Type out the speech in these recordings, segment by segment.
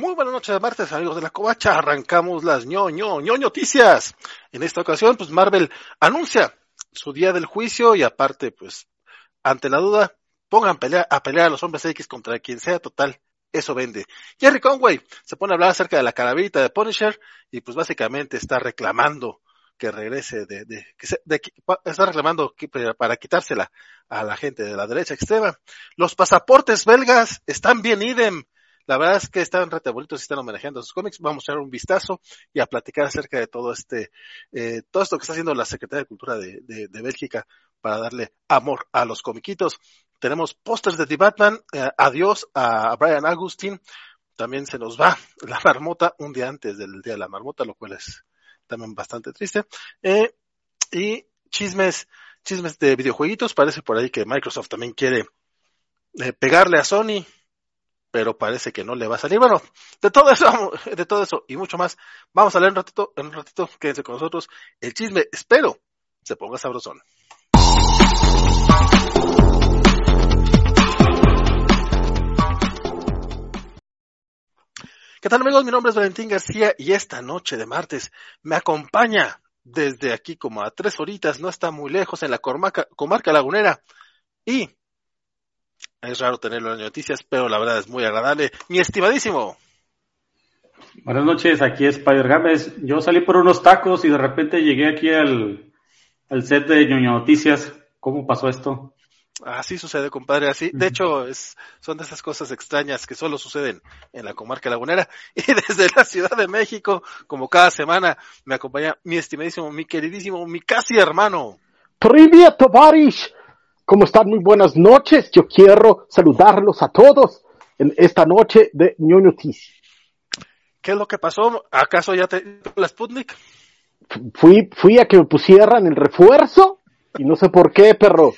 Muy buenas noches de martes, amigos de la Covacha. Arrancamos las ño, ño, ño noticias. En esta ocasión, pues Marvel anuncia su día del juicio y aparte, pues, ante la duda, pongan a pelear a los hombres X contra quien sea total. Eso vende. Jerry Conway se pone a hablar acerca de la calaverita de Punisher y pues básicamente está reclamando que regrese de, de, de, está reclamando que, para quitársela a la gente de la derecha extrema. Los pasaportes belgas están bien idem. La verdad es que están rete bonitos y están homenajeando sus cómics. Vamos a echar un vistazo y a platicar acerca de todo este, eh, todo esto que está haciendo la Secretaría de Cultura de, de, de Bélgica para darle amor a los comiquitos. Tenemos pósters de The Batman, eh, adiós a Brian Agustin. También se nos va la marmota un día antes del día de la marmota, lo cual es también bastante triste. Eh, y chismes, chismes de videojueguitos. Parece por ahí que Microsoft también quiere eh, pegarle a Sony pero parece que no le va a salir. Bueno, de todo eso, de todo eso y mucho más, vamos a leer un ratito, en un ratito, quédense con nosotros. El chisme, espero, se ponga sabrosón. ¿Qué tal amigos? Mi nombre es Valentín García y esta noche de martes me acompaña desde aquí como a tres horitas, no está muy lejos en la comarca, comarca lagunera y es raro tenerlo en noticias, pero la verdad es muy agradable. Mi estimadísimo. Buenas noches, aquí es Spider Gámez. Yo salí por unos tacos y de repente llegué aquí al, al set de Ñoño Noticias. ¿Cómo pasó esto? Así sucede, compadre, así. De hecho, es, son de esas cosas extrañas que solo suceden en la comarca lagunera. Y desde la Ciudad de México, como cada semana, me acompaña mi estimadísimo, mi queridísimo, mi casi hermano. Trivia Tovarish, ¿Cómo están? Muy buenas noches. Yo quiero saludarlos a todos en esta noche de New Noticias. ¿Qué es lo que pasó? ¿Acaso ya te la Sputnik? Fui, fui a que me pusieran el refuerzo y no sé por qué, pero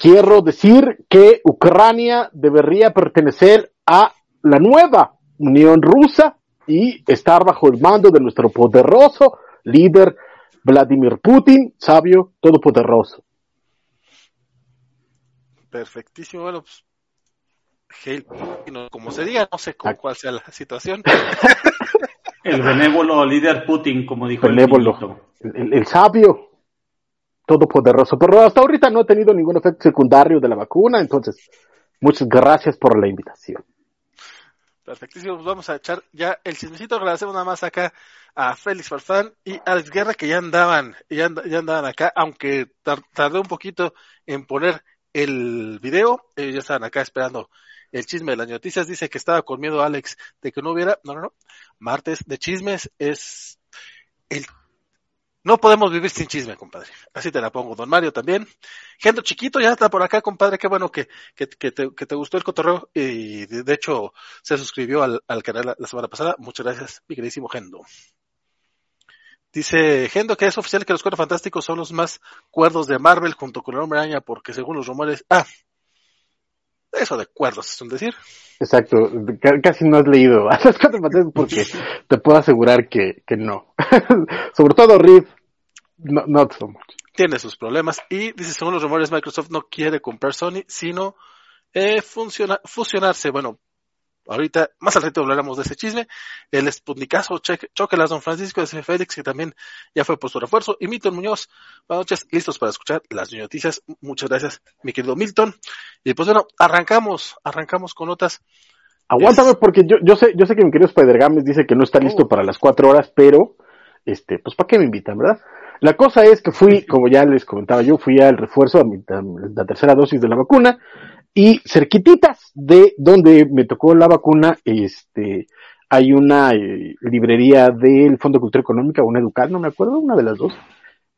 quiero decir que Ucrania debería pertenecer a la nueva Unión Rusa y estar bajo el mando de nuestro poderoso líder Vladimir Putin, sabio, todopoderoso. Perfectísimo, bueno, pues, Hail, como se diga, no sé cuál sea la situación. el benévolo líder Putin, como dijo benévolo, el, el, el sabio, todopoderoso. Pero hasta ahorita no he tenido ningún efecto secundario de la vacuna, entonces muchas gracias por la invitación. Perfectísimo, pues vamos a echar ya el chismecito. Agradecemos nada más acá a Félix Farfán y Alex Guerra que ya andaban, ya, ya andaban acá, aunque tardé un poquito en poner el video, ellos ya estaban acá esperando el chisme de las noticias, dice que estaba con miedo Alex de que no hubiera, no, no, no, martes de chismes es el, no podemos vivir sin chisme, compadre, así te la pongo, don Mario también, Gendo Chiquito ya está por acá, compadre, qué bueno que, que, que, te, que te gustó el cotorreo y de, hecho se suscribió al, al canal la, semana pasada, muchas gracias, mi queridísimo Gendo. Dice Gendo que es oficial que los Cuatro Fantásticos son los más cuerdos de Marvel junto con el Hombre Araña porque según los rumores, ah, eso de cuerdos es un decir. Exacto, casi no has leído a los Cuatro Fantásticos porque te puedo asegurar que, que no. Sobre todo Reed, no, no so much. Tiene sus problemas y dice según los rumores Microsoft no quiere comprar Sony sino eh, fusionarse, bueno, Ahorita, más al rato hablaremos de ese chisme. El Sputnikazo, Choquelas, Don Francisco de Félix, que también ya fue por su refuerzo. Y Milton Muñoz, buenas noches, listos para escuchar las noticias. Muchas gracias, mi querido Milton. Y pues bueno, arrancamos, arrancamos con notas. Aguántame, es... porque yo, yo sé, yo sé que mi querido Spider Games dice que no está listo oh. para las cuatro horas, pero, este, pues ¿para qué me invitan, verdad? La cosa es que fui, como ya les comentaba yo, fui al refuerzo, a, mi, a la tercera dosis de la vacuna, y cerquititas de donde me tocó la vacuna, este, hay una eh, librería del Fondo de Cultura Económica, una Educal, no me acuerdo, una de las dos.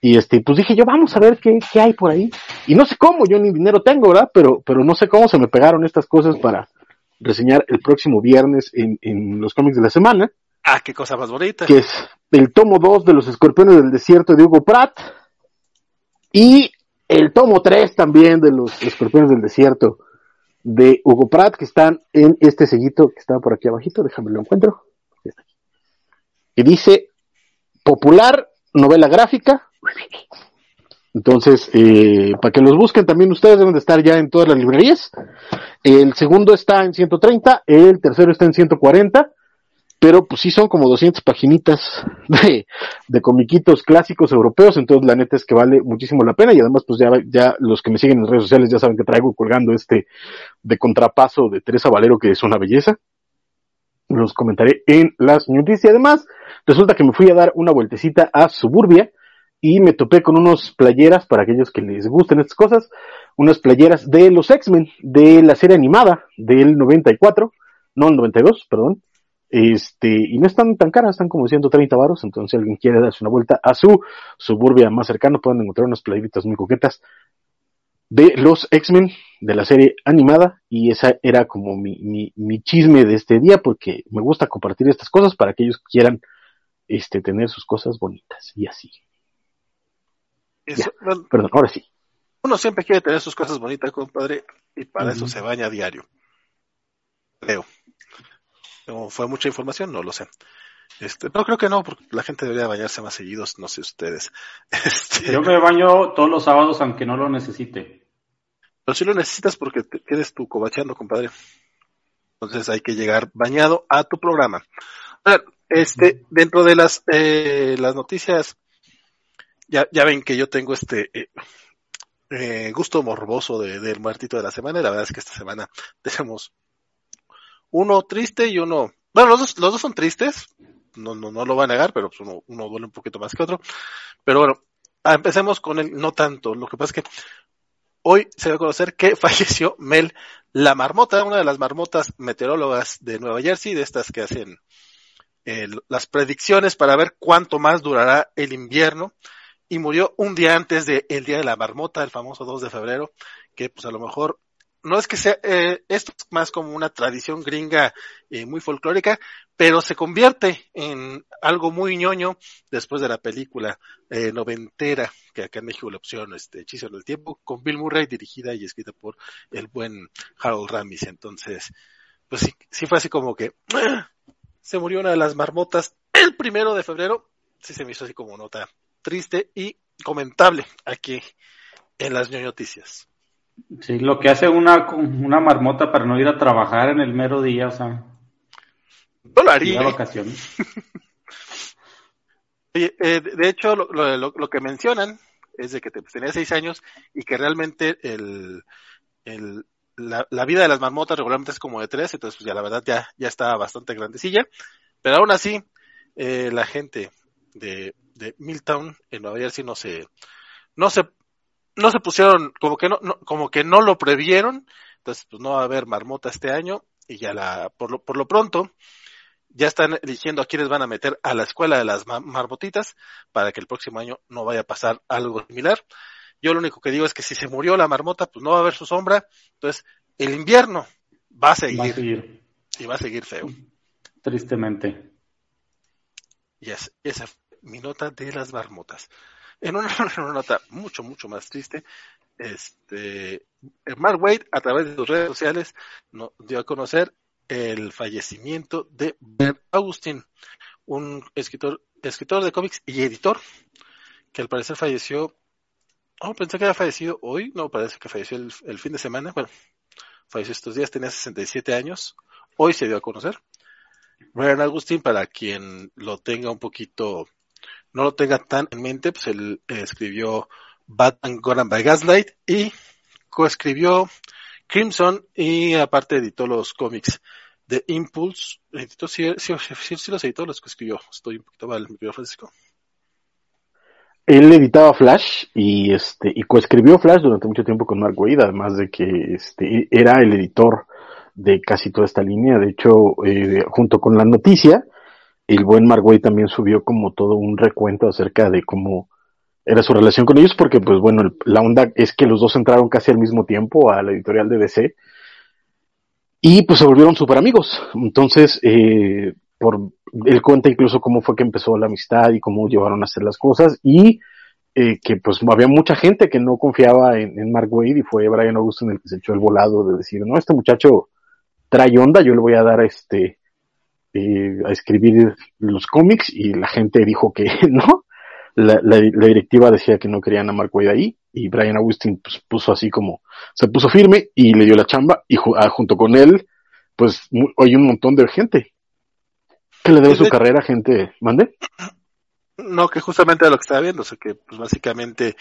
Y este, pues dije yo, vamos a ver qué, qué hay por ahí. Y no sé cómo, yo ni dinero tengo, ¿verdad? Pero, pero no sé cómo se me pegaron estas cosas para reseñar el próximo viernes en, en los cómics de la semana. Ah, qué cosa más bonita. Que es el tomo 2 de los escorpiones del desierto de Hugo Pratt. Y el tomo 3 también de los escorpiones del desierto de Hugo Pratt, que están en este sellito que está por aquí abajito, déjame lo encuentro. Y dice, popular novela gráfica. Entonces, eh, para que los busquen también ustedes deben de estar ya en todas las librerías. El segundo está en 130, el tercero está en 140 pero pues sí son como 200 paginitas de, de comiquitos clásicos europeos, entonces la neta es que vale muchísimo la pena y además pues ya, ya los que me siguen en redes sociales ya saben que traigo colgando este de contrapaso de Teresa Valero que es una belleza. Los comentaré en las noticias. Además, resulta que me fui a dar una vueltecita a Suburbia y me topé con unos playeras para aquellos que les gusten estas cosas, unas playeras de los X-Men, de la serie animada del 94, no el 92, perdón, este, y no están tan caras, están como 130 varos, entonces si alguien quiere darse una vuelta a su suburbia más cercano, pueden encontrar unas playeritas muy coquetas de los X-Men de la serie animada y esa era como mi, mi, mi, chisme de este día porque me gusta compartir estas cosas para que quieran este, tener sus cosas bonitas y así. Eso, bueno, Perdón, ahora sí. Uno siempre quiere tener sus cosas bonitas, compadre, y para uh -huh. eso se baña a diario. Creo. Como fue mucha información, no lo sé. Este, no creo que no, porque la gente debería bañarse más seguidos, no sé ustedes. Este... Yo me baño todos los sábados aunque no lo necesite. Pero si lo necesitas porque te quedes tú cobacheando, compadre. Entonces hay que llegar bañado a tu programa. Este, dentro de las, eh, las noticias, ya, ya ven que yo tengo este eh, eh, gusto morboso del de, de muertito de la semana, y la verdad es que esta semana tenemos uno triste y uno, bueno, los dos, los dos son tristes, no, no, no lo va a negar, pero pues uno, uno duele un poquito más que otro. Pero bueno, empecemos con el no tanto. Lo que pasa es que hoy se va a conocer que falleció Mel la marmota, una de las marmotas meteorólogas de Nueva Jersey, de estas que hacen eh, las predicciones para ver cuánto más durará el invierno. Y murió un día antes del el Día de la Marmota, el famoso 2 de febrero, que pues a lo mejor no es que sea, eh, esto es más como una tradición gringa eh, muy folclórica, pero se convierte en algo muy ñoño después de la película eh, noventera que acá en México le opción este Hechizo del Tiempo, con Bill Murray, dirigida y escrita por el buen Harold Ramis. Entonces, pues sí, sí fue así como que ¡ah! se murió una de las marmotas el primero de febrero, sí se me hizo así como nota triste y comentable aquí en las noticias. Sí, lo que hace una, una marmota para no ir a trabajar en el mero día, o sea. No lo haría. vacaciones. Oye, eh, de hecho, lo, lo, lo, que mencionan es de que te, pues, tenía seis años y que realmente el, el, la, la, vida de las marmotas regularmente es como de tres, entonces pues ya la verdad ya, ya está bastante grandecilla. Pero aún así, eh, la gente de, de Milltown en Nueva Jersey no se, no se no se pusieron, como que no, no, como que no lo previeron, entonces pues no va a haber marmota este año y ya la, por lo, por lo pronto, ya están eligiendo a quienes van a meter a la escuela de las marmotitas para que el próximo año no vaya a pasar algo similar. Yo lo único que digo es que si se murió la marmota, pues no va a haber su sombra, entonces el invierno va a seguir, va a seguir. y va a seguir feo. Tristemente. Y yes, esa es mi nota de las marmotas. En una, nota mucho, mucho más triste, este, Mark Wade, a través de sus redes sociales, no, dio a conocer el fallecimiento de Bert Augustin, un escritor, escritor de cómics y editor, que al parecer falleció, oh, pensé que había fallecido hoy, no, parece que falleció el, fin de semana, bueno, falleció estos días, tenía 67 años, hoy se dio a conocer. Brian Augustin, para quien lo tenga un poquito no lo tenga tan en mente, pues él eh, escribió Batman Goran by Gaslight y coescribió Crimson y aparte editó los cómics de Impulse. Editó, sí, sí, sí, sí los editó, los que escribió. Estoy un poquito mal, mi querido Francisco. Él editaba Flash y este y coescribió Flash durante mucho tiempo con Mark Waid, además de que este era el editor de casi toda esta línea. De hecho, eh, junto con la noticia, el buen Mark también subió como todo un recuento acerca de cómo era su relación con ellos, porque pues bueno, la onda es que los dos entraron casi al mismo tiempo a la editorial de DC y pues se volvieron súper amigos. Entonces, eh, por él cuenta incluso cómo fue que empezó la amistad y cómo llevaron a hacer las cosas y eh, que pues había mucha gente que no confiaba en, en Mark Wade y fue Brian Augustin el que se echó el volado de decir, no, este muchacho trae onda, yo le voy a dar este eh, a escribir los cómics y la gente dijo que no. La, la, la, directiva decía que no querían a Mark Wade ahí y Brian Augustin pues, puso así como, se puso firme y le dio la chamba y junto con él pues hay un montón de gente. ¿Qué le debe su carrera, gente? ¿Mande? No, que justamente a lo que estaba viendo, o sea que pues básicamente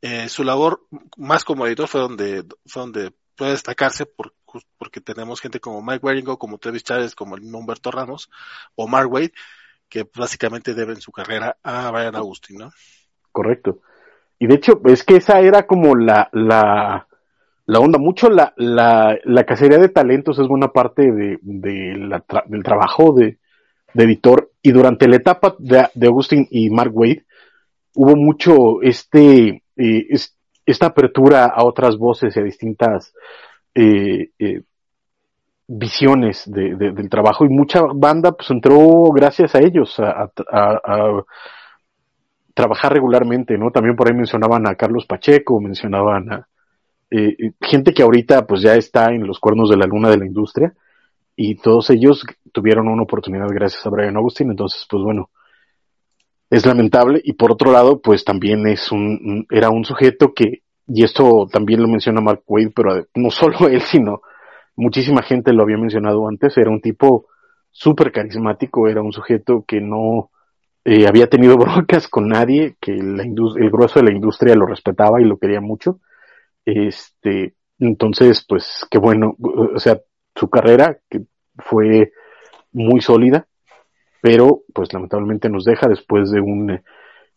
eh, su labor más como editor fue donde, fue donde puede destacarse por, porque tenemos gente como Mike Waringo, como Travis Chávez, como Humberto Ramos o Mark Wade, que básicamente deben su carrera a Brian Agustín, ¿no? Correcto. Y de hecho, es que esa era como la, la, la onda, mucho la, la, la cacería de talentos es buena parte de, de la del trabajo de, de, editor. Y durante la etapa de, de Agustín y Mark Wade, hubo mucho este, eh, esta apertura a otras voces y a distintas eh, eh, visiones de, del trabajo y mucha banda pues entró gracias a ellos a, trabajar regularmente, ¿no? También por ahí mencionaban a Carlos Pacheco, mencionaban a eh, gente que ahorita pues ya está en los cuernos de la luna de la industria y todos ellos tuvieron una oportunidad gracias a Brian Augustin, entonces pues bueno, es lamentable y por otro lado pues también es un, era un sujeto que, y esto también lo menciona Mark Wade, pero no solo él, sino muchísima gente lo había mencionado antes, era un tipo súper carismático, era un sujeto que no eh, había tenido broncas con nadie, que la el grueso de la industria lo respetaba y lo quería mucho. Este, entonces, pues, qué bueno, o sea, su carrera que fue muy sólida, pero pues lamentablemente nos deja después de un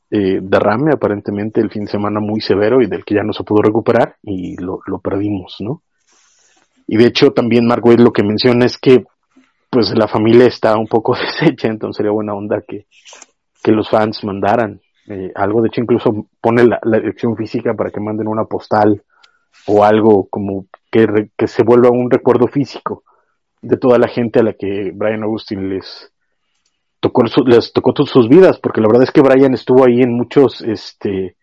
eh, derrame aparentemente el fin de semana muy severo y del que ya no se pudo recuperar y lo, lo perdimos, ¿no? Y de hecho también Mark Wade lo que menciona es que pues la familia está un poco deshecha, entonces sería buena onda que, que los fans mandaran eh, algo. De hecho incluso pone la, dirección física para que manden una postal o algo como que, que se vuelva un recuerdo físico de toda la gente a la que Brian Augustin les tocó les tocó sus vidas, porque la verdad es que Brian estuvo ahí en muchos, este,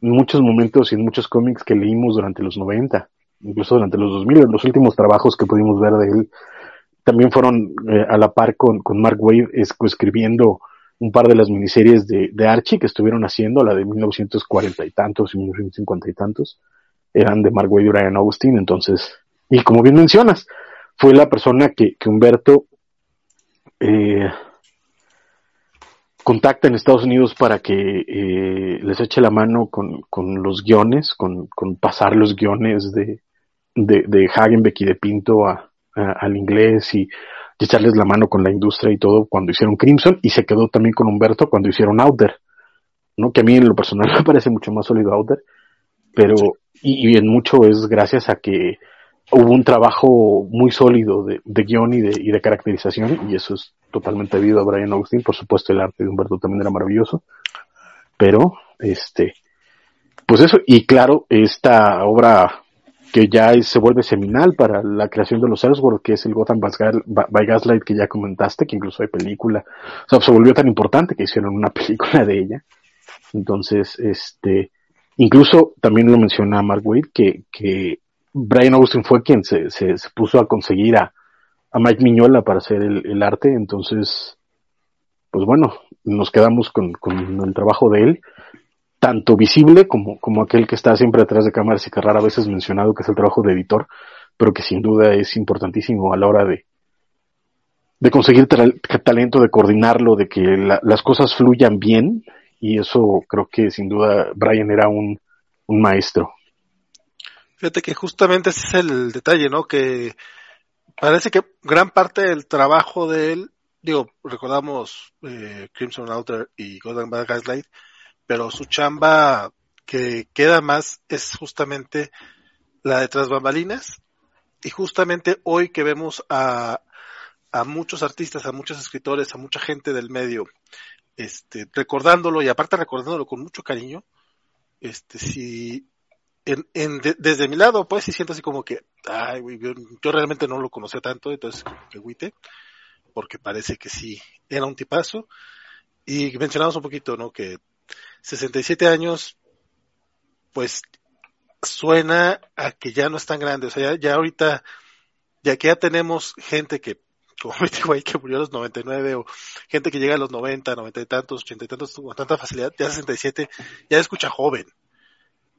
muchos momentos y en muchos cómics que leímos durante los 90 incluso durante los 2000, los últimos trabajos que pudimos ver de él, también fueron eh, a la par con, con Mark Wade escribiendo un par de las miniseries de, de, Archie que estuvieron haciendo, la de 1940 y tantos y 1950 y tantos, eran de Mark Wade y Brian Augustine, entonces, y como bien mencionas, fue la persona que, que Humberto eh, contacta en Estados Unidos para que eh, les eche la mano con, con los guiones, con, con pasar los guiones de, de, de Hagenbeck y de Pinto a, al inglés y, echarles la mano con la industria y todo cuando hicieron Crimson y se quedó también con Humberto cuando hicieron Outer, ¿no? Que a mí en lo personal me parece mucho más sólido Outer, pero y, y en mucho es gracias a que hubo un trabajo muy sólido de, de guion y de, y de caracterización y eso es totalmente debido a Brian Austin, por supuesto el arte de Humberto también era maravilloso, pero este, pues eso, y claro, esta obra que ya se vuelve seminal para la creación de los Ellsworth, que es el Gotham by Gaslight que ya comentaste, que incluso hay película, o sea, se volvió tan importante que hicieron una película de ella. Entonces, este, incluso también lo menciona Mark Wade, que, que Brian Austin fue quien se, se, se puso a conseguir a, a, Mike Miñola para hacer el, el, arte, entonces, pues bueno, nos quedamos con, con el trabajo de él tanto visible como, como aquel que está siempre detrás de cámaras y que rara vez es mencionado, que es el trabajo de editor, pero que sin duda es importantísimo a la hora de, de conseguir talento, de coordinarlo, de que la, las cosas fluyan bien, y eso creo que sin duda Brian era un, un maestro. Fíjate que justamente ese es el detalle, ¿no? Que parece que gran parte del trabajo de él, digo, recordamos eh, Crimson Outer y Golden Bad Gaslight, pero su chamba que queda más es justamente la de tras bambalinas y justamente hoy que vemos a, a muchos artistas, a muchos escritores, a mucha gente del medio, este, recordándolo y aparte recordándolo con mucho cariño, este, si, en, en, de, desde mi lado, pues sí siento así como que, ay, yo, yo, realmente no lo conocía tanto, entonces que agüite, porque parece que sí, era un tipazo. Y mencionamos un poquito, ¿no? Que 67 años, pues suena a que ya no es tan grande. O sea, ya, ya ahorita, ya que ya tenemos gente que, como me dijo ahí, que murió a los 99, o gente que llega a los 90, 90 y tantos, 80 y tantos, con tanta facilidad, ya 67, ya escucha joven.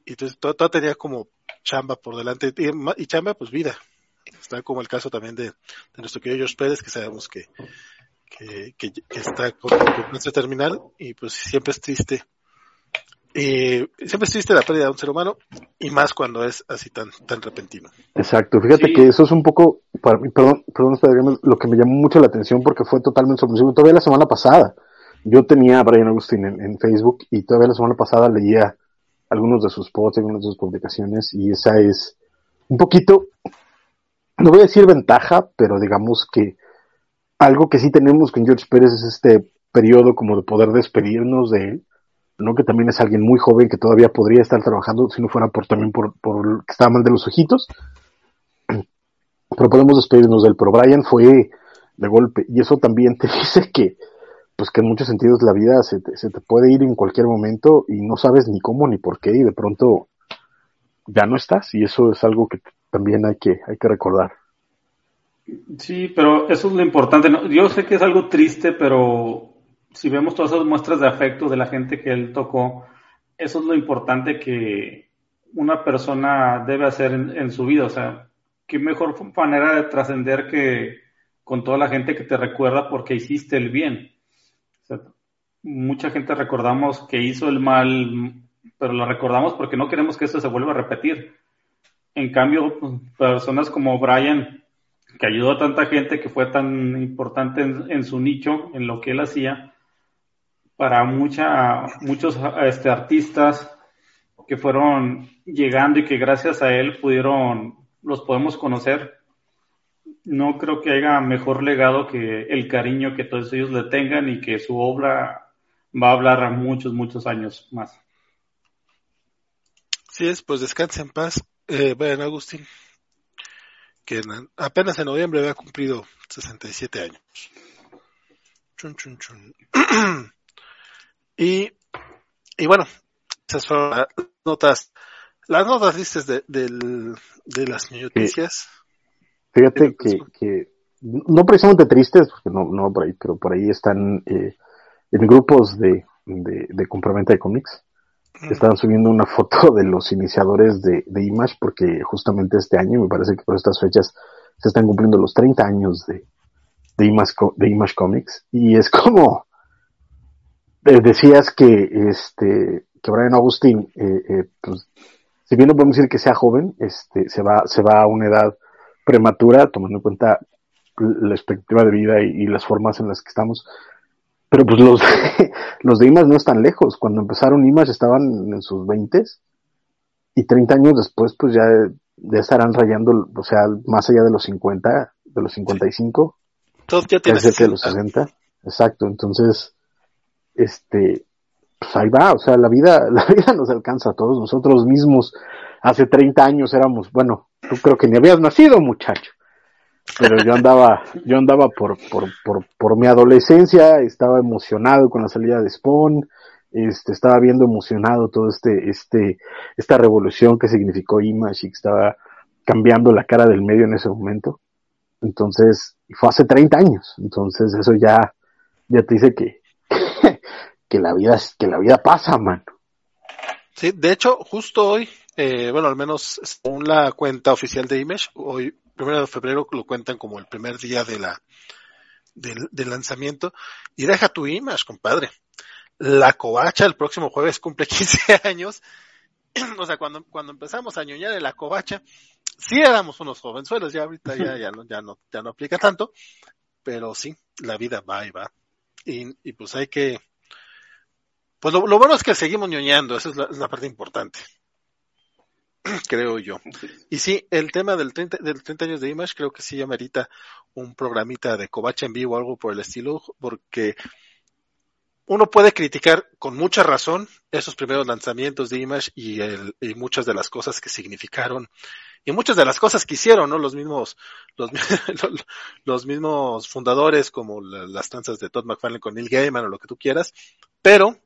Y entonces todo, todo tenía como chamba por delante, y, y, chamba, pues vida. Está como el caso también de, de nuestro querido George Pérez, que sabemos que, que, que, está con, con terminal y pues siempre es triste. Eh, siempre es triste la pérdida de un ser humano y más cuando es así tan, tan repentino. Exacto, fíjate que eso es un poco, para mí, perdón, perdón, lo que me llamó mucho la atención porque fue totalmente sorpresivo. Todavía la semana pasada, yo tenía a Brian Agustín en, Facebook y todavía la semana pasada leía algunos de sus posts, algunas de sus publicaciones y esa es un poquito, no voy a decir ventaja, pero digamos que algo que sí tenemos con George Pérez es este periodo como de poder despedirnos de él, ¿no? Que también es alguien muy joven que todavía podría estar trabajando si no fuera por también por, por que estaba mal de los ojitos. Pero podemos despedirnos de él. Pero Brian fue de golpe y eso también te dice que pues que en muchos sentidos la vida se te, puede ir en cualquier momento y no sabes ni cómo ni por qué y de pronto ya no estás y eso es algo que también hay que, hay que recordar. Sí, pero eso es lo importante. Yo sé que es algo triste, pero si vemos todas esas muestras de afecto de la gente que él tocó, eso es lo importante que una persona debe hacer en, su vida. O sea, qué mejor manera de trascender que con toda la gente que te recuerda porque hiciste el bien. Mucha gente recordamos que hizo el mal, pero lo recordamos porque no queremos que eso se vuelva a repetir. En cambio, pues, personas como Brian, que ayudó a tanta gente, que fue tan importante en, su nicho, en lo que él hacía, para mucha, muchos este, artistas que fueron llegando y que gracias a él pudieron, los podemos conocer. No creo que haya mejor legado que el cariño que todos ellos le tengan y que su obra va a hablar a muchos, muchos años más. Sí es, pues descanse en paz, eh, Agustín, que apenas en noviembre había cumplido 67 años. Chun, chun, chun. y, y bueno, esas fueron las notas, las notas listas de, de las noticias. Fíjate que, que, no precisamente tristes, porque no, no por ahí, pero por ahí están eh, en grupos de, de, de compraventa de cómics. Estaban subiendo una foto de los iniciadores de, de, Image porque justamente este año, me parece que por estas fechas se están cumpliendo los 30 años de, de, Image, de Image Comics. Y es como eh, decías que este que Brian Augustin eh, eh, pues si bien no podemos decir que sea joven este se va se va a una edad prematura tomando en cuenta la expectativa de vida y las formas en las que estamos pero pues los, los de IMAS no están lejos. Cuando empezaron IMAS estaban en sus 20 y 30 años después pues ya, ya estarán rayando, o sea, más allá de los 50, de los 55. Todos ya tienen de los 60. Exacto, entonces, este, pues ahí va, o sea, la vida, la vida nos alcanza a todos. Nosotros mismos hace 30 años éramos, bueno, tú creo que ni habías nacido, muchacho pero yo andaba, yo andaba por, por, por, por mi adolescencia, estaba emocionado con la salida de Spawn, este, estaba viendo emocionado todo este, este, esta revolución que significó Image y que estaba cambiando la cara del medio en ese momento. Entonces, fue hace 30 años. Entonces, eso ya, ya te dice que, que la vida, que la vida pasa, mano. Sí, de hecho, justo hoy, eh, bueno, al menos según la cuenta oficial de Image, hoy primero de febrero lo cuentan como el primer día de la, del, lanzamiento. Y deja tu image, compadre. La covacha el próximo jueves cumple 15 años. o sea, cuando, cuando empezamos a ñoñar en la covacha, sí éramos unos jovenzuelos, ya ahorita ya, ya no, ya no, ya no aplica tanto, pero sí, la vida va y va. Y, y pues hay que, pues lo, bueno es que seguimos ñoñando, esa es la parte importante. creo yo. Y sí, el tema del 30, del 30 años de Image creo que sí ya merita un programita de covacha en vivo o algo por el estilo, porque uno puede criticar con mucha razón esos primeros lanzamientos de Image y, el, y muchas de las cosas que significaron y muchas de las cosas que hicieron, ¿no? Los mismos, los, los mismos fundadores como las danzas de Todd McFarlane con Neil Gaiman o lo que tú quieras, pero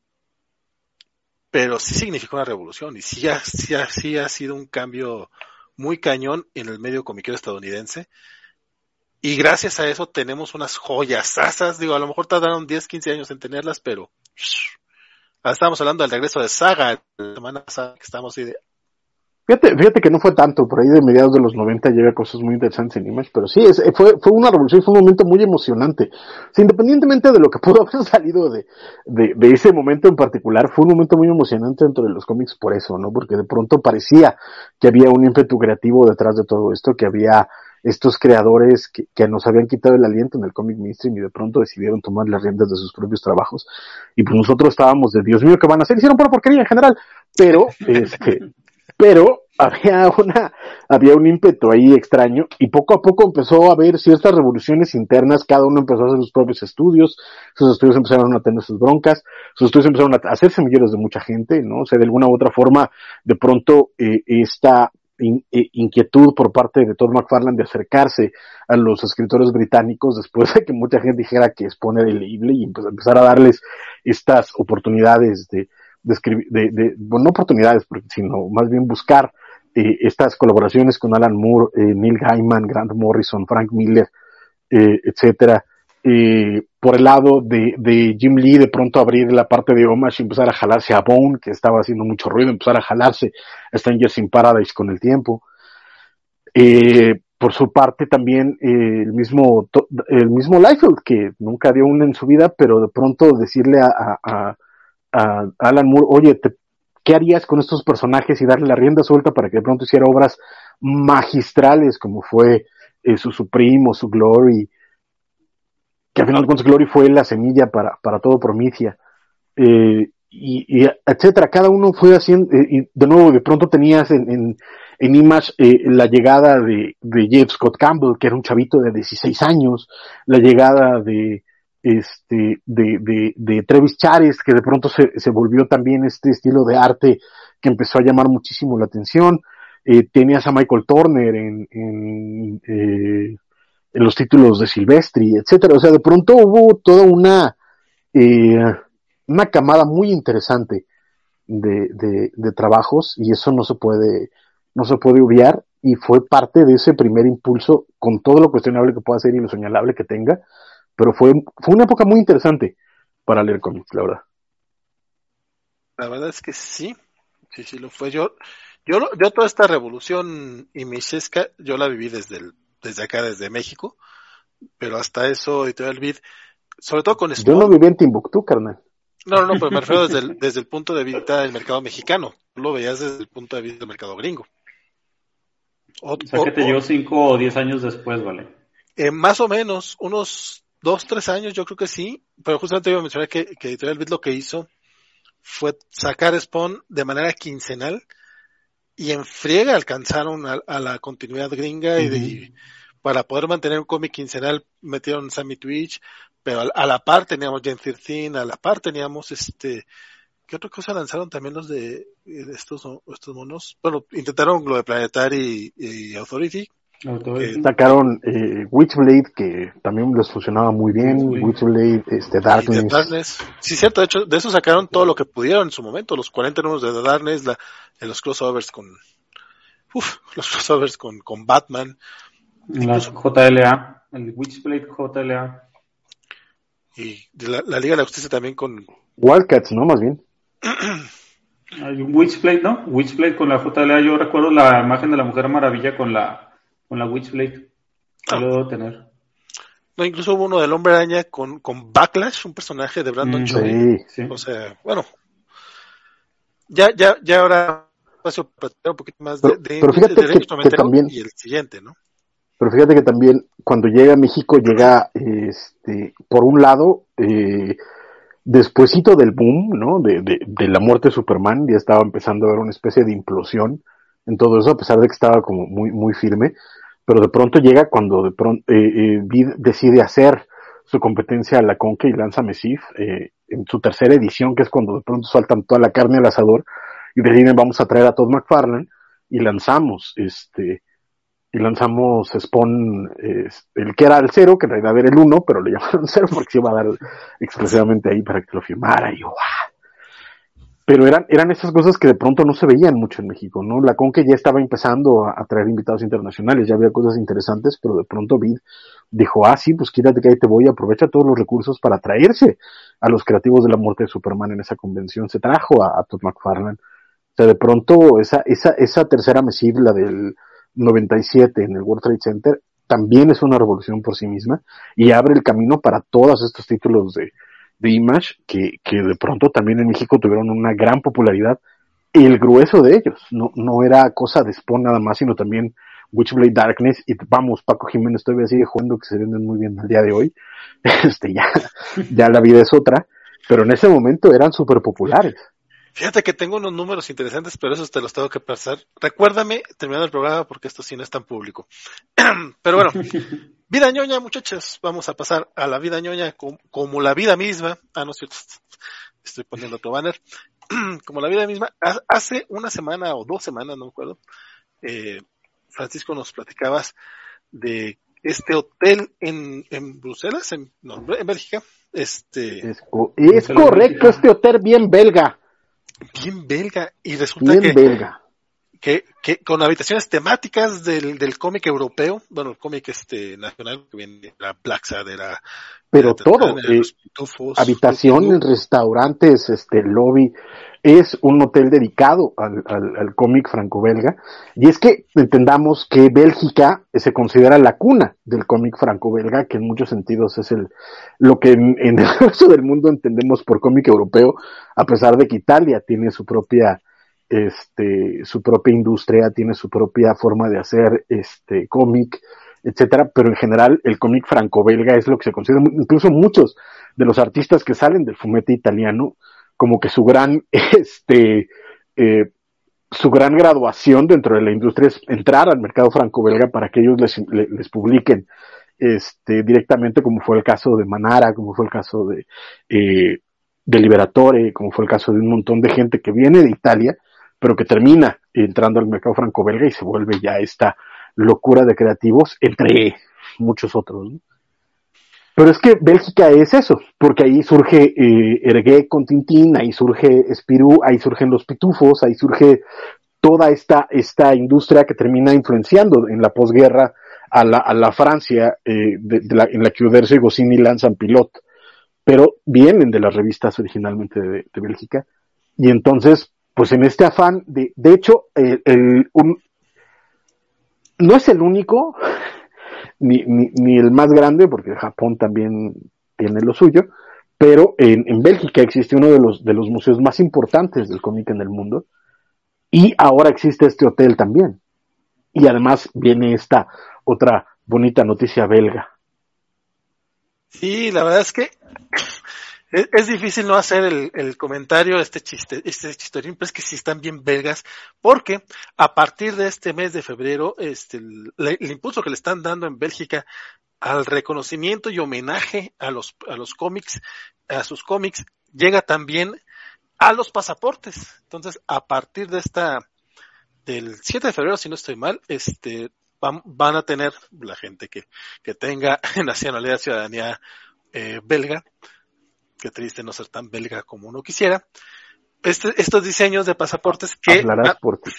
pero sí significó una revolución y sí ha, sí ha, sí ha sido un cambio muy cañón en el medio comiquero estadounidense. Y gracias a eso tenemos unas joyas asas, digo, a lo mejor tardaron 10, 15 años en tenerlas, pero estamos hablando del regreso de Saga la semana que estamos ahí de Fíjate, fíjate que no fue tanto, por ahí de mediados de los 90 llega cosas muy interesantes en Image, pero sí, es, fue, fue una revolución, fue un momento muy emocionante. independientemente de lo que pudo haber salido de, de, de, ese momento en particular, fue un momento muy emocionante dentro de los cómics por eso, ¿no? Porque de pronto parecía que había un ímpetu creativo detrás de todo esto, que había estos creadores que, que nos habían quitado el aliento en el cómic mainstream y de pronto decidieron tomar las riendas de sus propios trabajos. Y pues nosotros estábamos de Dios mío, ¿qué van a hacer? Hicieron por porquería en general, pero, este, pero había una, había un ímpetu ahí extraño y poco a poco empezó a haber ciertas revoluciones internas, cada uno empezó a hacer sus propios estudios, sus estudios empezaron a tener sus broncas, sus estudios empezaron a hacerse millones de mucha gente, ¿no? O sea, de alguna u otra forma, de pronto, eh, esta in, eh, inquietud por parte de Todd McFarlane de acercarse a los escritores británicos después de que mucha gente dijera que es poner el libro y empezar a darles estas oportunidades de, de de, de, bueno, no oportunidades, sino más bien buscar eh, estas colaboraciones con Alan Moore, eh, Neil Gaiman, Grant Morrison, Frank Miller, eh, etcétera. Eh, por el lado de, de, Jim Lee, de pronto abrir la parte de Homage y empezar a jalarse a Bone, que estaba haciendo mucho ruido, empezar a jalarse a Strangers in Paradise con el tiempo. Por su parte también el mismo el mismo Liefeld que nunca dio una en su vida pero de pronto decirle a Alan Moore, oye, ¿qué harías con estos personajes y darle la rienda suelta para que de pronto hiciera obras magistrales como fue eh, su Supreme o su Glory? Que al final de cuentas Glory fue la semilla para, para todo Promicia. Eh, y, etcétera, cada uno fue haciendo, eh, y de nuevo de pronto tenías en, en, en Image la llegada de, de Jeff Scott Campbell, que era un chavito de 16 años, la llegada de, este, de, de, de Trevis que de pronto se, se, volvió también este estilo de arte que empezó a llamar muchísimo la atención. Eh, tenías a Michael Turner en, en, eh, en, los títulos de Silvestri, etcétera. O sea, de pronto hubo toda una, eh, una camada muy interesante de, de, de, trabajos y eso no se puede, no se puede obviar y fue parte de ese primer impulso con todo lo cuestionable que pueda ser y lo señalable que tenga pero fue, fue una época muy interesante para leer cómics, la verdad. La verdad es que sí, sí, sí lo fue. Yo, yo, yo toda esta revolución imichesca, yo la viví desde el, desde acá, desde México, pero hasta eso, Editorial Vid, sobre todo con Spawn, Yo no viví en Timbuktu, carnal. No, no, no, pero me refiero desde el, desde el punto de vista del mercado mexicano. Tú lo veías desde el punto de vista del mercado gringo. O, o sea, que te llegó cinco o diez años después, ¿vale? Eh, más o menos, unos dos, tres años, yo creo que sí, pero justamente iba a mencionar que, que Editorial Beat lo que hizo fue sacar Spawn de manera quincenal y en friega alcanzaron a, a la continuidad gringa uh -huh. y, de, para poder mantener un cómic quincenal metieron Sammy Twitch, pero a, a, la par teníamos Gen 13, a la par teníamos este, ¿qué otra cosa lanzaron también los de, de estos, estos monos? Bueno, intentaron lo de Planetary y, y Authority, sacaron eh, Witchblade que también les funcionaba muy bien. Witchblade, este Darkness. Darkness. sí cierto de hecho de eso sacaron todo lo que pudieron en su momento los 40 números de The Darkness la, en los crossovers con uf, los crossovers con, con Batman. Las JLA el Witchblade JLA y la, la, Liga de la Justicia también con Wildcats no más bien. Hay un Witchblade no Witchblade con la JLA yo recuerdo la imagen de la Mujer Maravilla con la con la Witchblade. Ah. Lo debo tener. No, incluso hubo uno del Hombre Araña con, con Backlash, un personaje de Brandon mm, Choi. Sí, sí. O sea, bueno. Ya, ya, ya ahora paso a un poquito más pero, de, pero fíjate de, de que, que también, y el siguiente, ¿no? Pero fíjate que también cuando llega a México llega, este, por un lado, eh, despuesito del boom, ¿no? De, de, de la muerte de Superman, ya estaba empezando a haber una especie de implosión en todo eso, a pesar de que estaba como muy, muy firme, pero de pronto llega cuando de pronto eh, eh, decide hacer su competencia a la Conque y lanza Mesif eh, en su tercera edición, que es cuando de pronto saltan toda la carne al asador y deciden vamos a traer a Todd McFarlane y lanzamos este y lanzamos Spawn eh, el que era el cero, que en realidad era el uno, pero le llamaron cero porque se iba a dar exclusivamente ahí para que lo firmara y yo, ¡ah! Pero eran, eran esas cosas que de pronto no se veían mucho en México, ¿no? La Conque ya estaba empezando a, traer invitados internacionales, ya había cosas interesantes, pero de pronto Vid dijo, ah, sí, pues quítate que ahí te voy, aprovecha todos los recursos para traerse a los creativos de la muerte de Superman en esa convención. Se trajo a, Todd McFarlane sea, de pronto esa, esa, esa tercera mesiva, la del 97 en el World Trade Center, también es una revolución por sí misma y abre el camino para todos estos títulos de, de Image que, que de pronto también en México tuvieron una gran popularidad. El grueso de ellos, no, no era cosa de Spawn nada más, sino también Witchblade Darkness y vamos, Paco Jiménez todavía sigue jugando que se venden muy bien al día de hoy. Este, ya, ya la vida es otra, pero en ese momento eran súper populares. Fíjate que tengo unos números interesantes, pero esos te los tengo que pasar. Recuérdame terminando el programa porque esto sí no es tan público. pero bueno, vida ñoña, muchachos. Vamos a pasar a la vida ñoña como, la vida misma. Ah, no cierto. Estoy poniendo otro banner. como la vida misma. Hace una semana o dos semanas, no me acuerdo. Eh, Francisco, nos platicabas de este hotel en, en Bruselas, en, no, en Bélgica. Este, es, es correcto, este hotel bien belga bien belga y resulta que, que, que con habitaciones temáticas del, del cómic europeo, bueno, el cómic este nacional que viene de la Plaza de la pero todo, eh, habitaciones, restaurantes, este lobby, es un hotel dedicado al, al, cómic franco-belga. Y es que entendamos que Bélgica se considera la cuna del cómic franco-belga, que en muchos sentidos es el, lo que en, el resto del mundo entendemos por cómic europeo, a pesar de que Italia tiene su propia, este, su propia industria, tiene su propia forma de hacer este cómic, etcétera, pero en general el cómic franco-belga es lo que se considera, incluso muchos de los artistas que salen del fumete italiano, como que su gran, este, eh, su gran graduación dentro de la industria es entrar al mercado franco-belga para que ellos les, les, publiquen este, directamente, como fue el caso de Manara, como fue el caso de, eh, de Liberatore, como fue el caso de un montón de gente que viene de Italia, pero que termina entrando al mercado franco-belga y se vuelve ya esta locura de creativos, entre muchos otros. ¿no? Pero es que Bélgica es eso, porque ahí surge eh, Ergué con Tintín, ahí surge Espirú, ahí surgen los pitufos, ahí surge toda esta, esta industria que termina influenciando en la posguerra a la, Francia, eh, en la que Uderzo y Goscinny lanzan Pilot, pero vienen de las revistas originalmente de, de Bélgica. Y entonces, pues en este afán de, de hecho, no es el único, ni, ni, ni el más grande, porque Japón también tiene lo suyo, pero en, en Bélgica existe uno de los, de los museos más importantes del cómic en el mundo, y ahora existe este hotel también. Y además viene esta otra bonita noticia belga. Sí, la verdad es que es, difícil no hacer el, el, comentario, este chiste, este chistorín, pero es que sí están bien belgas, porque a partir de este mes de febrero, este, el, el, impulso que le están dando en Bélgica al reconocimiento y homenaje a los, a los cómics, a sus cómics, llega también a los pasaportes. Entonces, a partir de esta, del 7 de febrero, si no estoy mal, este, van, van a tener la gente que, que tenga nacionalidad, ciudadanía eh, belga, qué triste no ser tan belga como uno quisiera. Este, estos diseños de pasaportes que... Hablarás por ti.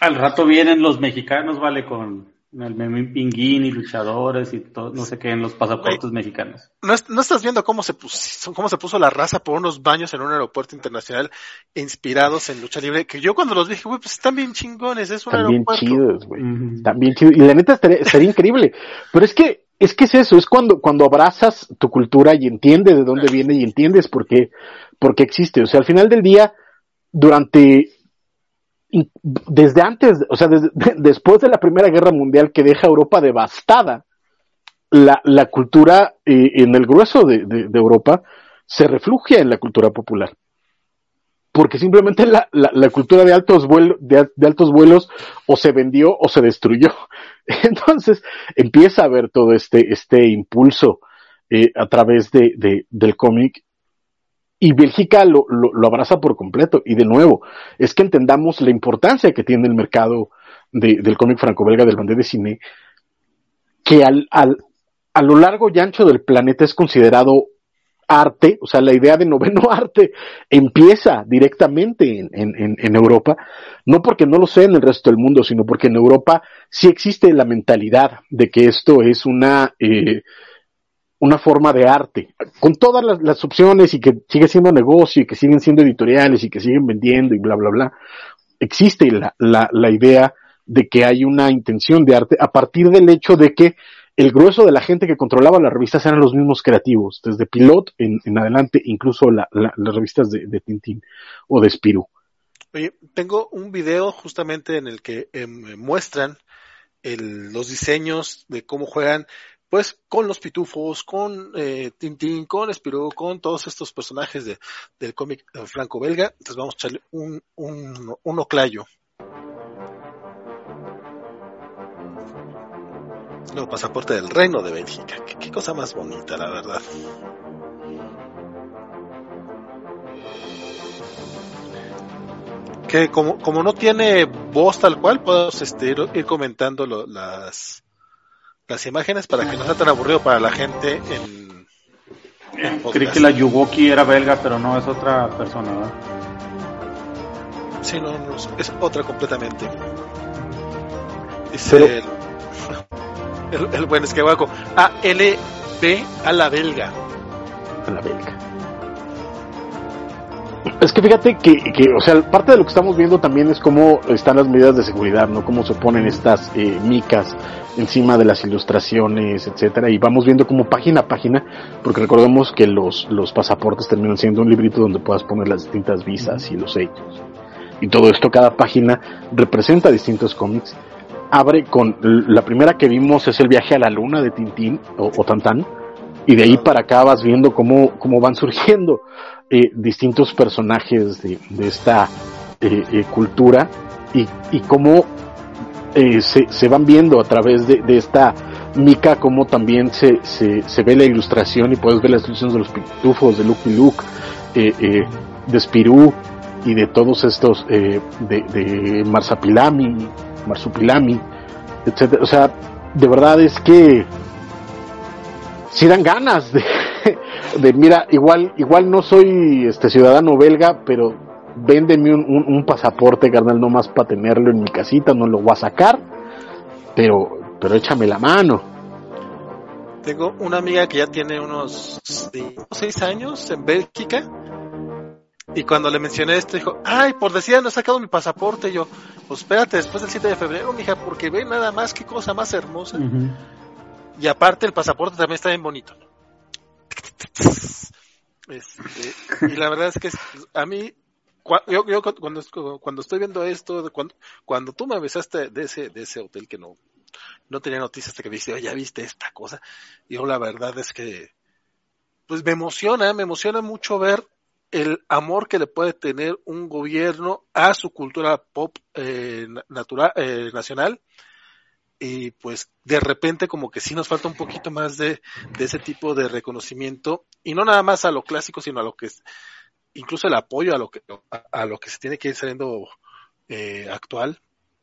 Al rato vienen los mexicanos, vale, con el Memín Pinguín y luchadores y todo, no sé qué, en los pasaportes mexicanos. ¿no, ¿no, estás viendo cómo se, puso, cómo se puso la raza por unos baños en un aeropuerto internacional inspirados en lucha libre? Que yo cuando los vi dije, güey, pues están bien chingones, es un están aeropuerto. Bien chidos, güey. Están bien chidos. Y la neta estaría, estaría increíble. Pero es que es que es eso, es cuando, cuando abrazas tu cultura y entiendes de dónde viene y entiendes por qué, por qué existe. O sea, al final del día, durante, desde antes, o sea, desde, después de la Primera Guerra Mundial que deja Europa devastada, la, la cultura eh, en el grueso de, Europa se refugia en la cultura popular. Porque simplemente la, la, cultura de altos, vuelos, de, altos vuelos o se vendió o se destruyó. Entonces empieza a haber todo este, este impulso eh, a través de del cómic y Bélgica lo, lo, lo, abraza por completo. Y de nuevo, es que entendamos la importancia que tiene el mercado de, del cómic franco-belga del bandé de cine, que al, al, a lo largo y ancho del planeta es considerado arte, o sea, la idea de noveno arte empieza directamente en, en, en, Europa, no porque no lo sea en el resto del mundo, sino porque en Europa sí existe la mentalidad de que esto es una, eh, una forma de arte, con todas las, opciones y que sigue siendo negocio y que siguen siendo editoriales y que siguen vendiendo y bla, bla, bla. existe la, la, la idea de que hay una intención de arte a partir del hecho de que el grueso de la gente que controlaba las revistas eran los mismos creativos, desde Pilot en, en adelante, incluso la, la, las revistas de, Tintín o de Spirou. Oye, tengo un video justamente en el que eh, muestran los diseños de cómo juegan, pues con los pitufos, con eh, Tintín, con Spirou, con todos estos personajes de, del cómic franco-belga. Entonces vamos a echarle un, un, un pasaporte del Reino de Bélgica. Qué, cosa más bonita, la verdad. Que como, como no tiene voz tal cual, podemos este, ir, comentando las, las imágenes para que no sea tan aburrido para la gente en. en Creí que la Yugoki era belga, pero no, es otra persona, ¿verdad? Sí, no, no es otra completamente. Dice. Pero... El, el, buen esquebaco. A L B a la belga. A la belga. Es que fíjate que, que, o sea, parte de lo que estamos viendo también es cómo están las medidas de seguridad, ¿no? Cómo se ponen estas eh, micas encima de las ilustraciones, etcétera, y vamos viendo como página a página, porque recordemos que los, los pasaportes terminan siendo un librito donde puedas poner las distintas visas y los hechos. Y todo esto, cada página representa distintos cómics abre con la primera que vimos es el viaje a la luna de Tintín o, o Tantán y de ahí para acá vas viendo cómo, cómo van surgiendo eh, distintos personajes de, de esta eh, eh, cultura y, y cómo se, se, van viendo a través de, de esta mica cómo también se, se, se, ve la ilustración y puedes ver las ilustraciones de los pitufos de Lucky Luke de Spirou y de todos estos de, de Marsapilami Marsupilami, etcétera. O sea, de verdad es que si dan ganas de, de, mira, igual, igual no soy este ciudadano belga, pero véndeme un, un, un pasaporte, carnal, nomás para tenerlo en mi casita, no lo voy a sacar, pero, pero échame la mano. Tengo una amiga que ya tiene unos 6 años en Bélgica y cuando le mencioné esto, dijo, ay, por decir, no he sacado mi pasaporte. Y yo, pues espérate, después del 7 de febrero, mija, porque ve nada más, qué cosa más hermosa. Uh -huh. Y aparte, el pasaporte también está bien bonito. Este, y la verdad es que a mí, yo, yo cuando, cuando estoy viendo esto, cuando, cuando tú me avisaste de ese, de ese hotel que no, no tenía noticias hasta que me dice, ya viste esta cosa. Yo la verdad es que, pues me emociona, me emociona mucho ver el amor que le puede tener un gobierno a su cultura pop eh, natural, eh, nacional. Y pues de repente como que sí nos falta un poquito más de, de, ese tipo de reconocimiento y no nada más a lo clásico, sino a lo que es, incluso el apoyo a lo que, a, a lo que se tiene que ir saliendo eh, actual.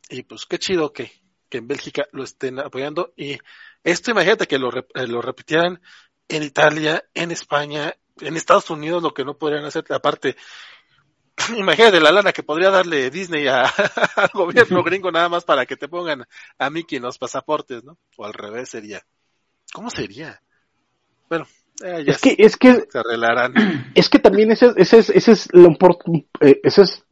Y pues qué chido que, que en Bélgica lo estén apoyando. Y esto imagínate que lo, lo repitieran en Italia, en España, en Estados Unidos lo que no podrían hacer, aparte, imagínate la lana que podría darle Disney a, al gobierno gringo nada más para que te pongan a Mickey en los pasaportes, ¿no? O al revés sería. ¿Cómo sería? Bueno, eh, ya es que, es que, se arreglarán. Es que también ese, ese es, ese es lo eh, ese es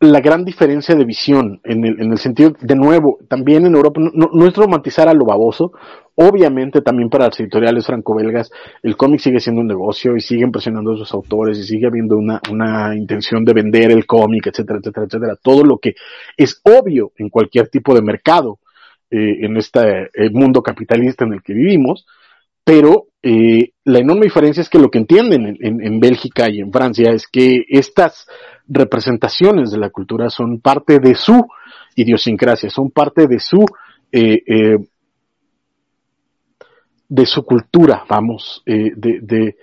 la gran diferencia de visión, en el, en el sentido, de nuevo, también en Europa, no, no, es romantizar a lo baboso, obviamente también para las editoriales franco-belgas, el cómic sigue siendo un negocio y siguen presionando a sus autores y sigue habiendo una, una intención de vender el cómic, etcétera, etcétera, etcétera, todo lo que es obvio en cualquier tipo de mercado, eh, en este eh, mundo capitalista en el que vivimos, pero eh, la enorme diferencia es que lo que entienden en, en, en Bélgica y en Francia es que estas representaciones de la cultura son parte de su idiosincrasia, son parte de su eh, eh, de su cultura, vamos, eh, de, de,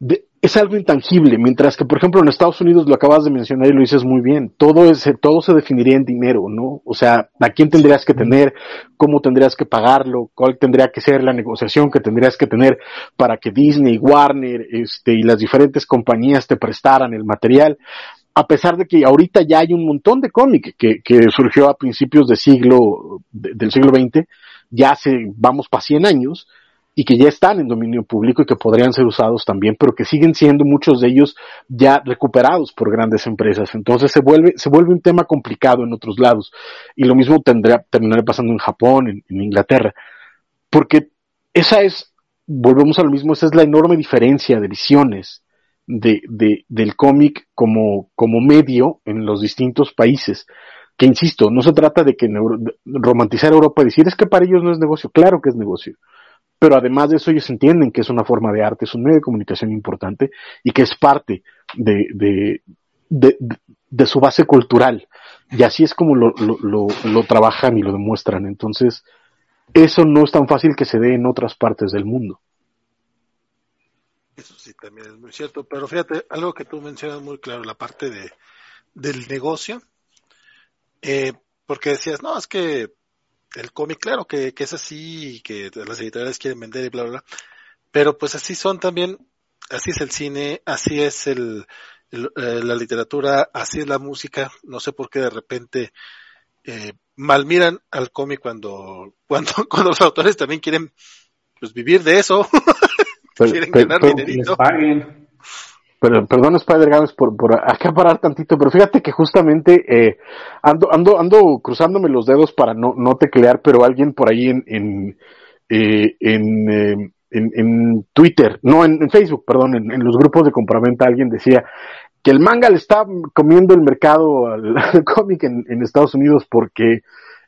de, es algo intangible, mientras que, por ejemplo, en Estados Unidos lo acabas de mencionar y lo dices muy bien, todo, es, todo se definiría en dinero, ¿no? O sea, ¿a quién tendrías que tener? ¿Cómo tendrías que pagarlo? ¿Cuál tendría que ser la negociación que tendrías que tener para que Disney, Warner, este, y las diferentes compañías te prestaran el material? A pesar de que ahorita ya hay un montón de cómic que, que surgió a principios de siglo, de, del siglo XX, ya hace, vamos para 100 años, y que ya están en dominio público y que podrían ser usados también, pero que siguen siendo muchos de ellos ya recuperados por grandes empresas. Entonces se vuelve, se vuelve un tema complicado en otros lados. Y lo mismo tendría, terminará pasando en Japón, en, Inglaterra, porque esa es, volvemos a lo mismo, esa es la enorme diferencia de visiones de, de, del cómic como, como medio en los distintos países. Que insisto, no se trata de que romantizar Europa y decir es que para ellos no es negocio, claro que es negocio pero además de eso ellos entienden que es una forma de arte, es un medio de comunicación importante y que es parte de, de, de, de su base cultural. Y así es como lo, lo, lo, trabajan y lo demuestran. Entonces, eso no es tan fácil que se dé en otras partes del mundo. Eso sí, también es muy cierto. Pero fíjate, algo que tú mencionas muy claro, la parte de, del negocio. Eh, porque decías, no, es que el cómic, claro que, que es así y que las editoriales quieren vender y bla, bla, bla. Pero pues así son también, así es el cine, así es el, el eh, la literatura, así es la música. No sé por qué de repente eh, malmiran al cómic cuando, cuando, cuando los autores también quieren pues vivir de eso. quieren pero, ganar pero, dinerito. Pero perdón Spider Games por, por acá parar tantito, pero fíjate que justamente eh, ando, ando, ando cruzándome los dedos para no, no teclear, pero alguien por ahí en, en, eh, en, eh, en, en, Twitter, no en, en Facebook, perdón, en, los grupos de compraventa alguien decía que el manga le está comiendo el mercado al, al cómic en, Estados Unidos porque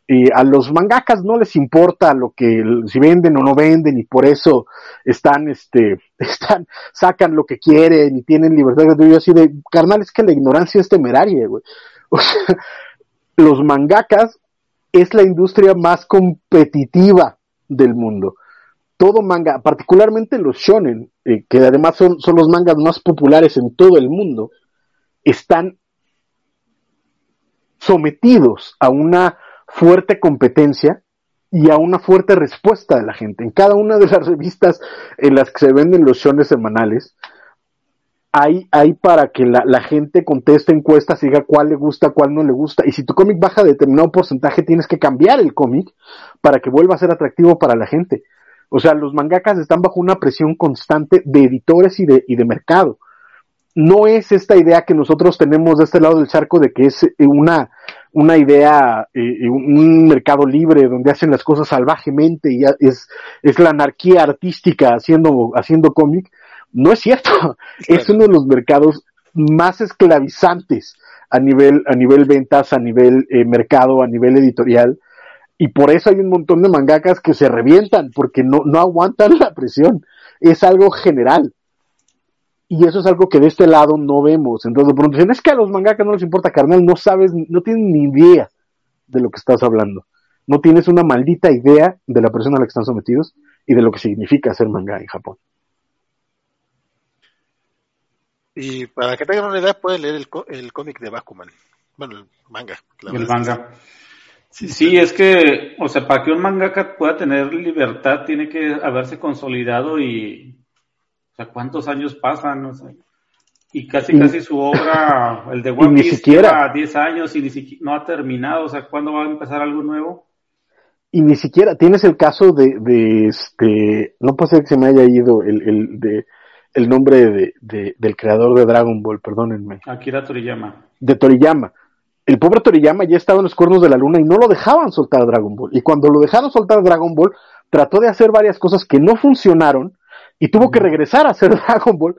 eh, a los mangakas no les importa lo que si venden o no venden y por eso están este están sacan lo que quieren y tienen libertad. De así de carnal es que la ignorancia es temeraria güey o sea, los mangakas es la industria más competitiva del mundo. Todo manga particularmente los shonen eh, que además son, son los mangas más populares en todo el mundo están sometidos a una fuerte competencia y a una fuerte respuesta de la gente. En cada una de las revistas en las que se venden los shones semanales, hay, hay para que la, la, gente conteste encuestas y diga cuál le gusta, cuál no le gusta. Y si tu cómic baja de determinado porcentaje, tienes que cambiar el cómic para que vuelva a ser atractivo para la gente. O sea, los mangakas están bajo una presión constante de editores y de, y de mercado. No es esta idea que nosotros tenemos de este lado del charco de que es una, una idea, eh, un mercado libre donde hacen las cosas salvajemente y es, es la anarquía artística haciendo, haciendo cómic, no es cierto. Claro. Es uno de los mercados más esclavizantes a nivel, a nivel ventas, a nivel eh, mercado, a nivel editorial. Y por eso hay un montón de mangakas que se revientan porque no, no aguantan la presión. Es algo general y eso es algo que de este lado no vemos. Entonces, de pronto dicen, es que a los mangakas no les importa, carnal, no sabes, no tienes ni idea de lo que estás hablando. No tienes una maldita idea de la persona a la que están sometidos y de lo que significa hacer manga en Japón. Y para que tengan una idea, pueden leer el, el cómic de Bakuman. Bueno, el manga. El manga. Sí, sí, es que, o sea, para que un mangaka pueda tener libertad, tiene que haberse consolidado y o sea, ¿cuántos años pasan? Y casi, casi su obra, el de One Piece, siquiera 10 años y ni siquiera, no ha terminado. O sea, ¿cuándo va a empezar algo nuevo? Y ni siquiera, tienes el caso de, de este, no puede ser que se me haya ido el, el, de, el nombre de, de, del creador de Dragon Ball, perdónenme. Akira Toriyama. De Toriyama. El pobre Toriyama ya estaba en los cuernos de la luna y no lo dejaban soltar Dragon Ball. Y cuando lo dejaron soltar Dragon Ball, trató de hacer varias cosas que no funcionaron y tuvo que regresar a hacer Dragon Ball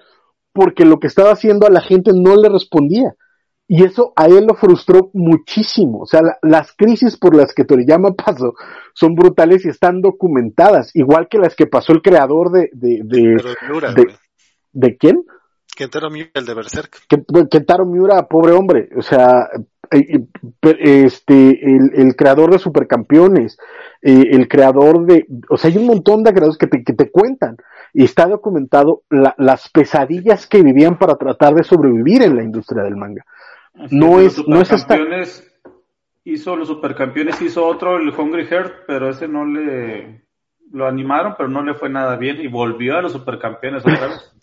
porque lo que estaba haciendo a la gente no le respondía. Y eso a él lo frustró muchísimo. O sea, la, las crisis por las que Toriyama pasó son brutales y están documentadas, igual que las que pasó el creador de... ¿De, de, Miura, de, ¿de quién? Kentaro Miura, el de Berserk. Kentaro Miura, pobre hombre. O sea, este, el, el creador de Supercampeones, eh, el creador de... O sea, hay un montón de creadores que te, que te cuentan y está documentado la, las pesadillas que vivían para tratar de sobrevivir en la industria del manga. Así no es, no es esta... Hizo los supercampeones, hizo otro, el Hungry Heart, pero ese no le lo animaron, pero no le fue nada bien y volvió a los supercampeones otra vez.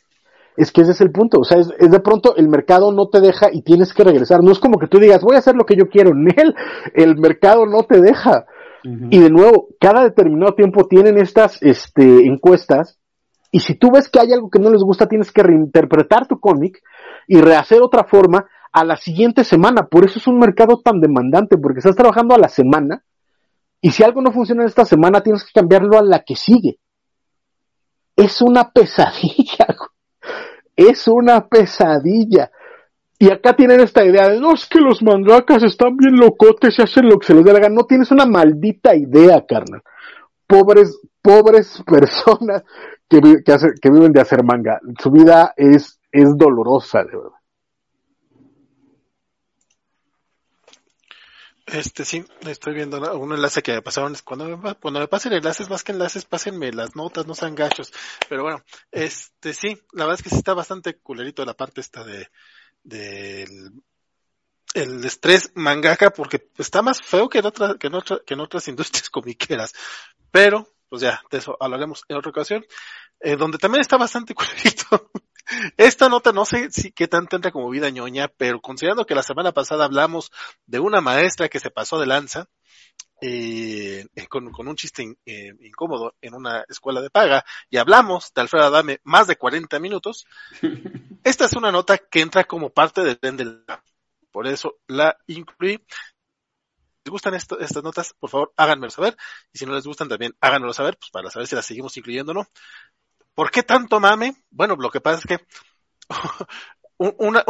Es que ese es el punto, o sea, es, es, de pronto el mercado no te deja y tienes que regresar. No es como que tú digas, voy a hacer lo que yo quiero. Nel, el mercado no te deja. Y de nuevo, cada determinado tiempo tienen estas este, encuestas y si tú ves que hay algo que no les gusta, tienes que reinterpretar tu cómic y rehacer otra forma a la siguiente semana. Por eso es un mercado tan demandante, porque estás trabajando a la semana y si algo no funciona en esta semana, tienes que cambiarlo a la que sigue. Es una pesadilla. Es una pesadilla. Y acá tienen esta idea de, no, es que los mangakas están bien locotes y hacen lo que se les dé la gana. No tienes una maldita idea, carnal. Pobres, pobres personas que, que, que viven de hacer manga. Su vida es, es dolorosa, de verdad. Este sí, estoy viendo un enlace que me pasaron. Cuando me, cuando me pasen enlaces, más que enlaces, pásenme las notas, no sean gachos. Pero bueno, este sí, la verdad es que sí está bastante culerito la parte esta de del el estrés mangaka porque está más feo que en, otra, que en, otra, que en otras industrias comiqueras. Pero, pues ya, de eso hablaremos en otra ocasión. Eh, donde también está bastante culerito esta nota no sé si qué tanto entra como vida ñoña, pero considerando que la semana pasada hablamos de una maestra que se pasó de lanza, eh, con, un chiste eh, incómodo en una escuela de paga y hablamos de Alfredo Adame más de 40 minutos, esta es una nota que entra como parte del tren del Por eso la incluí. Les gustan estas notas, por favor háganmelo saber. Y si no les gustan también háganmelo saber, pues para saber si las seguimos incluyendo o no. ¿Por qué tanto mame? Bueno, lo que pasa es que una,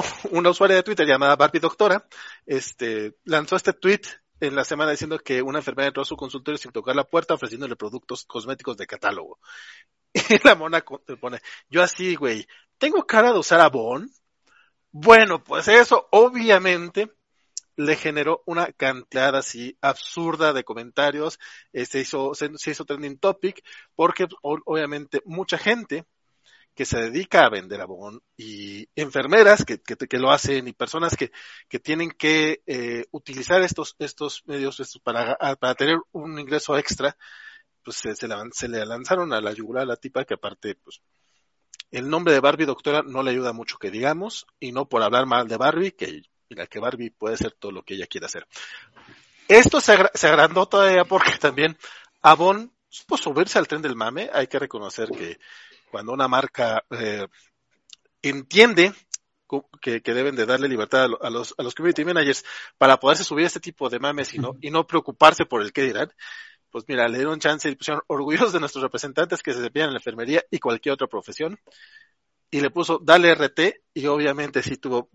usuaria de Twitter llamada Barbie Doctora, este, lanzó este tweet en la semana diciendo que una enfermera entró a su consultorio sin tocar la puerta ofreciéndole productos cosméticos de catálogo. Y la mona pone, yo así, güey, ¿tengo cara de usar Avon? Bueno, pues eso obviamente le generó una cantidad así absurda de comentarios, eh, se hizo, se, hizo trending topic, porque obviamente mucha gente que se dedica a vender abón y enfermeras que, que, que, lo hacen y personas que, que tienen que eh, utilizar estos, estos medios para, para tener un ingreso extra, pues se, se le lanzaron a la yugular a la tipa que aparte, pues, el nombre de Barbie doctora no le ayuda mucho que digamos, y no por hablar mal de Barbie, que mira que Barbie puede hacer todo lo que ella quiera hacer. Esto se, se agrandó todavía porque también Avon supo subirse al tren del mame. Hay que reconocer que cuando una marca eh, entiende que, que, deben de darle libertad a, los, a los community managers para poderse subir a este tipo de mames y no, y no preocuparse por el que dirán, pues mira, le dieron chance y pusieron orgullosos de nuestros representantes que se despiden en la enfermería y cualquier otra profesión. Y le puso dale RT y obviamente sí tuvo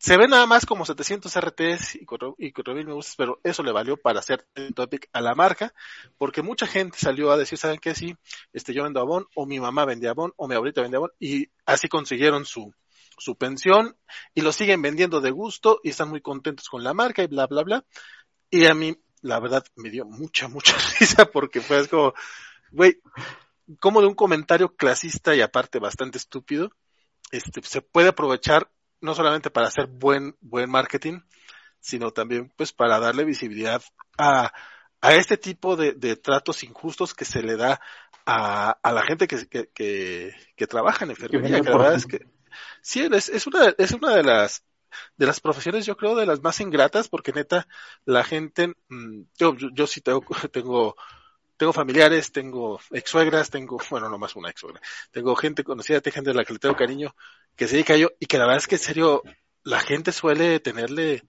se ve nada más como 700 RTS y 4000 me gustas, pero eso le valió para hacer el topic a la marca, porque mucha gente salió a decir, ¿saben qué? Sí, este, yo vendo Avon, o mi mamá vendía Avon, o mi abuelita vendía Avon, y así consiguieron su, su pensión, y lo siguen vendiendo de gusto, y están muy contentos con la marca, y bla, bla, bla. Y a mí, la verdad, me dio mucha, mucha risa, porque fue como, güey, como de un comentario clasista y aparte bastante estúpido, este, se puede aprovechar no solamente para hacer buen, buen marketing, sino también pues para darle visibilidad a, a este tipo de, de tratos injustos que se le da a, a la gente que, que, que, trabaja en enfermería, que la verdad es que sí, es, es una, es una de las de las profesiones yo creo de las más ingratas porque neta la gente mm, yo, yo, yo sí tengo, tengo tengo familiares, tengo ex suegras, tengo, bueno, no más una ex suegra, tengo gente conocida, tengo gente a la que le tengo cariño, que se dedica yo, y que la verdad es que en serio, la gente suele tenerle,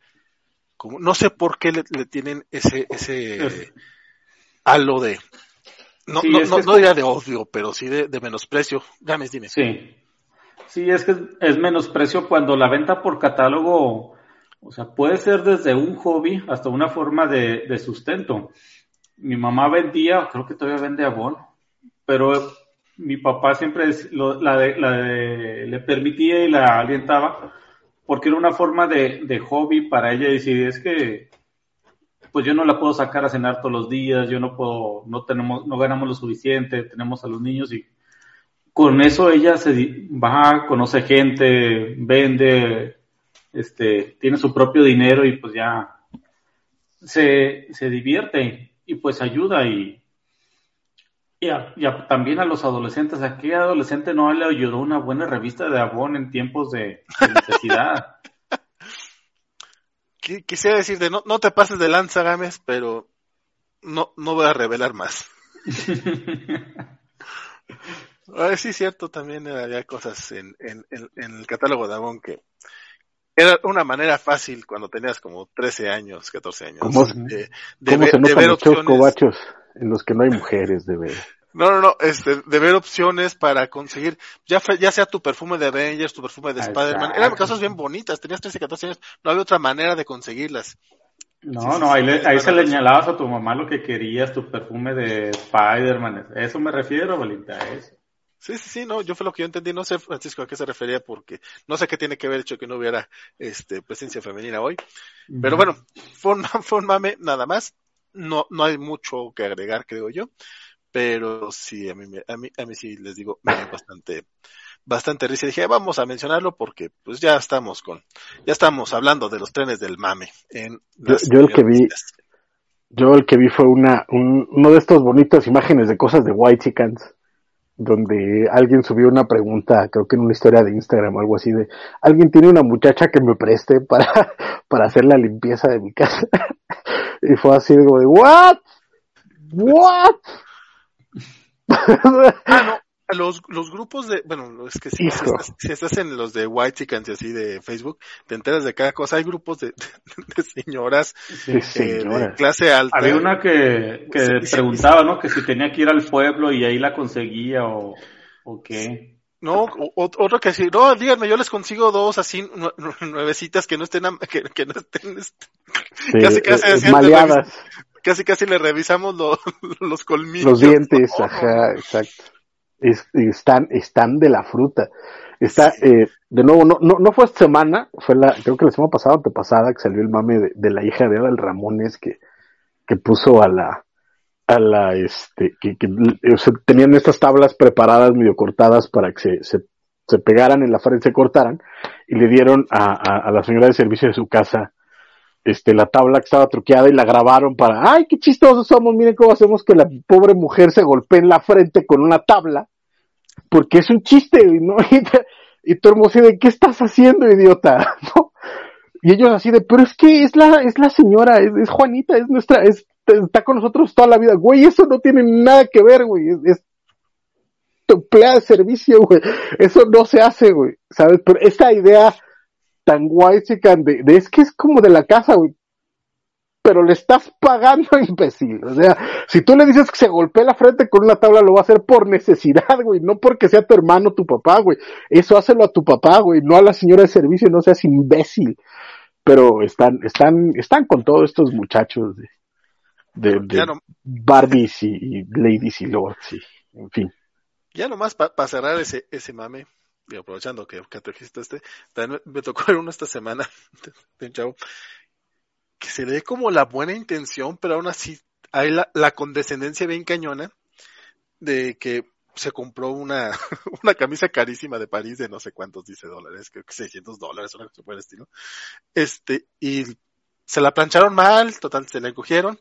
como, no sé por qué le, tienen ese, ese halo de, no, no, no, no diría de odio, pero sí de, de menosprecio. Gámez, dime. Sí. Sí, es que es menosprecio cuando la venta por catálogo, o sea, puede ser desde un hobby hasta una forma de, de sustento mi mamá vendía, creo que todavía vende Avon, pero mi papá siempre la le permitía y la alientaba porque era una forma de, hobby para ella decir, es que pues yo no la puedo sacar a cenar todos los días, yo no puedo, no tenemos, no ganamos lo suficiente, tenemos a los niños y con eso ella se va, conoce gente, vende, este, tiene su propio dinero y pues ya se, se divierte y pues ayuda y, y, también a los adolescentes. ¿A qué adolescente no le ayudó una buena revista de Avon en tiempos de, necesidad? Quisiera decirte, no, no te pases de lanza, Gámez, pero no, no voy a revelar más. Sí es cierto, también había cosas en, en, en, el catálogo de Avon que era una manera fácil cuando tenías como 13 años, 14 años. ¿Cómo, de, de, ¿cómo se de ver opciones. cobachos en los que no hay mujeres de ver? No, no, no, este, de ver opciones para conseguir, ya, ya sea tu perfume de Avengers, tu perfume de Spider-Man, eran cosas bien bonitas, tenías 13, 14 años, no había otra manera de conseguirlas. No, no, ahí, le, ahí se le señalabas a tu mamá lo que querías, tu perfume de Spider-Man, eso me refiero, Valinta, eso. Sí, sí, sí, no, yo fue lo que yo entendí, no sé, Francisco, a qué se refería, porque no sé qué tiene que ver el hecho que no hubiera este, presencia femenina hoy. Pero bueno, fue un, fue un mame nada más, no, no hay mucho que agregar, creo yo, pero sí, a mí, a mí, a mí sí les digo, me dio bastante, bastante risa. Dije, vamos a mencionarlo porque pues ya estamos con, ya estamos hablando de los trenes del mame. En yo, el que vi, yo el que vi fue una, un, uno de estos bonitas imágenes de cosas de White Chickens donde alguien subió una pregunta, creo que en una historia de Instagram o algo así de, alguien tiene una muchacha que me preste para, para hacer la limpieza de mi casa. y fue así como de, what? What? ah, los, los grupos de, bueno, es que si, si, estás, en los de White Chickens y así de Facebook, te enteras de cada cosa. Hay grupos de, de, señoras, eh, de clase alta. Había una que, que preguntaba, ¿no? Que si tenía que ir al pueblo y ahí la conseguía o, o qué. No, otro que sí, no, díganme, yo les consigo dos así nuevecitas que no estén, que, que no estén, este, casi casi maleadas. Casi casi le revisamos los colmillos. Los dientes, ajá, exacto están, están de la fruta. Está, eh, de nuevo, no, no, no fue esta semana, fue la, creo que la semana pasada o pasada que salió el mame de, la hija de Adal Ramones que, que puso a la, a la, este, que, que tenían estas tablas preparadas medio cortadas para que se, se, se pegaran en la frente, se cortaran, y le dieron a, a, a la señora de servicio de su casa este, la tabla que estaba truqueada y la grabaron para, ay, qué chistosos somos, miren cómo hacemos que la pobre mujer se golpee en la frente con una tabla, porque es un chiste, ¿no? Y, y todo así de, ¿qué estás haciendo, idiota? ¿No? Y ellos así de, pero es que es la, es la señora, es, Juanita, es nuestra, es, está con nosotros toda la vida, güey, eso no tiene nada que ver, güey, es, es tu de servicio, güey, eso no se hace, güey, ¿sabes? Pero esta idea tan guay, de, de, es que es como de la casa, güey. Pero le estás pagando, imbécil. O sea, si tú le dices que se golpee la frente con una tabla, lo va a hacer por necesidad, güey. No porque sea tu hermano, tu papá, güey. Eso hácelo a tu papá, güey. No a la señora de servicio, no seas imbécil. Pero están, están, están con todos estos muchachos de, de, de Barbies y, Ladies y Lords y, en fin. Ya nomás para cerrar ese, ese mame, aprovechando que, que este, también me, tocó ver uno esta semana de un chavo que se ve como la buena intención, pero aún así hay la, la condescendencia bien cañona de que se compró una, una camisa carísima de París de no sé cuántos dice dólares, creo que 600 dólares, una cosa por el estilo. Este, y se la plancharon mal, total, se la encogieron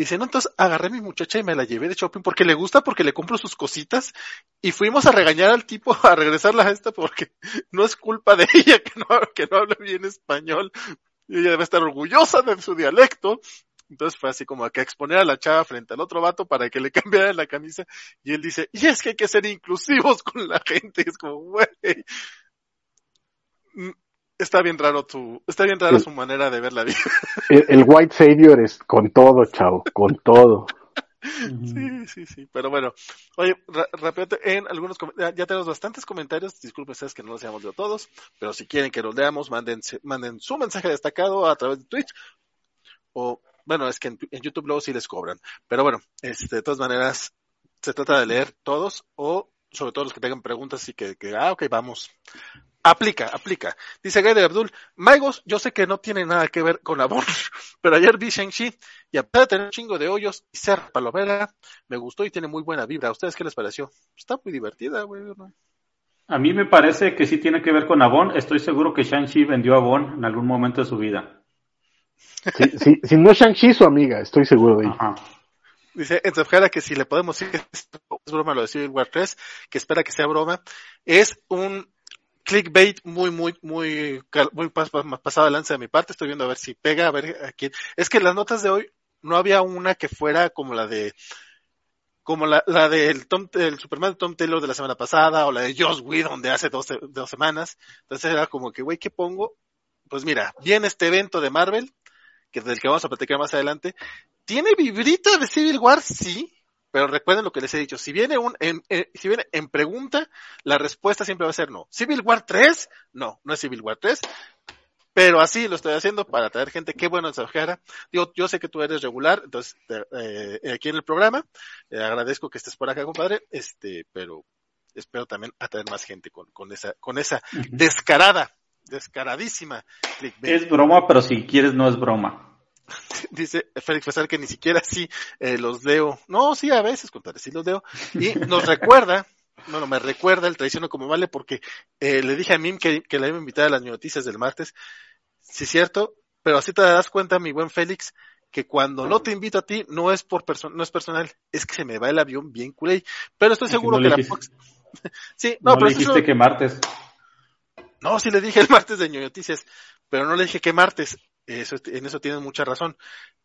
Dice, no, entonces agarré a mi muchacha y me la llevé de shopping porque le gusta, porque le compro sus cositas. Y fuimos a regañar al tipo a regresarla a esta porque no es culpa de ella que no, que no habla bien español. Y ella debe estar orgullosa de su dialecto. Entonces fue así como que exponer a la chava frente al otro vato para que le cambiara la camisa. Y él dice, y es que hay que ser inclusivos con la gente. Y es como, güey está bien raro tu, está bien raro su manera de ver la vida. El, White Savior es con todo, chao, con todo. Sí, sí, sí, pero bueno, oye, rápido, en algunos ya, ya tenemos bastantes comentarios, disculpen ustedes que no los hayamos de todos, pero si quieren que los leamos, manden, manden su mensaje destacado a través de Twitch, o, bueno, es que en, YouTube luego sí les cobran, pero bueno, este, de todas maneras, se trata de leer todos, o sobre todo los que tengan preguntas y que, que ah, ok, vamos, Aplica, aplica. Dice Gaider Abdul, Maigos, yo sé que no tiene nada que ver con Avon, pero ayer vi Shang-Chi y a pesar de tener un chingo de hoyos y ser palomera, me gustó y tiene muy buena vibra. ¿A ustedes qué les pareció? Está muy divertida, güey. A mí me parece que sí tiene que ver con Avon. Estoy seguro que Shang-Chi vendió Avon en algún momento de su vida. si no Shang-Chi, su amiga, estoy seguro de ello. Dice Enzefjara que si le podemos decir que es broma lo de Civil War 3, que espera que sea broma, es un clickbait muy, muy, muy, muy pasado de lanza de mi parte. Estoy viendo a ver si pega, a ver a quién. Es que las notas de hoy no había una que fuera como la de como la, la del Tom, el Superman de Tom Taylor de la semana pasada, o la de Joss Whedon de hace dos, dos semanas. Entonces era como que, güey, ¿qué pongo? Pues mira, viene este evento de Marvel, que del que vamos a platicar más adelante. ¿Tiene vibrita de Civil War? Sí. Pero recuerden lo que les he dicho, si viene un, en, eh, si viene en pregunta, la respuesta siempre va a ser no. Civil War 3? No, no es Civil War 3. Pero así lo estoy haciendo para traer gente. Qué bueno ojara. Digo, yo sé que tú eres regular, entonces, eh, aquí en el programa, eh, agradezco que estés por acá, compadre, este, pero espero también atraer más gente con, con esa, con esa descarada, descaradísima Es broma, pero si quieres no es broma. Dice Félix Fasar que ni siquiera sí eh, los leo. No, sí, a veces, compadre, sí los leo. Y nos recuerda, bueno, me recuerda el traiciono como vale porque eh, le dije a Mim que, que le iba a invitar a las noticias del martes. Sí, cierto, pero así te das cuenta, mi buen Félix, que cuando no te invito a ti no es por no es personal, es que se me va el avión bien culé. Pero estoy seguro que, la Sí, no, pero le dijiste que martes. No, sí le dije el martes de noticias, pero no le dije que martes. Eso, en eso tienen mucha razón.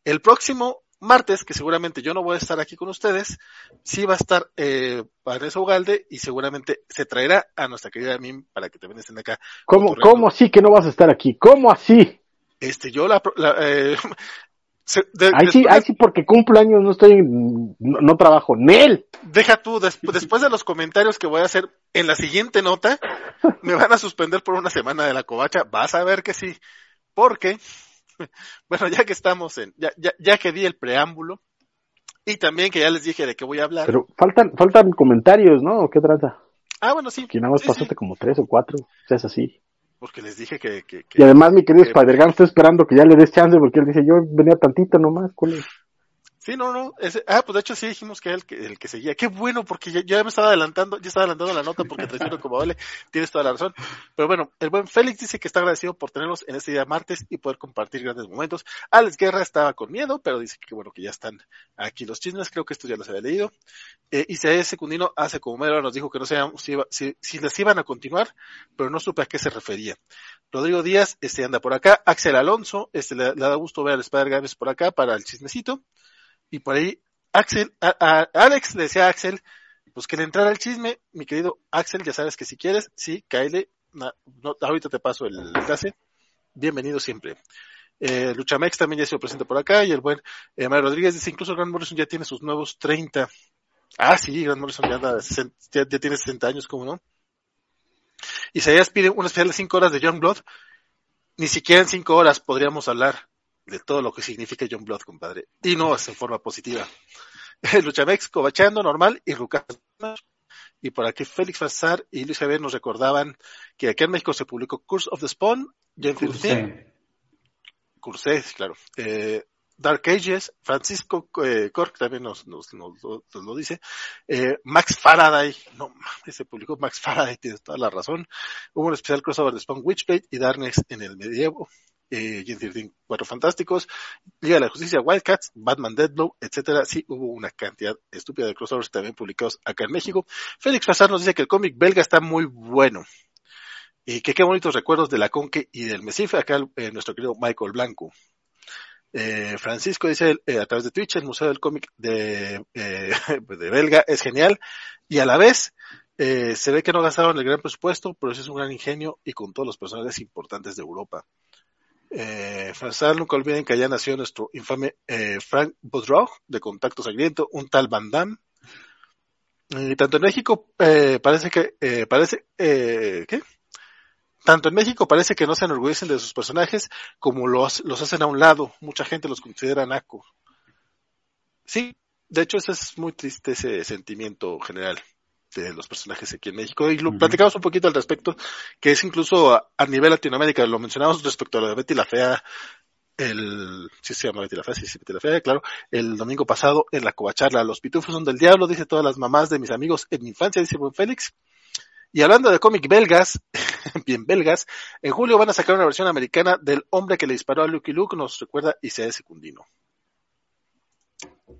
El próximo martes, que seguramente yo no voy a estar aquí con ustedes, sí va a estar eh, Vanessa Ugalde y seguramente se traerá a nuestra querida Mim para que también estén acá. ¿Cómo, ¿cómo así que no vas a estar aquí? ¿Cómo así? Este, yo la... eh, ahí sí, ahí sí porque cumpleaños no estoy, no, trabajo. ¡Nel! Deja tú, después de los comentarios que voy a hacer en la siguiente nota, me van a suspender por una semana de la covacha. Vas a ver que sí. Porque bueno, ya que estamos en, ya, ya, ya que di el preámbulo, y también que ya les dije de qué voy a hablar. Pero faltan, faltan comentarios, ¿no? ¿Qué trata? Ah, bueno, sí. Que nada más pasaste como tres o cuatro, o es así. Porque les dije que... que, y además mi querido Spider-Man está esperando que ya le des chance porque él dice, yo venía tantito nomás, ¿cuál Sí, no, no. Ese, ah, pues de hecho sí dijimos que era el que, el que seguía. Qué bueno, porque ya, ya me estaba adelantando, ya estaba adelantando la nota porque traiciono como vale. Tienes toda la razón. Pero bueno, el buen Félix dice que está agradecido por tenerlos en este día martes y poder compartir grandes momentos. Alex Guerra estaba con miedo, pero dice que bueno, que ya están aquí los chismes. Creo que esto ya los había leído. Eh, ese Secundino hace como mero nos dijo que no sabíamos si, si, si les iban a continuar, pero no supe a qué se refería. Rodrigo Díaz, este anda por acá. Axel Alonso, este le, da gusto ver al Spider Games por acá para el chismecito y por ahí Axel, a, Alex le decía a Axel, pues que le entrara el chisme, mi querido Axel, ya sabes que si quieres, sí, caele, ahorita te paso el enlace, bienvenido siempre. Eh, Luchamex también ya se presenta por acá y el buen eh, Mario Rodríguez dice incluso Grant Morrison ya tiene sus nuevos 30. Ah, sí, Grant Morrison ya, tiene 60 años, ¿cómo no? Se pide una especial de 5 horas de John Blood. Ni siquiera en 5 horas podríamos hablar de todo lo que significa John Blood, compadre. Y no es en forma positiva. Luchamex cobachando normal y Lucas. Y por aquí Félix Fazar y Luis Javier nos recordaban que aquí en México se publicó Curse of the Spawn, Cursé. Cursé, claro. Eh, Dark Ages, Francisco eh, Cork también nos, nos, nos, lo dice, eh, Max Faraday, no se publicó Max Faraday, tiene toda la razón, hubo un especial crossover de Spawn Witchblade y Darkness en el medievo, eh, Gen Cuatro Fantásticos, Liga de la Justicia, Wildcats, Batman Deadblow, etcétera. Sí, hubo una cantidad estúpida de crossovers también publicados acá en México. Félix Fazar nos dice que el cómic belga está muy bueno. Y que qué bonitos recuerdos de la Conque y del Mesif, acá eh, nuestro querido Michael Blanco. Eh, Francisco dice eh, a través de Twitch, el Museo del Cómic de, eh, de Belga es genial y a la vez eh, se ve que no gastaron el gran presupuesto, pero es un gran ingenio y con todos los personajes importantes de Europa. Eh, nunca olviden que allá nació nuestro infame eh, Frank Boudreau, de Contacto Sangriento, un tal Van Damme. Y tanto en México eh, parece que, eh, parece, eh, ¿qué? Tanto en México parece que no se enorgullecen de sus personajes como los, los hacen a un lado. Mucha gente los considera naco. Sí, de hecho ese es muy triste ese sentimiento general de los personajes aquí en México. Y lo platicamos un poquito al respecto, que es incluso a, nivel Latinoamérica, lo mencionamos respecto a lo de Betty la Fea, el, sí se llama Betty la Fea, sí, sí, Betty la Fea, claro, el domingo pasado en la covacharla, los pitufos son del diablo, dice todas las mamás de mis amigos en mi infancia, dice buen Félix. Y hablando de cómic belgas, bien belgas, en julio van a sacar una versión americana del hombre que le disparó a Lucky Luke, nos recuerda y sea Secundino.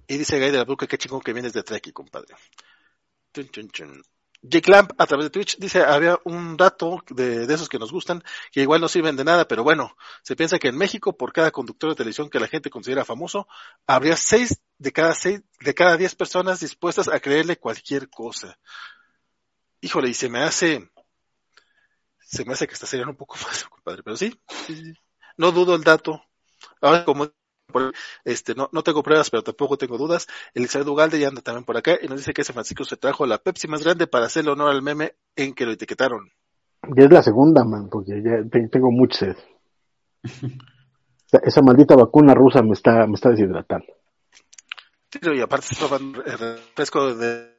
Y dice Guy de la Bruca, qué chingón que vienes de Treki, compadre. Jake Lamp a través de Twitch dice, había un dato de, de, esos que nos gustan, que igual no sirven de nada, pero bueno, se piensa que en México, por cada conductor de televisión que la gente considera famoso, habría seis de cada seis, de cada diez personas dispuestas a creerle cualquier cosa. Híjole, y se me hace, se me hace que esta sería un poco más, compadre, pero sí, sí no dudo el dato. Ahora, como este, no, no tengo pruebas, pero tampoco tengo dudas. Elizabeth Ugalde ya anda también por acá y nos dice que ese Francisco se trajo la Pepsi más grande para hacerle honor al meme en que lo etiquetaron. Ya es la segunda, man, porque ya tengo mucho sed. Esa maldita vacuna rusa me está, me está deshidratando. Y aparte está refresco de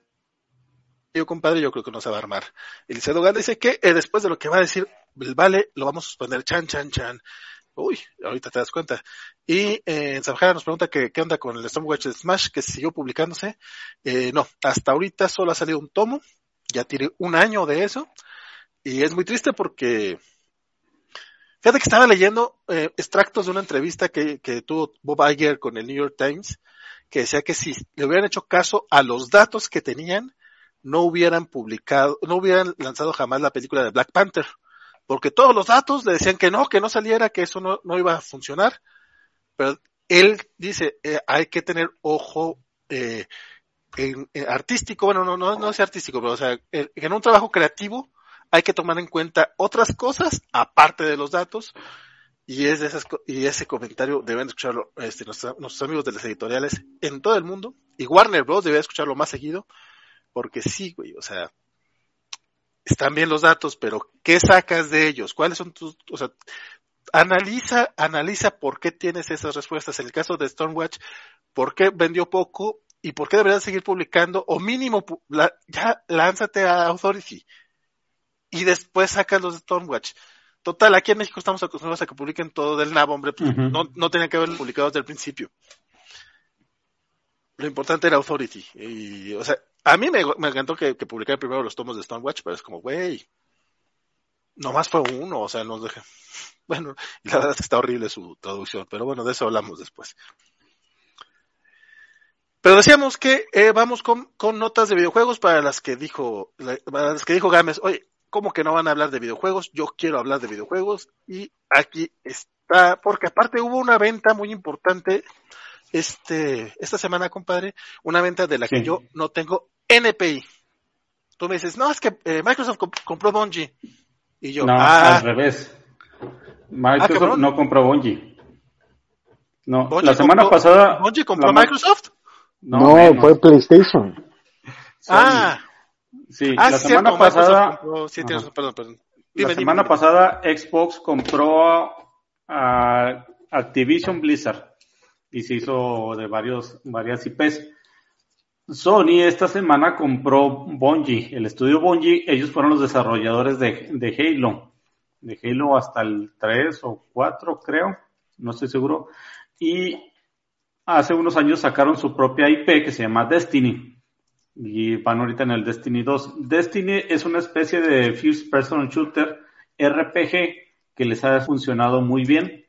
yo, compadre, yo creo que no se va a armar. Elizabeth Ugalde dice que eh, después de lo que va a decir el vale, lo vamos a suspender. Chan, chan, chan. Uy, ahorita te das cuenta. Y eh, en Sabjara nos pregunta que qué onda con el Stormwatch de Smash, que siguió publicándose. Eh, no, hasta ahorita solo ha salido un tomo, ya tiene un año de eso, y es muy triste porque, fíjate que estaba leyendo eh, extractos de una entrevista que, que tuvo Bob Iger con el New York Times, que decía que si le hubieran hecho caso a los datos que tenían, no hubieran publicado, no hubieran lanzado jamás la película de Black Panther porque todos los datos le decían que no, que no saliera, que eso no, no iba a funcionar, pero él dice, eh, hay que tener ojo eh, artístico, bueno, no, no, no es artístico, pero o sea, en, un trabajo creativo hay que tomar en cuenta otras cosas aparte de los datos, y es de esas, y ese comentario deben escucharlo este, nuestros, nuestros amigos de las editoriales en todo el mundo, y Warner Bros. debe escucharlo más seguido, porque sí, güey, o sea, están bien los datos, pero ¿qué sacas de ellos? ¿Cuáles son tus, o sea, analiza, analiza por qué tienes esas respuestas. En el caso de Stormwatch, ¿por qué vendió poco y por qué deberías seguir publicando? O mínimo, ya lánzate a Authority y después sacas los de Stormwatch. Total, aquí en México estamos acostumbrados a que publiquen todo del NAB, hombre, pues, no, no tenían que haberlo publicado desde el principio. Lo importante era Authority. Y, o sea, a mí me, encantó que, que publicara primero los tomos de Stonewatch, pero es como, güey, nomás fue uno, o sea, nos deja. Bueno, y la verdad es que está horrible su traducción, pero bueno, de eso hablamos después. Pero decíamos que eh, vamos con, con, notas de videojuegos para las que dijo, para las que dijo Gámez, oye, ¿cómo que no van a hablar de videojuegos? Yo quiero hablar de videojuegos y aquí está, porque aparte hubo una venta muy importante este, esta semana, compadre, una venta de la que yo no tengo NPI. Tú me dices, no, es que eh, Microsoft compró Bungie. Y yo, no, ah, al revés. Microsoft ah, no compró Bungie. No, la semana compró, pasada. ¿Bungie compró Microsoft? No, no fue PlayStation. Ah. Sí, ah, la sí, semana cierto, pasada. Compró, sí, tienes, perdón, perdón. Dime, la semana dime, pasada Xbox compró a Activision Blizzard y se hizo de varios, varias IPs. Sony esta semana compró Bungie, el estudio Bungie, ellos fueron los desarrolladores de, Halo, de Halo hasta el 3 o 4 creo, no estoy seguro, y hace unos años sacaron su propia IP que se llama Destiny, y van ahorita en el Destiny 2. Destiny es una especie de First Person Shooter RPG que les ha funcionado muy bien,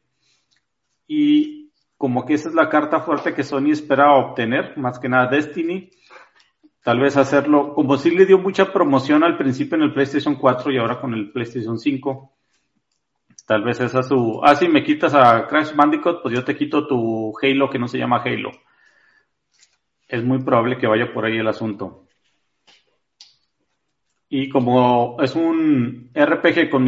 y como que esa es la carta fuerte que Sony esperaba obtener, más que nada Destiny. Tal vez hacerlo, como si le dio mucha promoción al principio en el PlayStation 4 y ahora con el PlayStation 5. Tal vez esa es su... Ah, si me quitas a Crash Bandicoot, pues yo te quito tu Halo que no se llama Halo. Es muy probable que vaya por ahí el asunto. Y como es un RPG con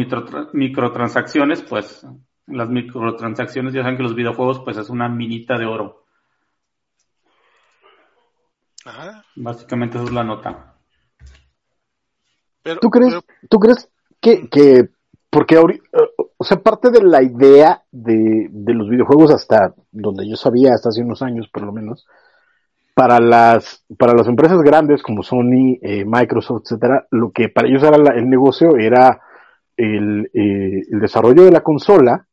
microtransacciones, pues las microtransacciones, ya saben que los videojuegos pues es una minita de oro. Ajá. Básicamente esa es la nota. Pero, ¿Tú crees, pero... ¿tú crees que, que porque ahorita, o sea, parte de la idea de, de los videojuegos hasta donde yo sabía, hasta hace unos años por lo menos, para las, para las empresas grandes como Sony, eh, Microsoft, etcétera, lo que para ellos era la, el negocio era el, eh, el desarrollo de la consola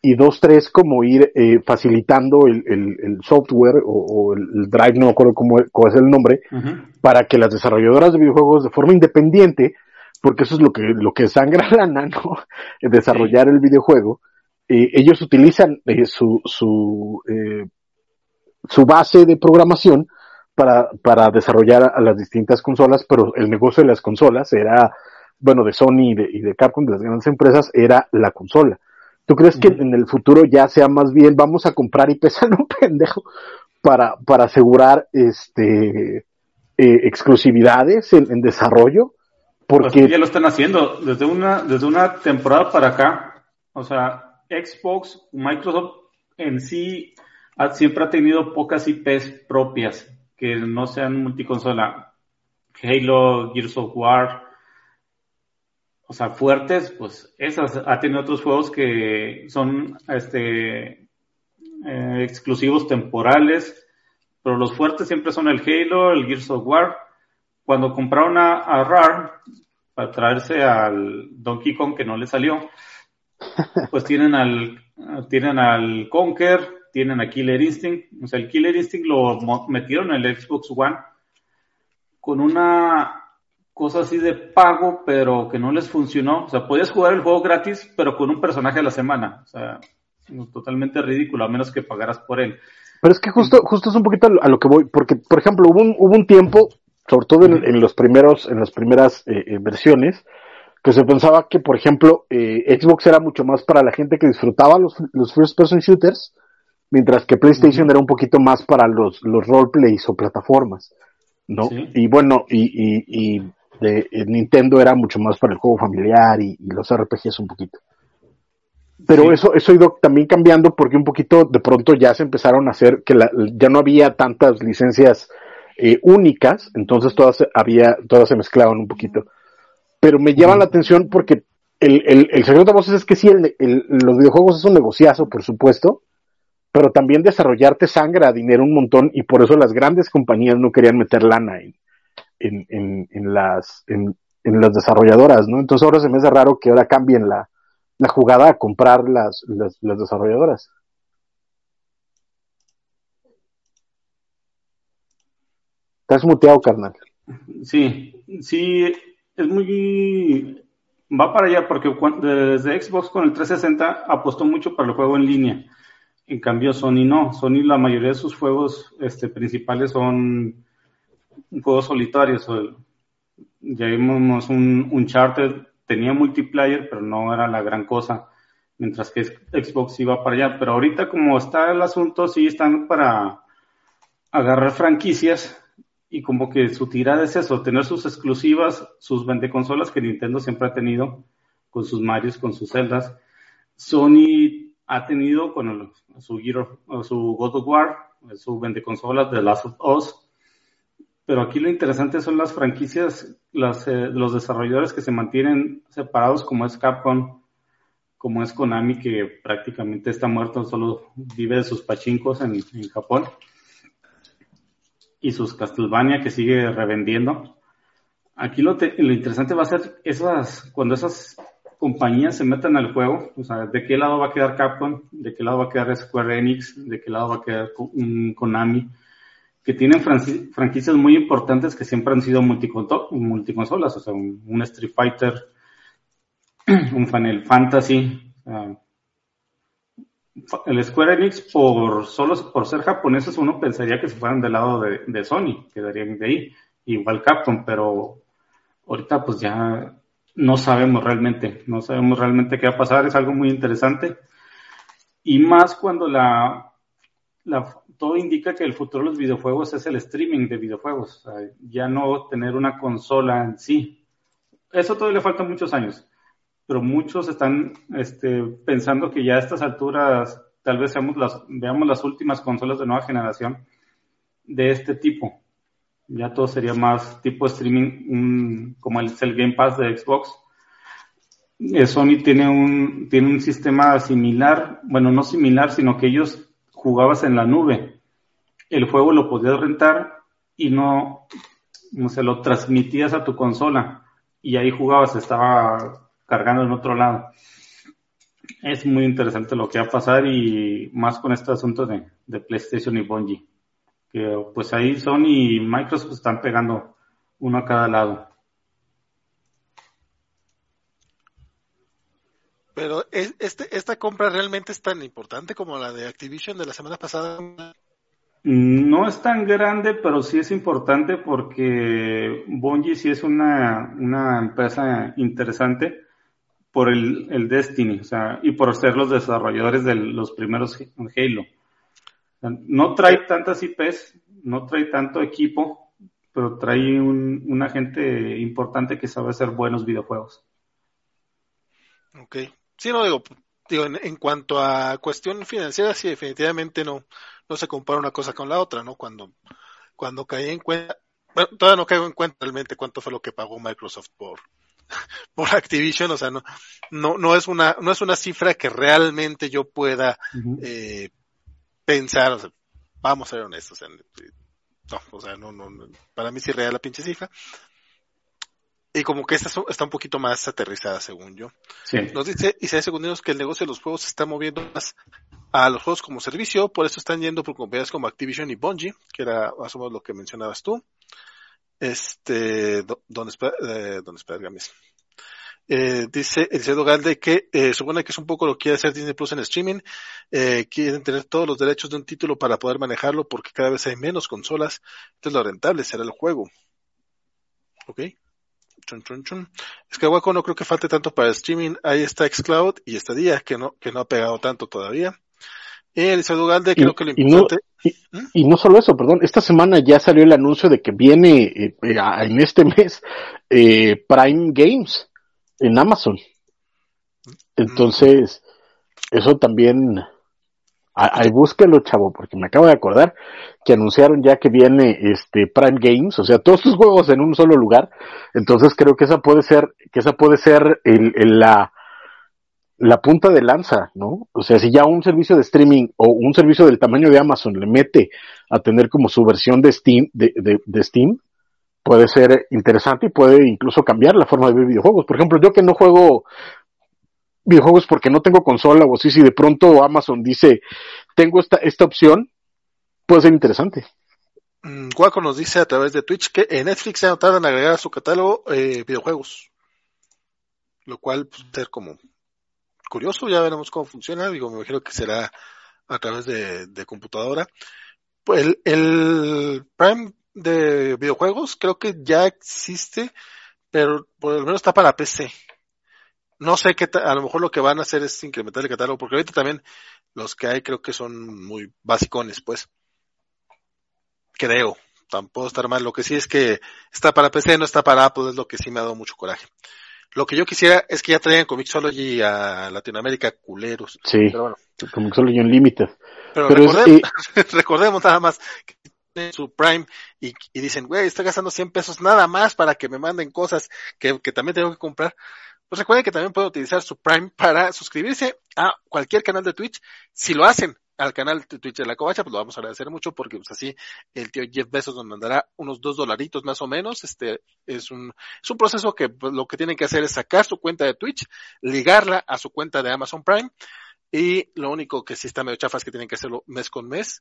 y dos, tres, como ir eh, facilitando el, el, el, software o, o, el drive, no me acuerdo cómo, cómo es el nombre, uh -huh. para que las desarrolladoras de videojuegos de forma independiente, porque eso es lo que, lo que sangra lana, ¿no? Desarrollar sí. el videojuego, eh, ellos utilizan eh, su, su, eh, su base de programación para, para desarrollar a las distintas consolas, pero el negocio de las consolas era, bueno, de Sony y de, y de Capcom, de las grandes empresas, era la consola. ¿Tú crees que en el futuro ya sea más bien vamos a comprar y pesar un pendejo para, para asegurar este eh, exclusividades en, desarrollo? Porque pues ya lo están haciendo desde una desde una temporada para acá. O sea, Xbox, Microsoft en sí siempre ha tenido pocas IPs propias que no sean multiconsola. Halo, Gears of War, o sea, fuertes, pues esas ha tenido otros juegos que son este eh, exclusivos temporales, pero los fuertes siempre son el Halo, el Gears of War. Cuando compraron a, a Rare para traerse al Donkey Kong que no le salió, pues tienen al tienen al Conker, tienen a Killer Instinct, o sea, el Killer Instinct lo metieron en el Xbox One con una cosa así de pago, pero que no les funcionó. O sea, podías jugar el juego gratis, pero con un personaje a la semana. O sea, totalmente ridículo, a menos que pagaras por él. Pero es que justo, justo es un poquito a lo que voy, porque, por ejemplo, hubo un, hubo un tiempo, sobre todo en, los primeros, en las primeras eh, eh, versiones, que se pensaba que, por ejemplo, eh, Xbox era mucho más para la gente que disfrutaba los, los first person shooters, mientras que PlayStation era un poquito más para los, los roleplays o plataformas, ¿no? Y bueno, y, y de Nintendo era mucho más para el juego familiar y, los RPGs un poquito. Pero eso, eso ha ido también cambiando porque un poquito de pronto ya se empezaron a hacer que ya no había tantas licencias eh, únicas, entonces todas había, todas se mezclaban un poquito. Pero me llama la atención porque el, el, el secreto de voces es que sí, el, los videojuegos es un negociazo, por supuesto, pero también desarrollarte sangra dinero un montón y por eso las grandes compañías no querían meter lana en, en, en, en las, en, en, las desarrolladoras, ¿no? Entonces ahora se me hace raro que ahora cambien la, la jugada a comprar las, las, las desarrolladoras. Estás muteado, carnal. Sí, sí, es muy... Va para allá porque desde Xbox con el 360 apostó mucho para el juego en línea. En cambio, Sony no. Sony la mayoría de sus juegos este, principales son juegos solitarios. Ya vimos un, un charter, tenía multiplayer, pero no era la gran cosa, mientras que Xbox iba para allá. Pero ahorita como está el asunto, sí están para agarrar franquicias y como que su tirada es eso, tener sus exclusivas, sus consolas que Nintendo siempre ha tenido, con sus Marios, con sus Zeldas. Sony ha tenido con su, su God of War, su consolas de Last of Us, pero aquí lo interesante son las franquicias, las, eh, los desarrolladores que se mantienen separados, como es Capcom, como es Konami, que prácticamente está muerto, solo vive de sus pachincos en, Japón, y sus Castlevania, que sigue revendiendo. Aquí lo, lo interesante va a ser esas, cuando esas compañías se metan al juego, o sea, de qué lado va a quedar Capcom, de qué lado va a quedar Square Enix, de qué lado va a quedar Konami que tienen franquicias muy importantes que siempre han sido multiconsolas, o sea, un, Street Fighter, un Final Fantasy. el Square Enix, por solo por ser japoneses, uno pensaría que se fueran del lado de, Sony, quedarían de ahí, igual Capcom, pero ahorita pues ya no sabemos realmente, no sabemos realmente qué va a pasar, es algo muy interesante. Y más cuando la, todo indica que el futuro de los videojuegos es el streaming de videojuegos, ya no tener una consola en sí. Eso todavía le falta muchos años, pero muchos están este, pensando que ya a estas alturas tal vez seamos las, veamos las últimas consolas de nueva generación de este tipo. Ya todo sería más tipo streaming, como el, el Game Pass de Xbox. Eh, Sony tiene un, tiene un sistema similar, bueno, no similar, sino que ellos jugabas en la nube. El juego lo podías rentar y no, no se lo transmitías a tu consola y ahí jugabas, estaba cargando en otro lado. Es muy interesante lo que va a pasar y más con este asunto de, de PlayStation y Bungie. Que pues ahí Sony y Microsoft están pegando uno a cada lado. Pero este, esta compra realmente es tan importante como la de Activision de la semana pasada. No es tan grande, pero sí es importante porque Bungie sí es una, una empresa interesante por el, el, Destiny, o sea, y por ser los desarrolladores de los primeros Halo. No trae tantas IPs, no trae tanto equipo, pero trae un, una gente importante que sabe hacer buenos videojuegos. Ok. Sí, no digo, digo en, en, cuanto a cuestión financiera, sí, definitivamente no, no se compara una cosa con la otra, ¿no? Cuando, cuando caí en cuenta, bueno, todavía no caigo en cuenta realmente cuánto fue lo que pagó Microsoft por, por Activision, o sea, no, no, no es una, no es una cifra que realmente yo pueda uh -huh. eh, pensar, o sea, vamos a ser honestos, o sea, no, o sea, no, no, no, para mí sí real la pinche cifra. Y como que esta está un poquito más aterrizada, según yo. Sí. Nos dice Isaías Segundinos que el negocio de los juegos se está moviendo más a los juegos como servicio, por eso están yendo por compañías como Activision y Bungie, que era más o menos lo que mencionabas tú. Este, espera, eh, espera Gamis. Eh, dice Eliseo Galde que eh, supone que es un poco lo que quiere hacer Disney Plus en streaming. Eh, quieren tener todos los derechos de un título para poder manejarlo porque cada vez hay menos consolas. Entonces lo rentable será el juego. Ok. Chun, chun, chun. Es que Waco no creo que falte tanto para el streaming. Ahí está Xcloud y esta día que no, que no ha pegado tanto todavía. Y Eliseo Galde creo y, que lo importante. Y no, y, y no, solo eso, perdón. Esta semana ya salió el anuncio de que viene eh, en este mes eh, Prime Games en Amazon. Entonces, eso también, ahí búsquelo, chavo, porque me acabo de acordar que anunciaron ya que viene este Prime Games, o sea, todos sus juegos en un solo lugar. Entonces creo que esa puede ser, que esa puede ser el, el, la, la punta de lanza, ¿no? O sea, si ya un servicio de streaming o un servicio del tamaño de Amazon le mete a tener como su versión de Steam, de, de, de Steam, puede ser interesante y puede incluso cambiar la forma de ver videojuegos. Por ejemplo, yo que no juego videojuegos porque no tengo consola o así, si de pronto Amazon dice, tengo esta, esta opción, puede ser interesante. Guaco nos dice a través de Twitch que en Netflix se ha notado en agregar a su catálogo eh, videojuegos, lo cual puede ser como curioso, ya veremos cómo funciona, digo, me imagino que será a través de, computadora. Pues el, el Prime de videojuegos creo que ya existe, pero por lo menos está para PC. No sé qué, a lo mejor lo que van a hacer es incrementar el catálogo, porque ahorita también los que hay creo que son muy basicones, pues. Creo, tampoco estar mal. Lo que sí es que está para PC, no está para Apple, es lo que sí me ha dado mucho coraje. Lo que yo quisiera es que ya traigan Comixology a Latinoamérica culeros. Sí, pero bueno. Comixology Unlimited. Pero, pero recordemos, es, eh... recordemos nada más que su Prime y, y dicen, güey, estoy gastando 100 pesos nada más para que me manden cosas que, que también tengo que comprar. Pues recuerden que también pueden utilizar su Prime para suscribirse a cualquier canal de Twitch. Si lo hacen al canal de Twitch de la Covacha, pues lo vamos a agradecer mucho porque pues así el tío Jeff Bezos nos mandará unos dos dolaritos más o menos. Este es un, es un proceso que pues, lo que tienen que hacer es sacar su cuenta de Twitch, ligarla a su cuenta de Amazon Prime y lo único que sí está medio chafa es que tienen que hacerlo mes con mes.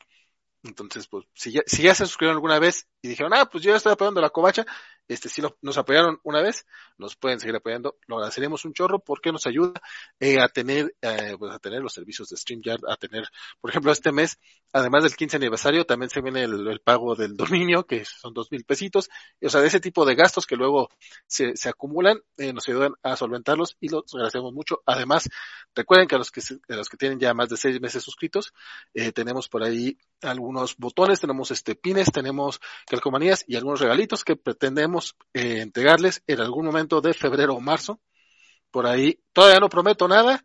Entonces, pues, si ya, si ya se suscribieron alguna vez y dijeron, ah, pues yo ya estoy apoyando la covacha, este, si nos apoyaron una vez, nos pueden seguir apoyando, lo agradeceremos un chorro porque nos ayuda eh, a tener, eh, pues a tener los servicios de StreamYard, a tener, por ejemplo, este mes, además del 15 aniversario, también se viene el, el pago del dominio, que son dos mil pesitos, o sea, de ese tipo de gastos que luego se, se acumulan, eh, nos ayudan a solventarlos y los agradecemos mucho. Además, recuerden que a los que, a los que tienen ya más de seis meses suscritos, eh, tenemos por ahí algunos botones, tenemos este pines, tenemos calcomanías y algunos regalitos que pretendemos eh, entregarles en algún momento de febrero o marzo. Por ahí todavía no prometo nada,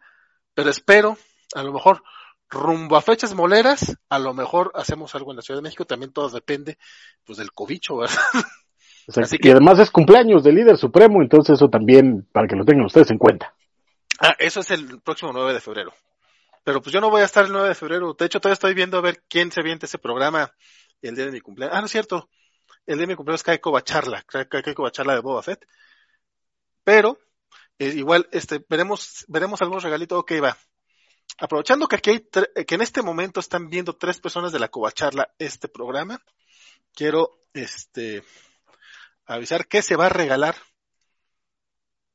pero espero, a lo mejor rumbo a fechas moleras, a lo mejor hacemos algo en la Ciudad de México, también todo depende pues del cobicho, ¿verdad? Así que... Y además es cumpleaños del líder supremo, entonces eso también para que lo tengan ustedes en cuenta. Ah, eso es el próximo 9 de febrero. Pero pues yo no voy a estar el 9 de febrero. De hecho, todavía estoy viendo a ver quién se viente ese programa el día de mi cumpleaños. Ah, no es cierto el de mi cumpleaños cae Covacharla, cae, de Boba Fett. Pero, eh, igual, este, veremos, veremos algunos regalitos, ok, va. Aprovechando que aquí hay, que en este momento están viendo tres personas de la Covacharla este programa, quiero, este, avisar que se va a regalar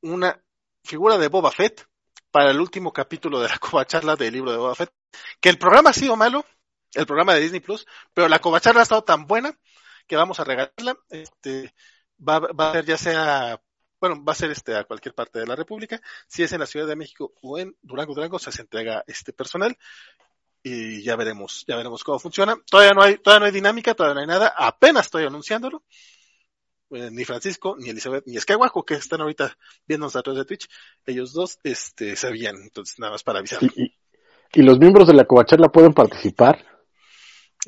una figura de Boba Fett para el último capítulo de la Covacharla del libro de Boba Fett. Que el programa ha sido malo, el programa de Disney Plus, pero la covacharla ha estado tan buena que vamos a regalarla. Este, va, va a ser ya sea, bueno, va a ser este a cualquier parte de la República. Si es en la Ciudad de México o en Durango, Durango, se entrega este personal y ya veremos, ya veremos cómo funciona. Todavía no hay, todavía no hay dinámica, todavía no hay nada. Apenas estoy anunciándolo. Eh, ni Francisco, ni Elizabeth, ni Skywalker, que están ahorita viéndonos a través de Twitch, ellos dos, este, sabían, entonces nada más para avisar. ¿Y, y los miembros de la covacharla pueden participar?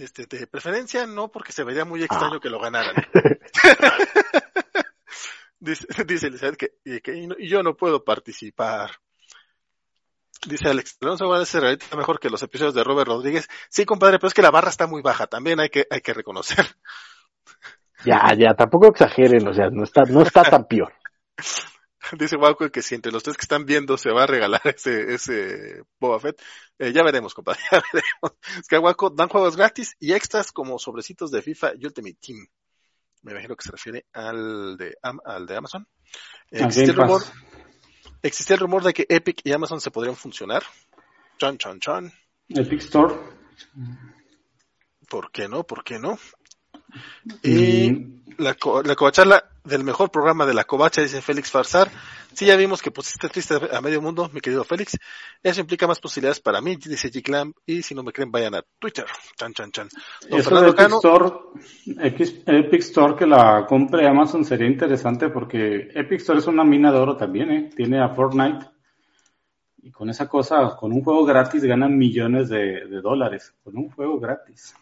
Este, de preferencia no, porque se vería muy extraño Ah. que lo ganaran. dice, dice Elizabeth que, y que y no- y yo no puedo participar. Dice Alex, Alonso Guardia se realiza mejor que los episodios de Robert Rodríguez. Sí, compadre, pero es que la barra está muy baja, también hay que, hay que reconocer. Ya, ya, tampoco exageren, o sea, no está, no está tan peor. Dice Wauco que si entre los tres que están viendo se va a regalar ese, ese Boba Fett, eh, ya veremos, compadre, ya veremos. Es que Wauco dan juegos gratis y extras como sobrecitos de FIFA y Ultimate Team. Me imagino que se refiere al de, al de Amazon. Existía el rumor, existía el rumor de que Epic y Amazon se podrían funcionar. Chan, chan, chan. Epic Store. ¿Por qué no? ¿Por qué no? Y Mm, la, la covacharla del mejor programa de la covacha, dice Félix Farsar. Sí, ya vimos que pusiste triste a medio mundo, mi querido Félix. Eso implica más posibilidades para mí, dice G-Clam. Y si no me creen, vayan a Twitter. Chan, chan, chan. Don Eso de Fernando Epic Cano, Store, Epic, Epic Store que la compre Amazon sería interesante porque Epic Store es una mina de oro también, ¿eh? Tiene a Fortnite y con esa cosa, con un juego gratis ganan millones de, de dólares. Con un juego gratis.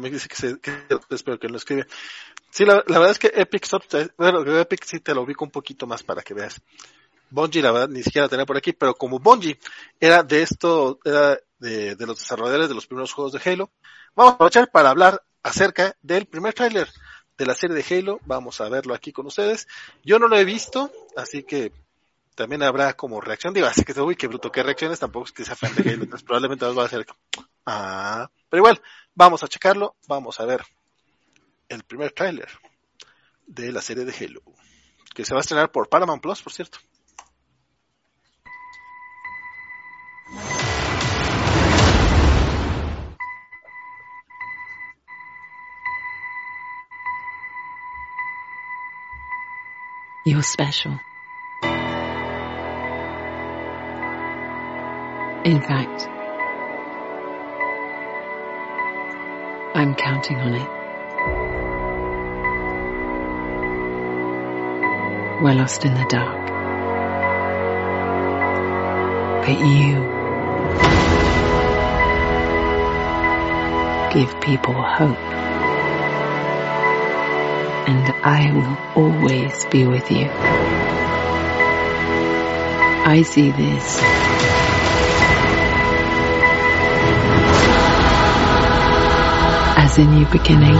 Me dice que, se, que espero que lo escribe. Sí, la, verdad es que Epic bueno, Epic sí te lo ubico un poquito más para que veas. Bungie, la verdad, ni siquiera tenía por aquí, pero como Bungie era de esto, era de, de los desarrolladores de los primeros juegos de Halo, vamos a aprovechar para hablar acerca del primer tráiler de la serie de Halo. Vamos a verlo aquí con ustedes. Yo no lo he visto, así que también habrá como reacción. Digo, así que uy, qué bruto, qué reacciones, tampoco es que sea fan de Halo, entonces probablemente nos va a hacer, ah, pero igual, vamos a checarlo, vamos a ver el primer tráiler de la serie de Halo, que se va a estrenar por Paramount Plus, por cierto. You're special. In fact, I'm counting on it. We're lost in the dark. But you give people hope. And I will always be with you. I see this as a new beginning.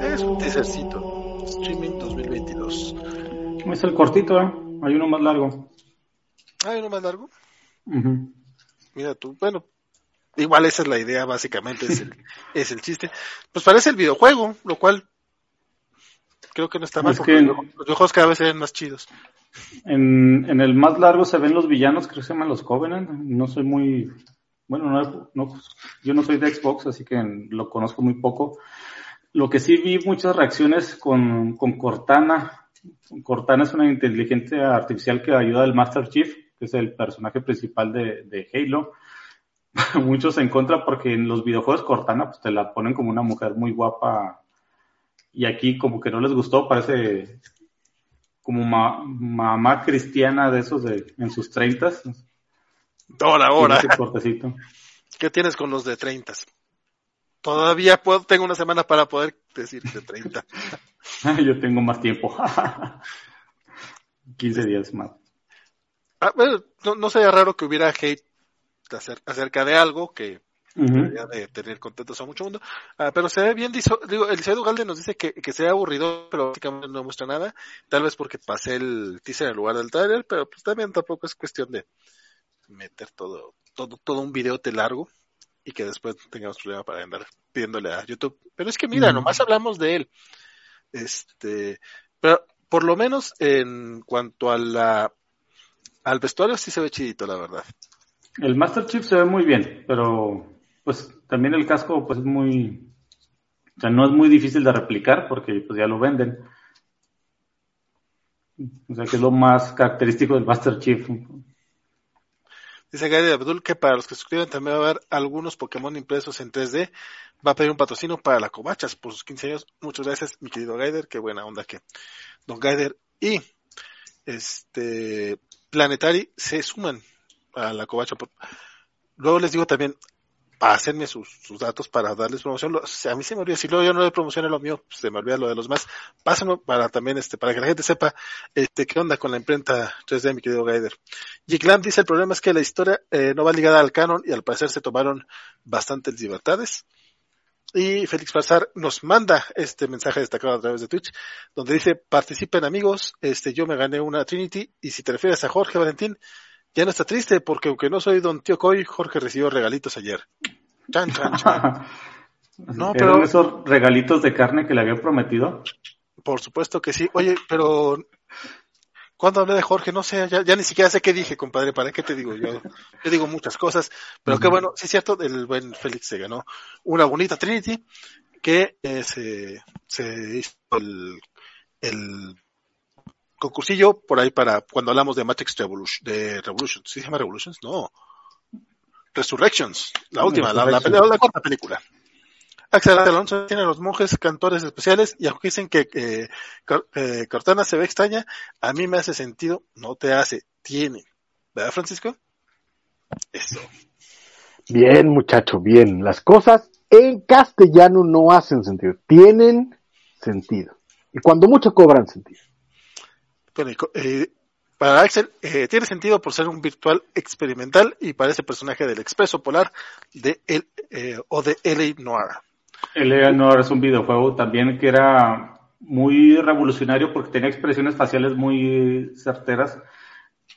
Es un teasercito. Streaming 2022. Es el cortito, ¿eh? Hay uno más largo. ¿Hay uno más largo? Ujú. Mira tú, bueno, igual esa es la idea, básicamente, es el, es el chiste. Pues parece el videojuego, lo cual creo que no está mal, Es porque que- los videojuegos cada vez se ven más chidos. En, el más largo se ven los villanos, creo que se llaman los Covenant. No soy muy. Bueno, no, no- yo no soy de Xbox, así que lo conozco muy poco. Lo que sí vi muchas reacciones con, con Cortana. Cortana es una inteligencia artificial que ayuda al Master Chief, que es el personaje principal de, de Halo. Muchos en contra porque en los videojuegos Cortana pues te la ponen como una mujer muy guapa y aquí como que no les gustó, parece como ma- mamá cristiana de esos de en sus treintas. Ahora, ahora. ¿qué tienes con los de 30? Todavía puedo, tengo una semana para poder decir de 30. Yo tengo más tiempo. 15 días más. Ah, bueno, no, no sería raro que hubiera hate acer- acerca de algo que Debería de tener contentos a mucho mundo. Ah, pero se ve bien, diso- digo, Eliseo Ugalde nos dice que, que se ve aburrido, pero básicamente no muestra nada. Tal vez porque pasé el teaser en lugar del trailer, pero pues también tampoco es cuestión de meter todo, todo, todo un videote largo y que después tengamos problema para andar pidiéndole a YouTube. Pero es que mira, Ujú. nomás hablamos de él. Este, pero por lo menos en cuanto a la Al vestuario sí se ve chidito, la verdad. El Master Chief se ve muy bien, pero pues también el casco pues es muy, o sea, no es muy difícil de replicar porque pues ya lo venden. O sea, que es lo más característico del Master Chief. Dice Gary Abdul que para los que suscriben también va a haber algunos Pokémon impresos en 3D. Va a pedir un patrocinio para la Covachas por sus 15 años. Muchas gracias, mi querido Gaider. Qué buena onda que Don Gaider y este Planetary se suman a la Covacha. Luego les digo también, hacerme sus, sus, datos para darles promoción. a mí se me olvida, si luego yo no le promocioné lo mío, pues se me olvida lo de los más. Pásenlo para también, este, para que la gente sepa, este, qué onda con la imprenta 3D, mi querido Gaider. Lamb dice, el problema es que la historia eh, no va ligada al canon y al parecer se tomaron bastantes libertades. Y Félix Farsar nos manda este mensaje destacado a través de Twitch, donde dice, participen amigos, este, yo me gané una Trinity, y si te refieres a Jorge Valentín, ya no está triste, porque aunque no soy don tío Coy, Jorge recibió regalitos ayer. Chan, chan, chan. no, pero... esos regalitos de carne que le había prometido? Por supuesto que sí. Oye, pero cuando hablé de Jorge, no sé, ya, ni siquiera sé qué dije, compadre, ¿para qué te digo? Yo, yo digo muchas cosas, pero qué bueno, sí es cierto, el buen Félix se ganó una bonita Trinity que eh, se, se hizo el, el concursillo por ahí para cuando hablamos de Matrix Revolution, de Revolutions, ¿sí se llama Revolutions? No. Resurrections, la última, la, la, la, cuarta película. Axel Alonso tiene los monjes cantores especiales y aunque dicen que eh, Cortana se ve extraña, a mí me hace sentido, no te hace, tiene. ¿Verdad, Francisco? Eso. Bien, muchacho, bien. Las cosas en castellano no hacen sentido, tienen sentido. Y cuando mucho cobran sentido. Eh, para Axel eh, tiene sentido por ser un virtual experimental y parece personaje del Expreso Polar de el, eh, o de L.A. Noir. L.A. Noir es un videojuego también que era muy revolucionario porque tenía expresiones faciales muy certeras.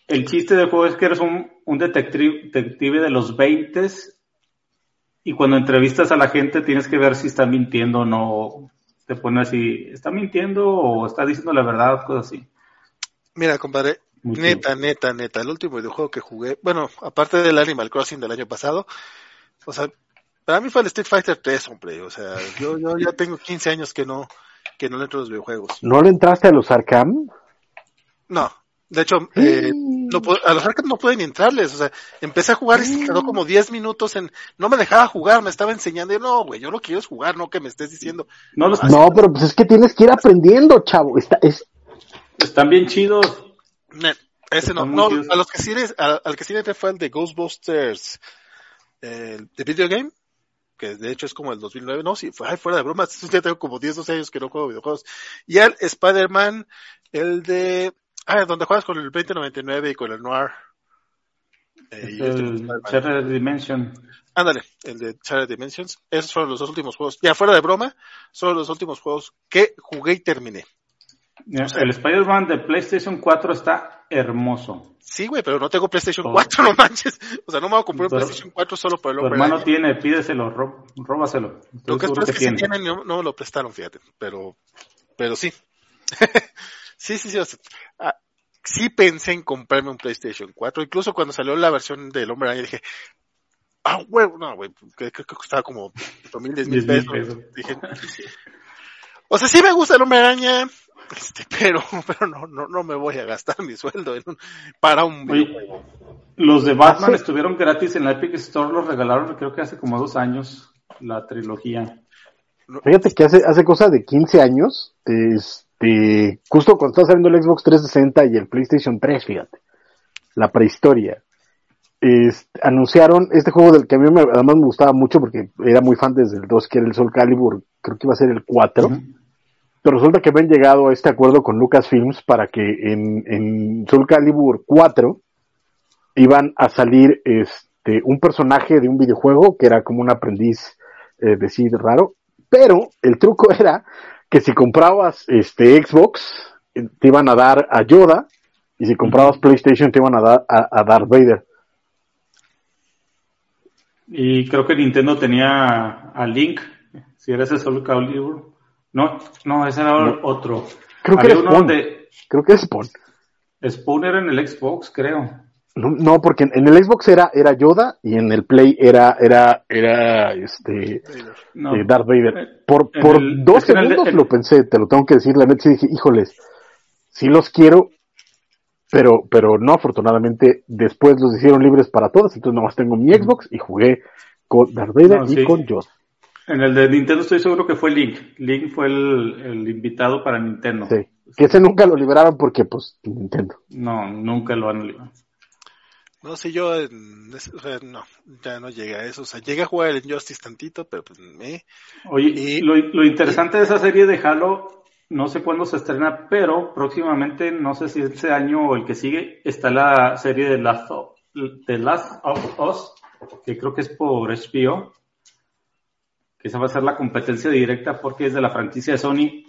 El chiste del juego es que eres un, un detective, de los 20 y cuando entrevistas a la gente tienes que ver si está mintiendo o no. Te pone así, ¿está mintiendo o está diciendo la verdad? Cosas así. Mira, compadre, neta, neta, neta, el último videojuego que jugué, bueno, aparte del Animal Crossing del año pasado, o sea, para mí fue el Street Fighter 3, hombre, o sea, yo, yo ya tengo 15 años que no, que no le entro a los videojuegos. ¿No le entraste a los Arkham? No, de hecho, eh, no a los Arkham no pueden entrarles, o sea, empecé a jugar y se quedó como 10 minutos en, no me dejaba jugar, me estaba enseñando, y no, güey, yo no quiero jugar, no que me estés diciendo. No, no, pero pues es que tienes que ir aprendiendo, chavo, está, es, están bien chidos. ese no, no, a los que sí, al, que sí le fue el de Ghostbusters, el de video game, que de hecho es como el 2009, no, sí, fue, fuera de broma, ya tengo como 10, 12 años que no juego videojuegos. Y el Spider-Man, el de, ah, donde juegas con el 2099 y con el Noir. Eh, el Shattered Dimension. Ándale, el de Shattered Dimensions. Esos fueron los dos últimos juegos. Ya fuera de broma, son los últimos juegos que jugué y terminé. El Spider-Man de PlayStation 4 está hermoso. Sí, güey, pero no tengo PlayStation 4, no manches. O sea, no me voy a comprar un PlayStation 4 solo por el hombre. Tu hermano tiene, pídeselo, róbaselo. Lo que es que, que tienen, no, no, me lo prestaron, fíjate. Pero, pero sí. sí, sí, sí. Ah, sí pensé en comprarme un PlayStation 4. Incluso cuando salió la versión del hombre araña dije, ah, güey, no, güey, creo que costaba como mil, diez mil pesos. Dije, o sea, sí me gusta el hombre araña, este, pero, pero no, no, no me voy a gastar mi sueldo para un videojuego. Los de Batman estuvieron gratis en la Epic Store, los regalaron creo que hace como dos años, la trilogía. Fíjate que hace, hace cosa de 15 años, este, justo cuando estaba saliendo el Xbox 360 y el PlayStation 3, fíjate, la prehistoria, este, anunciaron este juego del que a mí además me gustaba mucho porque era muy fan desde el 2, que era el Soul Calibur, creo que iba a ser el 4. Pero resulta que habían llegado a este acuerdo con Lucasfilms para que en, en Soul Calibur 4 iban a salir este un personaje de un videojuego que era como un aprendiz eh, de Sid raro, pero el truco era que si comprabas este Xbox eh, te iban a dar a Yoda y si comprabas PlayStation te iban a dar a, a Darth Vader. Y creo que Nintendo tenía a Link, si eres el Soul Calibur. No, no, ese era otro. Creo que, es Spawn. Creo que es Spawn. Spooner en el Xbox, creo. No, no, porque en, en el Xbox era, era Yoda y en el Play era, era, era este No. eh, Darth Vader. Por, por el- dos el- segundos lo pensé, te lo tengo que decir, la neta sí dije, híjoles, sí los quiero, pero, pero no, afortunadamente, después los hicieron libres para todos, entonces nomás tengo mi Xbox y jugué con Darth Vader No, y sí. con Yoda. En el de Nintendo estoy seguro que fue Link. Link fue el, el invitado para Nintendo. Sí. Que ese nunca lo liberaron porque, pues, Nintendo. No, nunca lo han librado. No sé, yo, en ese- o sea, no, ya no llegué a eso. O sea, llegué a jugar el Injustice tantito, pero pues me... Oye, Y- lo, lo interesante de esa serie de Halo, no sé cuándo se estrena, pero próximamente, no sé si este año o el que sigue, está la serie de Last of, de Last of Us, que creo que es por HBO, que esa va a ser la competencia directa porque es de la franquicia de Sony.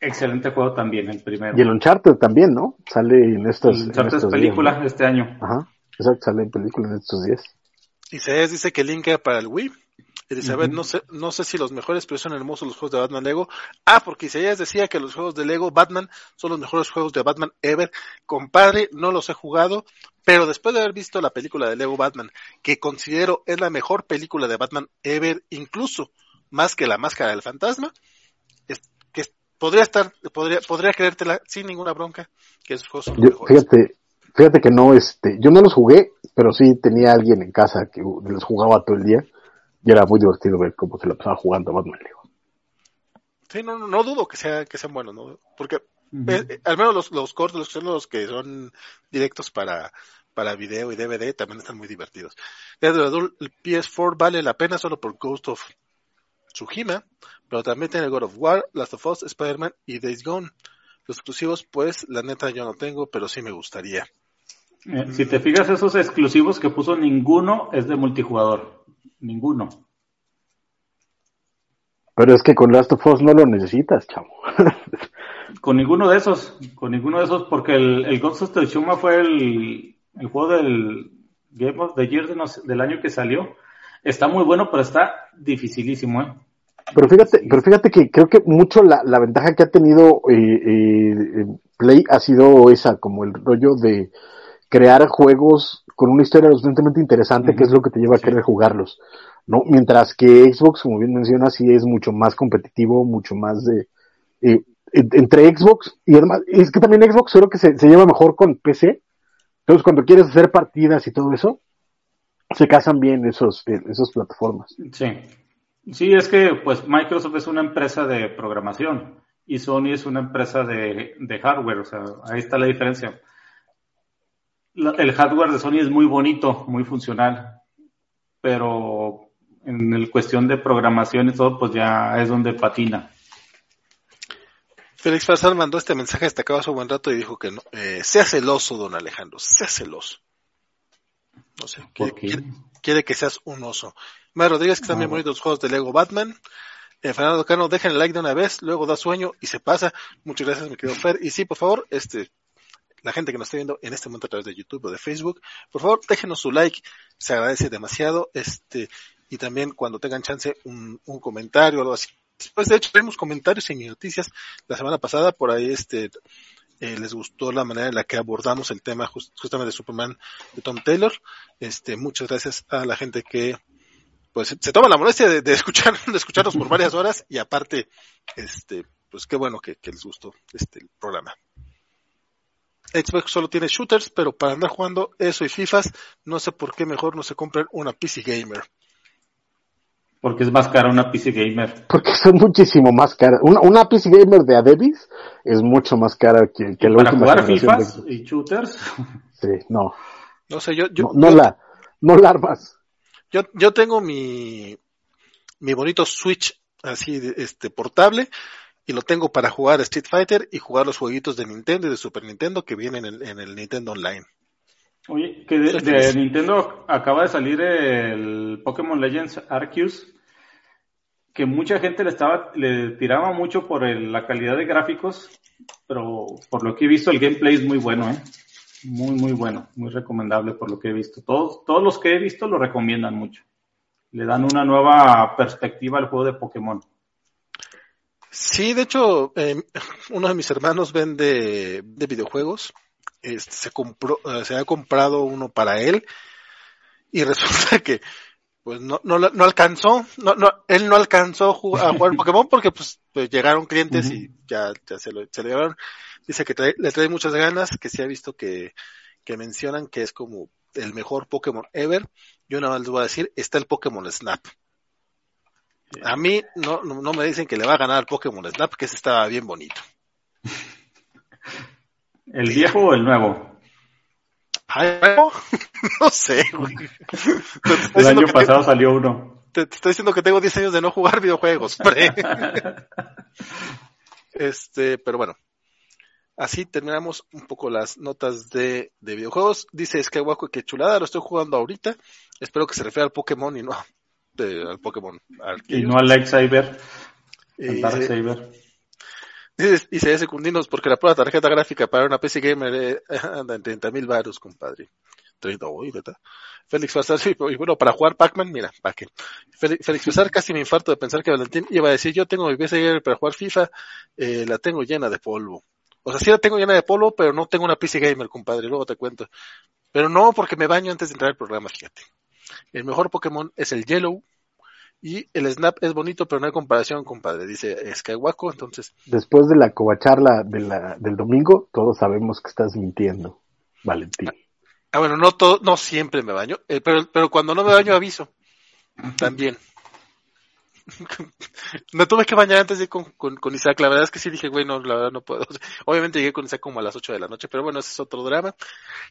Excelente juego también, el primero. Y el Uncharted también, ¿no? Sale en estos, El en Uncharted estos película días, este año. Ajá. Exacto, sale en película en estos días. Isaías dice que Link era para el Wii. Elizabeth, Ujú. no sé, no sé si los mejores, pero son hermosos los juegos de Batman Lego. Ah, porque Isaías decía que los juegos de Lego Batman son los mejores juegos de Batman ever. Compadre, no los he jugado, pero después de haber visto la película de Lego Batman, que considero es la mejor película de Batman ever, incluso más que la máscara del fantasma, es- que es- podría estar, podría, podría creértela sin ninguna bronca, que esos juegos son los Yo, mejores. fíjate, fíjate que no, este, yo no los jugué, pero sí tenía alguien en casa que los jugaba todo el día y era muy divertido ver cómo se la pasaba jugando a Batman Lego. Sí, no, no, no dudo que sea, que sean buenos, ¿no? Porque Ujú. Eh, eh, al menos los, los cortos, los que son los que son directos para, para video y DVD, también están muy divertidos. Desde el PS4 vale la pena solo por Ghost of Tsushima, pero también tiene God of War, Last of Us, Spider-Man y Days Gone. Los exclusivos, pues, la neta yo no tengo, pero sí me gustaría. Eh, Si te fijas, esos exclusivos que puso ninguno es de multijugador. Ninguno. Pero es que con Last of Us no lo necesitas, chavo. Con ninguno de esos. Con ninguno de esos, porque el, el Ghost of Tsushima fue el, el juego del Game of the Year de del año que salió. Está muy bueno, pero está dificilísimo, ¿eh? Pero fíjate, pero fíjate que creo que mucho la, la ventaja que ha tenido eh, eh, Play ha sido esa, como el rollo de crear juegos con una historia lo suficientemente interesante, que es lo que te lleva a querer jugarlos, ¿no? Mientras que Xbox, como bien mencionas, sí es mucho más competitivo, mucho más de eh, en- entre Xbox y además es que también Xbox creo que se, se lleva mejor con PC. Entonces, cuando quieres hacer partidas y todo eso, se casan bien esos eh, esas plataformas. Sí. Sí, es que pues Microsoft es una empresa de programación y Sony es una empresa de, de hardware, o sea, ahí está la diferencia. La- el hardware de Sony es muy bonito, muy funcional, pero en el cuestión de programación y todo, pues ya es donde patina. Félix Farsal mandó este mensaje destacado hace un buen rato y dijo que no, eh, sea celoso, don Alejandro, sea celoso. No sé, quiere, que seas un oso. Mar Rodríguez, que están bien Ah, bonitos los juegos de Lego Batman. Eh, Fernando Cano, dejen el like de una vez, luego da sueño y se pasa. Muchas gracias, mi querido Fer. Y sí, por favor, este, la gente que nos está viendo en este momento a través de YouTube o de Facebook, por favor, déjenos su like, se agradece demasiado. Este, y también cuando tengan chance, un, un comentario o algo así. Pues de hecho, tenemos comentarios en mis noticias la semana pasada, por ahí este, eh, les gustó la manera en la que abordamos el tema just- justamente de Superman de Tom Taylor. Este, muchas gracias a la gente que pues se toma la molestia de, de escuchar, de escucharnos por varias horas y aparte, este, pues qué bueno que, que les gustó este el programa. Xbox solo tiene shooters, pero para andar jugando eso y FIFAs, no sé por qué mejor no se compran una PC Gamer. Porque es más cara una PC Gamer. Porque son muchísimo más caras. Una, una PC Gamer de Adebis es mucho más cara que, que la Para última jugar de FIFAs y shooters, Sí, no, No sé, yo, yo, no, no yo- la, no la armas. Yo, yo tengo mi, mi bonito Switch así, de- este, portable, y lo tengo para jugar Street Fighter y jugar los jueguitos de Nintendo y de Super Nintendo que vienen en el, en el Nintendo Online. Oye, que de. Nintendo acaba de salir el Pokémon Legends Arceus, que mucha gente le estaba, le tiraba mucho por el- la calidad de gráficos, pero por lo que he visto el gameplay es muy bueno, ¿eh? Muy, muy bueno, muy recomendable por lo que he visto. Todos, todos los que he visto lo recomiendan mucho. Le dan una nueva perspectiva al juego de Pokémon. Sí, de hecho, eh, uno de mis hermanos vende de videojuegos este, se compró, eh, se había comprado uno para él y resulta que pues no, no, no alcanzó, no, no, él no alcanzó a jugar, Pokémon porque pues, pues llegaron clientes y ya, ya se lo, se lo llevaron. Dice que le trae muchas ganas, que sí ha visto que, que mencionan que es como el mejor Pokémon ever. Yo nada más les voy a decir, está el Pokémon Snap. A mí no, no, me dicen que le va a ganar Pokémon Snap, que ese estaba bien bonito. ¿El viejo o el nuevo? no sé, El año pasado salió uno. Te, estoy diciendo que tengo 10 años de no jugar videojuegos. este, pero bueno. Así terminamos un poco las notas de, de videojuegos. Dice Skywalker que chulada, lo estoy jugando ahorita. Espero que se refiera al Pokémon y no al Pokémon. y no al Lightsaber. Al Darksaber. Dice, dice Secundinos, porque la prueba tarjeta gráfica para una PC Gamer eh, anda en 30 mil baros, compadre. 30, uy, ¿verdad? Félix Farsar, y bueno, para jugar Pac-Man, mira, ¿para qué? Félix, Félix casi me infarto de pensar que Valentín iba a decir, yo tengo mi PC Gamer para jugar FIFA, eh, la tengo llena de polvo. O sea, sí la tengo llena de polvo, pero no tengo una PC Gamer, compadre, luego te cuento. Pero no, porque me baño antes de entrar al programa, fíjate. El mejor Pokémon es el Yellow, y el snap es bonito, pero no hay comparación, compadre, dice Skywalker, entonces. Después de la covacharla de la, del domingo, todos sabemos que estás mintiendo, Valentín. Ah, bueno, no todo, no siempre me baño, eh, pero, pero cuando no me baño aviso. También. me tuve que bañar antes de ir con, con, Isaac. La verdad es que sí dije, güey, no, la verdad no puedo. Obviamente llegué con Isaac como a las 8 de la noche, pero bueno, ese es otro drama.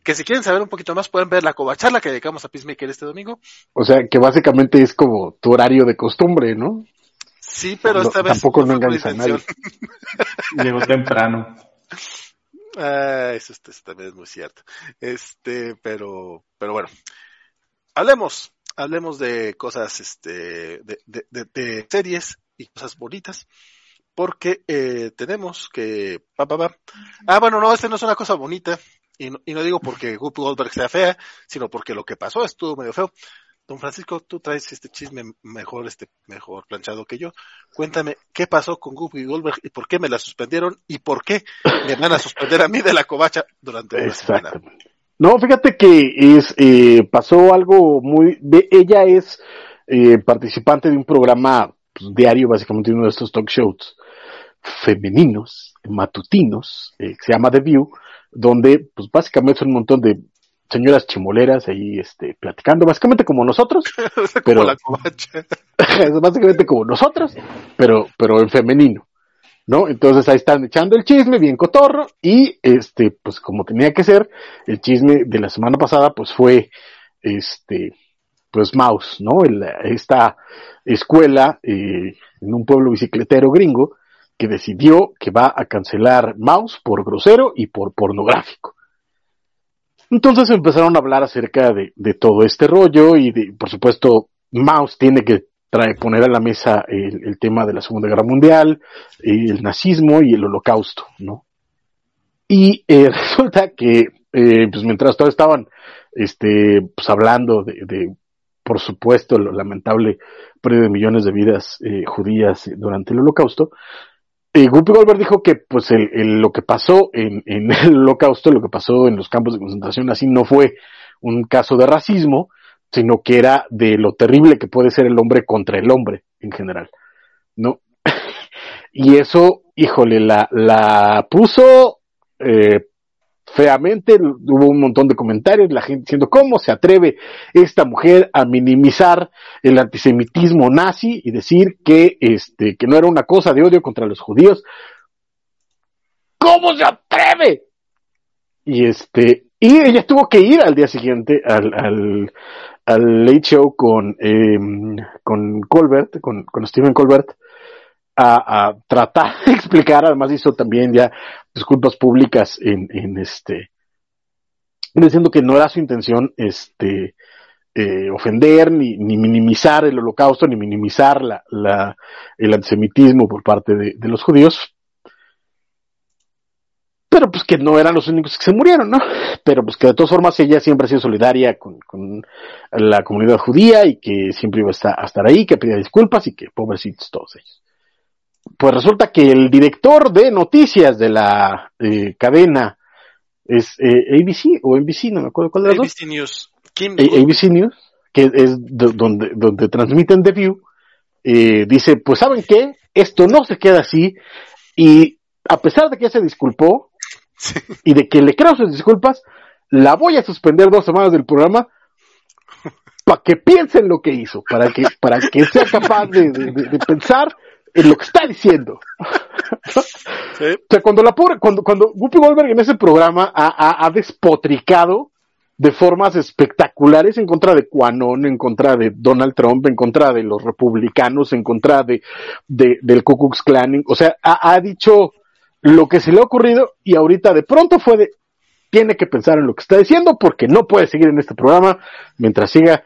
Que si quieren saber un poquito más, pueden ver la covacharla que dedicamos a Peacemaker este domingo. O sea, que básicamente es como tu horario de costumbre, ¿no? Sí, pero esta vez. Tampoco no, engañas a nadie. Llegó temprano. Ah, eso, eso también es muy cierto. Este, pero, pero bueno. Hablemos hablemos de cosas, este, de, de, de, series y cosas bonitas, porque eh, tenemos que, pa, pa, pa. ah, bueno, no, este no es una cosa bonita, y no, y no digo porque Guppy Goldberg sea fea, sino porque lo que pasó estuvo medio feo. Don Francisco, tú traes este chisme mejor, este, mejor planchado que yo. Cuéntame, ¿qué pasó con Guppy Goldberg y por qué me la suspendieron y por qué me van a suspender a mí de la covacha durante una semana? No, fíjate que es, eh, pasó algo muy, ella es eh, participante de un programa pues, diario, básicamente uno de estos talk shows femeninos, matutinos, eh, que se llama The View, donde pues básicamente son un montón de señoras chimoleras ahí este platicando, básicamente como nosotros, pero la básicamente como nosotros, pero pero en femenino. ¿No? Entonces ahí están echando el chisme, bien cotorro, y este, pues como tenía que ser, el chisme de la semana pasada, pues fue, este, pues Mouse, ¿no? esta escuela eh, en un pueblo bicicletero gringo que decidió que va a cancelar Mouse por grosero y por pornográfico. Entonces empezaron a hablar acerca de, de todo este rollo y de, por supuesto, Mouse tiene que trae poner a la mesa el, tema de la Segunda Guerra Mundial, el nazismo y el holocausto, ¿no? Y eh, resulta que, eh, pues mientras todos estaban, este, pues hablando de, de por supuesto, lo lamentable pérdida de millones de vidas eh, judías durante el holocausto, eh, Guppy Goldberg dijo que, pues, el, el, lo que pasó en, en el holocausto, lo que pasó en los campos de concentración, así no fue un caso de racismo, sino que era de lo terrible que puede ser el hombre contra el hombre en general, ¿no? y eso, híjole, la, la puso eh, feamente, hubo un montón de comentarios, la gente diciendo cómo se atreve esta mujer a minimizar el antisemitismo nazi y decir que este que no era una cosa de odio contra los judíos. ¿Cómo se atreve? Y este y ella tuvo que ir al día siguiente al, al, al Late Show con, eh, con Colbert, con, con Stephen Colbert, a, a, tratar de explicar, además hizo también ya disculpas públicas en, en este, diciendo que no era su intención, este, eh, ofender ni, ni, minimizar el holocausto, ni minimizar la, la, el antisemitismo por parte de, de los judíos, pero pues que no eran los únicos que se murieron, ¿no? Pero pues que de todas formas ella siempre ha sido solidaria con, con la comunidad judía y que siempre iba a estar, a estar ahí, que pedía disculpas y que pobrecitos todos ellos. Pues resulta que el director de noticias de la eh, cadena es eh, ABC o NBC, no me acuerdo cuál las ABC News. Kim dos. Goodwin. ABC News, que es do- donde, donde transmiten The View, eh, dice, pues ¿saben qué? Esto no se queda así y a pesar de que se disculpó Sí. y de que le creo sus disculpas, la voy a suspender dos semanas del programa para que piense en lo que hizo, para que, para que sea capaz de, de- pensar en lo que está diciendo. Sí. O sea, cuando la pobre, cuando, cuando Whoopi Goldberg en ese programa ha, ha- ha despotricado de formas espectaculares en contra de Quanon, en contra de Donald Trump, en contra de los republicanos, en contra de, de- del Ku Klux Klan, o sea, ha, ha dicho lo que se le ha ocurrido y ahorita de pronto fue de, tiene que pensar en lo que está diciendo porque no puede seguir en este programa mientras siga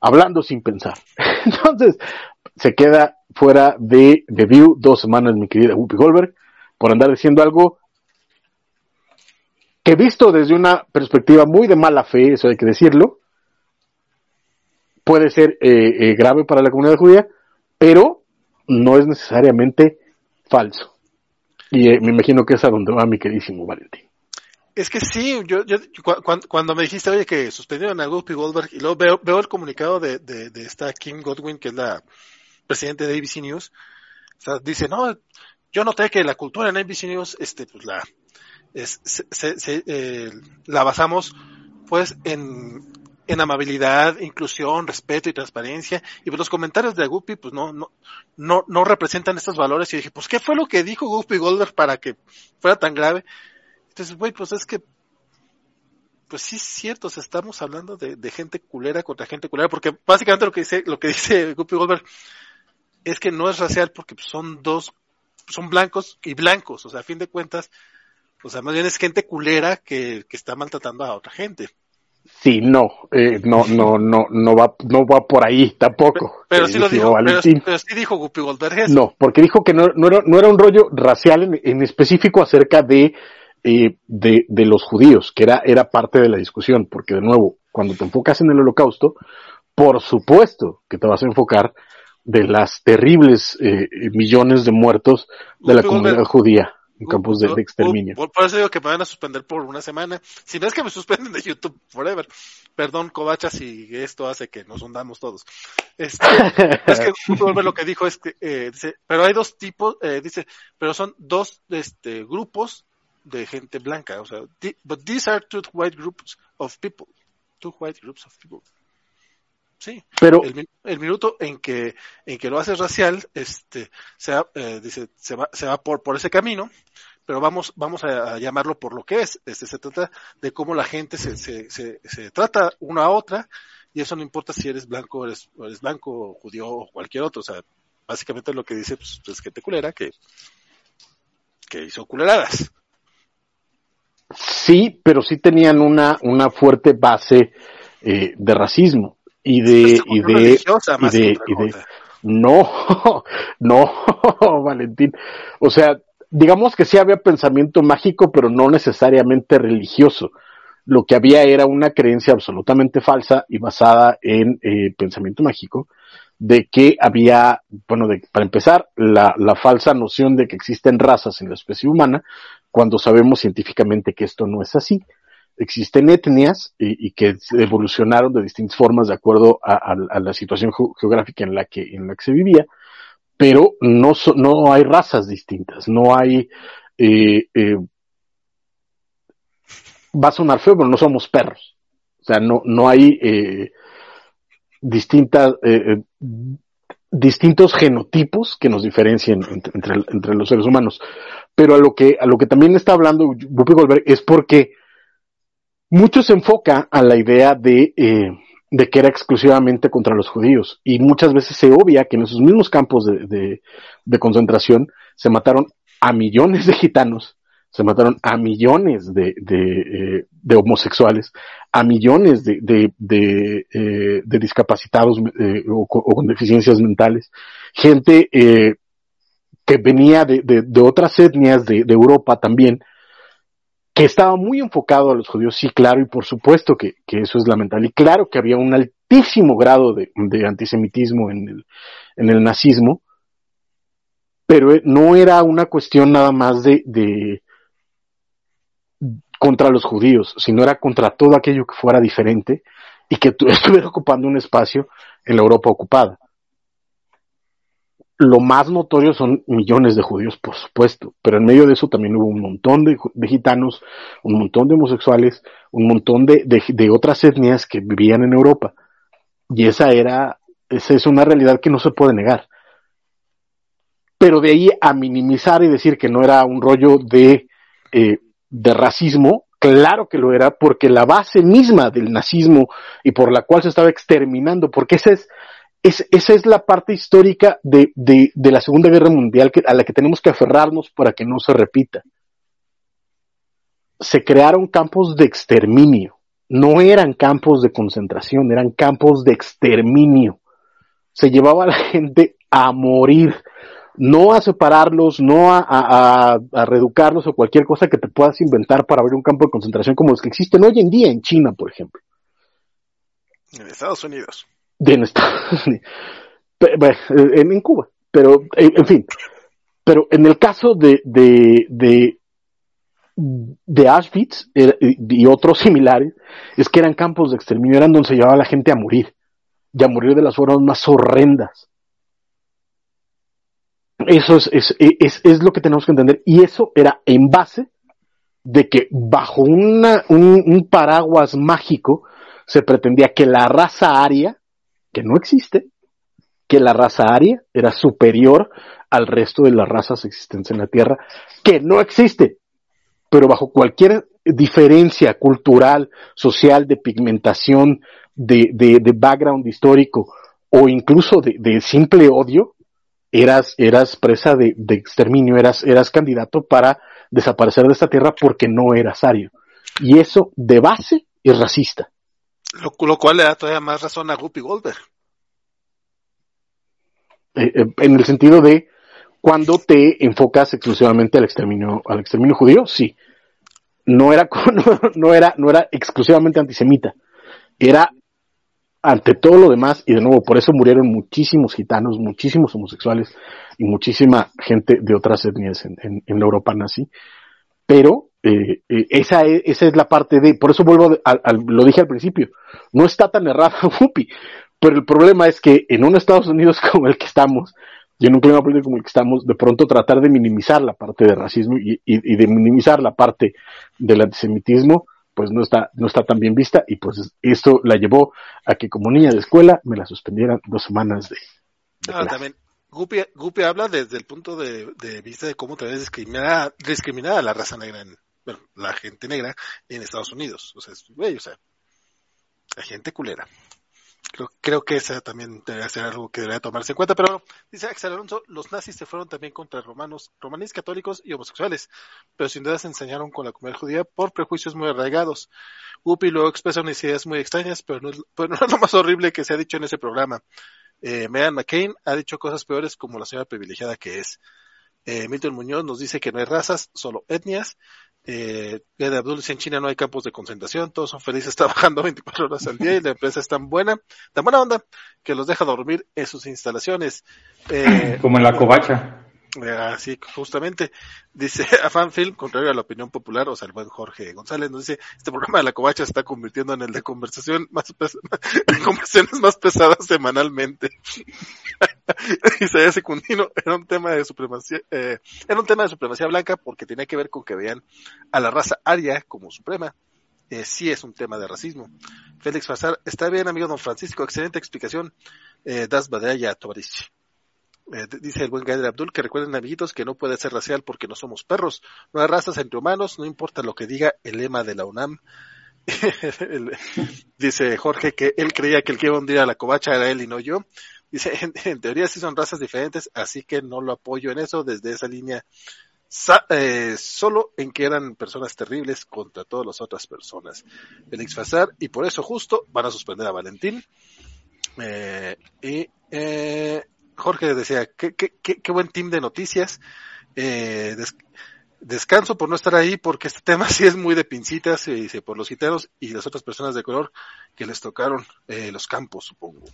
hablando sin pensar. Entonces, se queda fuera de The View dos semanas, mi querida Whoopi Goldberg, por andar diciendo algo que visto desde una perspectiva muy de mala fe, eso hay que decirlo, puede ser eh, eh, grave para la comunidad judía, pero no es necesariamente falso. Y eh, me imagino que es a donde va mi queridísimo Valentín. Es que sí, yo, yo cu- cuan- cuando, me dijiste, oye, que suspendieron a Whoopi Goldberg, y luego veo, veo el comunicado de, de, esta Kim Godwin, que es la presidente de ABC News, o sea, dice, no, yo noté que la cultura en ABC News, este, pues la, se- se, eh, la basamos, pues, en, en amabilidad, inclusión, respeto y transparencia, y pues los comentarios de Whoopi, pues no, no, no, no representan estos valores, y dije, pues, ¿qué fue lo que dijo Whoopi Goldberg para que fuera tan grave? Entonces, güey, pues es que, pues sí es cierto, o sea, estamos hablando de, de gente culera contra gente culera, porque básicamente lo que dice, lo que dice Guppy Goldberg es que no es racial porque pues, son dos, son blancos y blancos, o sea, a fin de cuentas, o sea, más bien es gente culera que, que está maltratando a otra gente. Sí, no, eh, no, no, no, no va, no va por ahí tampoco. Pero eh, sí lo dijo, pero, pero sí dijo Guppy Goldberg. No, porque dijo que no, no, era, no era un rollo racial en, en específico acerca de, eh, de, de los judíos, que era, era parte de la discusión, porque de nuevo, cuando te enfocas en el holocausto, por supuesto que te vas a enfocar de las terribles eh, millones de muertos de la comunidad Goldberg- judía en Gu- campos de, de exterminio. Por, por eso digo que me van a suspender por una semana. Si no es que me suspenden de YouTube forever. Perdón, Covacha, si esto hace que nos hundamos todos. Este, es que Goldberg lo que dijo es que, eh, dice, pero hay dos tipos, eh, dice, pero son dos este, grupos de gente blanca. O sea, but these are two white groups of people. Two white groups of people. Sí. Pero, El, mi- el minuto en que en que lo haces racial este se va, eh, dice se va se va por por ese camino pero vamos vamos a, a llamarlo por lo que es. Este se trata de cómo la gente se, se, se, se trata una a otra y eso no importa si eres blanco o eres, o eres blanco judío o cualquier otro. O sea básicamente lo que dice pues, es gente culera que que hizo culeradas. Sí, pero sí tenían una, una fuerte base eh, de racismo y de, y de, y de, y de. No, no, Valentín. O sea, digamos que sí había pensamiento mágico, pero no necesariamente religioso. Lo que había era una creencia absolutamente falsa y basada en eh, pensamiento mágico, de que había, bueno, de, para empezar, la, la falsa noción de que existen razas en la especie humana, cuando sabemos científicamente que esto no es así existen etnias y, que evolucionaron de distintas formas de acuerdo a, la situación geográfica en la que, en la que se vivía, pero no, no hay razas distintas, no hay, eh, eh, va a sonar feo, pero no somos perros. O sea, no, no hay eh, distintas, eh, distintos genotipos que nos diferencien entre, entre, los seres humanos. Pero a lo que, a lo que también está hablando Whoopi Goldberg es porque mucho se enfoca a la idea de, eh, de que era exclusivamente contra los judíos y muchas veces se obvia que en esos mismos campos de, concentración se mataron a millones de gitanos, se mataron a millones de, eh, homosexuales, a millones de, eh, discapacitados o, con deficiencias mentales, gente que venía de, otras etnias de Europa también, que estaba muy enfocado a los judíos, sí, claro, y por supuesto que, que eso es lamentable. Y claro que había un altísimo grado de, de antisemitismo en el, en el, nazismo, pero no era una cuestión nada más de, de contra los judíos, sino era contra todo aquello que fuera diferente y que estuviera ocupando un espacio en la Europa ocupada. Lo más notorio son millones de judíos, por supuesto, pero en medio de eso también hubo un montón de, gitanos, un montón de homosexuales, un montón de, de, otras etnias que vivían en Europa. Y esa era, esa es una realidad que no se puede negar. Pero de ahí a minimizar y decir que no era un rollo de, eh, de racismo, claro que lo era, porque la base misma del nazismo y por la cual se estaba exterminando, porque esa es, esa es la parte histórica de, la Segunda Guerra Mundial a la que tenemos que aferrarnos para que no se repita. Se crearon campos de exterminio, no eran campos de concentración, eran campos de exterminio. Se llevaba a la gente a morir no a separarlos, no a, a, reeducarlos o cualquier cosa que te puedas inventar para abrir un campo de concentración como los que existen hoy en día en China, por ejemplo. En Estados Unidos. en Estados Unidos. En, Cuba. Pero, en, fin. Pero en el caso de, de, de, de Auschwitz y otros similares, es que eran campos de exterminio, eran donde se llevaba a la gente a morir. Y a morir de las formas más horrendas eso es, es, es, es, lo que tenemos que entender. Y eso era en base de que bajo un, un, paraguas mágico se pretendía que la raza aria, que no existe, que la raza aria era superior al resto de las razas existentes en la Tierra, que no existe, pero bajo cualquier diferencia cultural, social, de pigmentación, de, de, de background histórico o incluso de, de simple odio, eras, eras presa de, exterminio, eras, eras candidato para desaparecer de esta tierra porque no eras ario. Y eso de base es racista. Lo, cual le da todavía más razón a Guppy Goldberg. Eh, eh, en el sentido de cuando te enfocas exclusivamente al exterminio, al exterminio judío, sí. No era, no era, no era exclusivamente antisemita. Era ante todo lo demás, y de nuevo, por eso murieron muchísimos gitanos, muchísimos homosexuales y muchísima gente de otras etnias en, en, la Europa nazi, pero eh, eh, esa, es, esa es la parte de, por eso vuelvo, a, lo dije al principio, no está tan errada Whoopi, pero el problema es que en un Estados Unidos como el que estamos, y en un clima político como el que estamos, de pronto tratar de minimizar la parte de racismo y, y, y de minimizar la parte del antisemitismo, pues no está, no está tan bien vista y pues esto la llevó a que como niña de escuela me la suspendieran dos semanas de... ah, también. Guppy, habla desde el punto de, vista de cómo también discriminada, discriminada la raza negra, en, bueno, la gente negra en Estados Unidos. O sea, güey, o sea, la gente culera. Creo, que esa también debe ser algo que debería tomarse en cuenta, pero dice Axel Alonso, los nazis se fueron también contra romanos, romaníes católicos y homosexuales, pero sin duda se enseñaron con la comunidad judía por prejuicios muy arraigados. Upi luego expresa unas ideas muy extrañas, pero no, es, lo más horrible que se ha dicho en ese programa. Eh, Megan McCain ha dicho cosas peores como la señora privilegiada que es. Eh, Milton Muñoz nos dice que no hay razas, solo etnias. Eh, de Abdul dice en China no hay campos de concentración, todos son felices trabajando 24 horas al día y la empresa es tan buena, tan buena onda, que los deja dormir en sus instalaciones. Eh, Como en la covacha. Así, justamente, dice a Fanfilm, contrario a la opinión popular, o sea, el buen Jorge González nos dice, este programa de la covacha se está convirtiendo en el de conversación más conversaciones más pesadas semanalmente. Isaías Secundino era un tema de supremacía, eh, era un tema de supremacía blanca porque tenía que ver con que vean a la raza aria como suprema. Eh, sí es un tema de racismo. Félix Fazar, está bien amigo don Francisco, excelente explicación. Eh, das Badaya Tovarici. Eh, dice el buen Gaider Abdul que recuerden amiguitos que no puede ser racial porque no somos perros, no hay razas entre humanos, no importa lo que diga el lema de la UNAM. dice Jorge que él creía que el que iba a hundir a la covacha era él y no yo. Dice, en, teoría sí son razas diferentes, así que no lo apoyo en eso desde esa línea. Eh, solo en que eran personas terribles contra todas las otras personas. Félix Fazar, y por eso justo van a suspender a Valentín. Eh, y eh, Jorge decía, qué, qué, qué, buen team de noticias. Eh, descanso por no estar ahí porque este tema sí es muy de pincitas, y dice, por los gitanos y las otras personas de color que les tocaron eh, los campos, supongo.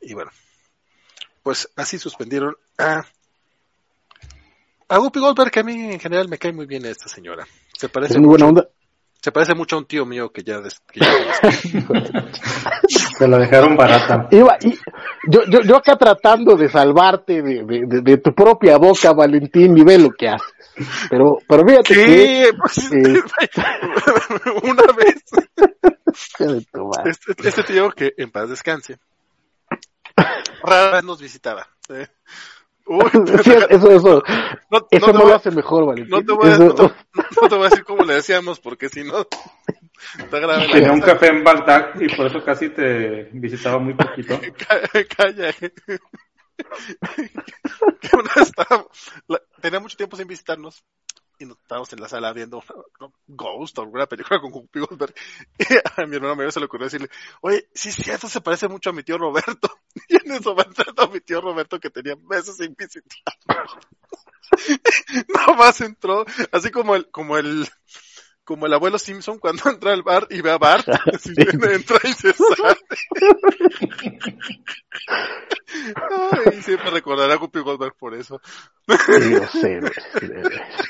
Y bueno, pues así suspendieron a, a Goldberg, que a mí en general me cae muy bien esta señora. Se parece Es muy buena onda. Se parece mucho a un tío mío que ya, des- que ya Se la dejaron barata. Iba, y yo, yo, yo acá tratando de salvarte de, de, de- de tu propia boca, Valentín, y ve lo que haces. Pero, pero fíjate que... ¿Qué? Pues, eh, una vez este, este tío que en paz descanse rara vez nos visitaba ¿eh? Uy, Sí, eso, eso, no, eso no te no, voy lo hace mejor, Valentín. no te voy a, Eso- no te- no te voy a decir cómo le decíamos porque si no está grave la Tenía un café en Bagdad y por eso casi te visitaba muy poquito. Ca- Calla. Que una vez estaba- la- tenía mucho tiempo sin visitarnos y nos estábamos en la sala viendo. Ghost o alguna película con Whoopi Goldberg. Y a mi hermano mayor se le ocurrió decirle, oye, sí, sí, eso se parece mucho a mi tío Roberto. Y en eso va entrando mi tío Roberto que tenía meses sin visitar. Nomás entró, así como el, como el, como el abuelo Simpson cuando entra al bar y ve a Bart, así entra y se sale. Ay, siempre recordará a Whoopi Goldberg por eso. Sí, yo sé, sí,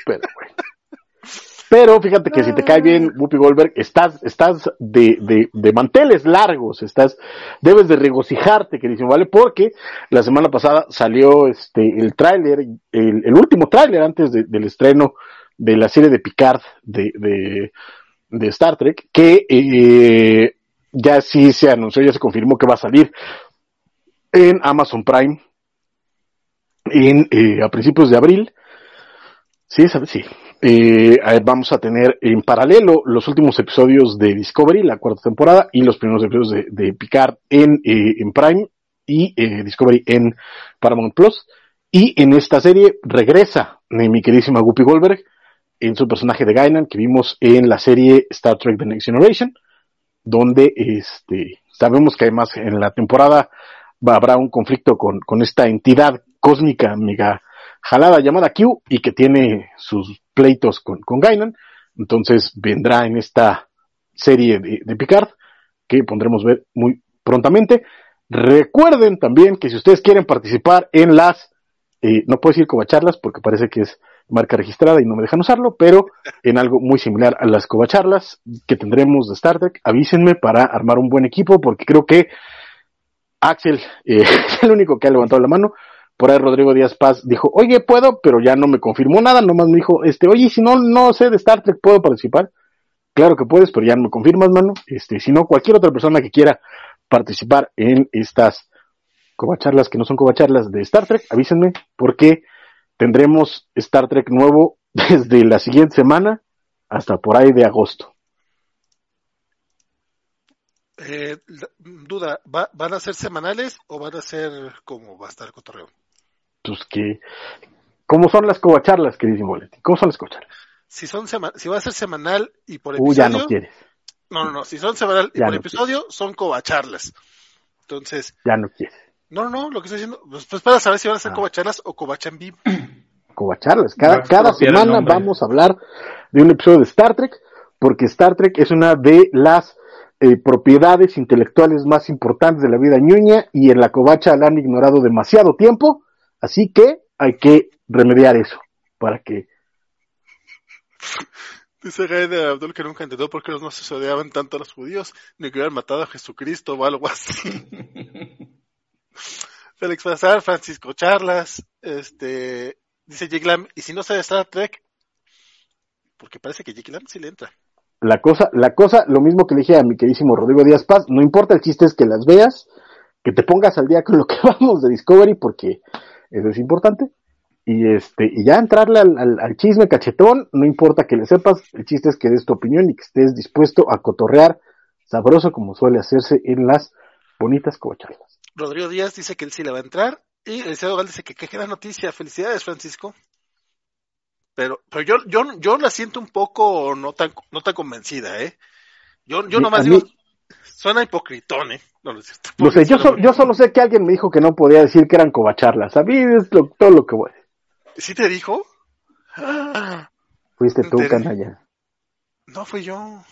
pero, güey. Pero fíjate que si te cae bien Whoopi Goldberg, estás, estás de, de, de manteles largos, estás, debes de regocijarte, queridísimo, ¿vale? Porque la semana pasada salió este, el tráiler, el, el último tráiler antes de- del estreno de la serie de Picard de, de, Star Trek, que eh, ya sí se anunció, ya se confirmó que va a salir en Amazon Prime en, eh, a principios de abril. Sí. Sí. Eh, vamos a tener en paralelo los últimos episodios de Discovery, la cuarta temporada, y los primeros episodios de, Picard en, en Prime y Discovery en Paramount Plus. Y en esta serie regresa mi queridísima Whoopi Goldberg en su personaje de Guinan que vimos en la serie Star Trek The Next Generation, donde este, sabemos que además en la temporada habrá un conflicto con, con esta entidad cósmica mega jalada llamada Q y que tiene sus pleitos con, con Guinan. Entonces vendrá en esta serie de, de Picard que pondremos ver muy prontamente. Recuerden también que si ustedes quieren participar en las, eh, no puedo decir covacharlas porque parece que es marca registrada y no me dejan usarlo, pero en algo muy similar a las covacharlas que tendremos de Star Trek, avísenme para armar un buen equipo porque creo que Axel eh, es el único que ha levantado la mano. Por ahí Rodrigo Díaz Paz dijo, oye, puedo, pero ya no me confirmó nada, nomás me dijo, este, oye, si no, no sé de Star Trek, ¿puedo participar? Claro que puedes, pero ya no me confirmas, mano. Este, si no, cualquier otra persona que quiera participar en estas covacharlas que no son covacharlas de Star Trek, avísenme, porque tendremos Star Trek nuevo desde la siguiente semana hasta por ahí de agosto. Eh, duda, ¿va- ¿van a ser semanales o van a ser como va a estar cotorreo? Pues que, ¿cómo son las covacharlas, queridísimo Boletín? ¿Cómo son las covacharlas? Si son sema- si va a ser semanal y por Uh, episodio, ya no quieres, no, no, no, si son semanal y Ya por no episodio son covacharlas. Entonces, ya no quieres. No, no, lo que estoy diciendo, pues, pues para saber si van a ser Ah. covacharlas o covachan vivo. Covacharlas. Cada, cada semana vamos a hablar de un episodio de Star Trek, porque Star Trek es una de las eh, propiedades intelectuales más importantes de la vida ñoña y en la covacha la han ignorado demasiado tiempo, así que hay que remediar eso para que Dice Gaide Abdul que nunca entendió por qué los no se odiaban tanto a los judíos, ni que hubieran matado a Jesucristo o algo así. Félix Bazar, Francisco Charlas, este, dice Jiglam, y si no sabe Star Trek, porque parece que Jiglam sí le entra. la cosa, la cosa, lo mismo que le dije a mi queridísimo Rodrigo Díaz Paz, no importa, el chiste es que las veas, que te pongas al día con lo que vamos de Discovery, porque eso es importante. Y este, y ya entrarle al, chisme cachetón, no importa que le sepas, el chiste es que des tu opinión y que estés dispuesto a cotorrear sabroso como suele hacerse en las bonitas covacharlas. Rodrigo Díaz dice que él sí le va a entrar, y Eliseo Gal dice que qué gran noticia, felicidades Francisco. Pero, pero yo, yo, yo la siento un poco no tan, no tan convencida, eh. Yo, yo nomás a digo, mí- suena hipocritón, eh. No. No sé, yo, so- yo solo sé que alguien me dijo que no podía decir que eran covacharlas, a mí es lo- todo lo que voy. ¿Sí te dijo? Ah, Fuiste tú, canalla. no fui yo.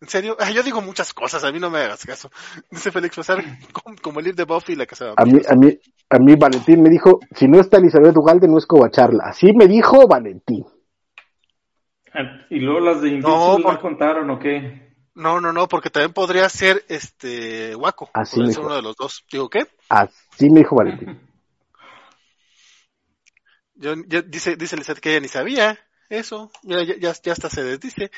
¿En serio? Ah, yo digo muchas cosas, a mí no me hagas caso. Dice Félix Bazar, como, el libro de Buffy y la casa de A mí, a mí, a mí Valentín me dijo, si no está Elizabeth Ugalde no es covacharla. Así me dijo Valentín. ¿Y luego las de Invincible No, no, por- contaron o qué? No, no, no, porque también podría ser este Waco. Así podría me ser dijo. uno de los dos. Digo, ¿qué? Así me dijo Valentín. Yo, ya- dice, dice Lizeth que ella ni sabía eso. Mira, ya, ya, ya hasta se desdice.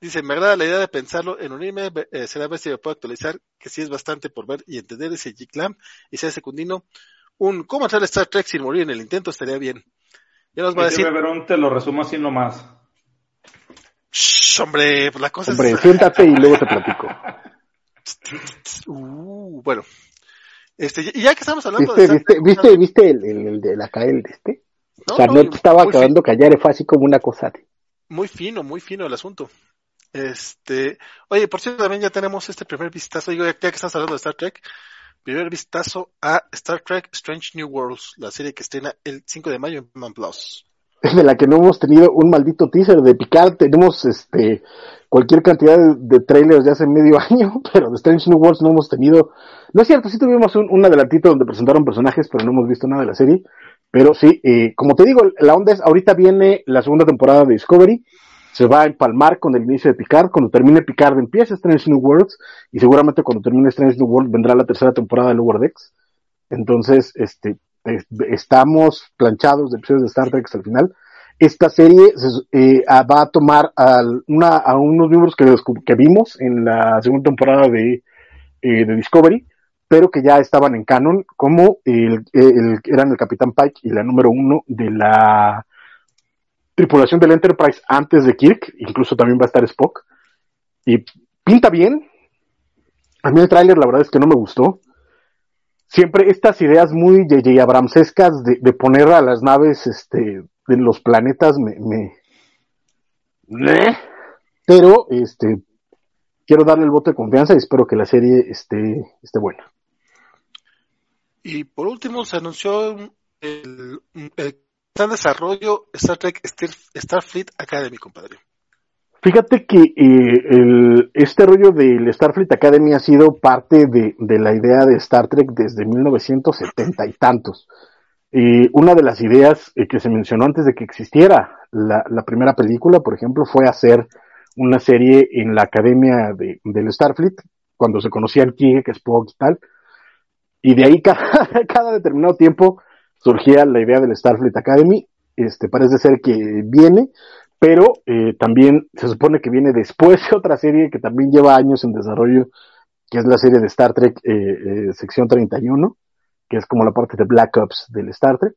Dice, me agrada la idea de pensarlo en unirme, eh, será ver si me puedo actualizar, que sí es bastante por ver y entender ese G-Clam y sea secundino. Un, ¿cómo hacer Star Trek sin morir en el intento? Estaría bien. Ya nos va a decir, Beberón te lo resumo así nomás. "Shh, hombre, pues la cosa Hombre, es... siéntate y luego te platico. Uh, bueno. Este, y ya que estamos hablando ¿Viste, de viste, Trek, viste, viste el, el, el de la cae el de este? No, o sea, no, no te estaba acabando callar, fue así como una cosa. de- muy fino, muy fino el asunto. Este, oye, por cierto, también ya tenemos este primer vistazo, digo, ya, que estás hablando de Star Trek, primer vistazo a Star Trek Strange New Worlds, la serie que estrena el 5 de mayo en Man Plus. de la que no hemos tenido un maldito teaser de Picard, tenemos este cualquier cantidad de, de trailers de hace medio año, pero de Strange New Worlds no hemos tenido, no es cierto, sí tuvimos un, un adelantito donde presentaron personajes, pero no hemos visto nada de la serie, pero sí, eh, como te digo, la onda es, ahorita viene la segunda temporada de Discovery, se va a empalmar con el inicio de Picard, cuando termine Picard empieza Strange New Worlds, y seguramente cuando termine Strange New Worlds vendrá la tercera temporada de Lower Decks, entonces, este, es- estamos planchados de episodios de Star Trek hasta el final. Esta serie se- eh, va a tomar al- una, a unos miembros que vimos en la segunda temporada de, eh, de Discovery, pero que ya estaban en canon, como el, el- eran el Capitán Pike y la número uno de la tripulación del Enterprise antes de Kirk, incluso también va a estar Spock. Y pinta bien. A mí el tráiler la verdad es que no me gustó siempre estas ideas muy J.J. Abramsescas de, de poner a las naves este, de los planetas me. Meh. pero este quiero darle el voto de confianza y espero que la serie esté, esté buena. Y por último se anunció el está en desarrollo Star Trek Star- Starfleet Academy, compadre. Fíjate que eh, el, este rollo del Starfleet Academy ha sido parte de, de la idea de Star Trek desde 1970 y tantos. Eh, una de las ideas eh, que se mencionó antes de que existiera la, la primera película, por ejemplo, fue hacer una serie en la academia de, del Starfleet, cuando se conocían Kirk, Spock y tal. Y de ahí cada, cada determinado tiempo surgía la idea del Starfleet Academy. Este parece ser que viene, pero eh, también se supone que viene después de otra serie que también lleva años en desarrollo, que es la serie de Star Trek eh, eh, sección 31, que es como la parte de Black Ops del Star Trek.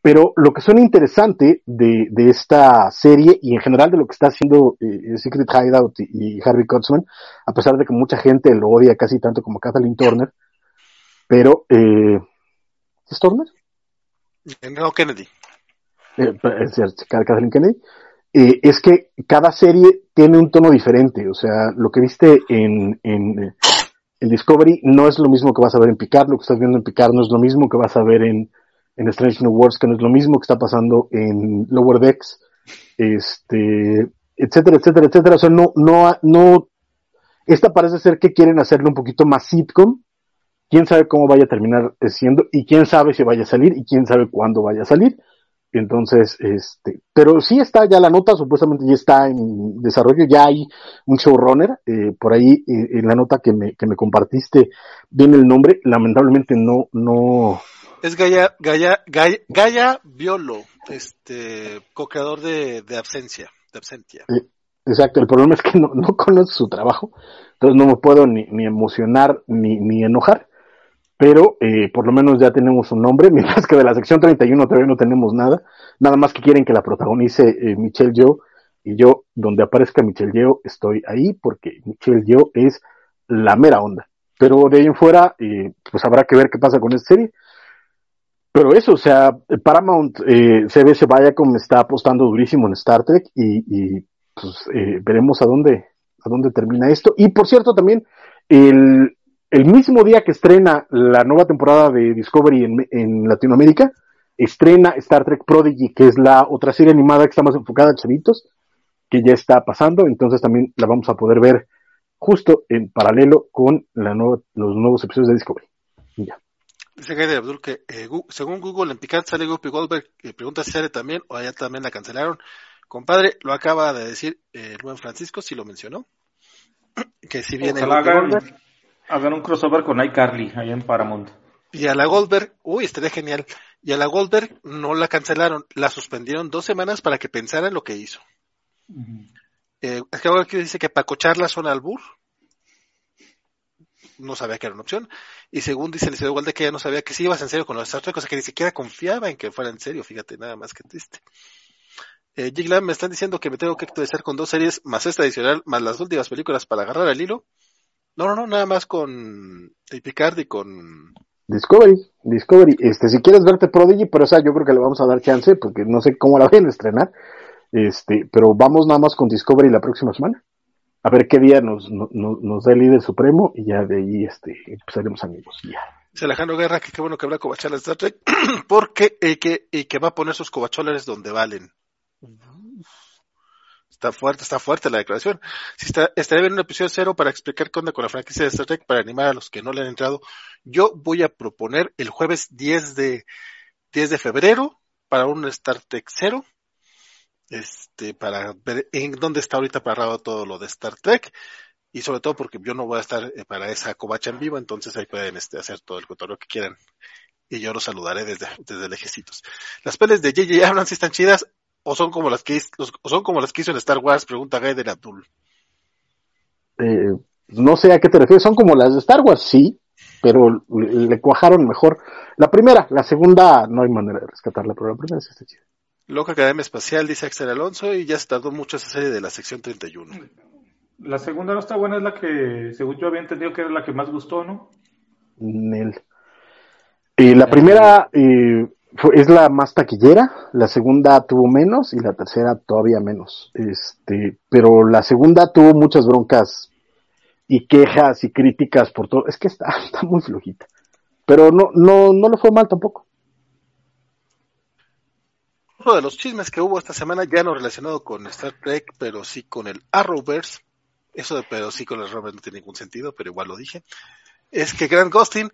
Pero lo que suena interesante de, de esta serie y en general de lo que está haciendo eh, Secret Hideout y, Harvey Kurtzman, a pesar de que mucha gente lo odia casi tanto como Kathleen Turner, pero eh, ¿es Turner? No, Kennedy. Eh, Kennedy, eh, es que cada serie tiene un tono diferente. O sea, lo que viste en, en, eh, en Discovery no es lo mismo que vas a ver en Picard, lo que estás viendo en Picard no es lo mismo que vas a ver en, en Strange New Worlds, que no es lo mismo que está pasando en Lower Decks, este, etcétera, etcétera, etcétera. O sea, no, no, no, esta parece ser que quieren hacerlo un poquito más sitcom. Quién sabe cómo vaya a terminar siendo y quién sabe si vaya a salir y quién sabe cuándo vaya a salir. Entonces, este, pero sí está ya la nota, supuestamente ya está en desarrollo, ya hay un showrunner, eh, por ahí eh, en la nota que me, que me compartiste viene el nombre, lamentablemente no, no, Es Gaia, Gaia, Gaia, Gaia Violo, este, co-creador de, de Absencia, de Absentia. exacto, el problema es que no, no conozco su trabajo, entonces no me puedo ni, ni emocionar ni, ni enojar, pero eh, por lo menos ya tenemos un nombre, mientras que de la sección 31 todavía no tenemos nada, nada más que quieren que la protagonice eh, Michelle Yeoh, y yo, donde aparezca Michelle Yeoh, estoy ahí, porque Michelle Yeoh es la mera onda. Pero de ahí en fuera, eh, pues habrá que ver qué pasa con esta serie. Pero eso, o sea, Paramount eh, CBS Viacom está apostando durísimo en Star Trek y, y pues eh, veremos a dónde, a dónde termina esto. Y por cierto, también el, el mismo día que estrena la nueva temporada de Discovery en, en Latinoamérica, estrena Star Trek Prodigy, que es la otra serie animada que está más enfocada a chavitos, que ya está pasando, entonces también la vamos a poder ver justo en paralelo con la nueva, los nuevos episodios de Discovery. Y ya. Dice Gaia Abdul que eh, según Google en Picard sale Guppy Goldberg, eh, pregunta si sale también o allá también la cancelaron. Compadre, lo acaba de decir eh, el buen Francisco, si lo mencionó. Que si viene Ojalá hagan un crossover con iCarly ahí en Paramount. Y a la Goldberg, uy, estaría genial. Y a la Goldberg no la cancelaron, la suspendieron dos semanas para que pensara en lo que hizo. Eh, es que ahora que dice que para cocharla son albur. No sabía que era una opción. Y según dice el licenciado igual de que ella no sabía que si ibas en serio con los Star Trek, cosa que ni siquiera confiaba en que fuera en serio, fíjate, nada más que triste. Eh, Giglam, me están diciendo que me tengo que actualizar con dos series más esta adicional, más las últimas películas para agarrar el hilo. No, no, no, nada más con el Picard y con Discovery, Discovery. Este, si quieres verte Prodigy, pero o sea, yo creo que le vamos a dar chance porque no sé cómo la vayan a estrenar. Este, pero vamos nada más con Discovery la próxima semana. A ver qué día nos, nos, nos da el líder supremo y ya de ahí este, empezaremos amigos. Ya. Alejandro Guerra que qué bueno que habrá covacholas de Star Trek porque y que, y que va a poner sus covacholas donde valen. Está fuerte, está fuerte la declaración. Si está, estaré en un episodio cero para explicar qué onda con la franquicia de Star Trek para animar a los que no le han entrado. Yo voy a proponer el jueves 10 de, 10 de febrero para un Star Trek cero. Este, para ver en dónde está ahorita parado todo lo de Star Trek. Y sobre todo porque yo no voy a estar eh, para esa covacha en vivo, entonces ahí pueden este, hacer todo el cotorreo que quieran. Y yo los saludaré desde, desde lejecitos. Las peles de JJ Abrams están chidas o son como las que o son como las que hizo en Star Wars, pregunta Gaiden Abdul. Eh, no sé a qué te refieres, son como las de Star Wars, sí, pero le cuajaron mejor. La primera, la segunda no hay manera de rescatarla, pero la primera sí está chida. Loca Academia Espacial, dice Axel Alonso, y ya se tardó mucho esa serie de la sección 31. La segunda no está buena, es la que, según yo había entendido que era la que más gustó, ¿no? Nel. Y la primera eh, es la más taquillera, la segunda tuvo menos y la tercera todavía menos. Este, pero la segunda tuvo muchas broncas y quejas y críticas por todo. Es que está, está muy flojita. Pero no, no, no le fue mal tampoco. Uno de los chismes que hubo esta semana, ya no relacionado con Star Trek, pero sí con el Arrowverse, eso de pero sí con el Arrowverse no tiene ningún sentido, pero igual lo dije, es que Grant Gustin,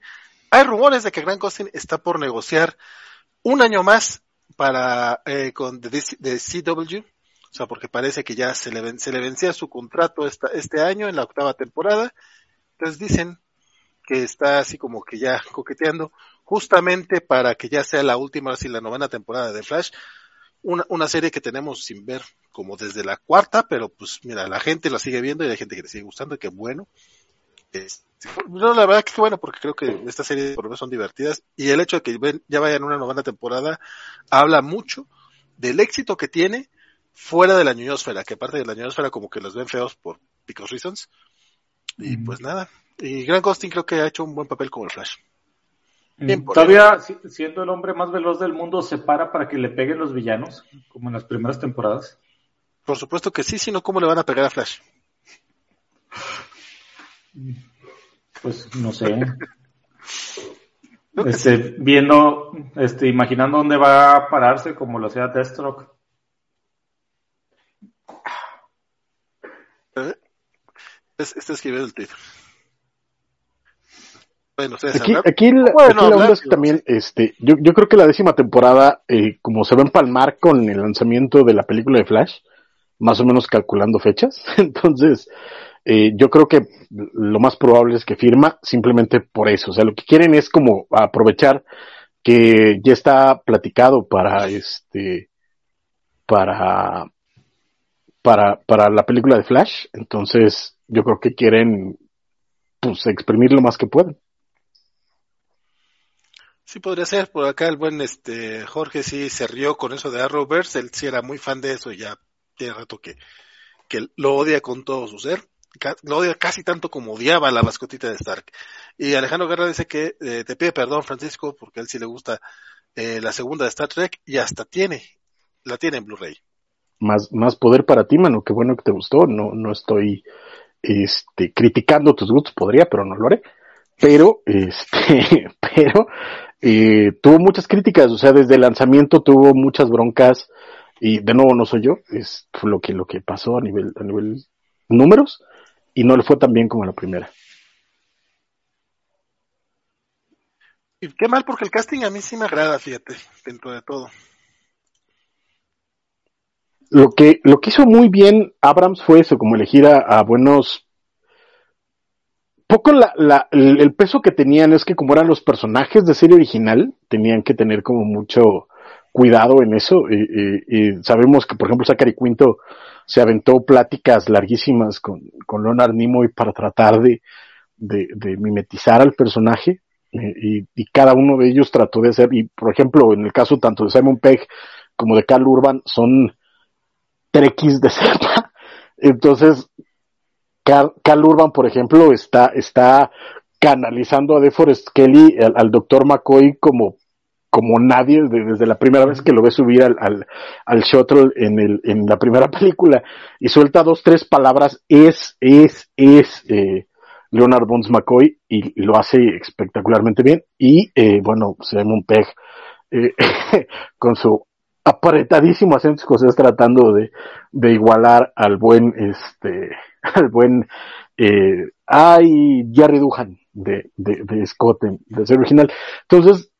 hay rumores de que Grant Gustin está por negociar un año más para eh, con de, CW, o sea, porque parece que ya se le, ven, se le vencía su contrato esta, este año en la octava temporada, entonces dicen que está así como que ya coqueteando, justamente para que ya sea la última, así la novena temporada de Flash, una, una serie que tenemos sin ver como desde la cuarta, pero pues mira, la gente la sigue viendo y hay gente que le sigue gustando, que bueno. Este, no, la verdad que bueno, porque creo que estas series por lo menos son divertidas y el hecho de que ven, ya vayan una novena temporada habla mucho del éxito que tiene fuera de la ñoñosfera, que aparte de la ñoñosfera como que los ven feos por because reasons. Y pues nada, y Grant Gustin creo que ha hecho un buen papel como el Flash. Bien, Todavía siendo el hombre más veloz del mundo se para para que le peguen los villanos, como en las primeras temporadas. Por supuesto que sí, sino cómo le van a pegar a Flash. Pues no sé. este, viendo, este, imaginando dónde va a pararse como lo hacía Deathstroke. ¿Eh? Este escribió el tweet. Bueno, aquí, aquí, la, bueno, aquí la onda es que también, este, yo, yo creo que la décima temporada, eh, como se va a empalmar con el lanzamiento de la película de Flash, más o menos calculando fechas, entonces, eh, yo creo que lo más probable es que firma simplemente por eso. O sea, lo que quieren es como aprovechar que ya está platicado para este, para, para, para la película de Flash. Entonces, yo creo que quieren, pues, exprimir lo más que pueden. Sí, podría ser. Por acá el buen este Jorge sí se rió con eso de Arrowverse. Él sí era muy fan de eso y ya tiene rato que, que lo odia con todo su ser lo casi tanto como odiaba la mascotita de Stark. Y Alejandro Guerra dice que eh, te pide perdón, Francisco, porque a él sí le gusta eh, la segunda de Star Trek y hasta tiene, la tiene en Blu-ray. Más, más poder para ti, mano, qué bueno que te gustó. No, no estoy este, criticando tus gustos, podría, pero no lo haré. Pero, este, pero, eh, tuvo muchas críticas, o sea, desde el lanzamiento tuvo muchas broncas, y de nuevo no soy yo, es lo que, lo que pasó a nivel, a nivel números, y no le fue tan bien como la primera. Y qué mal, porque el casting a mí sí me agrada, fíjate, dentro de todo. lo que, lo que hizo muy bien Abrams fue eso, como elegir a, a buenos poco la, la, el peso que tenían es que como eran los personajes de serie original, tenían que tener como mucho cuidado en eso. Y, sabemos que, por ejemplo, Zachary Quinto se aventó pláticas larguísimas con, con Leonard Nimoy para tratar de, de, mimetizar al personaje. Y, y, cada uno de ellos trató de hacer, y por ejemplo, en el caso tanto de Simon Pegg como de Carl Urban, son trequis de cepa. Entonces, Carl, Carl, Urban, por ejemplo, está, está canalizando a DeForest Kelly, al, al doctor McCoy, como, como nadie, de, desde la primera vez que lo ve subir al, al, al shuttle en, el, en la primera película, y suelta dos, tres palabras, es, es, es, eh, Leonard Bones McCoy, y, lo hace espectacularmente bien, y, eh, bueno, Simon Pegg, eh, con su apretadísimo acento escocés tratando de, de igualar al buen, este, al buen, eh, ay, Jerry Duhan de, de, de Scott, de ser original. Entonces,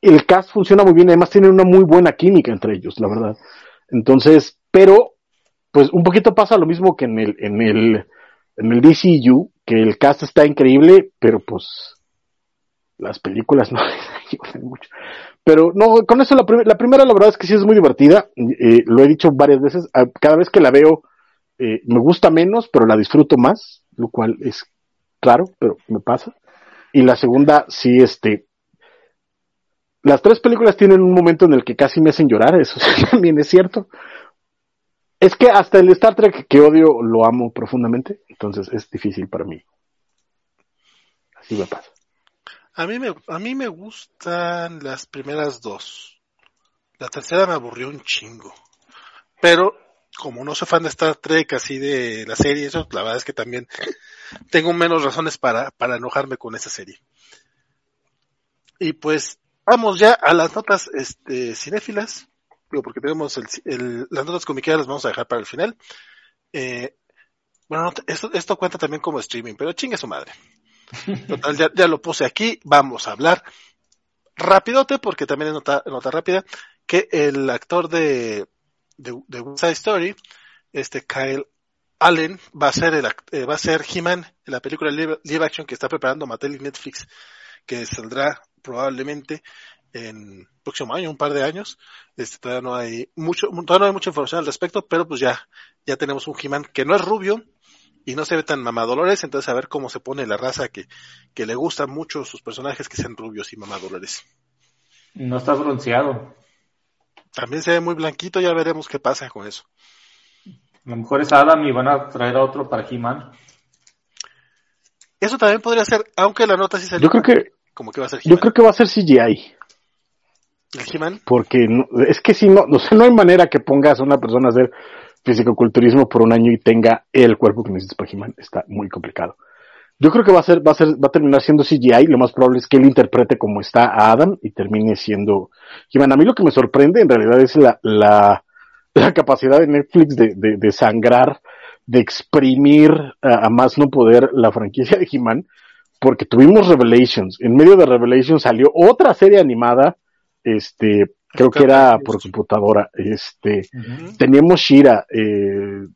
el cast funciona muy bien, además tienen una muy buena química entre ellos, la verdad. Entonces, pero, pues un poquito pasa lo mismo que en el, en el, en el DCU, que el cast está increíble, pero pues, las películas no ayudan mucho. Pero no, con eso la, prim la, primera la verdad es que sí es muy divertida, eh, lo he dicho varias veces, cada vez que la veo eh, me gusta menos, pero la disfruto más, lo cual es claro, pero me pasa. Y la segunda, sí, este, las tres películas tienen un momento en el que casi me hacen llorar, eso también es cierto. Es que hasta el Star Trek que odio lo amo profundamente, entonces es difícil para mí. Así me pasa. A mí me, a mí me gustan las primeras dos. La tercera me aburrió un chingo. Pero como no soy fan de Star Trek, así de la serie, eso, la verdad es que también tengo menos razones para, para enojarme con esa serie. Y pues, vamos ya a las notas este, cinéfilas, digo, porque tenemos el, el, las notas comiqueras las vamos a dejar para el final. Eh, bueno, esto, esto cuenta también como streaming, pero chingue su madre. Total, ya, ya lo puse aquí, vamos a hablar rapidote, porque también es nota, nota rápida, que el actor de de, de West Side Story, este Kyle Allen va a ser el eh, va a ser He-Man en la película live, live, action que está preparando Mattel y Netflix, que saldrá probablemente en próximo año, un par de años. Este, todavía no hay mucho, todavía no hay mucha información al respecto, pero pues ya, ya tenemos un He-Man que no es rubio y no se ve tan mamadolores, entonces a ver cómo se pone la raza que, que le gustan mucho sus personajes que sean rubios y mamadolores. No está bronceado. También se ve muy blanquito, ya veremos qué pasa con eso. A lo mejor es Adam y van a traer a otro para He-Man. Eso también podría ser, aunque la nota sí salió. Yo creo que, como que va a ser Yo creo que va a ser CGI. ¿El He-Man? Porque no, es que si no, no, no hay manera que pongas a una persona a hacer fisicoculturismo por un año y tenga el cuerpo que necesitas para He-Man. Está muy complicado. Yo creo que va a ser, va a ser, va a terminar siendo CGI. Lo más probable es que él interprete como está a Adam y termine siendo He-Man. A mí lo que me sorprende en realidad es la, la, la capacidad de Netflix de, de, de sangrar, de exprimir a, a, más no poder la franquicia de He-Man, porque tuvimos Revelations. En medio de Revelations salió otra serie animada, este, creo que era por computadora. Este, uh -huh. teníamos Shira, eh,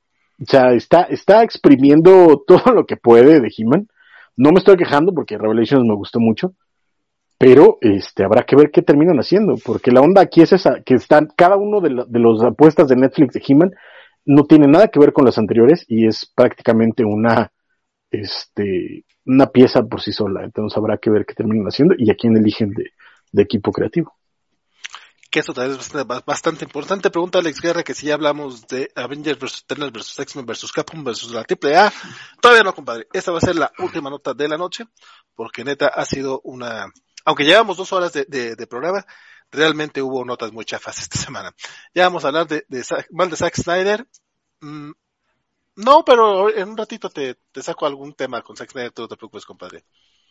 o sea, está, está exprimiendo todo lo que puede de He-Man. No me estoy quejando porque Revelations me gustó mucho, pero este habrá que ver qué terminan haciendo, porque la onda aquí es esa, que están cada uno de, la, de las apuestas de Netflix de He-Man no tiene nada que ver con las anteriores y es prácticamente una este una pieza por sí sola, entonces habrá que ver qué terminan haciendo y a quién eligen de, equipo creativo que esto también es bastante, bastante, importante. Pregunta Alex Guerra que si ya hablamos de Avengers vs. Eternal vs. X-Men vs. Capcom vs. la AAA. Todavía no, compadre. Esta va a ser la última nota de la noche, porque neta ha sido una... Aunque llevamos dos horas de, de, de programa, realmente hubo notas muy chafas esta semana. Ya vamos a hablar de, de mal de Zack Snyder. Mm, no, pero en un ratito te, te saco algún tema con Zack Snyder, tú no te preocupes, compadre.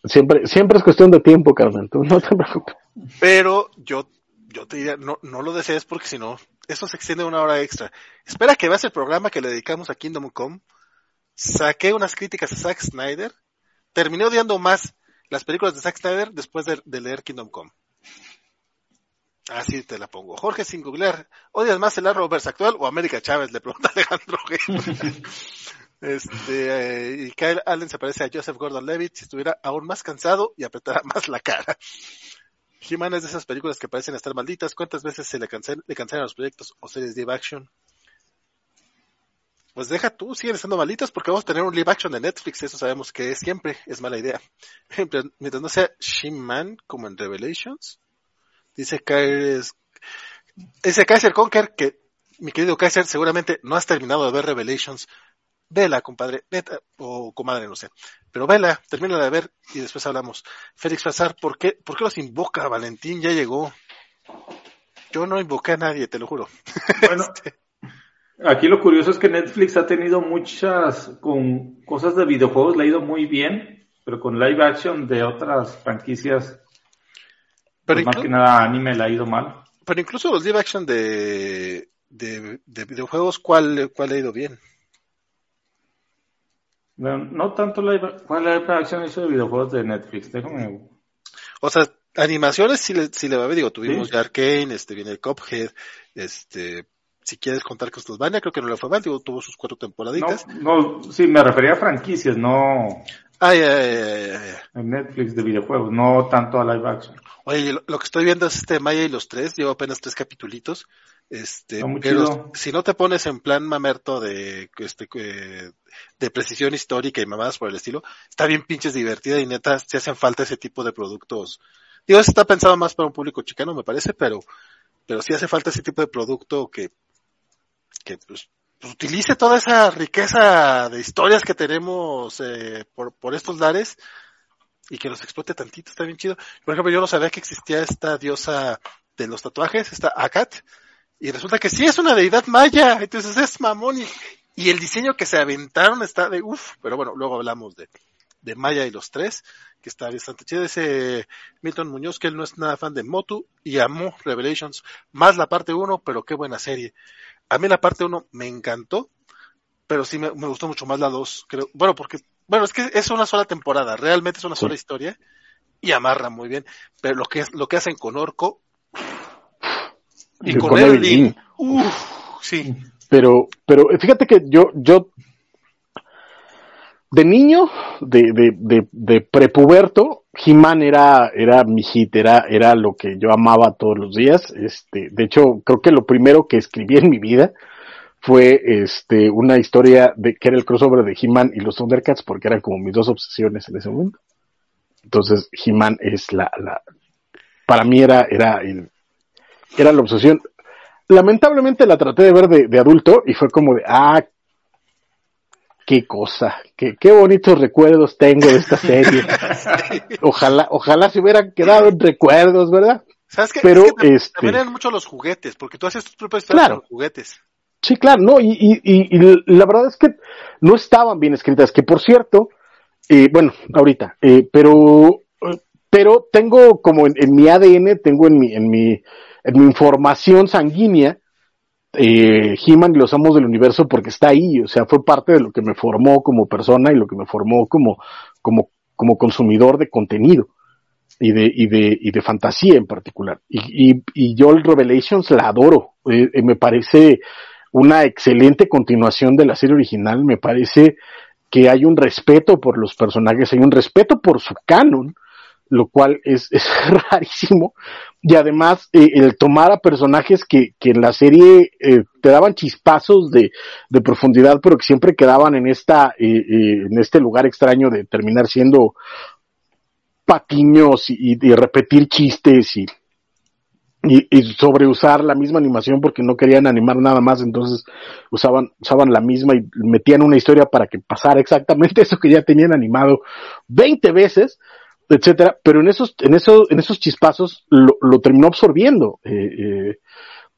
Siempre, siempre es cuestión de tiempo, Carmen, tú no te preocupes. Pero yo yo te diría, no, no lo desees porque si no, eso se extiende una hora extra. Espera que veas el programa que le dedicamos a Kingdom Come. Saqué unas críticas a Zack Snyder. Terminé odiando más las películas de Zack Snyder después de, de leer Kingdom Come. Así te la pongo. Jorge sin googlear, ¿odias más el Arrowverse actual o América Chávez? Le pregunta Alejandro. Este, eh, y Kyle Allen se parece a Joseph Gordon-Levitt si estuviera aún más cansado y apretara más la cara. He-Man es de esas películas que parecen estar malditas. ¿Cuántas veces se le, cancel, le cancelan los proyectos o series live action? Pues deja tú, siguen estando malitas porque vamos a tener un live action de Netflix, eso sabemos que siempre es mala idea. Mientras no sea She-Man como en Revelations, dice Kaiser, dice Kaiser Conker que mi querido Kaiser seguramente no has terminado de ver Revelations. Vela, compadre, vete, o comadre, no sé. Pero vela, termina de ver y después hablamos. Félix Fazar, ¿por qué, ¿por qué los invoca? Valentín ya llegó. Yo no invoqué a nadie, te lo juro. Bueno, este, aquí lo curioso es que Netflix ha tenido muchas, con cosas de videojuegos, le ha ido muy bien, pero con live action de otras franquicias, pero pues más que nada anime le ha ido mal. Pero incluso los live action de, de, de videojuegos, ¿cuál, ¿cuál ha ido bien? No, tanto la, ¿cuál es la acción de videojuegos de Netflix? Déjame. O sea, animaciones sí le, sí le va a ver, digo, tuvimos ya Arkane, este, viene el Cuphead, este, si quieres contar Castlevania, creo que no le fue mal, digo, tuvo sus cuatro temporaditas. No, no sí, me refería a franquicias, no. Ay, ay, ay, ay, En Netflix de videojuegos, no tanto a live action. Oye, lo, que estoy viendo es este Maya y los tres, llevo apenas tres capitulitos. Este, pero si no te pones en plan mamerto de, este, de precisión histórica y mamadas por el estilo, está bien pinches divertida y neta, si hacen falta ese tipo de productos. Digo, está pensado más para un público chicano, me parece, pero, pero sí hace falta ese tipo de producto que, que pues utilice toda esa riqueza de historias que tenemos eh, por, por estos lares y que los explote tantito, está bien chido. Por ejemplo, yo no sabía que existía esta diosa de los tatuajes, esta Akat, y resulta que sí es una deidad maya, entonces es mamón y, el diseño que se aventaron está de uff, pero bueno, luego hablamos de, de Maya y los tres, que está bastante chido. Ese Milton Muñoz, que él no es nada fan de Motu y amó Revelations, más la parte uno, pero qué buena serie. A mí la parte uno me encantó, pero sí me, gustó mucho más la dos, creo. Bueno, porque, bueno, es que es una sola temporada, realmente es una sola historia y amarra muy bien, pero lo que, lo que hacen con Orco, y con Evelyn. sí. Pero, pero fíjate que yo, yo, de niño, de, de, de, de prepuberto, He-Man era, era mi hit, era, era lo que yo amaba todos los días. Este, de hecho, creo que lo primero que escribí en mi vida fue este, una historia de que era el crossover de He-Man y los Thundercats, porque eran como mis dos obsesiones en ese momento. Entonces, He-Man es la, la, para mí era, era el, era la obsesión. Lamentablemente la traté de ver de, adulto y fue como de, ah, qué cosa, qué, qué bonitos recuerdos tengo de esta serie. ojalá, ojalá se hubieran quedado en recuerdos, ¿verdad? ¿Sabes qué? Pero también, este... también eran mucho los juguetes, porque tú haces tus propias claro. juguetes. Sí, claro, no, y, y, y, la verdad es que no estaban bien escritas, que por cierto, eh, bueno, ahorita, eh, pero, pero tengo como en, en, mi ADN, tengo en mi, en mi, en mi información sanguínea, eh, He-Man y los amos del universo porque está ahí, o sea, fue parte de lo que me formó como persona y lo que me formó como, como, como consumidor de contenido y de, y de, y de fantasía en particular. Y, y, y yo el Revelations la adoro, eh, eh, me parece una excelente continuación de la serie original, me parece que hay un respeto por los personajes, hay un respeto por su canon, lo cual es, rarísimo. Y además, eh, el tomar a personajes que, que en la serie eh, te daban chispazos de, de, profundidad, pero que siempre quedaban en esta, eh, eh en este lugar extraño de terminar siendo patiños y, y repetir chistes y, y, y, sobreusar la misma animación porque no querían animar nada más, entonces usaban, usaban la misma y metían una historia para que pasara exactamente eso que ya tenían animado 20 veces etcétera, pero en esos, en esos, en esos chispazos lo, lo terminó absorbiendo eh, eh,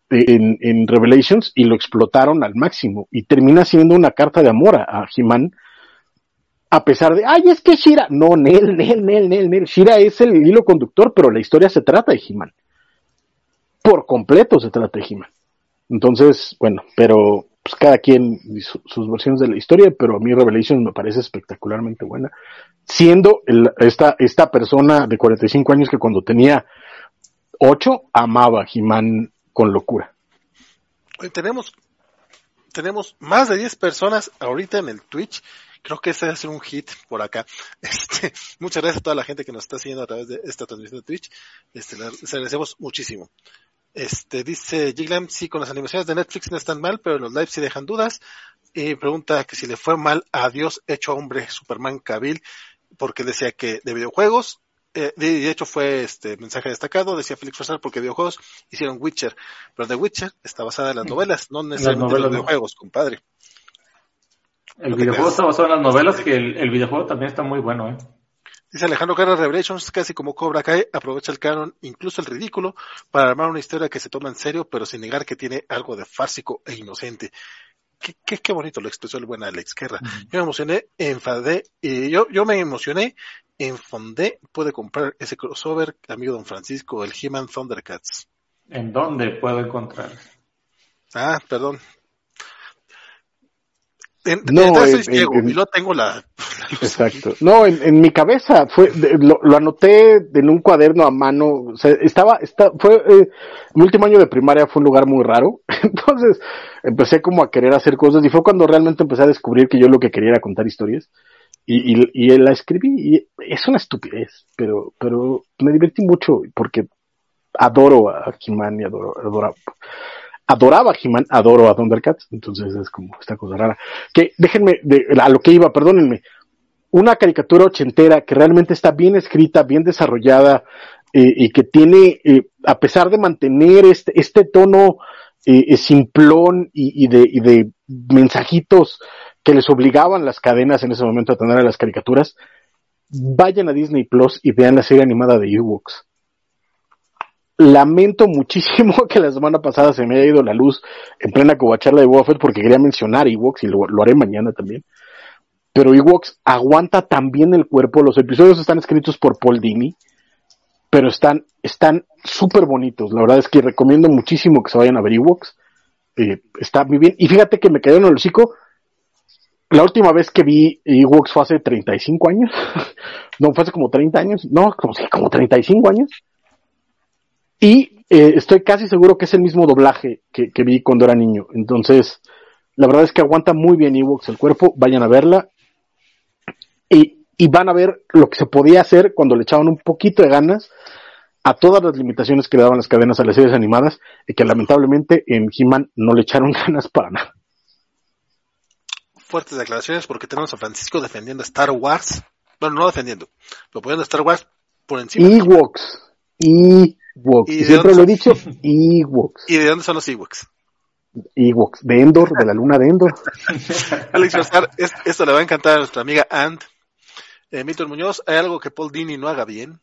en, en, Revelations y lo explotaron al máximo y termina siendo una carta de amor a, a He-Man a pesar de, ay, es que Shira, no, Nel, Nel, Nel, Nel, Nel, Shira es el hilo conductor, pero la historia se trata de He-Man. Por completo se trata de He-Man. Entonces, bueno, pero pues cada quien sus versiones de la historia, pero a mí Revelations me parece espectacularmente buena siendo esta, esta persona de 45 años que cuando tenía 8 amaba a He-Man con locura. Tenemos, tenemos más de 10 personas ahorita en el Twitch. Creo que ese ser un hit por acá. Este, muchas gracias a toda la gente que nos está siguiendo a través de esta transmisión de Twitch. Este, les agradecemos muchísimo. Este, dice Jiglam, sí, con las animaciones de Netflix no están mal, pero los lives sí dejan dudas. Y pregunta que si le fue mal a Dios hecho hombre Superman Cavill, porque decía que de videojuegos, eh, de, hecho fue este mensaje destacado, decía Felix Farsar, porque videojuegos hicieron Witcher, pero The Witcher está basada en las novelas, no necesariamente en los videojuegos, compadre. El videojuego está basado en las novelas, que el, el videojuego también está muy bueno, eh. Dice Alejandro Carlos Revelations, casi como Cobra Kai, aprovecha el canon, incluso el ridículo, para armar una historia que se toma en serio, pero sin negar que tiene algo de fársico e inocente. Qué, qué, qué bonito lo expresó el buen Alex Guerra. Yo me emocioné, enfadé, y yo, yo me emocioné, enfondé, puede comprar ese crossover, amigo Don Francisco, el He-Man Thundercats. ¿En dónde puedo encontrar? Ah, perdón, en, no, en, y lo tengo la, Exacto. No, en, mi cabeza fue, lo, anoté en un cuaderno a mano. O sea, estaba, está, fue, eh, mi último año de primaria fue un lugar muy raro. Entonces empecé como a querer hacer cosas y fue cuando realmente empecé a descubrir que yo lo que quería era contar historias. Y, y, y la escribí y es una estupidez, pero, pero me divertí mucho porque adoro a Kimani y adoro, adoro adoraba a He-Man, adoro a Thundercats, entonces es como esta cosa rara. Que déjenme, de, a lo que iba, perdónenme, una caricatura ochentera que realmente está bien escrita, bien desarrollada, eh, y que tiene, eh, a pesar de mantener este, este tono eh, simplón y, de, y de mensajitos que les obligaban las cadenas en ese momento a tener a las caricaturas, vayan a Disney Plus y vean la serie animada de Ewoks lamento muchísimo que la semana pasada se me haya ido la luz en plena covacharla de Buffett porque quería mencionar Ewoks y lo, haré mañana también. Pero Ewoks aguanta también el cuerpo. Los episodios están escritos por Paul Dini, pero están están bonitos. La verdad es que recomiendo muchísimo que se vayan a ver Ewoks. Eh, está muy bien. Y fíjate que me quedé en el hocico. La última vez que vi Ewoks fue hace 35 años. no, fue hace como 30 años. No, como, como 35 años y eh, estoy casi seguro que es el mismo doblaje que, vi cuando era niño. Entonces, la verdad es que aguanta muy bien Ewoks el cuerpo. Vayan a verla. Y, y van a ver lo que se podía hacer cuando le echaban un poquito de ganas a todas las limitaciones que le daban las cadenas a las series animadas y que lamentablemente en He-Man no le echaron ganas para nada. Fuertes declaraciones porque tenemos a Francisco defendiendo Star Wars. Bueno, no defendiendo, pero poniendo Star Wars por encima. Ewoks. Y y siempre lo he dicho, Ewoks. ¿Y de dónde son los Ewoks? Ewoks, de Endor, de la luna de Endor. Alex esto le va a encantar a nuestra amiga Ant. Eh, Milton Muñoz, ¿hay algo que Paul Dini no haga bien?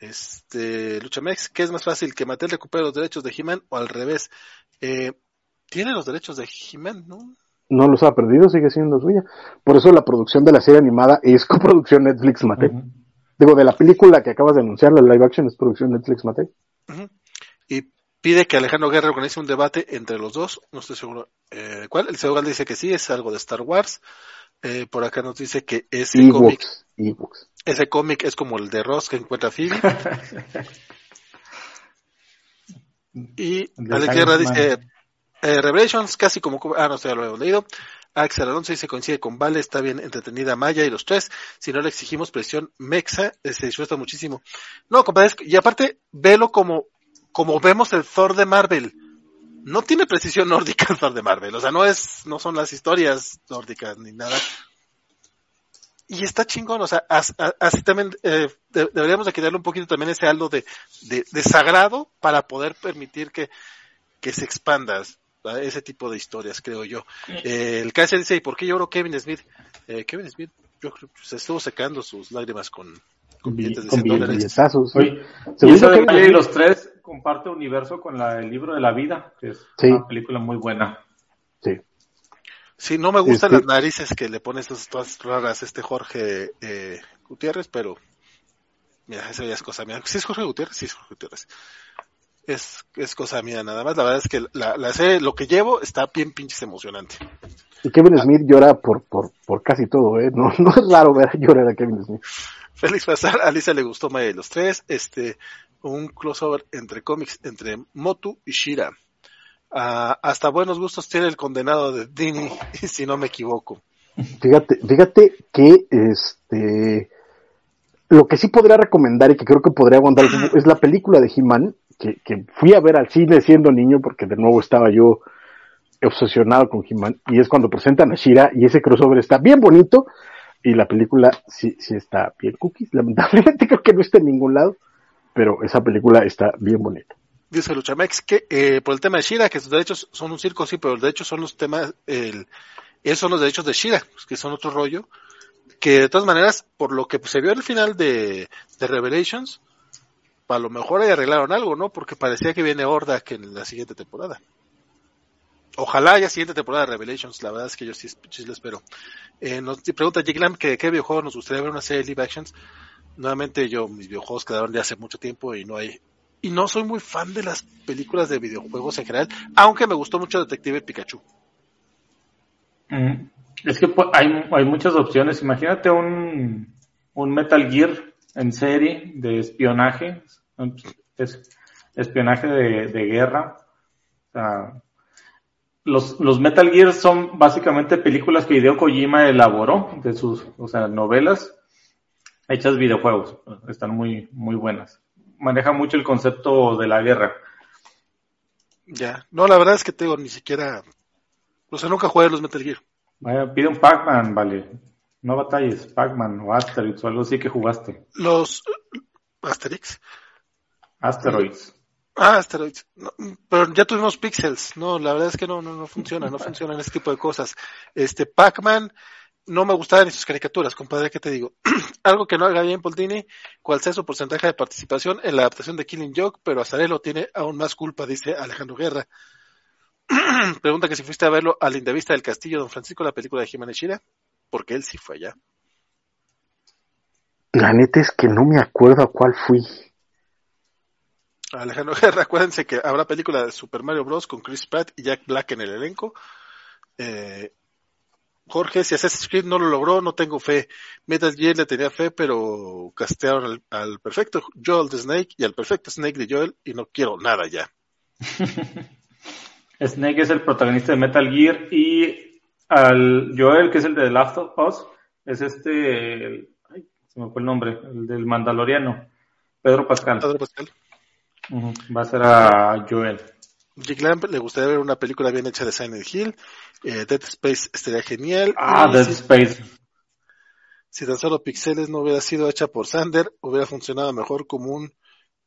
Este, Luchamex, ¿qué es más fácil que Mattel recupere los derechos de He-Man o al revés? Eh, tiene los derechos de He-Man, ¿no? No los ha perdido, sigue siendo suya. Por eso la producción de la serie animada es coproducción Netflix Mattel. Digo, de la película que acabas de anunciar, la live action es producción Netflix Mate. Y pide que Alejandro Guerra organice un debate entre los dos, no estoy seguro eh, cuál. El segundo dice que sí, es algo de Star Wars. Eh, por acá nos dice que ese cómic, ese cómic es como el de Ross que encuentra Phoebe. y Alex Guerra dice, eh, Revelations, casi como, ah, no sé, lo hemos leído. Axel Alonso dice coincide con Vale, está bien entretenida Maya y los tres. Si no le exigimos presión Mexa, se disfruta muchísimo. No, compadre, y aparte, velo como, como vemos el Thor de Marvel. No tiene precisión nórdica el Thor de Marvel, o sea, no es, no son las historias nórdicas ni nada. Y está chingón, o sea, así, también eh, deberíamos de quitarle un poquito también ese algo de, de, sagrado para poder permitir que, que se ese tipo de historias, creo yo. Eh, el KS dice, ¿y por qué lloró Kevin Smith? Eh, Kevin Smith, yo creo que se estuvo secando sus lágrimas con, con billetes de 100 dólares. y los tres comparte universo con la, el libro de la vida, que es una película muy buena. Sí. Sí, no me gustan las narices que le pone esas todas raras este Jorge eh, Gutiérrez, pero mira, eso ya es cosa mía. ¿Sí es Jorge Gutiérrez? Sí es Jorge Gutiérrez es, es cosa mía nada más. La verdad es que la, la serie, lo que llevo está bien pinches emocionante. Y Kevin Smith llora por, por, por casi todo, ¿eh? No, no es raro ver llorar a Kevin Smith. Félix Pasar, a Alicia le gustó Maya de los tres. Este, un crossover entre cómics entre Motu y Shira. Ah, hasta buenos gustos tiene el condenado de Dini, si no me equivoco. Fíjate, fíjate que este lo que sí podría recomendar y que creo que podría aguantar es la película de He-Man, que, fui a ver al cine siendo niño, porque de nuevo estaba yo obsesionado con He-Man, y es cuando presentan a Shira, y ese crossover está bien bonito, y la película sí, sí está bien cookies, lamentablemente creo que no está en ningún lado, pero esa película está bien bonita. Dice Luchamex que eh, por el tema de Shira, que sus derechos son un circo, sí, pero los derechos son los temas, el, esos son los derechos de Shira, pues, que son otro rollo, que de todas maneras, por lo que se vio al final de Revelations, a lo mejor ahí arreglaron algo, ¿no? Porque parecía que viene Horda que en la siguiente temporada. Ojalá haya siguiente temporada de Revelations, la verdad es que yo sí, sí lo espero. Eh, nos pregunta Jake Lamb que qué videojuego nos gustaría ver una serie de live actions. Nuevamente yo, mis videojuegos quedaron de hace mucho tiempo y no hay, y no soy muy fan de las películas de videojuegos en general, aunque me gustó mucho Detective Pikachu. Mm. Es que pues, hay, hay muchas opciones. Imagínate un, un Metal Gear en serie de espionaje, es espionaje de, de guerra. Los, los Metal Gear son básicamente películas que Hideo Kojima elaboró de sus, o sea, novelas hechas videojuegos. Están muy, muy buenas. Maneja mucho el concepto de la guerra. Ya, no, la verdad es que tengo ni siquiera, o sea, nunca jugué los Metal Gear. Vaya, pide un Pac-Man, vale. No batalles, Pac-Man o Asterix o algo así que jugaste. Los Asterix. Asteroids. Ah, Asteroids. No, pero ya tuvimos Pixels. No, la verdad es que no, no, no funciona, no funciona en ese tipo de cosas. Este, Pac-Man, no me gustaban ni sus caricaturas, compadre, ¿qué te digo? Algo que no haga bien Poldini, cuál sea su porcentaje de participación en la adaptación de Killing Joke, pero Azarelo tiene aún más culpa, dice Alejandro Guerra. Pregunta que si fuiste a verlo al Indevista del Castillo, don Francisco, la película de Jiménez Shira, porque él sí fue allá. La neta es que no me acuerdo a cuál fui. Alejandro Guerra, acuérdense que habrá película de Super Mario Bros. con Chris Pratt y Jack Black en el elenco. Eh, Jorge, si Assassin's Creed no lo logró, no tengo fe. Metal Gear le tenía fe, pero castearon al, al, perfecto Joel de Snake y al perfecto Snake de Joel y no quiero nada ya. Snake es el protagonista de Metal Gear y al Joel, que es el de The Last of Us, es este, el, ay, se me fue el nombre, el del Mandaloriano, Pedro Pascal. Pedro Pascal. Uh -huh. Va a ser a Joel. Jake Lamp le gustaría ver una película bien hecha de Silent Hill. Eh, Dead Space estaría genial. Ah, y Dead si, Space. Si tan solo Pixeles no hubiera sido hecha por Sander, hubiera funcionado mejor como un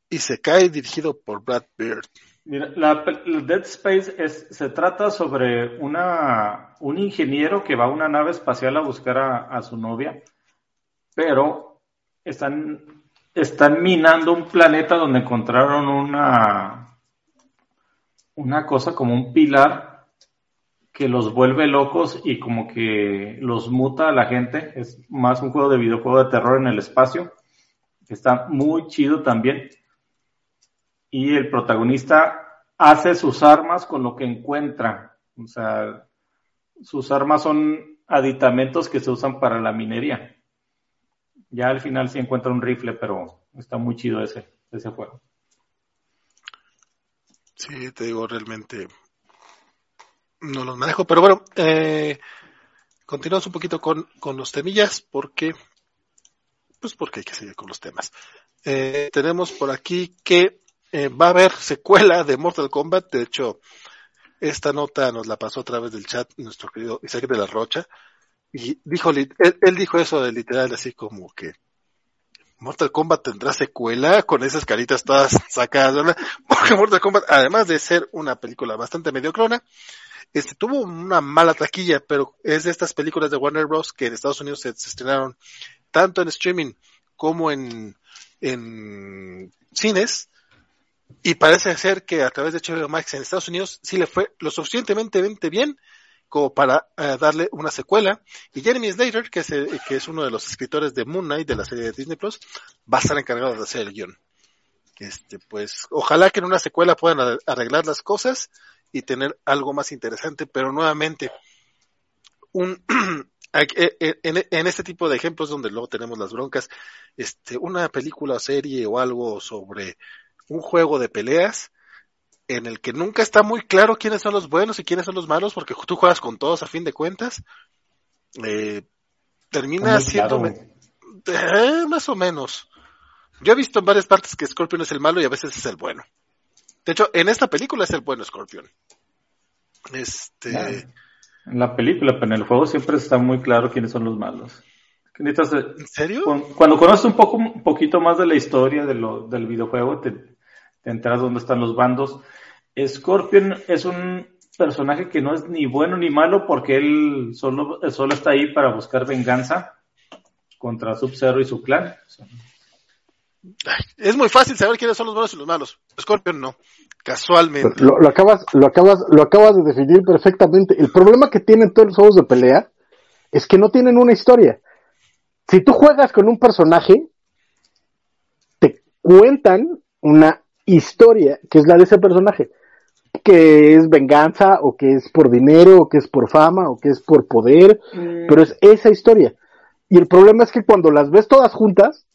Isekai dirigido por Brad Bird. Mira, la, Dead Space es, se trata sobre una, un ingeniero que va a una nave espacial a buscar a, a su novia, pero están, están minando un planeta donde encontraron una, una cosa como un pilar que los vuelve locos y como que los muta a la gente. Es más un juego de videojuego de terror en el espacio. Está muy chido también y el protagonista hace sus armas con lo que encuentra. O sea, sus armas son aditamentos que se usan para la minería. Ya al final sí encuentra un rifle, pero está muy chido ese, ese juego. Sí, te digo, realmente no los manejo, pero bueno, eh, continuamos un poquito con, con los temillas porque, pues porque hay que seguir con los temas. Eh, tenemos por aquí que eh, va a haber secuela de Mortal Kombat. De hecho, esta nota nos la pasó a través del chat nuestro querido Isaac de la Rocha. Y dijo, él, dijo eso de literal, así como que Mortal Kombat tendrá secuela con esas caritas todas sacadas, ¿verdad? Porque Mortal Kombat, además de ser una película bastante mediocrona, este, tuvo una mala taquilla, pero es de estas películas de Warner Bros. que en Estados Unidos se, se estrenaron tanto en streaming como en, en cines, y parece ser que a través de HBO Max en Estados Unidos sí le fue lo suficientemente bien como para uh, darle una secuela. Y Jeremy Slater, que es, el, que es uno de los escritores de Moon Knight de la serie de Disney Plus, va a estar encargado de hacer el guion. Este, pues, ojalá que en una secuela puedan arreglar las cosas y tener algo más interesante, pero nuevamente, un, eh, eh, en, en, este tipo de ejemplos donde luego tenemos las broncas, este, una película o serie o algo sobre un juego de peleas en el que nunca está muy claro quiénes son los buenos y quiénes son los malos, porque tú juegas con todos a fin de cuentas, eh, termina siendo eh, más o menos. Yo he visto en varias partes que Scorpion es el malo y a veces es el bueno. De hecho, en esta película es el bueno Scorpion. Este. En la película, pero en el juego siempre está muy claro quiénes son los malos. ¿En serio? Cuando conoces un poco, un poquito más de la historia de lo, del videojuego, te, te enteras dónde están los bandos. Scorpion es un personaje que no es ni bueno ni malo porque él solo, solo está ahí para buscar venganza contra Sub-Zero y su clan. Es muy fácil saber quiénes son los buenos y los malos. Scorpion no, casualmente. Lo, acabas, lo, acabas, lo acabas de definir perfectamente. El problema que tienen todos los juegos de pelea es que no tienen una historia. Si tú juegas con un personaje, te cuentan una historia que es la de ese personaje que es venganza o que es por dinero o que es por fama o que es por poder, mm. pero es esa historia. Y el problema es que cuando las ves todas juntas,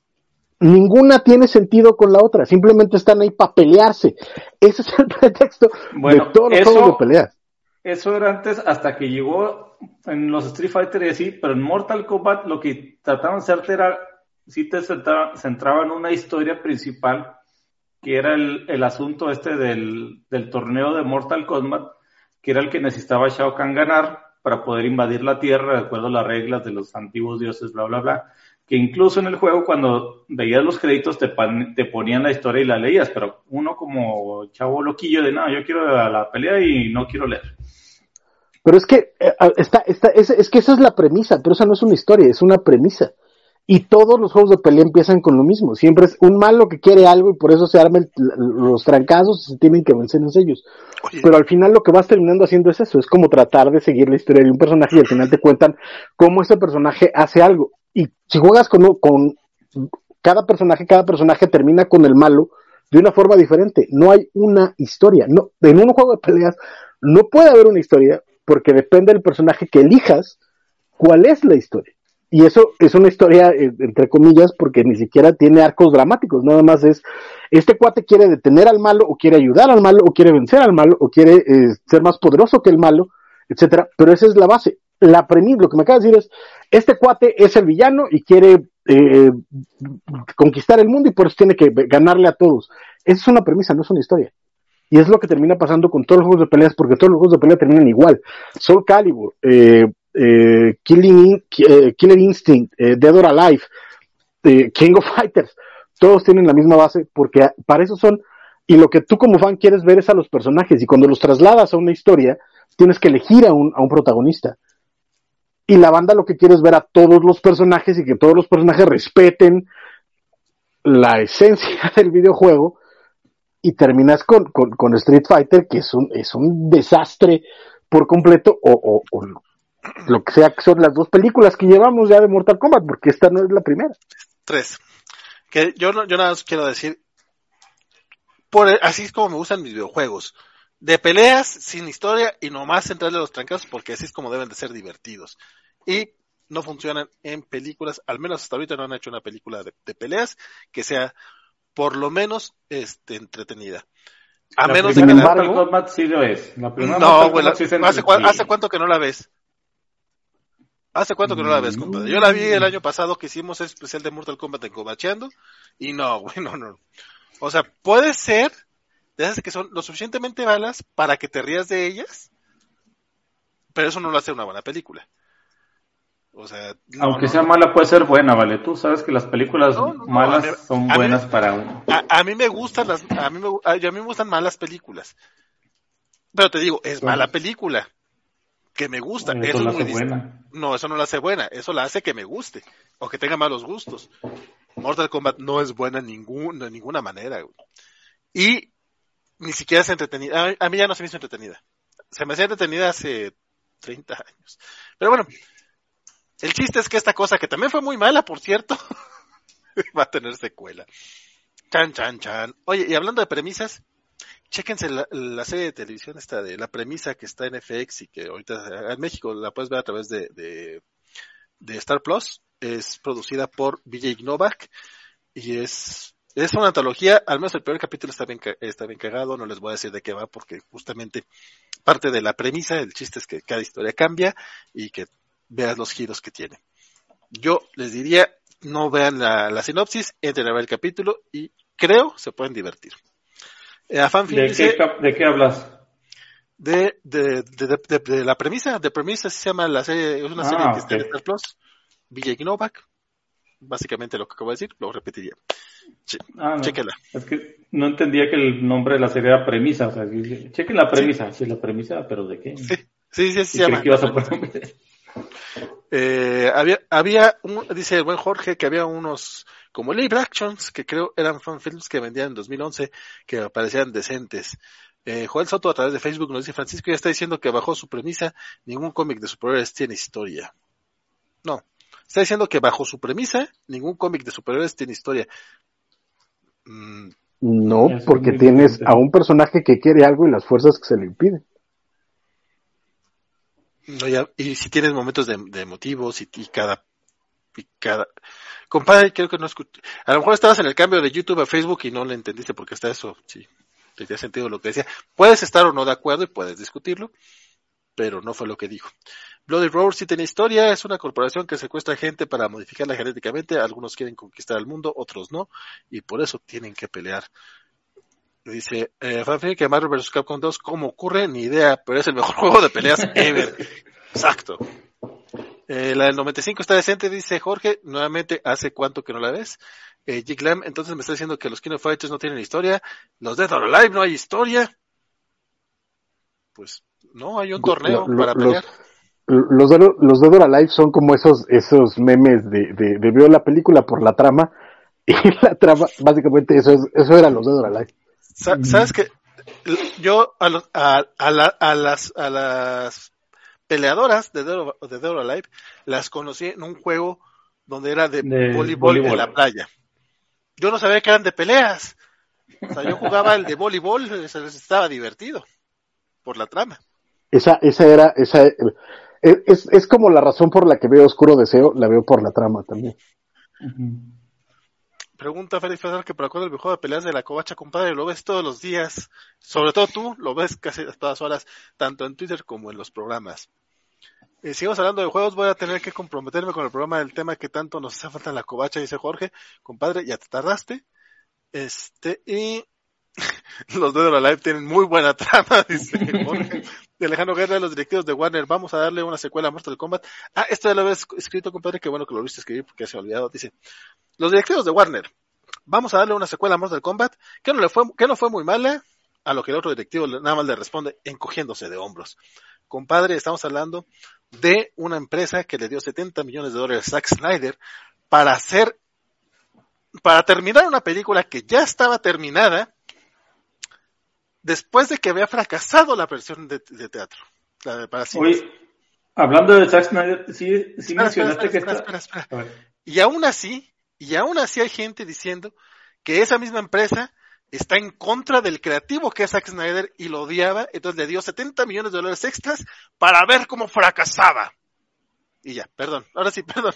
ninguna tiene sentido con la otra, simplemente están ahí para pelearse. Ese es el pretexto de todos los juegos de peleas. Eso era antes hasta que llegó en los Street Fighter y así, pero en Mortal Kombat lo que trataban de hacerte era, si te centraba en una historia principal que era el, el asunto este del, del, torneo de Mortal Kombat, que era el que necesitaba Shao Kahn ganar para poder invadir la Tierra de acuerdo a las reglas de los antiguos dioses, bla, bla, bla. Que incluso en el juego, cuando veías los créditos, te, te ponían la historia y la leías, pero uno como chavo loquillo de, no, yo quiero la pelea y no quiero leer. Pero es que, eh, está, está, es, es que esa es la premisa, pero esa no es una historia, es una premisa. Y todos los juegos de pelea empiezan con lo mismo. Siempre es un malo que quiere algo y por eso se arman los trancazos y se tienen que vencer en ellos. Pero al final lo que vas terminando haciendo es eso. Es como tratar de seguir la historia de un personaje y al final te cuentan cómo ese personaje hace algo. Y si juegas con, con cada personaje, cada personaje termina con el malo de una forma diferente. No hay una historia. No, en un juego de peleas no puede haber una historia porque depende del personaje que elijas cuál es la historia. Y eso es una historia, eh, entre comillas, porque ni siquiera tiene arcos dramáticos, nada más es, este cuate quiere detener al malo, o quiere ayudar al malo, o quiere vencer al malo, o quiere eh, ser más poderoso que el malo, etcétera, pero esa es la base. La premisa, lo que me acaba de decir es, este cuate es el villano y quiere eh, conquistar el mundo y por eso tiene que ganarle a todos. Esa es una premisa, no es una historia. Y es lo que termina pasando con todos los juegos de peleas, porque todos los juegos de pelea terminan igual. Soul Calibur, eh, eh, Killing, eh, Killer Instinct, eh, Dead or Alive, King of Fighters, todos tienen la misma base porque para eso son, y lo que tú como fan quieres ver es a los personajes, y cuando los trasladas a una historia, tienes que elegir a un, a un protagonista. Y la banda lo que quiere es ver a todos los personajes y que todos los personajes respeten la esencia del videojuego y terminas con, con, Street Fighter, que es un, es un desastre por completo, o, o, lo que sea que son las dos películas que llevamos ya de Mortal Kombat, porque esta no es la primera. Tres. Que yo, yo nada más quiero decir, por, así es como me gustan mis videojuegos. De peleas, sin historia y nomás centrarle los trancazos porque así es como deben de ser divertidos. Y no funcionan en películas, al menos hasta ahorita no han hecho una película de, peleas que sea por lo menos este, entretenida. A menos de que Mortal Kombat sí lo es. no, güey, ¿hace, ¿hace cuánto que no la ves? ¿Hace cuánto que no la ves, compadre? Yo la vi el año pasado que hicimos el especial de Mortal Kombat en Cobacheando y no, güey, no, no. O sea, puede ser de esas que son lo suficientemente malas para que te rías de ellas, pero eso no lo hace una buena película. O sea, aunque sea mala puede ser buena, vale. Tú sabes que las películas malas son buenas para uno. A, mí me gustan las, a mí me, a, mí me gustan malas películas. Pero te digo, es mala película que me gusta. eso, es muy buena. No, eso no la hace buena, eso la hace que me guste o que tenga malos gustos. Mortal Kombat no es buena en, ningún, de ninguna manera. Y ni siquiera es entretenida. A, mí ya no se me hizo entretenida. Se me hacía entretenida hace 30 años. Pero bueno, el chiste es que esta cosa, que también fue muy mala, por cierto, va a tener secuela. Chan, chan, chan. Oye, y hablando de premisas, Chéquense la, serie de televisión esta de la premisa que está en FX y que ahorita en México la puedes ver a través de, Star Plus. Es producida por Vijay Novak y es es una antología, al menos el primer capítulo está bien, está bien cagado, no les voy a decir de qué va porque justamente parte de la premisa, el chiste es que cada historia cambia y que veas los giros que tiene. Yo les diría, no vean la, sinopsis, entren a ver el capítulo y creo se pueden divertir. Eh, ¿De, qué, ¿De, qué, hablas? De, de, de, la premisa, de premisa se llama la serie, es una ah, serie que está en Star Plus, Villa Novak, básicamente lo que acabo de decir, lo repetiría. Ah, Es que no entendía que el nombre de la serie era premisa. O sea, chequen la premisa. Sí. la premisa, pero ¿de qué? Sí, sí, sí, se llama. Eh, había, había un, dice el buen Jorge que había unos como live actions que creo eran fanfilms que vendían en 2011 que parecían decentes. Eh, Joel Soto a través de Facebook nos dice Francisco ya está diciendo que bajo su premisa ningún cómic de superhéroes tiene historia. No, está diciendo que bajo su premisa ningún cómic de superhéroes tiene historia. Mm, no, porque tienes a un personaje que quiere algo y las fuerzas que se le impiden. Y si tienes momentos de, motivos y, cada, y cada... Compadre, creo que no escuché. A lo mejor estabas en el cambio de YouTube a Facebook y no le entendiste porque está eso, sí, tenía sentido lo que decía. Puedes estar o no de acuerdo y puedes discutirlo, pero no fue lo que dijo. Bloody Roar sí tiene historia, es una corporación que secuestra gente para modificarla genéticamente, algunos quieren conquistar el mundo, otros no, y por eso tienen que pelear. Dice, eh, que Marvel vs. Capcom 2, ¿cómo ocurre? Ni idea, pero es el mejor juego de peleas ever. Exacto. Eh, la del 95 está decente, dice Jorge, nuevamente, ¿hace cuánto que no la ves? Eh, entonces me está diciendo que los Kino Fighters no tienen historia, los Dead or Alive no hay historia. Pues no, hay un torneo para pelear. Los, de, los Dead or Alive son como esos, esos memes de, de, de veo la película por la trama y la trama, básicamente eso, es, eso era los Dead or Alive. ¿Sabes que Yo a, los, a, a, a, las, a las peleadoras de Dead, or, de Dead Alive las conocí en un juego donde era de, voleibol, en la playa. Yo no sabía que eran de peleas. O sea, yo jugaba el de voleibol, estaba divertido por la trama. Esa, esa era, esa, es, es como la razón por la que veo Oscuro Deseo, la veo por la trama también. Pregunta Félix Federer que por acuerdo el juego de peleas de la covacha, compadre, lo ves todos los días, sobre todo tú, lo ves casi a todas horas, tanto en Twitter como en los programas. Eh, sigamos hablando de juegos, voy a tener que comprometerme con el programa del tema que tanto nos hace falta en la covacha, dice Jorge, compadre, ya te tardaste. Este, y los de la Live tienen muy buena trama, dice Jorge. De Alejandro Guerra, los directivos de Warner, vamos a darle una secuela a Mortal Kombat. Ah, esto ya lo habías escrito, compadre, qué bueno que lo viste escribir porque se ha olvidado. Dice, los directivos de Warner, vamos a darle una secuela a Mortal Kombat, que no le fue, que no fue muy mala, a lo que el otro directivo nada más le responde encogiéndose de hombros. Compadre, estamos hablando de una empresa que le dio 70 millones de dólares a Zack Snyder para hacer, para terminar una película que ya estaba terminada, después de que había fracasado la versión de, teatro. La de para hablando de Zack Snyder, sí, sí mencionaste que Y aún así, y aún así hay gente diciendo que esa misma empresa está en contra del creativo que es Zack Snyder y lo odiaba, entonces le dio 70 millones de dólares extras para ver cómo fracasaba. Y ya, perdón, ahora sí, perdón,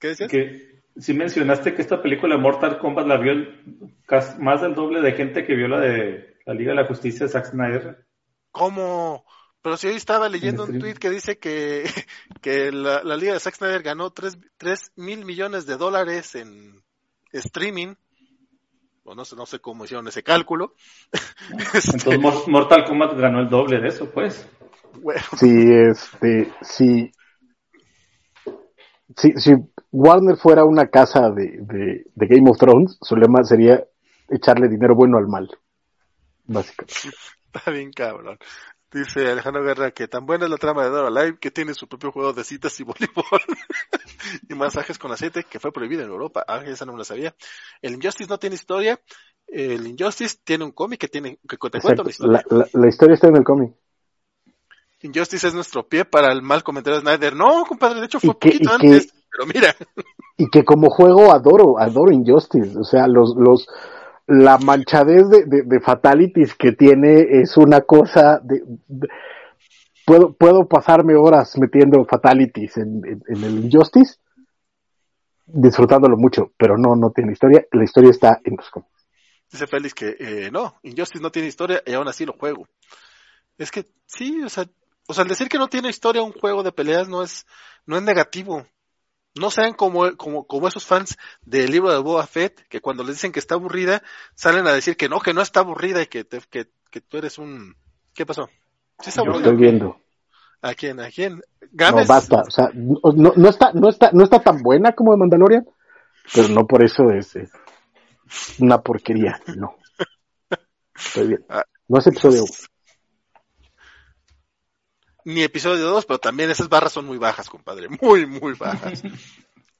¿qué decías? Que si mencionaste que esta película Mortal Kombat la vio más del doble de gente que vio la de la Liga de la Justicia de Zack Snyder. ¿Cómo? Pero si hoy estaba leyendo un tweet que dice que, que la, Liga de Zack Snyder ganó 3, mil millones de dólares en streaming. O no sé, no sé cómo hicieron ese cálculo. Este, Entonces Mortal Kombat ganó el doble de eso, pues. Sí, este, sí. Si, Warner fuera una casa de, de Game of Thrones, su lema sería echarle dinero bueno al mal básicamente. Está bien cabrón. Dice Alejandro Guerra que tan buena es la trama de Dora Live que tiene su propio juego de citas y voleibol y masajes con aceite que fue prohibido en Europa. Ah, esa no me la sabía. El Injustice no tiene historia. El Injustice tiene un cómic que tiene que te cuenta una historia. La, historia está en el cómic. Injustice es nuestro pie para el mal comentario de Snyder. No, compadre, de hecho fue poquito antes, pero mira. Y que como juego adoro, adoro Injustice. O sea, los, los, la manchadez de, fatalities que tiene es una cosa de, puedo, puedo pasarme horas metiendo fatalities en el Injustice, disfrutándolo mucho, pero no, no tiene historia. La historia está en los cómics. Dice Félix que eh, no, Injustice no tiene historia y aún así lo juego. Es que sí, o sea, o sea, el decir que no tiene historia un juego de peleas no es, no es negativo. No sean como, como, como esos fans del libro de Boba Fett, que cuando les dicen que está aburrida, salen a decir que no, que no está aburrida y que, te, que, que tú eres un... ¿Qué pasó? ¿Sí está aburrida? Estoy viendo. ¿A quién? ¿A quién? Games. No, basta. O sea, no, no, está, no, está, no está tan buena como de Mandalorian, pero no por eso es, es una porquería. No. Estoy bien. No es episodio 1 ni episodio 2, pero también esas barras son muy bajas, compadre. Muy, muy bajas.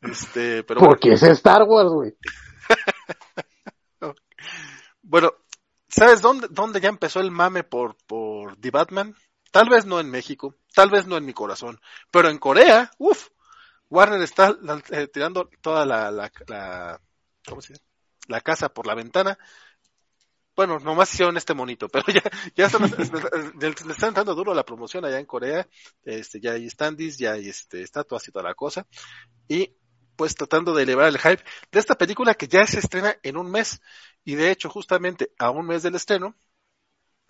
este, pero Porque bueno. es Star Wars, güey. bueno, ¿sabes dónde, dónde ya empezó el mame por, por The Batman? Tal vez no en México, tal vez no en mi corazón, pero en Corea, uff, Warner está eh, tirando toda la, la, la, ¿cómo se dice? La casa por la ventana bueno, nomás hicieron este monito, pero ya, ya están, le están dando duro la promoción allá en Corea, este, ya hay standees, ya hay este, estatuas y toda la cosa, y pues tratando de elevar el hype de esta película que ya se estrena en un mes, y de hecho justamente a un mes del estreno,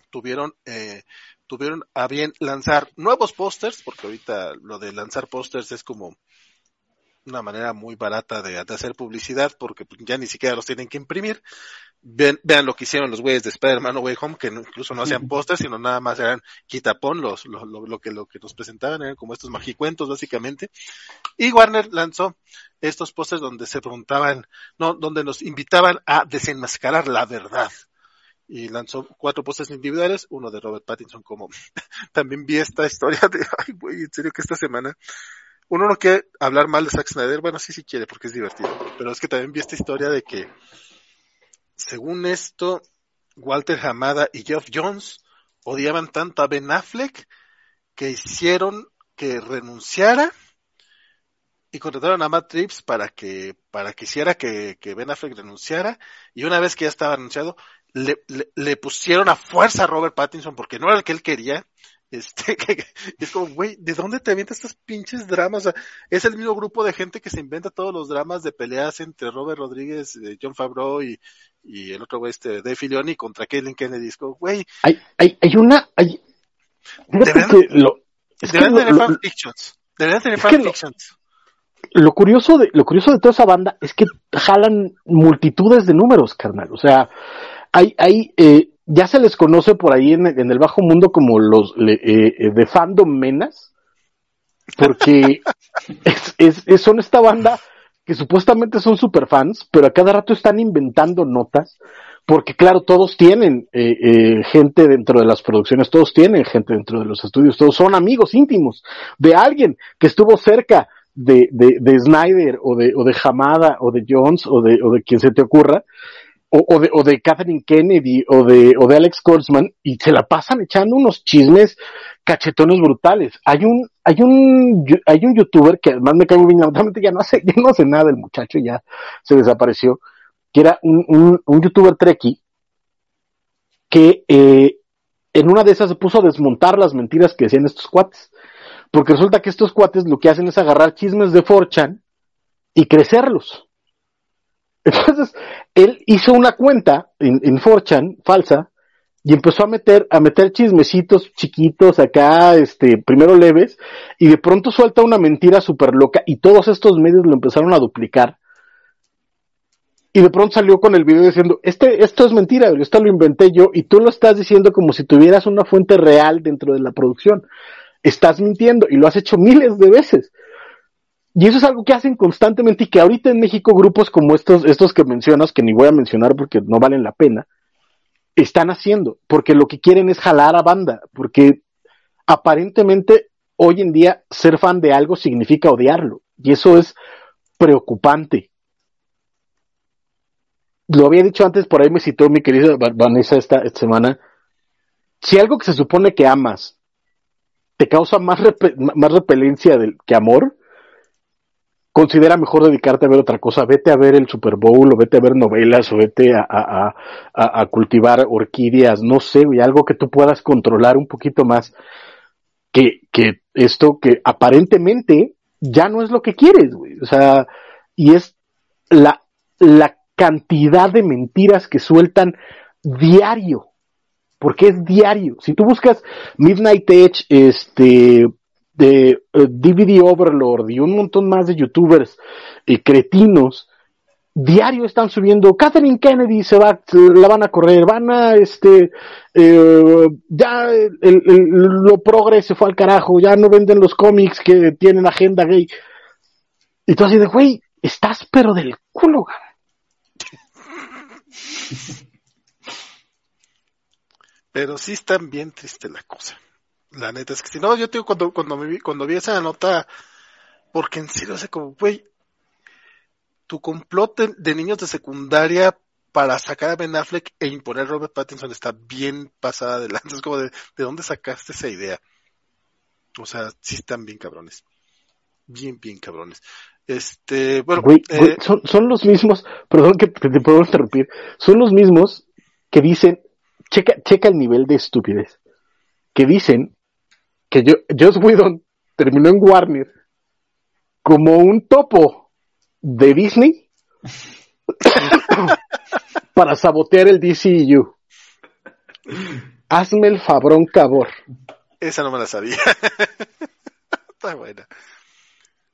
tuvieron, eh, tuvieron a bien lanzar nuevos pósters, porque ahorita lo de lanzar pósters es como una manera muy barata de, de, hacer publicidad, porque ya ni siquiera los tienen que imprimir, Vean, vean lo que hicieron los güeyes de Spider-Man Way Home, que no, incluso no hacían pósters, sino nada más eran quitapón, los, lo, lo, lo, que, lo que nos presentaban, eran como estos magicuentos básicamente. Y Warner lanzó estos pósters donde se preguntaban, no, donde nos invitaban a desenmascarar la verdad. Y lanzó cuatro pósters individuales, uno de Robert Pattinson como, también vi esta historia de, ay güey, en serio que esta semana, uno no quiere hablar mal de Zack Snyder, bueno sí sí quiere porque es divertido, pero es que también vi esta historia de que según esto, Walter Hamada y Geoff Jones odiaban tanto a Ben Affleck que hicieron que renunciara y contrataron a Matt Reeves para que, para que hiciera que, que Ben Affleck renunciara y una vez que ya estaba anunciado, le, le, pusieron a fuerza a Robert Pattinson porque no era el que él quería este, que, es como, güey, ¿de dónde te avientas estos pinches dramas? O sea, es el mismo grupo de gente que se inventa todos los dramas de peleas entre Robert Rodríguez, eh, John Favreau y, y el otro güey, este, Dave Filoni contra Kaylin Kennedy. Es como, güey. Hay, hay, hay una, hay, deberían, que lo, es deberían que tener lo, fanfictions. Deberían tener es que fanfictions. Lo, lo curioso de, lo curioso de toda esa banda es que jalan multitudes de números, carnal. O sea, hay, hay, eh, ya se les conoce por ahí en, en el bajo mundo como los eh, de fandom menas, porque es, es, es, son esta banda que supuestamente son super fans, pero a cada rato están inventando notas, porque claro, todos tienen eh, eh, gente dentro de las producciones, todos tienen gente dentro de los estudios, todos son amigos íntimos de alguien que estuvo cerca de, de, de Snyder o de, o de Hamada o de Jones o de, o de quien se te ocurra, o, de, o de Catherine Kennedy o de, o de Alex Kurtzman y se la pasan echando unos chismes cachetones brutales. Hay un, hay un, hay un youtuber que además me cae muy bien, lamentablemente ya no hace, ya no hace nada el muchacho, ya se desapareció, que era un, un, un youtuber treki que eh, en una de esas se puso a desmontar las mentiras que decían estos cuates. Porque resulta que estos cuates lo que hacen es agarrar chismes de 4chan y crecerlos. Entonces, él hizo una cuenta en, 4chan falsa y empezó a meter, a meter chismecitos chiquitos acá, este, primero leves, y de pronto suelta una mentira súper loca y todos estos medios lo empezaron a duplicar. Y de pronto salió con el video diciendo, este, esto es mentira, esto lo inventé yo, y tú lo estás diciendo como si tuvieras una fuente real dentro de la producción. Estás mintiendo, y lo has hecho miles de veces. Y eso es algo que hacen constantemente y que ahorita en México grupos como estos, estos que mencionas, que ni voy a mencionar porque no valen la pena, están haciendo, porque lo que quieren es jalar a banda, porque aparentemente hoy en día ser fan de algo significa odiarlo, y eso es preocupante. Lo había dicho antes, por ahí me citó mi querida Vanessa esta, semana. Si algo que se supone que amas te causa más, más repelencia del, que amor, considera mejor dedicarte a ver otra cosa, vete a ver el Super Bowl, o vete a ver novelas, o vete a, a, a, cultivar orquídeas, no sé, y algo que tú puedas controlar un poquito más. que, que esto que aparentemente ya no es lo que quieres, güey. O sea, y es la, la cantidad de mentiras que sueltan diario. Porque es diario. Si tú buscas Midnight Edge, este, de DVD eh, Overlord y un montón más de youtubers eh, cretinos, diario están subiendo, Catherine Kennedy se va, la van a correr, van a, este, eh, ya lo progre se fue al carajo, ya no venden los cómics que tienen agenda gay. Y tú así de, güey, estás pero del culo, Pero sí está bien triste la cosa. La neta es que si no, yo te digo, cuando, cuando, me vi, cuando vi esa nota, porque en serio, o sea, como, güey, tu complot de, niños de secundaria para sacar a Ben Affleck e imponer a Robert Pattinson está bien pasada de lanza. Es como de, ¿de dónde sacaste esa idea? O sea, sí están bien cabrones. Bien, bien cabrones. Este, bueno. Güey, eh, son, son, los mismos, perdón que te puedo interrumpir, son los mismos que dicen, checa, checa el nivel de estupidez, que dicen que yo, Joss Whedon terminó en Warner como un topo de Disney para sabotear el DCU. Hazme el fabrón cabor. Esa no me la sabía. Está buena.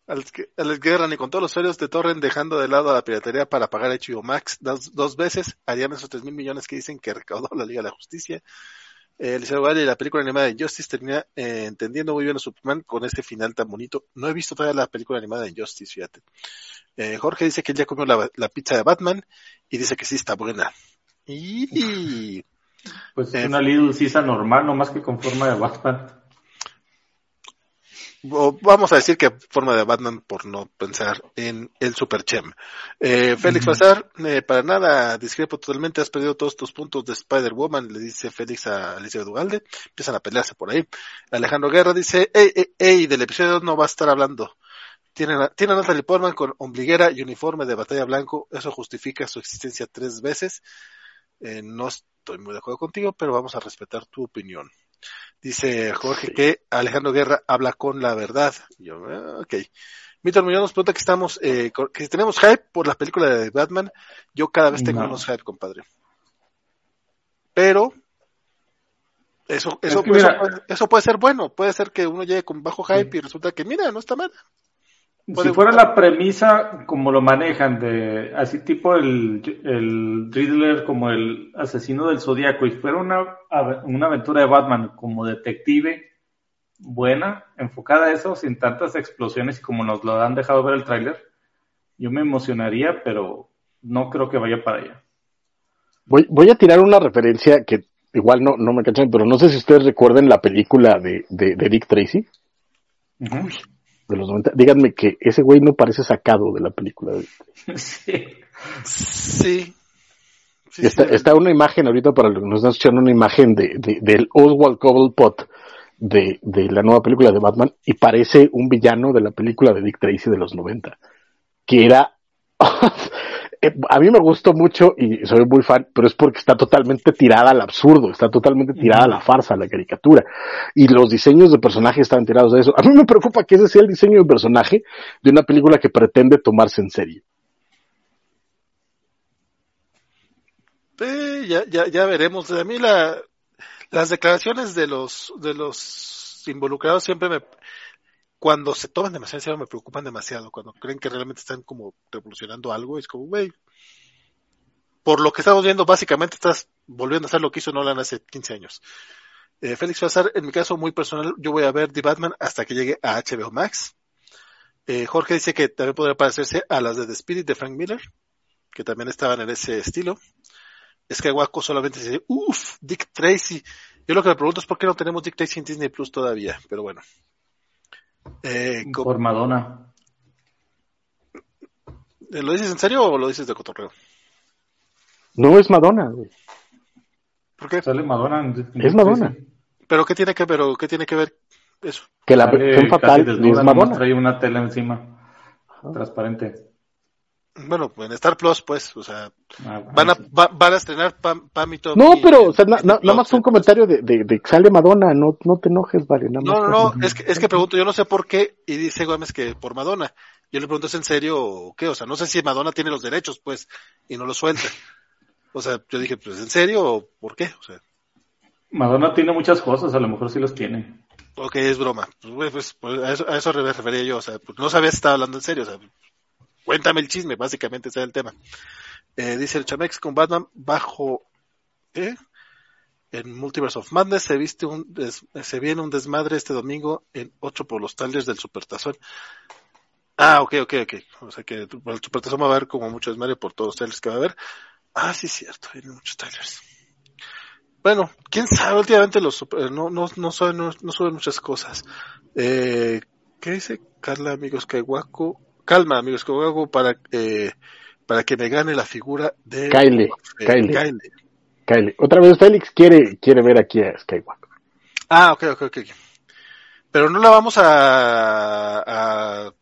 Alex, Guerra, ni con todos los sueños de Torren dejando de lado a la piratería para pagar HBO Max dos, dos veces, harían esos tres mil millones que dicen que recaudó la Liga de la Justicia. Eh, Valle, la película animada de Justice termina eh, entendiendo muy bien a Superman con ese final tan bonito. No he visto todavía la película animada de Justice, fíjate. Eh, Jorge dice que él ya comió la, pizza de Batman y dice que sí está buena. Y... Pues es una Little Caesar normal, no más que con forma de Batman vamos a decir que forma de Batman por no pensar en el Super Chem. Eh, Félix Bazar, eh, para nada, discrepo totalmente, has perdido todos tus puntos de Spider-Woman, le dice Félix a Alicia Dugalde, empiezan a pelearse por ahí. Alejandro Guerra dice, ey, ey, ey, del episodio no va a estar hablando. Tienen a, tienen a Natalie Portman con ombliguera y uniforme de batalla blanco, eso justifica su existencia tres veces. Eh, no estoy muy de acuerdo contigo, pero vamos a respetar tu opinión. Dice Jorge que Alejandro Guerra habla con la verdad. Yo, ah, ok. Mito Muñoz nos pregunta que estamos, eh, que tenemos hype por la película de Batman. Yo cada vez tengo menos hype, compadre. Pero eso, eso, eso, puede, ser bueno. Puede ser que uno llegue con bajo hype y resulta que, mira, no está mal. Si fuera la premisa como lo manejan, de así tipo el, el Riddler como el asesino del zodiaco, y fuera una, una aventura de Batman como detective buena, enfocada a eso, sin tantas explosiones como nos lo han dejado ver el tráiler, yo me emocionaría, pero no creo que vaya para allá. Voy, voy a tirar una referencia que igual no, no me cachan, pero no sé si ustedes recuerden la película de, de, Dick Tracy de los 90. Díganme que ese güey no parece sacado de la película. Sí. Sí. está, una imagen ahorita para los que nos están escuchando, una imagen de, del Oswald Cobblepot de, de la nueva película de Batman y parece un villano de la película de Dick Tracy de los 90, que era a mí me gustó mucho y soy muy fan, pero es porque está totalmente tirada al absurdo, está totalmente tirada a la farsa, a la caricatura. Y los diseños de personajes están tirados a eso. A mí me preocupa que ese sea el diseño de personaje de una película que pretende tomarse en serio. Eh, ya, ya, ya veremos. A mí la, las declaraciones de los, de los involucrados siempre me, cuando se toman demasiado en me preocupan demasiado, cuando creen que realmente están como revolucionando algo, es como, güey, por lo que estamos viendo, básicamente estás volviendo a hacer lo que hizo Nolan hace 15 años. Eh, Félix Fazar, en mi caso muy personal, yo voy a ver The Batman hasta que llegue a HBO Max. Eh, Jorge dice que también podría parecerse a las de The Spirit de Frank Miller, que también estaban en ese estilo. Es que Guaco solamente dice, uff, Dick Tracy. Yo lo que me pregunto es por qué no tenemos Dick Tracy en Disney Plus todavía, pero bueno. Eh, Por Madonna. ¿Lo dices en serio o lo dices de cotorreo? No es Madonna, ¿Por qué? Sale Madonna. es Madonna. ¿Pero qué tiene que, pero qué tiene que ver eso? Que la versión fatal es Madonna. Trae una tela encima, transparente. Bueno, en Star Plus, pues, o sea, Ah, van a, va- van a estrenar Pam, Pam y Tommy No, pero, o sea, na- nada más un comentario de, de, de que sale Madonna, no, no te enojes, vale, nada más. No, no, no, es que, es que pregunto, yo no sé por qué, y dice Gómez que por Madonna. Yo le pregunto, ¿es en serio o qué? O sea, no sé si Madonna tiene los derechos, pues, y no los suelta. O sea, yo dije, pues, ¿en serio o por qué? O sea, Madonna tiene muchas cosas, a lo mejor sí los tiene. ok, es broma. Pues, güey, pues, pues, a, eso, a eso me refería yo, o sea, pues, no sabía si estaba hablando en serio, o sea, cuéntame el chisme, básicamente ese es el tema. Eh, dice el Chamex con Batman bajo, ¿qué? En Multiverse of Madness se viste un des- se viene un desmadre este domingo en 8 por los talleres del Supertazón. Ah, ok, ok, ok. O sea que el Supertazón va a haber como mucho desmadre por todos los trailers que va a haber. Ah, sí, cierto, hay muchos trailers. Bueno, quién sabe, últimamente los super- no, no, no suben, no, no suben muchas cosas. Eh, ¿qué dice Carla, amigos Kaiwaku? Calma, amigos Kaiwaku, para, eh, para que me gane la figura de Kyle, eh. Kyle. Kyle. Otra vez Félix quiere, quiere ver aquí a Skywalker. Ah, ok, ok, ok. Pero no la vamos a, a-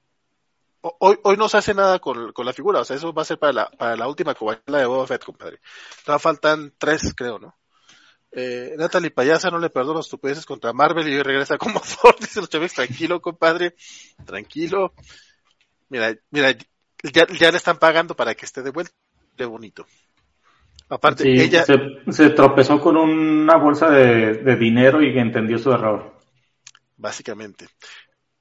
ho- hoy, hoy no se hace nada con, con la figura, o sea, eso va a ser para la, para la última cobaela de Boba Fett, compadre. Todavía faltan tres, creo, ¿no? Eh, Natalie Payasa no le perdono estupideces contra Marvel y hoy regresa como Thor, dice los Chavex, tranquilo, compadre, tranquilo. Mira, mira, ya, ya le están pagando para que esté de vuelta, qué bonito. Aparte, Sí, ella, se, se tropezó con una bolsa de, de dinero y entendió su error. básicamente.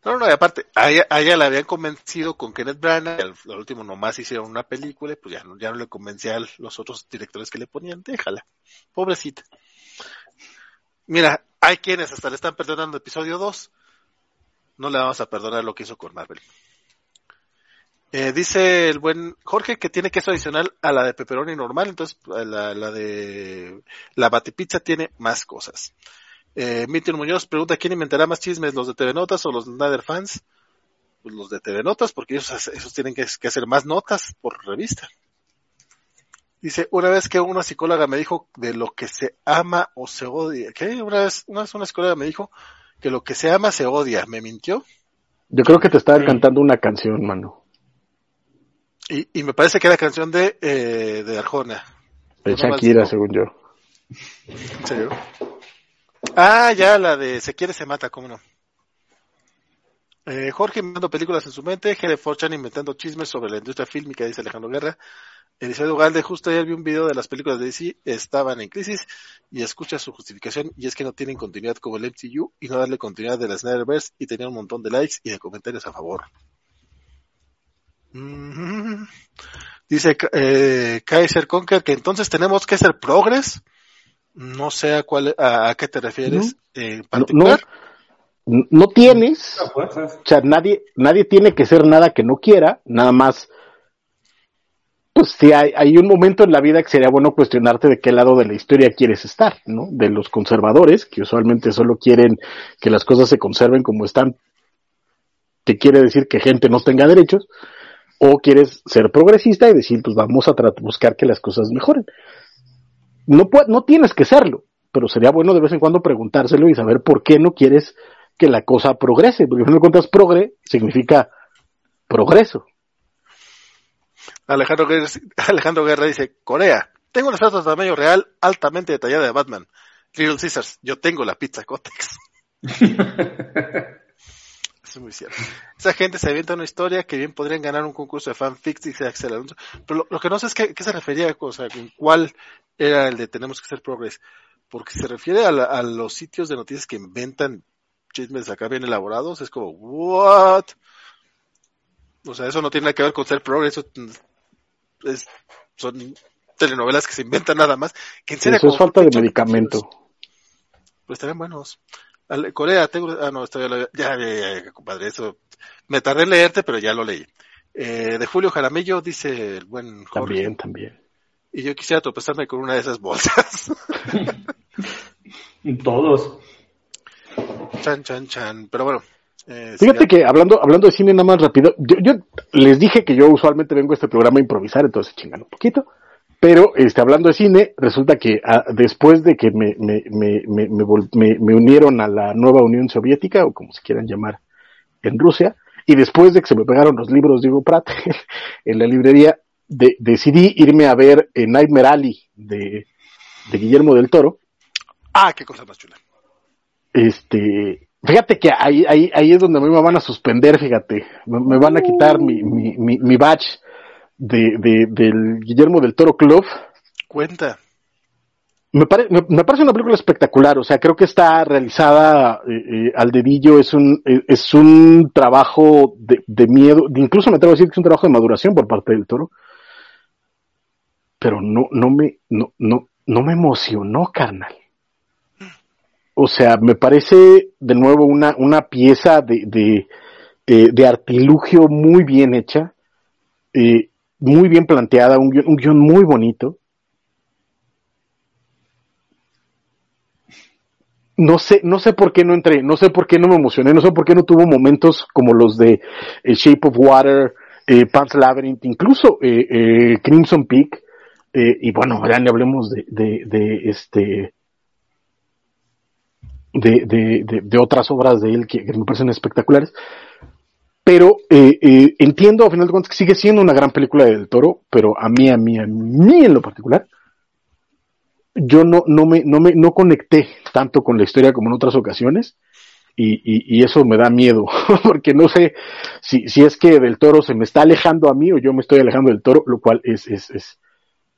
No, no, y aparte, a ella, a ella la habían convencido con Kenneth Branagh, y al, al último nomás hicieron una película, y pues ya no, ya no le convencía a los otros directores que le ponían, déjala, pobrecita. Mira, hay quienes hasta le están perdonando episodio 2, no le vamos a perdonar lo que hizo con Marvel. Eh, dice el buen Jorge que tiene queso adicional a la de pepperoni normal, entonces la, la de la batipizza tiene más cosas. Eh, Muñoz pregunta quién inventará más chismes, los de TV Notas o los Nader fans. Pues los de TV Notas, porque ellos, esos tienen que, que hacer más notas por revista. Dice, una vez que una psicóloga me dijo de lo que se ama o se odia. ¿Qué? Una vez, una vez una psicóloga me dijo que lo que se ama se odia. ¿Me mintió? Yo creo que te estaba Sí. cantando una canción, mano. Y, y me parece que era canción de, eh, de Arjona. De Shakira, según yo. ¿En serio? Ah, ya, la de Se quiere, se mata, cómo no. Eh, Jorge inventando películas en su mente, Gere Forchan inventando chismes sobre la industria fílmica, dice Alejandro Guerra. Eliseo Ugalde, justo ayer vi un video de las películas de DC, estaban en crisis, y escucha su justificación, y es que no tienen continuidad como el MCU, y no darle continuidad de la Snyderverse, y tenía un montón de likes y de comentarios a favor. Mm. Dice eh, Kaiser Conker que entonces tenemos que hacer progress. No sé a cuál, a, a qué te refieres en No, particular. no, no tienes, fuerzas. o sea, nadie, nadie tiene que ser nada que no quiera, nada más. Pues sí, hay, hay un momento en la vida que sería bueno cuestionarte de qué lado de la historia quieres estar, ¿no? De los conservadores, que usualmente solo quieren que las cosas se conserven como están, que quiere decir que gente no tenga derechos, o quieres ser progresista y decir, pues vamos a buscar que las cosas mejoren. No, no tienes que serlo, pero sería bueno de vez en cuando preguntárselo y saber por qué no quieres que la cosa progrese, porque al final de cuentas progre significa progreso. Alejandro, Guerra, Alejandro Guerra dice, Corea, tengo una estatua de tamaño real altamente detallada de Batman. Little Caesars, yo tengo la pizza Cotex. Eso es muy cierto. Esa gente se avienta una historia que bien podrían ganar un concurso de fanfics, dice Axel Alonso. Pero lo, lo que no sé es qué, qué se refería, o sea, con cuál era el de tenemos que hacer progress. Porque se refiere a, la- a los sitios de noticias que inventan chismes acá bien elaborados. Es como, what? O sea, eso no tiene nada que ver con ser progress. Eso es- son telenovelas que se inventan nada más. Que en serio, Eso es falta de medicamento. pues estarían buenos. Corea, tengo, ah, no, esto ya lo, ya, ya, compadre, eso, me tardé en leerte, pero ya lo leí. Eh, de Julio Jaramillo, dice el buen Jorge, También, también. y yo quisiera tropezarme con una de esas bolsas. Todos. chan, chan, chan, pero bueno. Eh, Fíjate que hablando, hablando de cine nada más rápido, yo, yo les dije que yo usualmente vengo a este programa a improvisar, entonces chingan un poquito. Pero este, hablando de cine, resulta que ah, después de que me, me, me, me, me unieron a la nueva Unión Soviética, o como se quieran llamar en Rusia, y después de que se me pegaron los libros de Hugo Pratt en la librería, de- decidí irme a ver eh, Nightmare Alley de, de Guillermo del Toro. Ah, qué cosa más chula. Este, fíjate que ahí, ahí, ahí es donde me van a suspender, fíjate. Me, me van a quitar mi, mi, mi, mi badge de, de, del Guillermo del Toro Club. Cuenta. Me, pare- me, me parece una película espectacular, o sea, creo que está realizada eh, eh, al dedillo, es un, eh, es un trabajo de, de miedo, incluso me atrevo a decir que es un trabajo de maduración por parte del toro, pero no, no me, no, no, no me emocionó, carnal. O sea, me parece de nuevo una, una pieza de, de, de artilugio muy bien hecha, eh, muy bien planteada, un guion, un guion muy bonito. no sé, no sé por qué no entré, no sé por qué no me emocioné, no sé por qué no tuvo momentos como los de eh, Shape of Water, eh, Labyrinth, incluso eh, eh, Crimson Peak, y bueno, ya ni hablemos de, este de, de, de, otras obras de él que me parecen espectaculares. Pero eh, eh, entiendo a final de cuentas que sigue siendo una gran película de Del Toro, pero a mí, a mí, a mí en lo particular, yo no, no me, no me, no conecté tanto con la historia como en otras ocasiones. Y, y, y eso me da miedo, porque no sé si, si es que del toro se me está alejando a mí o yo me estoy alejando del toro, lo cual es, es, es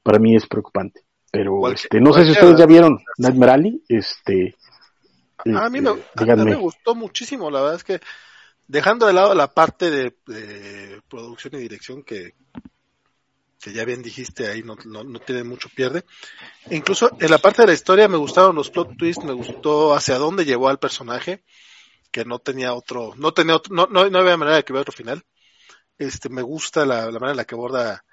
para mí es preocupante. Pero este, no sé si ustedes ya vieron Nightmare Alley, este, A mí, me, este, a mí me gustó muchísimo, la verdad es que dejando de lado la parte de, de producción y dirección que, que ya bien dijiste ahí no, no, no tiene mucho pierde. Incluso en la parte de la historia me gustaron los plot twists, me gustó hacia dónde llevó al personaje, que no tenía otro, no tenía otro, no, no, no había manera de que hubiera otro final. Este, me gusta la, la manera en la que aborda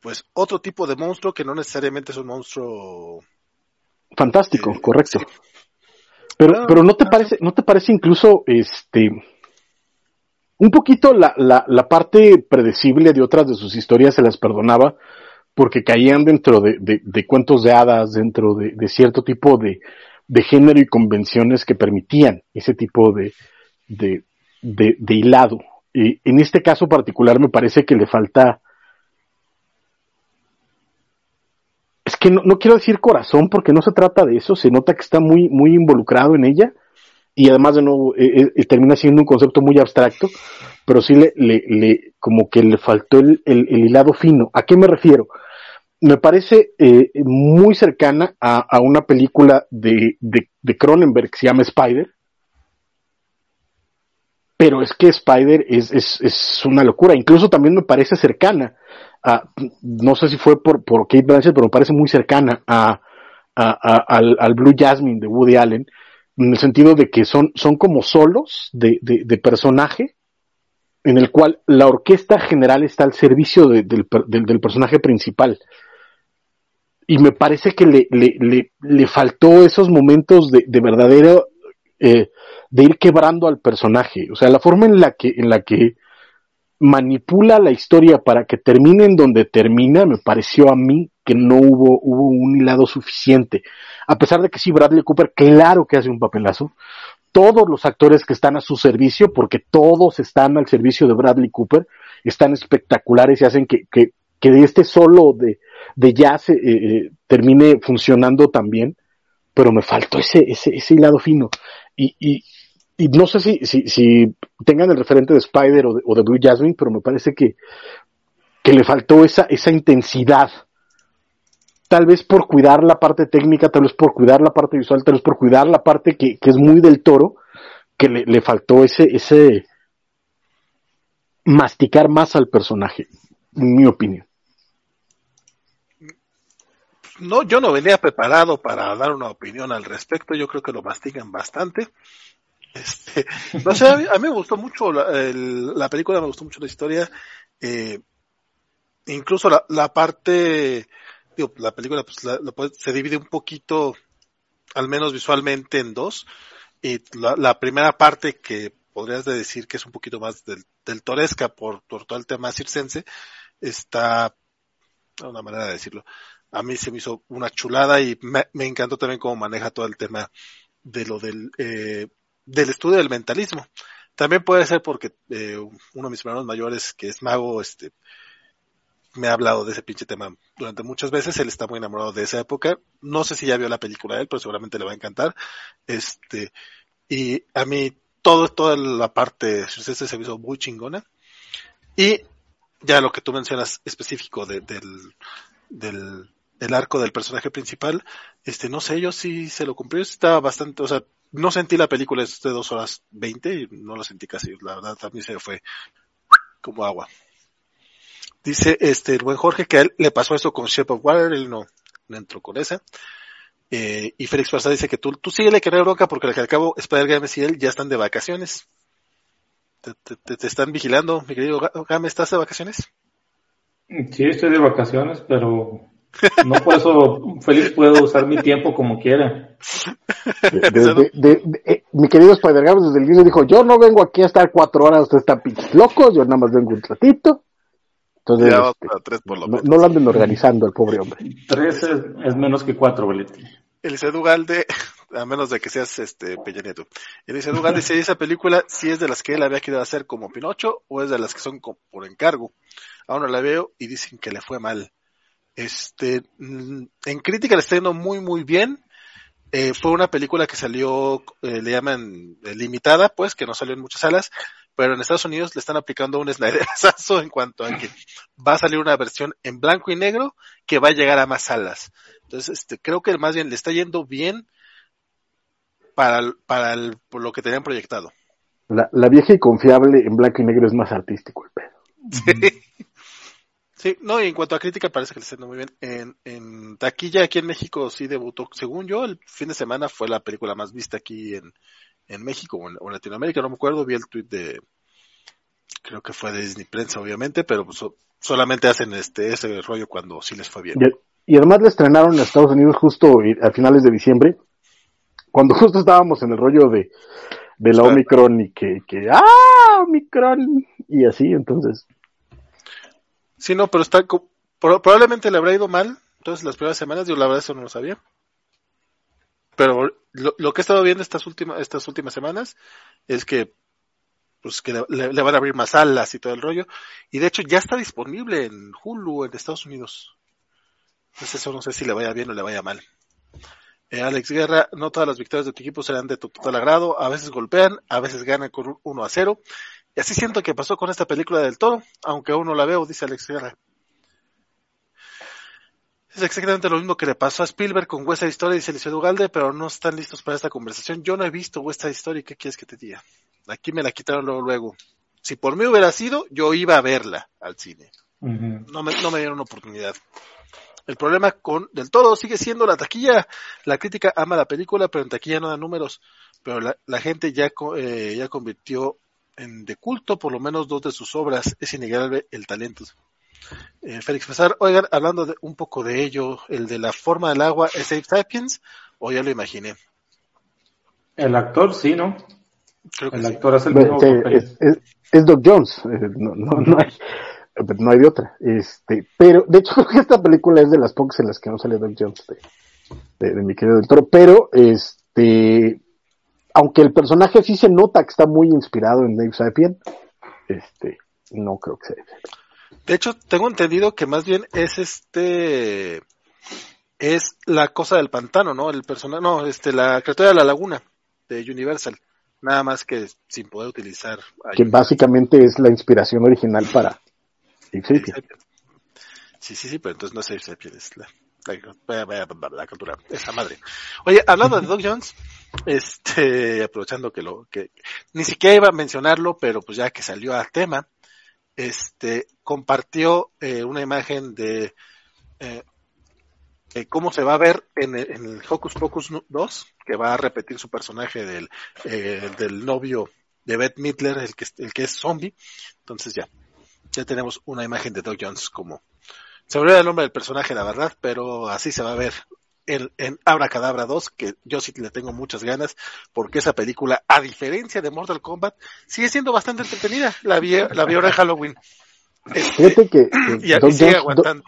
pues otro tipo de monstruo que no necesariamente es un monstruo Fantástico, Eh, correcto. Pero, pero no te parece, no te parece incluso, este, un poquito la, la, parte predecible de otras de sus historias se las perdonaba porque caían dentro de, de, cuentos de hadas, dentro de, cierto tipo de, género y convenciones que permitían ese tipo de hilado. Y en este caso particular me parece que le falta, es que no, no quiero decir corazón porque no se trata de eso, se nota que está muy, muy involucrado en ella y además de nuevo eh, eh, termina siendo un concepto muy abstracto, pero sí le, le, como que le faltó el, el, el hilado fino. ¿A qué me refiero? Me parece eh, muy cercana a, a una película de, de, de Cronenberg que se llama Spider, pero es que Spider es, es, es una locura, incluso también me parece cercana a, no sé si fue por, por Kate Blanchett, pero me parece muy cercana a, a, a- al, al Blue Jasmine de Woody Allen, en el sentido de que son, son como solos de, de, personaje, en el cual la orquesta general está al servicio de- del, del, personaje principal. Y me parece que le, le, le, le faltó esos momentos de, de verdadero, eh, de ir quebrando al personaje. O sea, la forma en la que, en la que manipula la historia para que termine en donde termina, me pareció a mí que no hubo, hubo un hilado suficiente. A pesar de que sí, Bradley Cooper, claro que hace un papelazo. Todos los actores que están a su servicio, porque todos están al servicio de Bradley Cooper, están espectaculares y hacen que, que, que de este solo de, de jazz eh, eh, termine funcionando también. Pero me faltó ese, ese, ese hilado fino. Y, y, y no sé si, si, si tengan el referente de Spider o de, o Blue Jasmine, pero me parece que, que le faltó esa, esa intensidad. Tal vez por cuidar la parte técnica, tal vez por cuidar la parte visual, tal vez por cuidar la parte que, es muy del toro, que le, le faltó ese, ese masticar más al personaje, en mi opinión. No, yo no venía preparado para dar una opinión al respecto. Yo creo que lo mastican bastante. Este, no sé, a mí, me gustó mucho la película, me gustó mucho la historia. Eh, incluso la, la parte, la película pues, la- la se divide un poquito, al menos visualmente, en dos. Y la, la primera parte que podrías de decir que es un poquito más del, del toresca por, todo el tema circense, está, una manera de decirlo, a mí se me hizo una chulada y me, me encantó también cómo maneja todo el tema de lo del, eh, del estudio del mentalismo. También puede ser porque eh, uno de mis hermanos mayores, que es mago, este, me ha hablado de ese pinche tema durante muchas veces. Él está muy enamorado de esa época. No sé si ya vio la película de él, pero seguramente le va a encantar. Este, y a mí todo, toda la parte este se me hizo muy chingona. Y ya lo que tú mencionas específico de, del, del el arco del personaje principal, este, no sé, yo sí se lo cumplió, estaba bastante, o sea, no sentí la película de dos horas veinte, y no la sentí casi, la verdad también se fue como agua. Dice este el buen Jorge que a él le pasó eso con Shape of Water, él no, no entró con esa. Eh, y Félix Barça dice que tú, tú síguele que no bronca porque al cabo Spider Games y él ya están de vacaciones. Te, te, te, están vigilando, mi querido Game, ¿estás de vacaciones? Sí, estoy de vacaciones, pero no por eso Félix puedo usar mi tiempo como quiera. De, de, eh, mi querido Spider Games desde el inicio dijo, yo no vengo aquí a estar cuatro horas, ustedes están pinches locos, yo nada más vengo un ratito. Entonces, este, tres por lo no, no, lo anden organizando el pobre hombre. Tres es, es menos que cuatro, Beletti. Eliseo Ugalde, a menos de que seas este Peña Nieto. Eliseo Ugalde si esa película si es de las que él había querido hacer como Pinocho o es de las que son por encargo. Aún no la veo y dicen que le fue mal. Este, mm, en crítica le está yendo muy muy bien. Eh, fue una película que salió, eh, le llaman eh, limitada, pues, que no salió en muchas salas, pero en Estados Unidos le están aplicando un Snyderazo en cuanto a que va a salir una versión en blanco y negro que va a llegar a más salas. Entonces, este, creo que más bien le está yendo bien para, para el, por lo que tenían proyectado. La, la, vieja y confiable en blanco y negro es más artístico el pedo. Sí. Sí, no, y en cuanto a crítica parece que le está yendo muy bien. En, en taquilla aquí en México sí debutó, según yo, el fin de semana fue la película más vista aquí en, en México o en, o en, Latinoamérica, no me acuerdo, vi el tweet de, creo que fue de Disney Prensa obviamente, pero pues, solamente hacen este ese rollo cuando sí les fue bien. Y, y además le estrenaron en Estados Unidos justo a finales de diciembre, cuando justo estábamos en el rollo de, de la Omicron y que, que, ¡ah! Omicron! Y así, entonces. Sí, no, pero está, probablemente le habrá ido mal, entonces las primeras semanas, yo la verdad eso no lo sabía pero lo, lo, que he estado viendo estas últimas estas últimas semanas es que pues que le, van a abrir más salas y todo el rollo. Y de hecho ya está disponible en Hulu en Estados Unidos. Entonces eso no sé si le vaya bien o le vaya mal. Eh, Alex Guerra no todas las victorias de tu equipo serán de tu total agrado. A veces golpean a veces ganan con 1 a 0 y así siento que pasó con esta película del toro aunque aún no la veo dice Alex Guerra es exactamente lo mismo que le pasó a Spielberg con West Side Story, dice Eliseo Ugalde, pero no están listos para esta conversación. Yo no he visto West Side Story, ¿qué quieres que te diga? Aquí me la quitaron luego, luego. Si por mí hubiera sido, yo iba a verla al cine. Uh -huh. no, me, no me dieron oportunidad. El problema con Del Toro sigue siendo la taquilla. La crítica ama la película, pero en taquilla no da números. Pero la, la gente ya, eh, ya convirtió en de culto por lo menos dos de sus obras. Es innegable el talento. Eh, Félix Pesar, oigan, hablando de, un poco de ello, el de la forma del agua, ¿es Abe Sapiens? ¿O ya lo imaginé? El actor, sí, ¿no? Creo que el sí. actor es el mismo sí, es, es, es, Doc Jones, eh, no, no, no, hay, no hay de otra. Este, pero, de hecho, creo que esta película es de las pocas en las que no sale Doc Jones de, de, de mi querido del Toro, pero, este, aunque el personaje sí se nota que está muy inspirado en Dave Sapien, este, no creo que sea. De hecho, tengo entendido que más bien es este es la cosa del pantano, ¿no? El personaje, no, este, la criatura de la laguna de Universal. Nada más que sin poder utilizar. Que básicamente es la inspiración original para. Sí, sí, sí, pero entonces no es Sapien, es la, la, la, la criatura, esa madre. Oye, hablando de Doc Jones, este, aprovechando que lo, que ni siquiera iba a mencionarlo, pero pues ya que salió al tema, este, compartió eh, una imagen de, eh, de, cómo se va a ver en el, en el, Hocus Pocus 2, que va a repetir su personaje del, eh, del novio de Beth Midler, el que, el que es zombie. Entonces ya, ya tenemos una imagen de Doc Jones como, se me el nombre del personaje, la verdad, pero así se va a ver en, en Abracadabra 2, que yo sí le tengo muchas ganas, porque esa película, a diferencia de Mortal Kombat, sigue siendo bastante entretenida. La vi, la vi ahora en Halloween. Este, Fíjate que, y aquí sigue Jones, aguantando.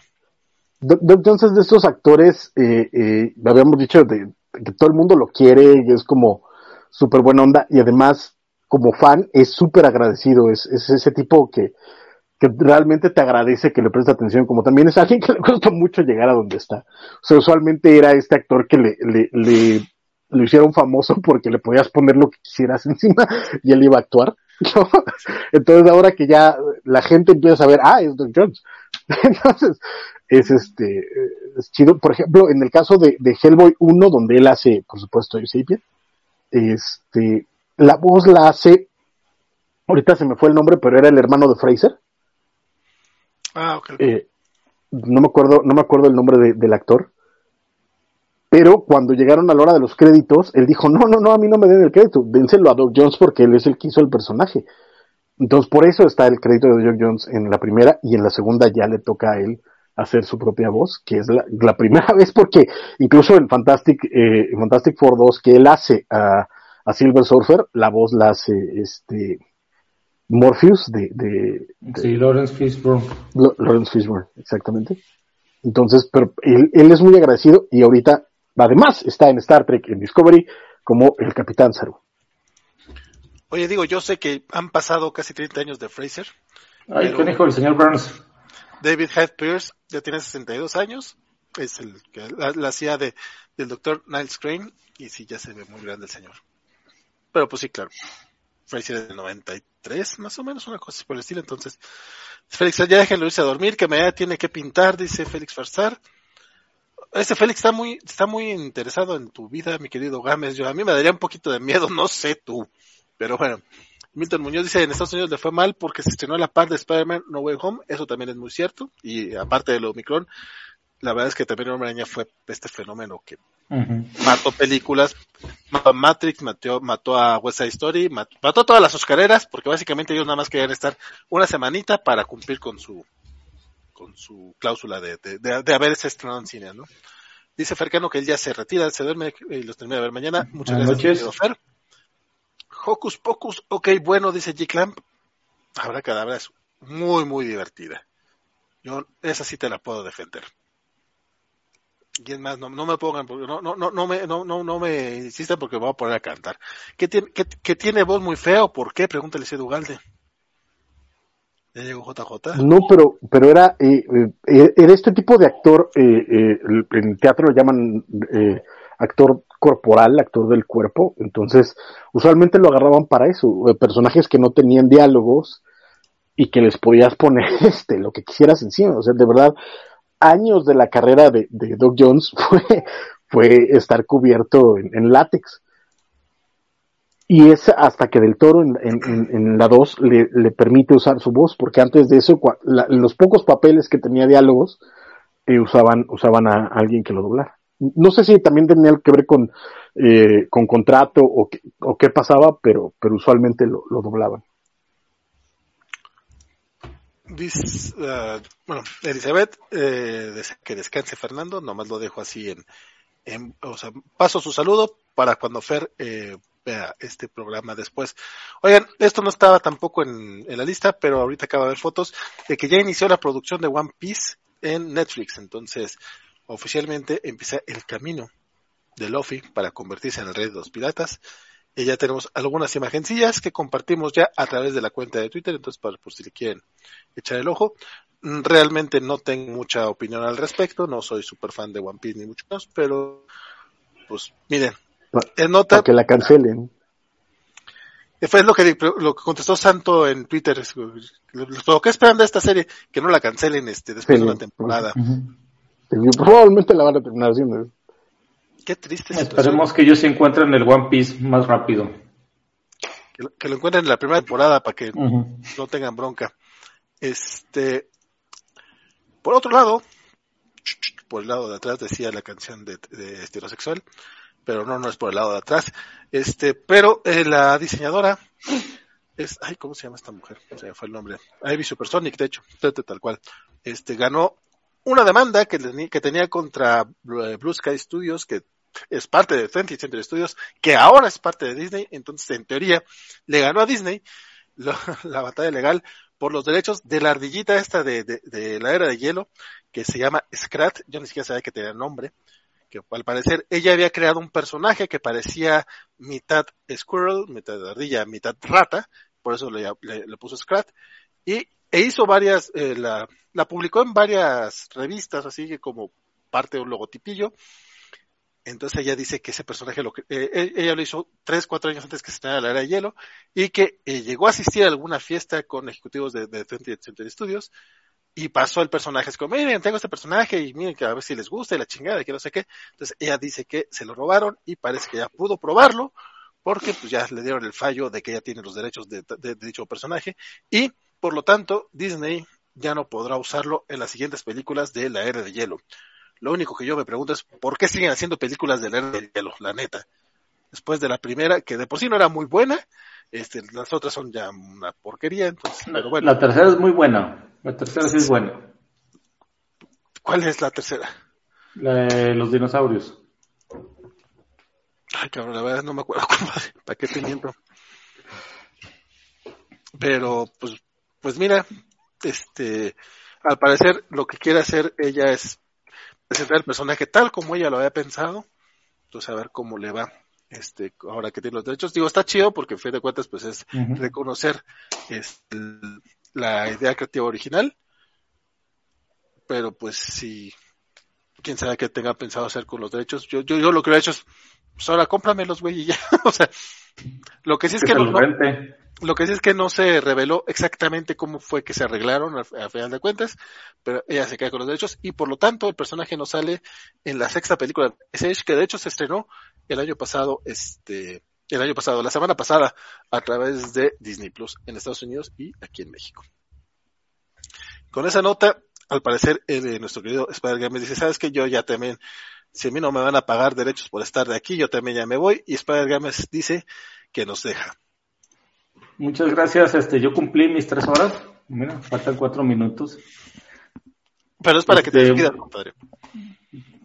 Doc, Doc Jones es de estos actores, eh, eh, habíamos dicho de, de, que todo el mundo lo quiere, es como súper buena onda, y además, como fan, es súper agradecido, es, es ese tipo que, que realmente te agradece que le preste atención, como también es alguien que le costó mucho llegar a donde está. O sea, usualmente era este actor que le, le, le, lo hicieron famoso porque le podías poner lo que quisieras encima y él iba a actuar. Entonces ahora que ya la gente empieza a ver, ah, es Doug Jones. Entonces, es este, es chido. Por ejemplo, en el caso de, de Hellboy 1, donde él hace, por supuesto, Eusebia, este, la voz la hace, ahorita se me fue el nombre, pero era el hermano de Fraser. Ah. Eh, no me acuerdo, no me acuerdo el nombre de, del actor. Pero cuando llegaron a la hora de los créditos, él dijo, no, no, no, a mí no me den el crédito, dénselo a Doug Jones porque él es el que hizo el personaje. Entonces, por eso está el crédito de Doug Jones en la primera y en la segunda ya le toca a él hacer su propia voz, que es la, primera vez porque incluso en Fantastic, eh, Fantastic Four 2 que él hace a, a Silver Surfer, la voz la hace este Morpheus de, de, de Sí, Lawrence Fishburne. Lo- Lawrence Fishburne, exactamente. Entonces, pero él, él es muy agradecido y ahorita, además, está en Star Trek, en Discovery, como el Capitán Saru. Oye, digo, yo sé que han pasado casi 30 años de Fraser. Ay, ¿qué dijo el señor Burns? David Hyde Pierce ya tiene 62 años. Es el que la, la hacía de, del doctor Niles Crane. Y sí, ya se ve muy grande el señor. Pero pues sí, claro. Fraser es del 93, más o menos, una cosa por el estilo. Entonces, Félix, ya déjenlo irse a dormir, que mañana tiene que pintar, dice Félix Farsar. Este Félix está muy, está muy interesado en tu vida, mi querido Gámez. Yo, a mí me daría un poquito de miedo, no sé tú. Pero bueno, Milton Muñoz dice, en Estados Unidos le fue mal porque se estrenó la par de Spider-Man No Way Home. Eso también es muy cierto. Y aparte de lo Omicron, la verdad es que también Hombre Araña fue este fenómeno que mató películas, mató a Matrix, mató, mató a West Side Story, mató, mató todas las Oscareras, porque básicamente ellos nada más querían estar una semanita para cumplir con su con su cláusula de, de, de, de haberse estrenado en cine, ¿no? Dice Fercano que él ya se retira, se duerme y los termina de ver mañana. Muchas Buenas gracias, noches. Fer. Hocus Pocus, ok, bueno, dice G. Clamp. Habrá cadabra es muy, muy divertida. Yo, esa sí te la puedo defender. ¿Quién más? No, me pongan, no, no, no, no me, no, no, no me insistan porque me voy a poner a cantar. ¿Qué tiene, qué, tiene voz muy feo? ¿Por qué? Pregúntale a Ugalde. Ya llegó JJ. No, pero, pero era, eh, eh, era este tipo de actor, eh, eh, en teatro le llaman eh, actor corporal, actor del cuerpo, entonces usualmente lo agarraban para eso, eh, personajes que no tenían diálogos y que les podías poner este lo que quisieras encima, o sea, de verdad, años de la carrera de, de Doug Jones fue, estar cubierto en, látex. Y es hasta que Del Toro en, la 2 le, permite usar su voz, porque antes de eso, la- los pocos papeles que tenía diálogos, eh, usaban, usaban a alguien que lo doblara. No sé si también tenía que ver con, eh, con contrato o, qué- pasaba, pero, pero usualmente lo doblaban. Dice, ah, bueno, Elizabeth, eh, que descanse Fernando, nomás lo dejo así en, en, o sea, paso su saludo para cuando Fer eh, vea este programa después. Oigan, esto no estaba tampoco en, en la lista, pero ahorita acaba de ver fotos de que ya inició la producción de One Piece en Netflix, entonces oficialmente empieza el camino de Luffy para convertirse en el rey de los piratas. Y ya tenemos algunas imagencillas que compartimos ya a través de la cuenta de Twitter, entonces para, por si le quieren echar el ojo. Mm, Realmente no tengo mucha opinión al respecto, no soy súper fan de One Piece ni mucho más, pero pues miren, en nota, que la cancelen. fue lo que, lo que contestó Santo en Twitter, lo que esperan de esta serie, que no la cancelen este después Sí. de una temporada. Ujú. Probablemente la van a terminar haciendo. Qué triste situación. Esperemos que ellos se encuentren el One Piece más rápido. Que lo, que lo encuentren en la primera temporada para que no tengan bronca. Este, por otro lado, por el lado de atrás decía la canción de, de heterosexual, pero no, no es por el lado de atrás. Este, pero eh, la diseñadora es, ay, ¿cómo se llama esta mujer? Se me fue el nombre. Ivy Supersonic, de hecho, tal cual. Este, ganó una demanda que, que tenía contra eh, Blue Sky Studios, que es parte de 20th Century Studios, que ahora es parte de Disney, entonces en teoría le ganó a Disney lo- la batalla legal por los derechos de la ardillita esta de, de, la era de hielo, que se llama Scrat, yo ni siquiera sabía que tenía nombre, que al parecer ella había creado un personaje que parecía mitad squirrel, mitad ardilla, mitad rata, por eso le, le, le puso Scrat, y e hizo varias, eh, la, la publicó en varias revistas, así que como parte de un logotipillo. Entonces ella dice que ese personaje lo eh, e, ella lo hizo tres, cuatro años antes que se estrenara la era de hielo y que eh, llegó a asistir a alguna fiesta con ejecutivos de, de 20th Century Studios y pasó el personaje, es como, miren, tengo este personaje y miren que a ver si les gusta y la chingada, que no sé qué. Entonces ella dice que se lo robaron y parece que ya pudo probarlo porque pues ya le dieron el fallo de que ella tiene los derechos de, de, de dicho personaje y por lo tanto Disney ya no podrá usarlo en las siguientes películas de la era de hielo. Lo único que yo me pregunto es por qué siguen haciendo películas de la era de hielo, la neta. Después de la primera, que de por sí no era muy buena, este, las otras son ya una porquería, entonces, pero bueno. La tercera es muy buena. La tercera sí es buena. ¿Cuál es la tercera? La de los dinosaurios. Ay, cabrón, la verdad no me acuerdo, compadre. ¿Para qué te miento? Pero, pues, pues mira, este, al parecer lo que quiere hacer ella es presentar el personaje tal como ella lo había pensado. Entonces, a ver cómo le va. Este, ahora que tiene los derechos, digo, está chido porque en fin de cuentas, pues es uh -huh. reconocer este, la idea creativa original. Pero pues si, quién sabe qué tenga pensado hacer con los derechos. Yo, yo, yo lo que he hecho es, pues ahora cómpramelos, güey, y ya. o sea, lo que sí es que, que no, no, lo que sí es que no se reveló exactamente cómo fue que se arreglaron a, a, final de cuentas, pero ella se queda con los derechos y por lo tanto el personaje no sale en la sexta película de Age, que de hecho se estrenó el año pasado, este, el año pasado, la semana pasada, a través de Disney Plus en Estados Unidos y aquí en México. Con esa nota, al parecer, eh, nuestro querido Spider Games dice, sabes que yo ya también, si a mí no me van a pagar derechos por estar de aquí, yo también ya me voy, y Spider Games dice que nos deja. Muchas gracias, este, yo cumplí mis tres horas, mira, faltan cuatro minutos. Pero es para este, que te este, despidas, compadre.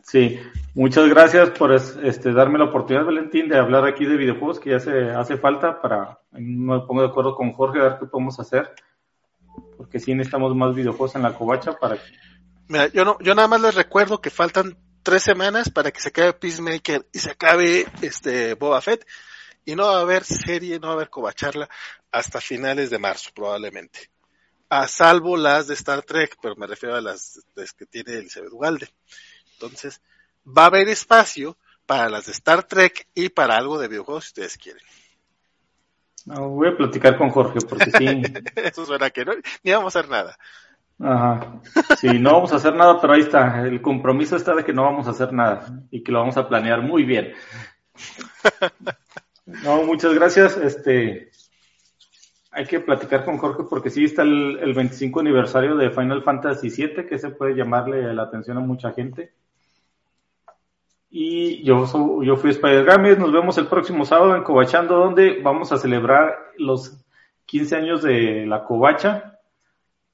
Sí, muchas gracias por este, darme la oportunidad, Valentín, de hablar aquí de videojuegos que ya se hace falta para, me pongo de acuerdo con Jorge a ver qué podemos hacer, porque sí necesitamos más videojuegos en la covacha para que... Mira, yo no, yo nada más les recuerdo que faltan tres semanas para que se acabe Peacemaker y se acabe este Boba Fett. Y no va a haber serie, no va a haber covacharla hasta finales de marzo probablemente. A salvo las de Star Trek, pero me refiero a las, las que tiene Elizabeth Ugalde. Entonces, va a haber espacio para las de Star Trek y para algo de videojuegos si ustedes quieren. No, voy a platicar con Jorge porque sí. Eso suena que no, ni vamos a hacer nada. Ajá. Sí, no vamos a hacer nada, pero ahí está. El compromiso está de que no vamos a hacer nada y que lo vamos a planear muy bien. No, muchas gracias. Este, hay que platicar con Jorge porque sí está el, el 25 aniversario de Final Fantasy VII, que se puede llamarle la atención a mucha gente. Y yo, yo fui Spider Games, nos vemos el próximo sábado en Cobachando, donde vamos a celebrar los 15 años de la Covacha.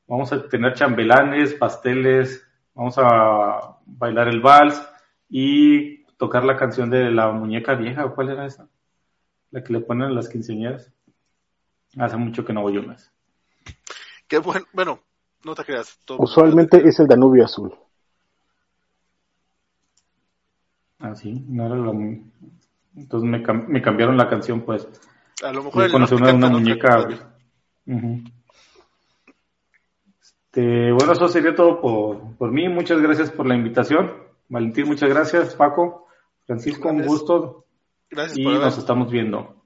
Vamos a tener chambelanes, pasteles, vamos a bailar el vals y tocar la canción de la muñeca vieja, ¿cuál era esa? La que le ponen las quinceañeras. Hace mucho que no voy más. Qué bueno, bueno, no te creas. Todo Usualmente es el Danubio Azul. Ah, sí, no era lo Entonces me, cam me, cambiaron la canción, pues. A lo mejor conocí una, una muñeca. Uh -huh. este, bueno, eso sería todo por, por mí. Muchas gracias por la invitación. Valentín, muchas gracias. Paco, Francisco, gracias. un gusto. Gracias y por nos estamos viendo.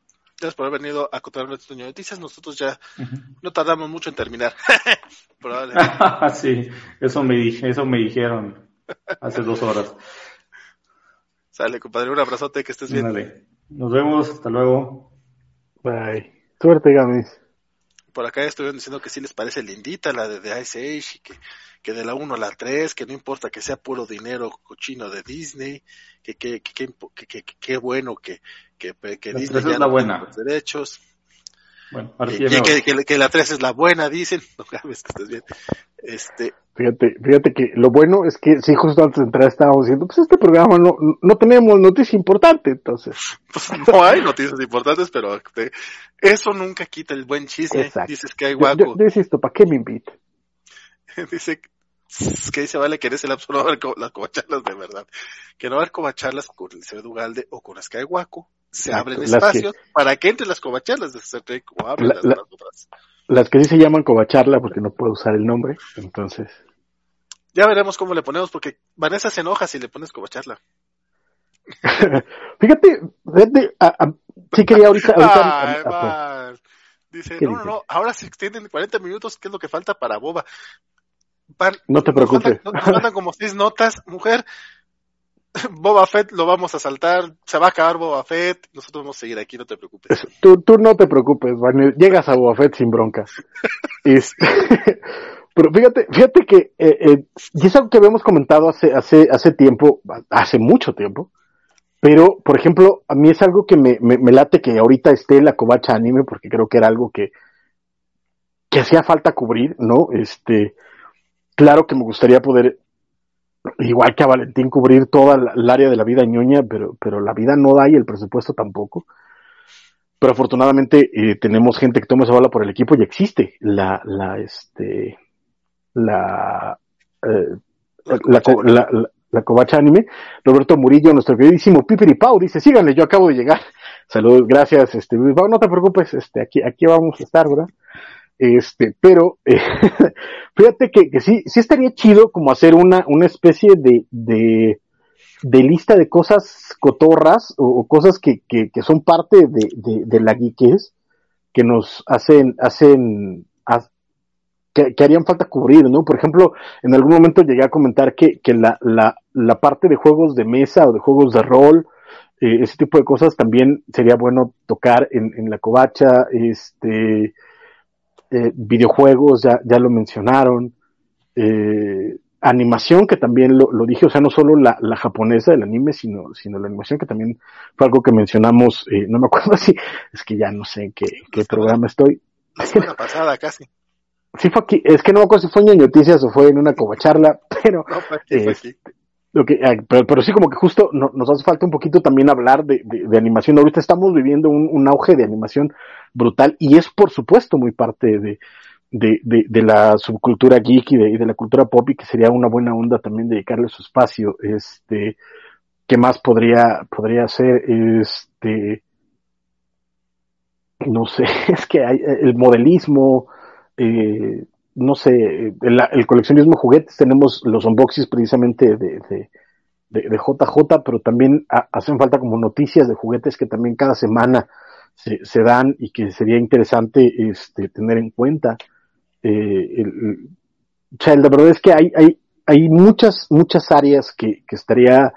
Gracias por haber venido a contar nuestro de noticias. Nosotros ya uh -huh. no tardamos mucho en terminar. sí, eso me, eso me dijeron hace dos horas. Sale, compadre, un abrazote, que estés bien. Dale. Nos vemos, hasta luego. Bye. Suerte, Gamis. Por acá estuvieron diciendo que sí les parece lindita la de The Ice Age y que, que de la 1 a la 3, que no importa que sea puro dinero cochino de Disney, que que que que, que, que bueno que, que, que Disney ya es la no buena. los derechos. Bueno, que, que, que, que, la 3 es la buena, dicen. No que estés bien. Este, Fíjate, fíjate que lo bueno es que sí, justo antes de entrar estábamos diciendo, pues este programa no, no tenemos noticia importante, entonces. Pues no hay noticias importantes, pero te, eso nunca quita el buen chisme. Exacto. Dices que hay guaco. Yo, yo, yo esto, ¿para qué me invita? Dice que dice Vale que eres el absoluto ver las covacharlas de verdad. Que no haber covacharlas con el Cebed Ugalde o con Sky Guaco. Se Exacto, abren espacios que... para que entre las covacharlas de Star Trek o abren la, las, la, otras. las que sí se llaman Covacharla, porque no puedo usar el nombre, entonces. Ya veremos cómo le ponemos, porque Vanessa se enoja si le pones Covacharla. fíjate, fíjate a, a, sí quería ahorita. ahorita. Dice, ¿Qué no, no, no, ahora se extienden 40 minutos, ¿qué es lo que falta para Boba? Van- No te nos preocupes. mandan- Nos mandan como seis notas, mujer. Boba Fett lo vamos a saltar, se va a acabar Boba Fett, nosotros vamos a seguir aquí, no te preocupes. Tú, tú no te preocupes, llegas a Boba Fett sin broncas. Este, pero fíjate, fíjate que, eh, eh, y es algo que habíamos comentado hace, hace, hace tiempo, hace mucho tiempo, pero, por ejemplo, a mí es algo que me, me, me late que ahorita esté la covacha anime, porque creo que era algo que, que hacía falta cubrir, ¿no? Este, claro que me gustaría poder, igual que a Valentín, cubrir toda la- el área de la vida ñoña, pero, pero la vida no da y el presupuesto tampoco. Pero afortunadamente eh, tenemos gente que toma esa bala por el equipo y existe la la este la eh, la, la, la, la covacha anime. Roberto Murillo nuestro queridísimo Pipiri Pau dice síganle yo acabo de llegar saludos gracias este no te preocupes este aquí aquí vamos a estar verdad este pero eh, fíjate que, que sí sí estaría chido como hacer una una especie de de de lista de cosas cotorras o, cosas que, que, que son parte de, de, la geekez que nos hacen, hacen, que, que harían falta cubrir, ¿no? Por ejemplo, en algún momento llegué a comentar que, que la, la, la parte de juegos de mesa o de juegos de rol, eh, ese tipo de cosas también sería bueno tocar en, en la covacha, este, eh, videojuegos, ya, ya lo mencionaron, eh, animación que también lo, lo dije, o sea, no solo la, la japonesa del anime, sino, sino la animación que también fue algo que mencionamos, eh, no me acuerdo si, es que ya no sé en qué, qué programa estoy. La semana pasada casi. Sí fue aquí, es que no me acuerdo si fue en Noticias o fue en una covacharla, pero No, fue aquí, fue aquí. lo que, ah, pero, pero sí como que justo no- nos hace falta un poquito también hablar de, de- de animación. Ahorita estamos viviendo un, un auge de animación brutal y es por supuesto muy parte de, de, la subcultura geek y de, la cultura pop y que sería una buena onda también dedicarle su espacio. Este, ¿qué más podría, podría ser? Este, no sé, es que hay el modelismo, eh, no sé, el, el coleccionismo de juguetes, tenemos los unboxings precisamente de, de, JJ, pero también ha- hacen falta como noticias de juguetes que también cada semana se, se dan y que sería interesante este, tener en cuenta. Eh, el, el- o sea, la verdad es que hay, hay, hay muchas, muchas áreas que, que estaría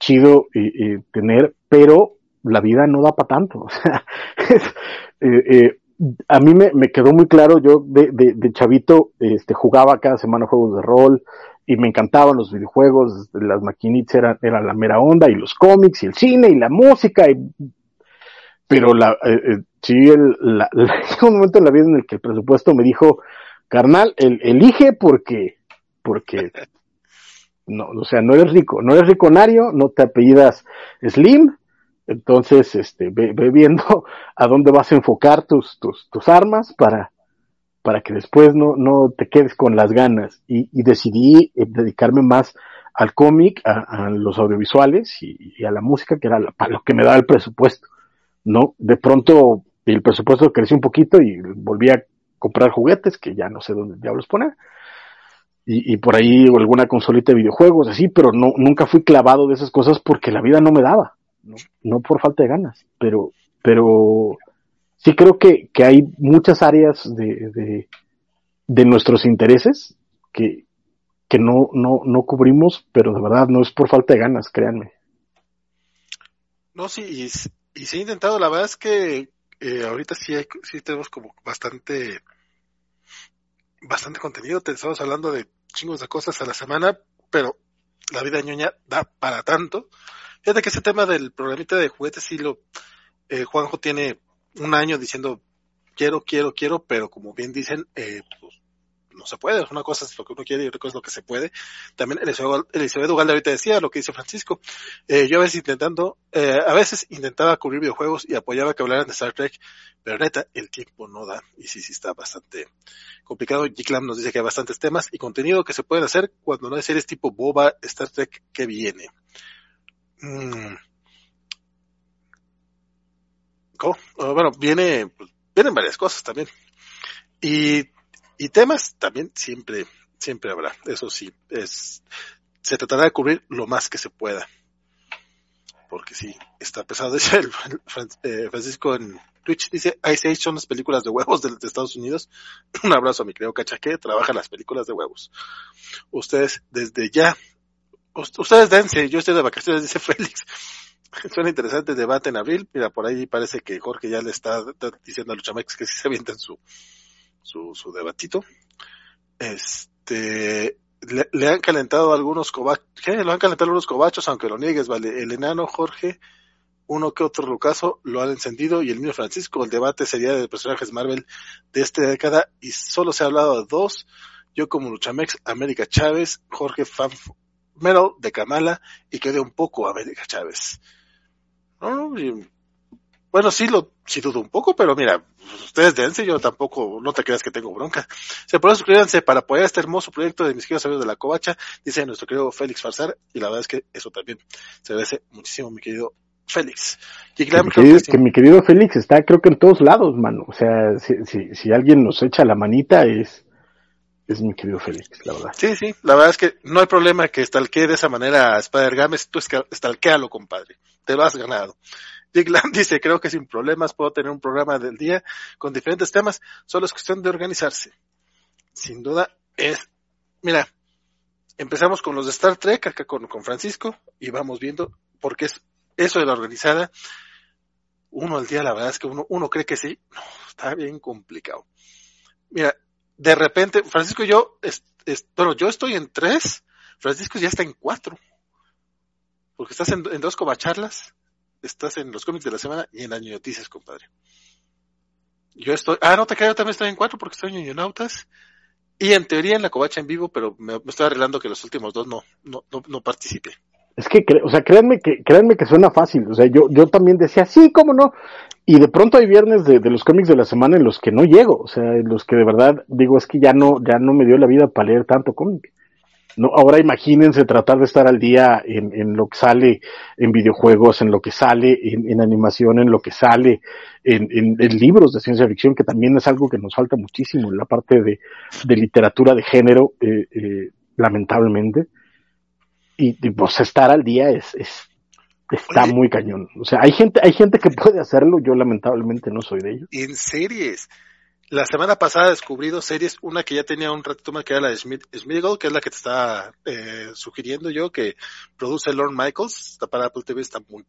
chido eh, eh, tener, pero la vida no da para tanto. O sea, es, eh, eh, a mí me, me quedó muy claro, yo de, de, chavito este, jugaba cada semana juegos de rol y me encantaban los videojuegos, las maquinitas eran, era la mera onda y los cómics y el cine y la música y pero la, eh, eh, sí, el, un momento en la vida en el que el presupuesto me dijo, carnal, el, elige porque, porque, no, o sea, no eres rico, no eres riconario, no te apellidas Slim, entonces, este, ve, viendo a dónde vas a enfocar tus, tus, tus armas para, para que después no, no te quedes con las ganas. Y, decidí eh, dedicarme más al cómic, a, los audiovisuales y, y a la música, que era la- para lo que me daba el presupuesto. ¿no? De pronto el presupuesto creció un poquito y volví a comprar juguetes que ya no sé dónde diablos poner. Y, y por ahí alguna consolita de videojuegos, así, pero no, nunca fui clavado de esas cosas porque la vida no me daba, no, no por falta de ganas, pero, pero sí creo que, que hay muchas áreas de, de, de nuestros intereses que, que no, no, no cubrimos, pero de verdad no es por falta de ganas, créanme. No, sí, y, y sí he intentado, la verdad es que eh, ahorita sí, hay- sí tenemos como bastante, bastante contenido, te estamos hablando de chingos de cosas a la semana, pero la vida ñoña da para tanto. Fíjate que ese tema del programita de juguetes sí lo, eh, Juanjo tiene un año diciendo quiero, quiero, quiero, pero como bien dicen, eh, pues, no se puede. Una cosa es lo que uno quiere y otra cosa es lo que se puede. También Eliseo Eliseo Ugalde ahorita decía lo que dice Francisco. Eh, yo a veces intentando, eh, a veces intentaba cubrir videojuegos y apoyaba que hablaran de Star Trek, pero neta, el tiempo no da. Y sí, sí está bastante complicado. G-Clam nos dice que hay bastantes temas y contenido que se pueden hacer cuando no hay series tipo Boba, Star Trek que viene. Mm. Oh, bueno, viene, vienen varias cosas también. Y, y temas también siempre, siempre habrá. Eso sí, es, se tratará de cubrir lo más que se pueda. Porque sí, está pesado. El, eh, Francisco en Twitch, dice, Ice Age son las películas de huevos de, de Estados Unidos. Un abrazo a mi querido Cachaque, trabaja las películas de huevos. Ustedes desde ya, ustedes dense, yo estoy de vacaciones, dice Félix. Suena interesante debate en abril. Mira, por ahí parece que Jorge ya le está, diciendo a los chamex que sí se avientan su, su, su debatito. Este, le, han calentado algunos cobachos, ¿qué? Lo han calentado algunos cobachos, aunque lo niegues, vale. El enano Jorge, uno que otro Lucaso lo han encendido y el niño Francisco, el debate sería de personajes Marvel de esta década y solo se ha hablado de dos. Yo como Luchamex, América Chávez, Jorge Fan Metal de Kamala y quedé un poco América Chávez. ¿No? Y, bueno, sí lo, sí dudo un poco, pero mira, ustedes dense, yo tampoco, no te creas que tengo bronca. Se pueden suscribirse para apoyar este hermoso proyecto de mis queridos amigos de la Covacha, dice nuestro querido Félix Farsar, y la verdad es que eso también se agradece muchísimo, mi querido Félix. Y que, mi querido, que, que, mi querido Félix está creo que en todos lados, mano. O sea, si, si, si alguien nos echa la manita es, es mi querido Félix, la verdad. Sí, sí, la verdad es que no hay problema que estalquee de esa manera a Spider Games, tú estalquealo, compadre. Te lo has ganado. Dick Lam dice, creo que sin problemas puedo tener un programa del día con diferentes temas, solo es cuestión de organizarse. Sin duda es, mira, empezamos con los de Star Trek acá con, con Francisco y vamos viendo porque es eso de la organizada, uno al día la verdad es que uno, uno cree que sí, no, está bien complicado. Mira, de repente, Francisco y yo, es, bueno, yo estoy en tres, Francisco ya está en cuatro, porque estás en, dos covacharlas estás en los cómics de la semana y en Año Noticias, compadre. Yo estoy, ah, no te creo, también estoy en cuatro porque estoy en Nautas y en teoría en la covacha en vivo, pero me, me, estoy arreglando que los últimos dos no, no, no, no participé. Es que, o sea, créanme que, créanme que suena fácil, o sea, yo, yo también decía, sí, cómo no, y de pronto hay viernes de, de los cómics de la semana en los que no llego, o sea, en los que de verdad digo, es que ya no, ya no me dio la vida para leer tanto cómic. No, ahora imagínense tratar de estar al día en, en, lo que sale en videojuegos, en lo que sale en, en animación, en lo que sale en, en, libros de ciencia ficción, que también es algo que nos falta muchísimo en la parte de, de literatura de género, eh, eh, lamentablemente. Y, y, pues estar al día es, es está Oye, muy cañón. O sea, hay gente, hay gente que puede hacerlo, yo lamentablemente no soy de ellos. En series la semana pasada descubrí dos series, una que ya tenía un ratito más que era la de Smith, Smiggle, que es la que te está eh, sugiriendo yo, que produce Lorne Michaels, está para Apple TV, está muy,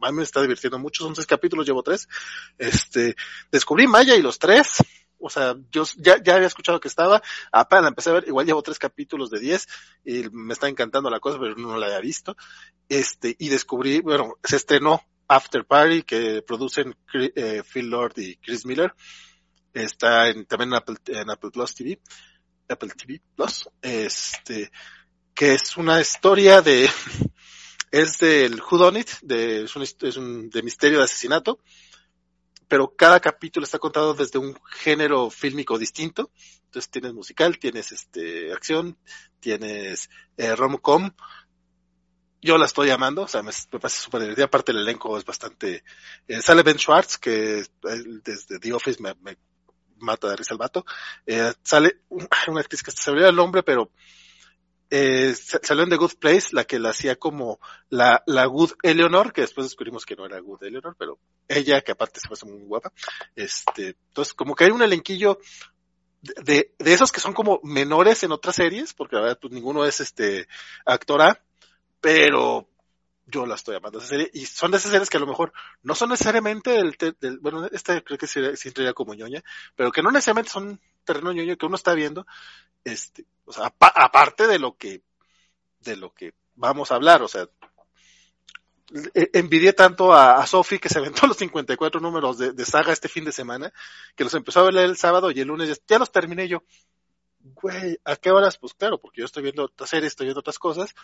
a mí me está divirtiendo mucho, son tres capítulos, llevo tres. Este, descubrí Maya y los tres, o sea, yo ya, ya había escuchado que estaba, apenas la empecé a ver, igual llevo tres capítulos de diez, y me está encantando la cosa, pero no la había visto. Este, y descubrí, bueno, se estrenó After Party, que producen eh, Phil Lord y Chris Miller. Está en, también en Apple, en Apple Plus TV, Apple TV Plus, este, que es una historia de, es del Whodunit, de, es un, es un, de misterio de asesinato, pero cada capítulo está contado desde un género fílmico distinto. Entonces tienes musical, tienes este acción, tienes eh, rom-com. Yo la estoy llamando, o sea, me, me parece súper divertida. Aparte el elenco es bastante... Eh, sale Ben Schwartz, que desde The Office me, me mata de risa el vato. Eh, sale una actriz que se olvida el nombre, pero eh, salió en The Good Place, la que la hacía como la, la Good Eleanor, que después descubrimos que no era Good Eleanor, pero ella, que aparte se hace muy guapa. Este, entonces, como que hay un elenquillo de, de esos que son como menores en otras series, porque la verdad, pues ninguno es este actor A, pero yo la estoy amando esa serie y son de esas series que a lo mejor no son necesariamente del, del bueno esta creo que sí entraría como ñoña pero que no necesariamente son terreno ñoño que uno está viendo este o sea apa, aparte de lo que de lo que vamos a hablar o sea envidié tanto a, a Sophie que se aventó los 54 números de, saga este fin de semana que los empezó a ver el sábado y el lunes ya, ya los terminé yo. Güey a qué horas pues claro porque yo estoy viendo otras series estoy viendo otras cosas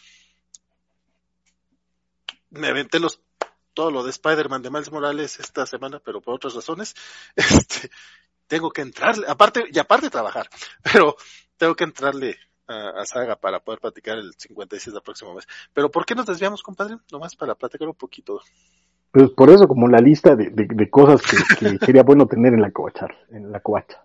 me aventé los todo lo de Spider-Man de Miles Morales esta semana, pero por otras razones, este, tengo que entrarle, aparte, y aparte trabajar, pero tengo que entrarle a, a, Saga para poder platicar el 56 la próxima vez. Pero ¿por qué nos desviamos, compadre? Nomás para platicar un poquito. Pues por eso, como la lista de, de, de cosas que, que sería bueno tener en la covacha, en la covacha.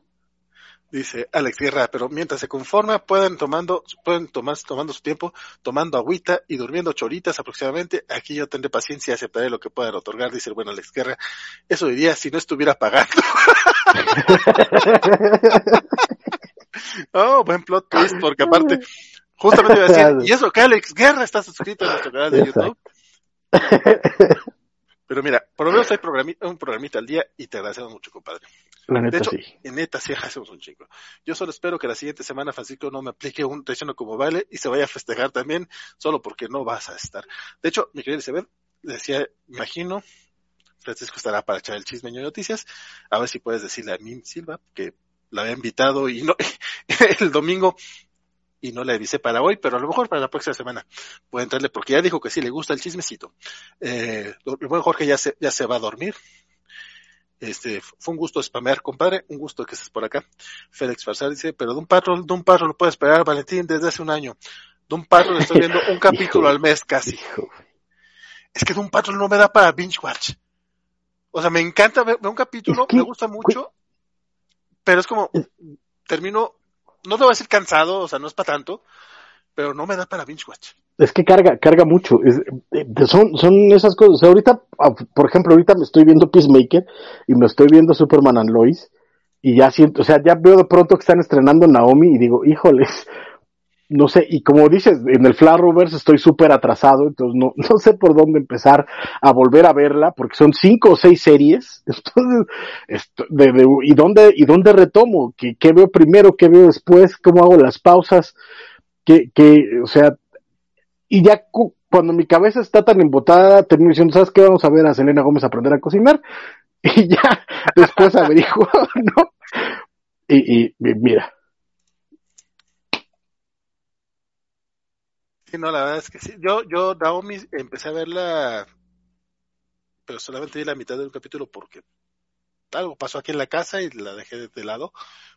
Dice Alex Guerra, pero mientras se conforma, pueden tomando, pueden tomar, tomando su tiempo, tomando agüita y durmiendo choritas aproximadamente. Aquí yo tendré paciencia y aceptaré lo que puedan otorgar, dice el buen Alex Guerra. Eso diría si no estuviera pagando. oh, buen plot twist, porque aparte, justamente iba a decir, y eso que Alex Guerra está suscrito a nuestro canal de YouTube. Pero mira, por lo menos hay un programita al día y te agradecemos mucho, compadre. La neta de hecho, sí. en neta sí hacemos un chingo. Yo solo espero que la siguiente semana Francisco no me aplique un traiciono como vale y se vaya a festejar también, solo porque no vas a estar. De hecho, mi querido Isabel, decía, imagino, Francisco estará para echar el chisme y noticias, a ver si puedes decirle a Mim Silva que la había invitado y no, el domingo y no le avisé para hoy, pero a lo mejor para la próxima semana puede entrarle porque ya dijo que sí le gusta el chismecito. Eh, el buen Jorge ya se, ya se va a dormir. Este, fue un gusto spamear, compadre, un gusto que estés por acá. Félix Farsar dice, pero patrón, de un patrón lo puede esperar Valentín desde hace un año. De un patrón le estoy viendo un capítulo al mes casi. Hijo. Es que de un patrón no me da para binge watch. O sea, me encanta ver, ver un capítulo, Es que- me gusta mucho, pero es como, termino, no te voy a decir cansado, o sea, no es para tanto, pero no me da para binge watch. Es que carga, carga mucho. Eh, son, son esas cosas. O sea, ahorita, ah, por ejemplo, ahorita me estoy viendo Peacemaker y me estoy viendo Superman and Lois y ya siento, o sea, ya veo de pronto que están estrenando Naomi y digo, híjoles, no sé, y como dices, en el Flarroverse estoy súper atrasado, entonces no, no sé por dónde empezar a volver a verla, porque son cinco o seis series, entonces, esto, de, de- y dónde, y dónde retomo, ¿Qué, qué veo primero, qué veo después, cómo hago las pausas, que, que, o sea, y ya cu- cuando mi cabeza está tan embotada, termino diciendo, ¿sabes qué? Vamos a ver a Selena Gómez aprender a cocinar. Y ya después averiguo, ¿no? Y, y, mira, Sí, no, la verdad es que sí. Yo, yo, Naomi, empecé a verla, pero solamente vi la mitad de un capítulo porque algo pasó aquí en la casa y la dejé de, lado,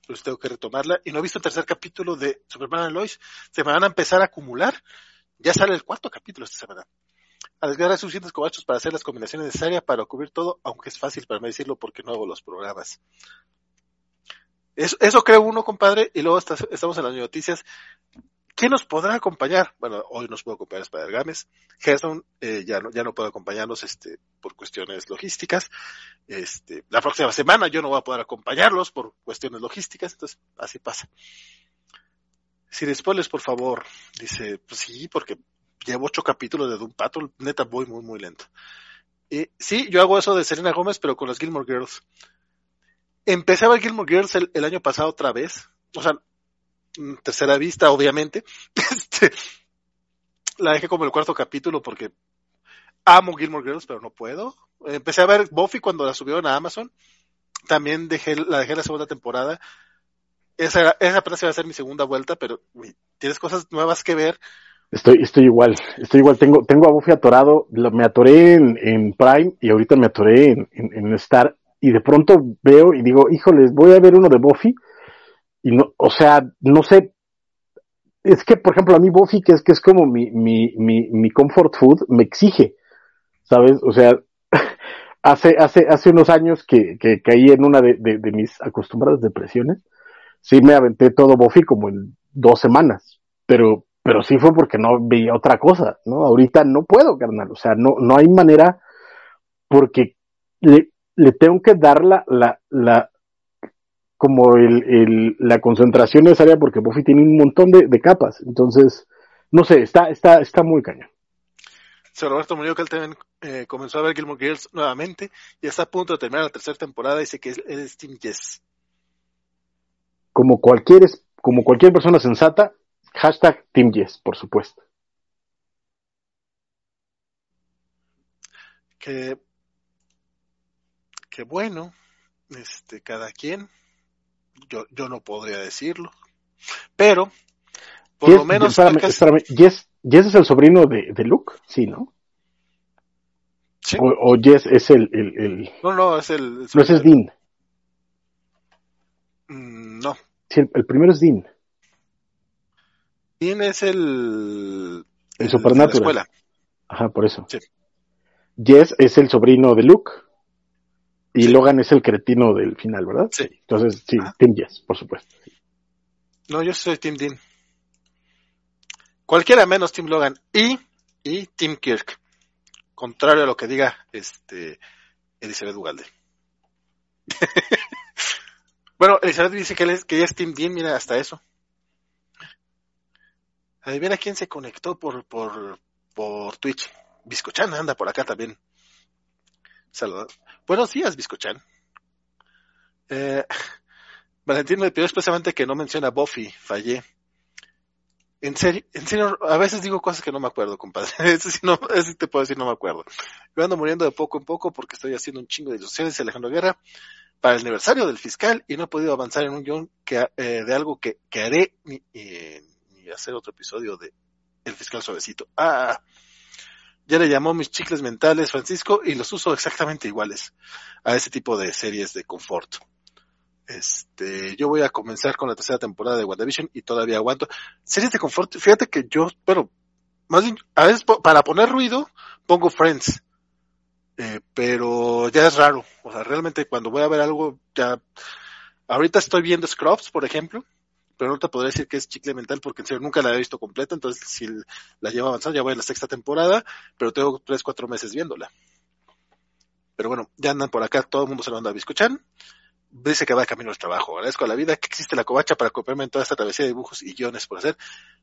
pero tengo que retomarla. Y no he visto el tercer capítulo de Superman and Lois. Se me van a empezar a acumular. Ya sale el cuarto capítulo esta semana. A desgarrar suficientes cobachos para hacer las combinaciones necesarias para cubrir todo, aunque es fácil para mí decirlo porque no hago los programas. Eso, creo uno, compadre, y luego estamos en las noticias. ¿Quién nos podrá acompañar? Bueno, hoy nos puede acompañar Spider Games. Gerson eh, ya no ya no puede acompañarnos este por cuestiones logísticas. Este, la próxima semana yo no voy a poder acompañarlos por cuestiones logísticas, entonces así pasa. Sin spoilers, por favor. Dice, pues sí, porque llevo ocho capítulos de Doom Patrol, neta voy muy muy lento. Y sí, yo hago eso de Selena Gómez, pero con las Gilmore Girls. Empecé a ver Gilmore Girls el, año pasado otra vez. O sea, tercera vista, obviamente. Este, la dejé como el cuarto capítulo porque amo Gilmore Girls, pero no puedo. Empecé a ver Buffy cuando la subieron a Amazon. También dejé, la dejé la segunda temporada. Esa, esa apenas iba a ser mi segunda vuelta, pero tienes cosas nuevas que ver. estoy, estoy igual, estoy igual, tengo, tengo a Buffy atorado, me atoré en, en Prime y ahorita me atoré en, en, en Star y de pronto veo y digo, híjoles, voy a ver uno de Buffy y no, o sea, no sé, es que por ejemplo a mí Buffy, que es que es como mi, mi, mi, mi comfort food, me exige, ¿sabes? O sea, hace, hace, hace unos años que, que caí en una de, de, mis acostumbradas depresiones, sí me aventé todo Buffy como en dos semanas, pero, pero sí fue porque no veía otra cosa, ¿no? Ahorita no puedo, carnal, o sea, no, no hay manera porque le, le tengo que dar la, la, la, como el, el, la concentración necesaria porque Buffy tiene un montón de, de capas, entonces, no sé, está, está, está muy cañón. Sir Roberto Murillo que él también eh, comenzó a ver Gilmore Girls nuevamente y está a punto de terminar la tercera temporada. Dice que es, es Team Yes. Como cualquier, como cualquier persona sensata, hashtag Team Yes, por supuesto. Que, que bueno, este, cada quien. Yo, yo no podría decirlo. Pero, por Yes- lo menos, espérame, espérame, Yes, Yes es el sobrino de, de Luke, sí, ¿no? Sí. O, o Yes es el, el, el- no, no, es el, no, ese es Dean. Mm, no, Sí, el, el primero es Dean. Dean es el, El de la Supernatural. escuela. Ajá, por eso. Sí. Jess es el sobrino de Luke. Y. Logan es el cretino del final, ¿verdad? Sí. Entonces, sí, Ajá. Team Jess, por supuesto. No, yo soy Tim Dean. Cualquiera menos Tim Logan y, y Tim Kirk. Contrario a lo que diga este Elizabeth Ugalde. bueno, Elizabeth dice que, él es, que ella es Tim Dean, mira, hasta eso. Adivina quién se conectó por, por, por Twitch. Biscochan anda por acá también. Saludos. Buenos días, Biscochan. Eh, Valentín me pidió expresamente que no menciona a Buffy, fallé. En serio, en serio, a veces digo cosas que no me acuerdo, compadre. Ese sí, no, ese te puedo decir, no me acuerdo. Yo ando muriendo de poco en poco porque estoy haciendo un chingo de ilusiones de Alejandro Guerra para el aniversario del fiscal y no he podido avanzar en un guion eh, de algo que, que haré ni, eh, ni hacer otro episodio de El fiscal suavecito. Ah, ya le llamó mis chicles mentales Francisco y los uso exactamente iguales a ese tipo de series de confort. Este, yo voy a comenzar con la tercera temporada de WandaVision y todavía aguanto. Series de confort, fíjate que yo, pero, más bien, a veces para poner ruido, pongo Friends. Eh, pero ya es raro. O sea, realmente cuando voy a ver algo, ya, ahorita estoy viendo Scrubs, por ejemplo, pero no te podría decir que es chicle mental porque en serio nunca la he visto completa, entonces si la llevo avanzando, ya voy a la sexta temporada, pero tengo tres, cuatro meses viéndola. Pero bueno, ya andan por acá, todo el mundo se lo anda a Biscochan dice que va de camino al trabajo. Agradezco a la vida que existe la covacha para acompañarme en toda esta travesía de dibujos y guiones por hacer.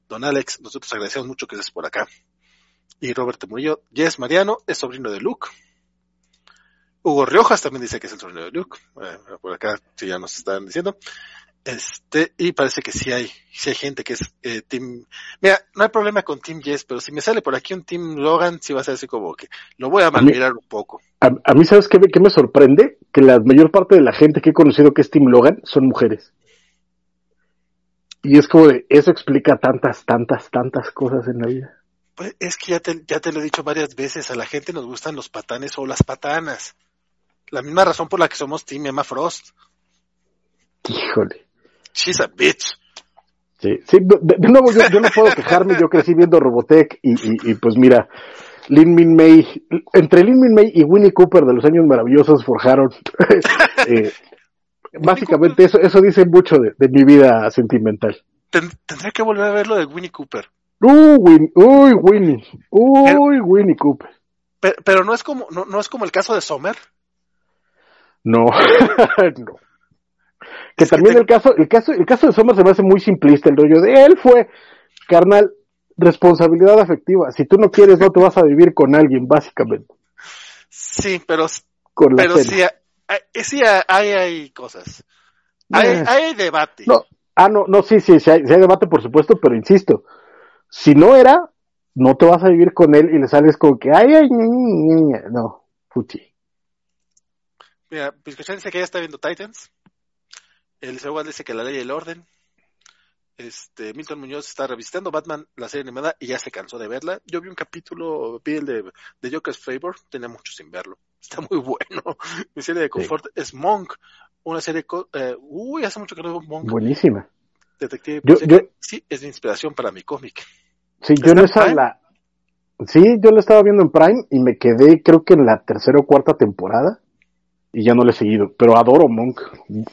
Don Alex, nosotros agradecemos mucho que estés por acá. Y Robert Murillo, Yes Mariano, es sobrino de Luke. Hugo Riojas también dice que es el sobrino de Luke. Bueno, por acá sí ya nos están diciendo. Este, y parece que sí hay, sí hay gente que es eh, Team. Mira, no hay problema con Team Yes, pero si me sale por aquí un Team Logan, sí va a ser así como que lo voy a malmirar un poco. A, a, mí, ¿sabes qué, qué me sorprende? Que la mayor parte de la gente que he conocido que es Team Logan son mujeres. Y es como de, eso explica tantas, tantas, tantas cosas en la vida. Pues es que ya te, ya te lo he dicho varias veces, a la gente nos gustan los patanes o las patanas. La misma razón por la que somos Team Emma Frost. Híjole. She's a bitch. Sí, sí de, de nuevo yo, yo, no puedo quejarme, yo crecí viendo Robotech y, y, y pues mira, Lin Min May, entre Lin Min May y Winnie Cooper de los años maravillosos forjaron. eh, básicamente eso, eso dice mucho de, de mi vida sentimental. Ten, tendré que volver a ver lo de Winnie Cooper. Uh, Win, uy, Winnie, uy, Winnie Cooper. Pero, pero, no es como, no, no es como el caso de Sommer. No, no. Que es también que te... el caso, el caso, el caso de Sommer se me hace muy simplista, el rollo de él fue, carnal, responsabilidad afectiva. Si tú no quieres, no te vas a vivir con alguien, básicamente. Sí, pero, pero sí, hay, sí hay, hay cosas. Hay, eh. hay, debate. No, ah, no, no, sí, sí, sí hay, sí hay debate, por supuesto, pero insisto, si no era, no te vas a vivir con él y le sales con que, ay, ay, no, fuchi. Mira, Piscochan dice que ya está viendo Titans. El segundo dice que la ley y el orden. Este, Milton Muñoz está revisitando Batman, la serie animada, y ya se cansó de verla. Yo vi un capítulo, vi el de, de Joker's Favor, tenía mucho sin verlo. Está muy bueno. Mi serie de confort sí. es Monk, una serie, eh, uy, hace mucho que no veo Monk. Buenísima. Detective, yo, yo, sí, es de inspiración para mi cómic. Sí, yo no esa la, sí, yo lo estaba viendo en Prime y me quedé creo que en la tercera o cuarta temporada y ya no le he seguido, pero adoro Monk,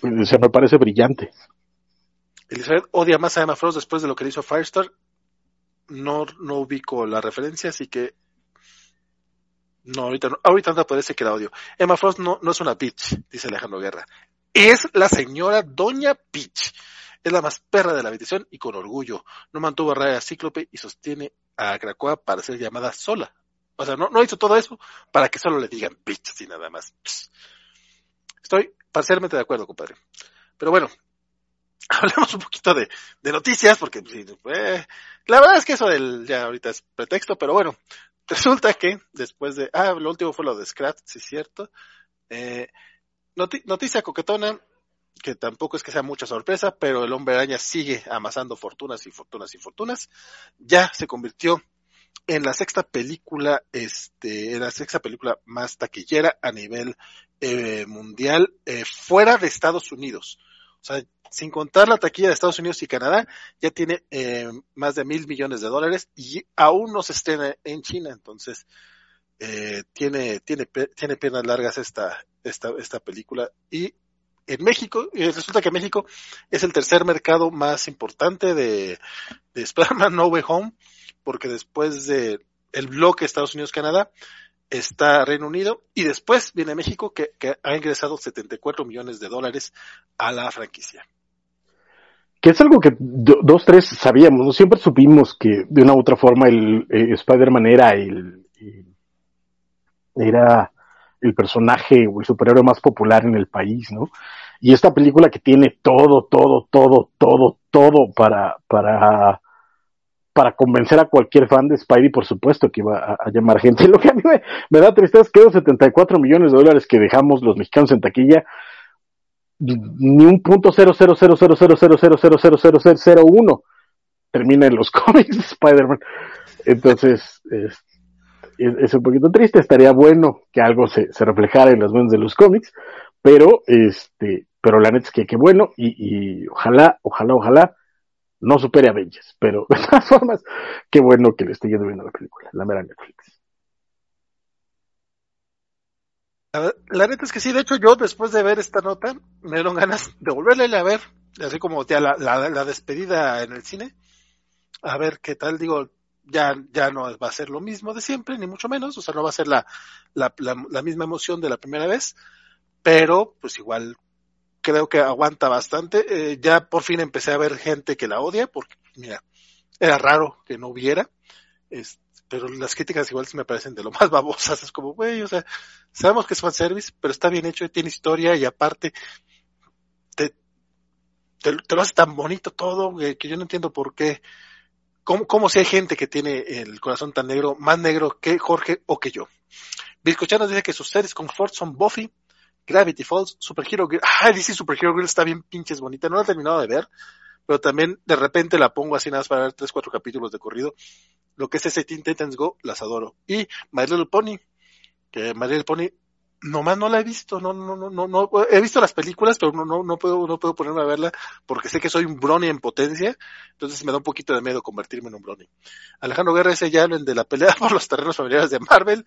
o sea, me parece brillante. Elizabeth odia más a Emma Frost después de lo que le hizo Firestar. No, no ubico la referencia, así que no, ahorita no, ahorita no parece que la odio. Emma Frost no, no es una bitch, dice Alejandro Guerra. Es la señora Doña Peach. Es la más perra de la habitación y con orgullo. No mantuvo a Raya Cíclope y sostiene a Krakoa para ser llamada sola. O sea, no, no hizo todo eso para que solo le digan bitch, así nada más. Estoy parcialmente de acuerdo, compadre. Pero bueno, hablemos un poquito de, de noticias, porque eh, la verdad es que eso del, ya ahorita es pretexto, pero bueno, resulta que después de, ah, lo último fue lo de Scratch, sí es cierto. Eh, noti noticia coquetona, que tampoco es que sea mucha sorpresa, pero el hombre araña sigue amasando fortunas y fortunas y fortunas. Ya se convirtió en la sexta película, este, en la sexta película más taquillera a nivel eh, mundial, eh, fuera de Estados Unidos. O sea, sin contar la taquilla de Estados Unidos y Canadá, ya tiene eh, más de mil millones de dólares y aún no se estrena en China. Entonces, eh, tiene, tiene, tiene piernas largas esta, esta, esta película y en México, resulta que México es el tercer mercado más importante de, de Spider-Man No Way Home, porque después de el bloque Estados Unidos-Canadá, está Reino Unido y después viene México que, ha ingresado 74 millones de dólares a la franquicia. Que es algo que do, dos, tres sabíamos, ¿no? siempre supimos que de una u otra forma el eh, Spider-Man era el, el, era el personaje o el superhéroe más popular en el país, ¿no? Y esta película que tiene todo, todo, todo, todo, todo para, para para convencer a cualquier fan de Spidey, por supuesto que iba a, llamar gente. Lo que a mí me, da tristeza es que los 74 millones de dólares que dejamos los mexicanos en taquilla, ni un punto cero cero cero cero cero cero cero cero cero cero cero cero uno termina en los cómics de Spider-Man. Entonces, es, es, un poquito triste. Estaría bueno que algo se, reflejara en las ventas de los cómics, pero este, pero la neta es que qué bueno y, y ojalá, ojalá, ojalá no supere a Avengers, pero de todas formas, qué bueno que le esté yendo viendo la película, la mera Netflix. La, neta es que sí, de hecho yo después de ver esta nota me dieron ganas de volverle a ver, así como ya la, despedida en el cine, a ver qué tal, digo, ya, ya no va a ser lo mismo de siempre, ni mucho menos, o sea, no va a ser la, la misma emoción de la primera vez, pero pues igual creo que aguanta bastante. Eh, ya por fin empecé a ver gente que la odia, porque, mira, era raro que no hubiera. Es, pero las críticas igual me parecen de lo más babosas. Es como, güey, o sea, sabemos que es fanservice, pero está bien hecho, tiene historia y aparte te, te, lo hace tan bonito todo que, yo no entiendo por qué. ¿Cómo, ¿Cómo, si hay gente que tiene el corazón tan negro, más negro que Jorge o que yo? Biscochanos dice que sus series confort son Buffy, Gravity Falls, Superhero Girl. Ah, dice Superhero Girl está bien pinches bonita. No la he terminado de ver, pero también de repente la pongo así nada más para ver tres, cuatro capítulos de corrido. Lo que es ese Teen Titans Go, las adoro. Y My Little Pony, que My Little Pony nomás no la he visto, no, no, no, no, no, he visto las películas, pero no, no, no puedo, no puedo ponerme a verla porque sé que soy un brony en potencia, entonces me da un poquito de miedo convertirme en un brony. Alejandro Guerra ese ya hablen de la pelea por los terrenos familiares de Marvel,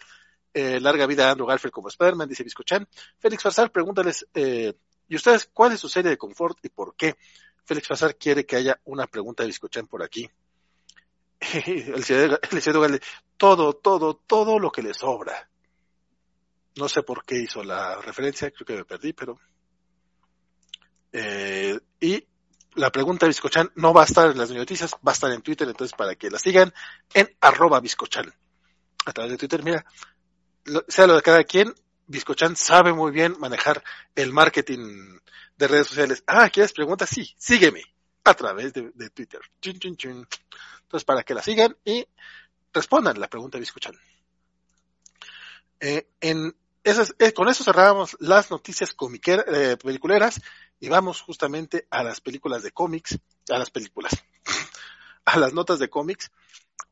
eh, larga vida a Andrew Garfield como Spider-Man, dice Biscochan. Félix Farsar, pregúntales, eh, ¿y ustedes cuál es su serie de confort y por qué? Félix Farsar quiere que haya una pregunta de Biscochan por aquí. el Gale, todo, todo, todo lo que le sobra. No sé por qué hizo la referencia, creo que me perdí, pero. Eh, y la pregunta de Biscochan no va a estar en las noticias, va a estar en Twitter, entonces para que la sigan en arroba Biscochan. A través de Twitter, mira, sea lo de cada quien, Biscochan sabe muy bien manejar el marketing de redes sociales. Ah, ¿quieres preguntas? Sí, sígueme a través de, Twitter. Chun, chun, chun. Entonces, para que la sigan y respondan la pregunta de Biscochan. Eh, eh, con eso cerramos las noticias comiqueras, eh, peliculeras y vamos justamente a las películas de cómics, a las películas, a las notas de cómics.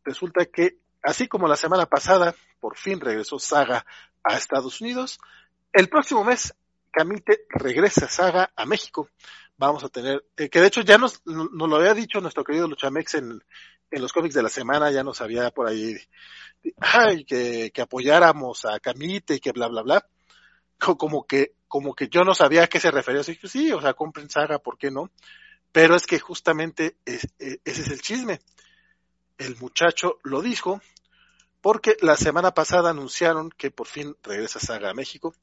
Resulta que, así como la semana pasada, por fin regresó Saga a Estados Unidos, el próximo mes Camite regresa Saga a México. Vamos a tener, eh, que de hecho ya nos, nos lo había dicho nuestro querido Luchamex en, en los cómics de la semana, ya nos había por ahí ay, que, que apoyáramos a Camite y que bla, bla, bla. Como que, como que yo no sabía a qué se refería. Así que sí, o sea, compren saga, ¿por qué no? Pero es que justamente es, ese es el chisme. El muchacho lo dijo porque la semana pasada anunciaron que por fin regresa Saga a México.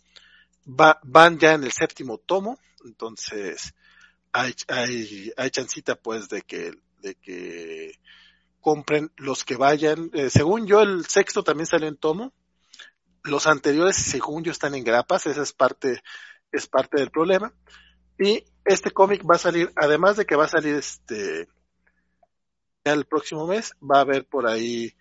Va, van ya en el séptimo tomo, entonces hay, hay, chancita pues de que, de que compren los que vayan. Eh, según yo, el sexto también salió en tomo. Los anteriores, según yo, están en grapas. Esa es parte, es parte del problema. Y este cómic va a salir, además de que va a salir este el próximo mes, va a haber por ahí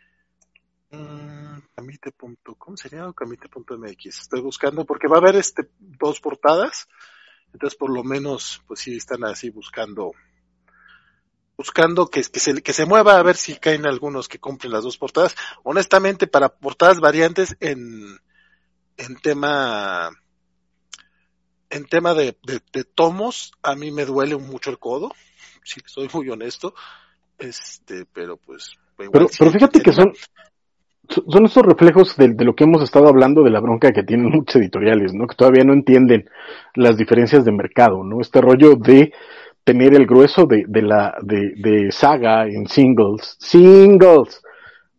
camite.com sería o camite.mx. Estoy buscando porque va a haber este dos portadas. Entonces, por lo menos, pues sí están así buscando buscando que, que, se, que se mueva a ver si caen algunos que compren las dos portadas. Honestamente, para portadas variantes en, en tema en tema de, de, de, tomos, a mí me duele mucho el codo, si soy muy honesto, este, pero pues. Igual, pero, pero fíjate que son, son esos reflejos de, lo que hemos estado hablando de la bronca que tienen muchos editoriales, ¿no? Que todavía no entienden las diferencias de mercado, ¿no? Este rollo de tener el grueso de, la, de, saga en singles, singles,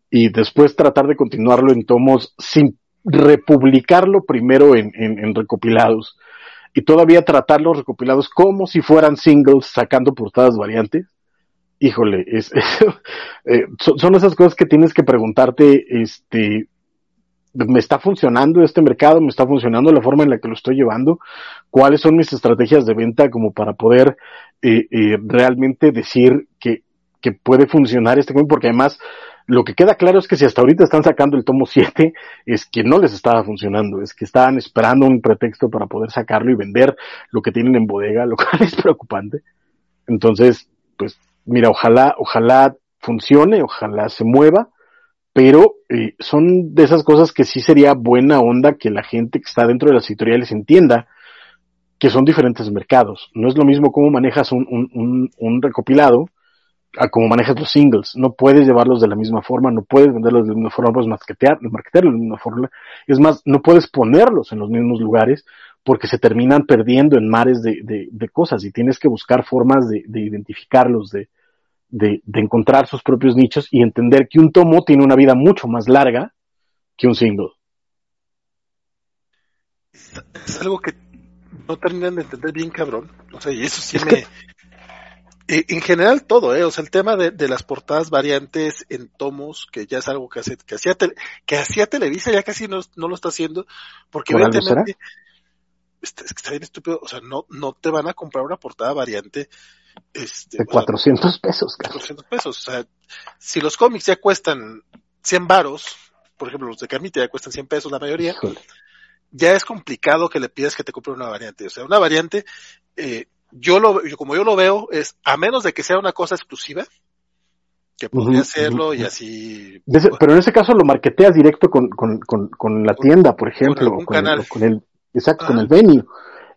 y después tratar de continuarlo en tomos sin republicarlo primero en, en, en recopilados y todavía tratar los recopilados como si fueran singles sacando portadas variantes híjole, es, eh, son, esas cosas que tienes que preguntarte, este, ¿me está funcionando este mercado? ¿Me está funcionando la forma en la que lo estoy llevando? ¿Cuáles son mis estrategias de venta como para poder eh, eh, realmente decir que, puede funcionar este? Porque además, lo que queda claro es que si hasta ahorita están sacando el tomo 7, es que no les estaba funcionando, es que estaban esperando un pretexto para poder sacarlo y vender lo que tienen en bodega, lo cual es preocupante. Entonces, pues mira, ojalá, ojalá funcione, ojalá se mueva, pero eh, son de esas cosas que sí sería buena onda que la gente que está dentro de las editoriales entienda que son diferentes mercados. No es lo mismo cómo manejas un, recopilado a cómo manejas los singles. No puedes llevarlos de la misma forma, no puedes venderlos de la misma forma, puedes marketear, de la misma forma. Es más, no puedes ponerlos en los mismos lugares porque se terminan perdiendo en mares de, de, de cosas y tienes que buscar formas de, de identificarlos, de, de, encontrar sus propios nichos y entender que un tomo tiene una vida mucho más larga que un single. Es algo que no terminan de entender bien, cabrón. O sea, y eso sí es me... Que... En general todo, ¿eh? O sea, el tema de, de, las portadas variantes en tomos, que ya es algo que, hace, que, hacía, tele, que hacía Televisa, ya casi no, no lo está haciendo, porque evidentemente que está bien estúpido, o sea, no, no te van a comprar una portada variante este, de 400 pesos. 400 pesos, o sea, si los cómics ya cuestan 100 varos, por ejemplo, los de Carmita ya cuestan 100 pesos la mayoría, Híjole. ya es complicado que le pidas que te compre una variante, o sea, una variante, eh, yo lo, yo, como yo lo veo, es, a menos de que sea una cosa exclusiva, que podría uh -huh, hacerlo uh -huh. y así. Ese, pero en ese caso lo marketeas directo con, con, con, con la tienda, por ejemplo, con, el, con el, exacto, ah. con el venue.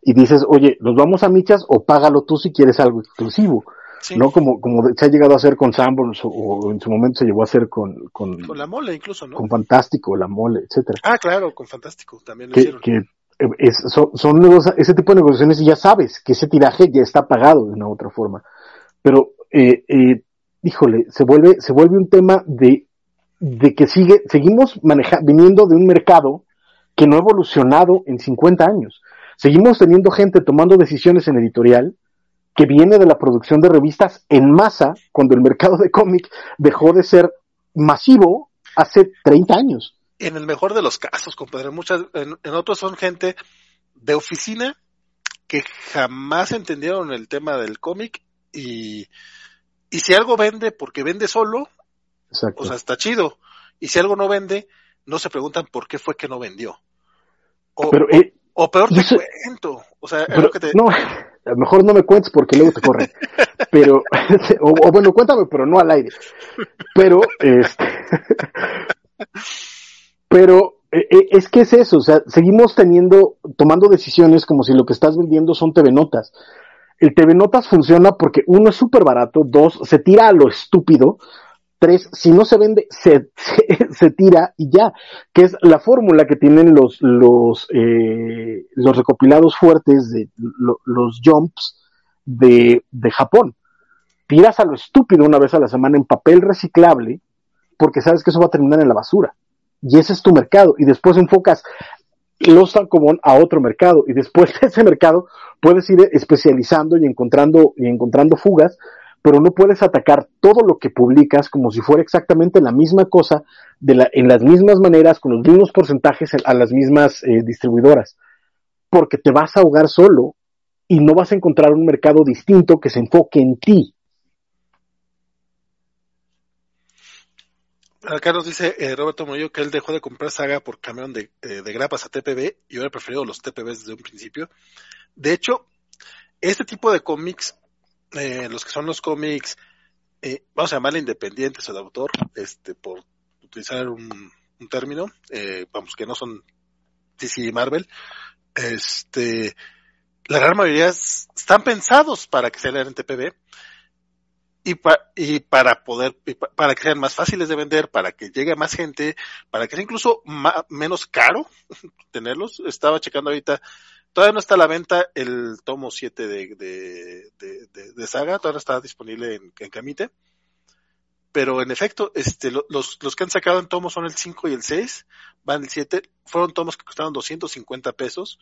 Y dices, oye, ¿los vamos a michas o págalo tú si quieres algo exclusivo? Sí. ¿No? Como, como se ha llegado a hacer con Sanborns o, o, en su momento se llegó a hacer con, con, con la mole incluso, ¿no? Con Fantástico, la mole, etcétera. Ah, claro, con Fantástico también lo que, hicieron. Que es, son, son ese tipo de negociaciones y ya sabes que ese tiraje ya está pagado de una u otra forma. Pero, eh, eh, híjole, se vuelve, se vuelve un tema de, de que sigue, seguimos manejando, viniendo de un mercado que no ha evolucionado en 50 años. Seguimos teniendo gente tomando decisiones en editorial que viene de la producción de revistas en masa cuando el mercado de cómic dejó de ser masivo hace 30 años. En el mejor de los casos, compadre, muchas, en, en otros son gente de oficina que jamás entendieron el tema del cómic y, y si algo vende porque vende solo, Exacto. o sea, está chido. Y si algo no vende, no se preguntan por qué fue que no vendió. O, Pero, eh, o peor te sé, cuento. O sea, pero, que te... no, a lo mejor no me cuentes porque luego te corren. pero, o, o, bueno, cuéntame, pero no al aire. Pero, este, pero eh, es que es eso, o sea, seguimos teniendo, tomando decisiones como si lo que estás vendiendo son TV Notas. El TV Notas funciona porque uno es súper barato, dos, se tira a lo estúpido, tres, si no se vende, se, se, tira y ya, que es la fórmula que tienen los, los, eh, los recopilados fuertes de lo, los jumps de, de Japón. Tiras a lo estúpido una vez a la semana en papel reciclable, porque sabes que eso va a terminar en la basura. Y ese es tu mercado. Y después enfocas los Tancomón a otro mercado. Y después de ese mercado puedes ir especializando y encontrando, y encontrando fugas pero no puedes atacar todo lo que publicas como si fuera exactamente la misma cosa, en las mismas maneras, con los mismos porcentajes a las mismas eh, distribuidoras, porque te vas a ahogar solo y no vas a encontrar un mercado distinto que se enfoque en ti. Acá nos dice eh, Roberto Moyo que él dejó de comprar saga por camión de, de grapas a TPB y hubiera preferido los TPBs desde un principio. De hecho, este tipo de cómics eh, los que son los cómics, eh, vamos a llamarle independientes o de autor, este, por utilizar un, término, eh, vamos, que no son DC y Marvel, este, la gran mayoría están pensados para que se lean en TPB, y, y para poder, para que sean más fáciles de vender, para que llegue a más gente, para que sea incluso menos caro tenerlos. Estaba checando ahorita, todavía no está a la venta el tomo 7 de, de, de, de Saga, todavía no está disponible en, en Camite. Pero en efecto, este, los, los que han sacado en tomos son el 5 y el 6, van el 7, fueron tomos que costaron 250 pesos,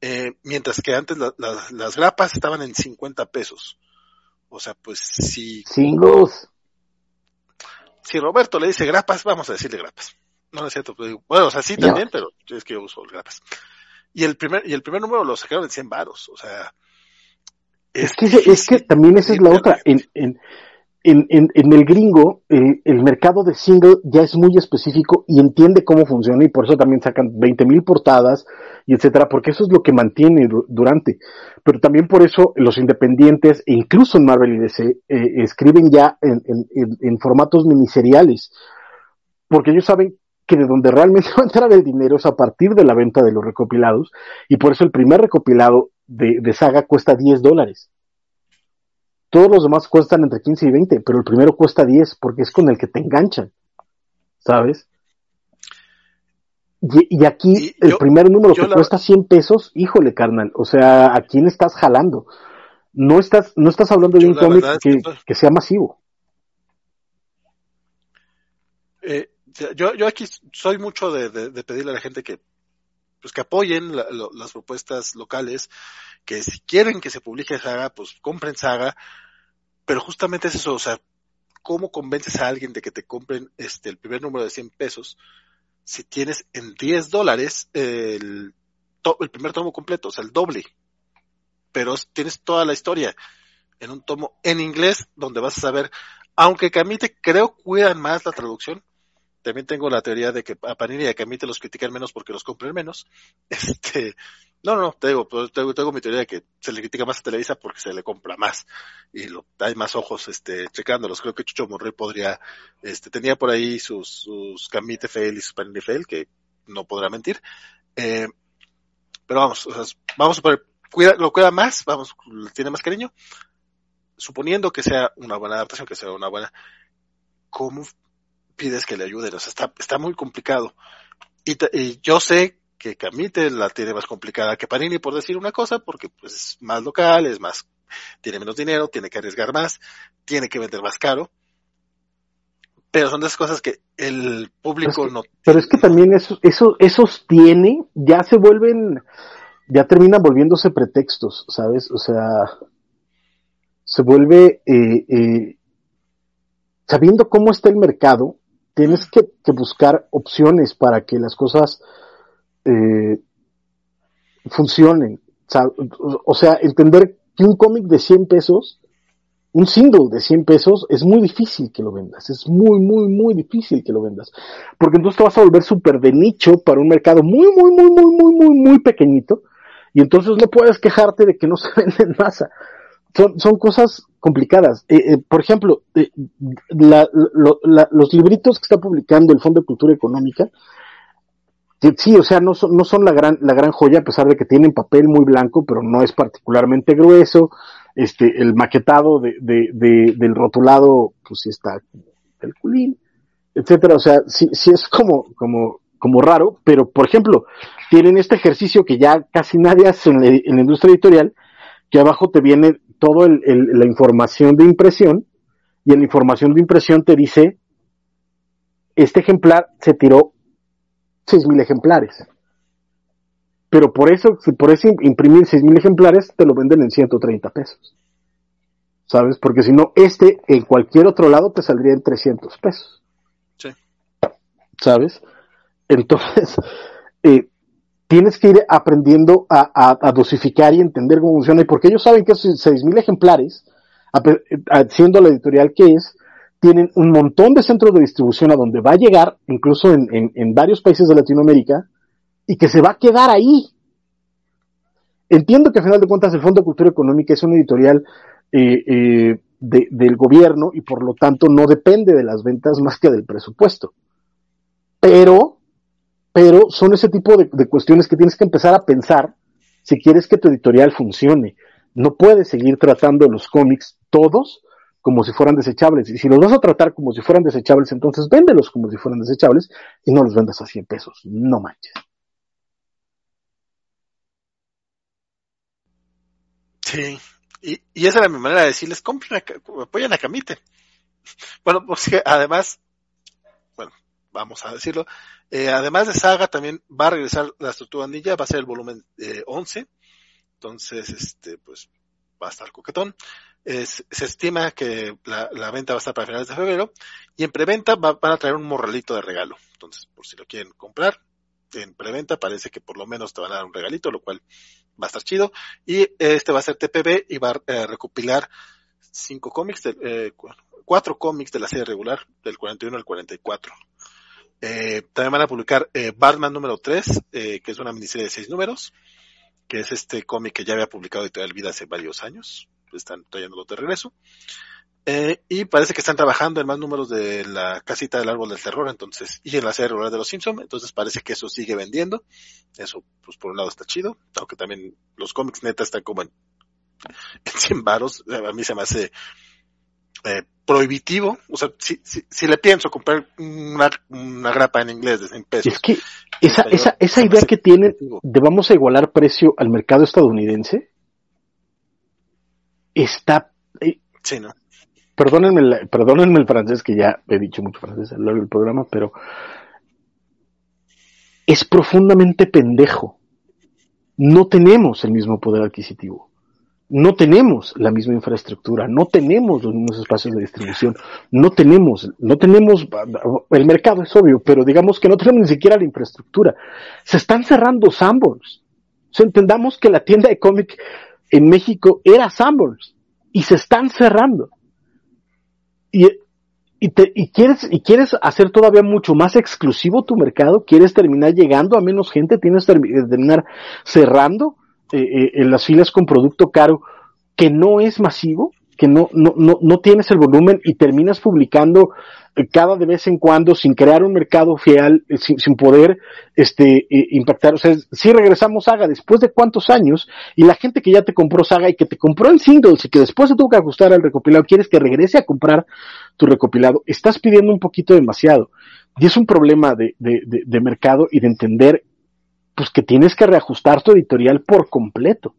eh, mientras que antes las grapas estaban en 50 pesos. O sea, pues si... Singles. Si Roberto le dice grapas, vamos a decirle grapas. No, es cierto. Pues, bueno, o sea, sí también, pero es que yo uso grapas. Y el primer, y el primer número lo sacaron en 100 varos. O sea... Es, que, es que también esa es la otra. En, en, en, en, en, el gringo, el, el, mercado de single ya es muy específico y entiende cómo funciona y por eso también sacan 20.000 mil portadas y etcétera, porque eso es lo que mantiene durante. Pero también por eso los independientes, e incluso en Marvel y DC, eh, escriben ya en, en, en, formatos miniseriales, porque ellos saben que de donde realmente va a entrar el dinero es a partir de la venta de los recopilados y por eso el primer recopilado de, de saga cuesta 10 dólares todos los demás cuestan entre 15 y 20, pero el primero cuesta 10 porque es con el que te enganchan. ¿Sabes? Y, aquí el primer número que cuesta 100 pesos, híjole, carnal, o sea, ¿a quién estás jalando? No estás, no estás hablando de un cómic que, sea masivo. Eh, yo, yo aquí soy mucho de, pedirle a la gente que pues que apoyen las propuestas locales, que si quieren que se publique Saga, pues compren Saga, pero justamente es eso, o sea, ¿cómo convences a alguien de que te compren este el primer número de 100 pesos si tienes en 10 dólares el, el primer tomo completo, o sea, el doble? Pero tienes toda la historia en un tomo en inglés donde vas a saber, aunque Camite creo cuidan más la traducción, también tengo la teoría de que a Panini y a Camite los critican menos porque los compren menos. Este, no, no, te digo, pues, tengo, tengo mi teoría de que se le critica más a Televisa porque se le compra más y lo, hay más ojos, este, checándolos. Creo que Chucho Monroy podría, este, tenía por ahí sus, sus Camite Fail y sus Panini Fail, que no podrá mentir. Eh, pero vamos, o sea, vamos a poner, cuida, lo cuida más, vamos, tiene más cariño. Suponiendo que sea una buena adaptación, que sea una buena, ¿cómo pides que le ayuden? O sea, está, está muy complicado. Y, y yo sé que Camite la tiene más complicada que Panini, por decir una cosa, porque pues es más local, es más, tiene menos dinero, tiene que arriesgar más, tiene que vender más caro. Pero son de esas cosas que el público no. Pero es que también eso, eso, esos tiene, ya se vuelven, ya terminan volviéndose pretextos, ¿sabes? O sea, se vuelve, eh, eh, sabiendo cómo está el mercado, tienes que, que buscar opciones para que las cosas eh, funcionen. O sea, entender que un cómic de 100 pesos, un single de 100 pesos, es muy difícil que lo vendas. Es muy, muy, muy difícil que lo vendas. Porque entonces te vas a volver súper de nicho para un mercado muy, muy, muy, muy, muy, muy, muy pequeñito. Y entonces no puedes quejarte de que no se vende en masa. Son, son cosas complicadas. Eh, eh, por ejemplo, los libritos que está publicando el Fondo de Cultura Económica, Sí, o sea, no son, no son la gran, la gran joya, a pesar de que tienen papel muy blanco, pero no es particularmente grueso. Este, el maquetado de, de, de del rotulado, pues sí está el culín, etcétera. O sea, sí, sí es como, como, como raro, pero por ejemplo, tienen este ejercicio que ya casi nadie hace en la, industria editorial, que abajo te viene todo el, la información de impresión, y en la información de impresión te dice, este ejemplar se tiró mil ejemplares. Pero por eso, por eso imprimir mil ejemplares te lo venden en 130 pesos. ¿Sabes? Porque si no, este en cualquier otro lado te saldría en 300 pesos. Sí. ¿Sabes? Entonces, eh, tienes que ir aprendiendo a, dosificar y entender cómo funciona. Y porque ellos saben que esos mil ejemplares, siendo la editorial que es, tienen un montón de centros de distribución a donde va a llegar, incluso en, varios países de Latinoamérica, y que se va a quedar ahí. Entiendo que a final de cuentas el Fondo de Cultura Económica es una editorial eh, eh, del gobierno y por lo tanto no depende de las ventas más que del presupuesto. Pero, pero son ese tipo de, cuestiones que tienes que empezar a pensar si quieres que tu editorial funcione. No puedes seguir tratando los cómics todos como si fueran desechables. Y si los vas a tratar como si fueran desechables, entonces véndelos como si fueran desechables y no los vendas a 100 pesos. No manches. Sí, y, esa era mi manera de decirles, compren, apoyen a Camite. Bueno, pues que además, bueno, vamos a decirlo, eh, además de Saga también va a regresar la estructura andilla, va a ser el volumen eh, 11, entonces, este, pues, va a estar coquetón. Se estima que la, la, venta va a estar para finales de febrero y en preventa va, van a traer un morralito de regalo. Entonces, por si lo quieren comprar, en preventa parece que por lo menos te van a dar un regalito, lo cual va a estar chido. Y este va a ser TPB y va a eh, recopilar cinco cómics, de, eh, cuatro cómics de la serie regular, del 41 al 44. Eh, también van a publicar eh, Batman número 3, eh, que es una miniserie de seis números, que es este cómic que ya había publicado Editorial Vida hace varios años. Están trayéndolo de regreso. Eh, y parece que están trabajando en más números de la casita del árbol del terror, entonces, y en la serie regular de los Simpsons, entonces parece que eso sigue vendiendo. Eso, pues por un lado está chido, aunque también los cómics neta están como en, en 100 varos, a mí se me hace eh, prohibitivo, o sea, si, si, si, le pienso comprar una, una grapa en inglés de 100 pesos. Es que esa, esa, esa idea que tienen de vamos a igualar precio al mercado estadounidense está... Eh, sí, ¿no? Perdónenme, la, perdónenme el francés, que ya he dicho mucho francés a lo largo del programa, pero es profundamente pendejo. No tenemos el mismo poder adquisitivo. No tenemos la misma infraestructura, no tenemos los mismos espacios de distribución, no tenemos, no tenemos, el mercado es obvio, pero digamos que no tenemos ni siquiera la infraestructura. Se están cerrando Sanborns. Entendamos que la tienda de cómic en México era Sanborns y se están cerrando y, y, te, y, quieres, y quieres hacer todavía mucho más exclusivo tu mercado, quieres terminar llegando a menos gente, tienes que terminar cerrando eh, eh, en las filas con producto caro que no es masivo, que no, no, no, no tienes el volumen y terminas publicando cada de vez en cuando sin crear un mercado fiel, sin, sin poder este, eh, impactar. O sea, si regresamos Saga después de cuántos años y la gente que ya te compró Saga y que te compró en singles y que después se tuvo que ajustar al recopilado, quieres que regrese a comprar tu recopilado, estás pidiendo un poquito demasiado. Y es un problema de, de, de, de mercado y de entender pues que tienes que reajustar tu editorial por completo.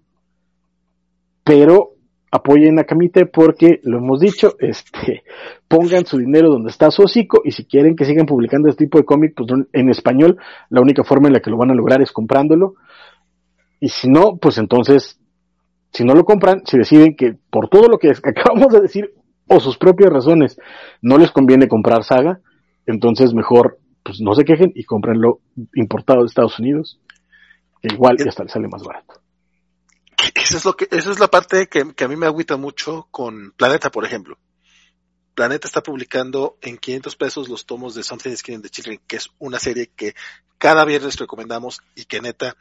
Pero apoyen a Camite porque, lo hemos dicho, este, pongan su dinero donde está su hocico y si quieren que sigan publicando este tipo de cómic, pues en español, la única forma en la que lo van a lograr es comprándolo. Y si no, pues entonces, si no lo compran, si deciden que por todo lo que acabamos de decir, o sus propias razones, no les conviene comprar Saga, entonces mejor, pues no se quejen y cómprenlo importado de Estados Unidos, igual ya hasta les sale más barato. Eso es lo que, esa es la parte que, que, a mí me agüita mucho con Planeta, por ejemplo. Planeta está publicando en 500 pesos los tomos de Something is Killing the Children, que es una serie que cada viernes recomendamos y que neta,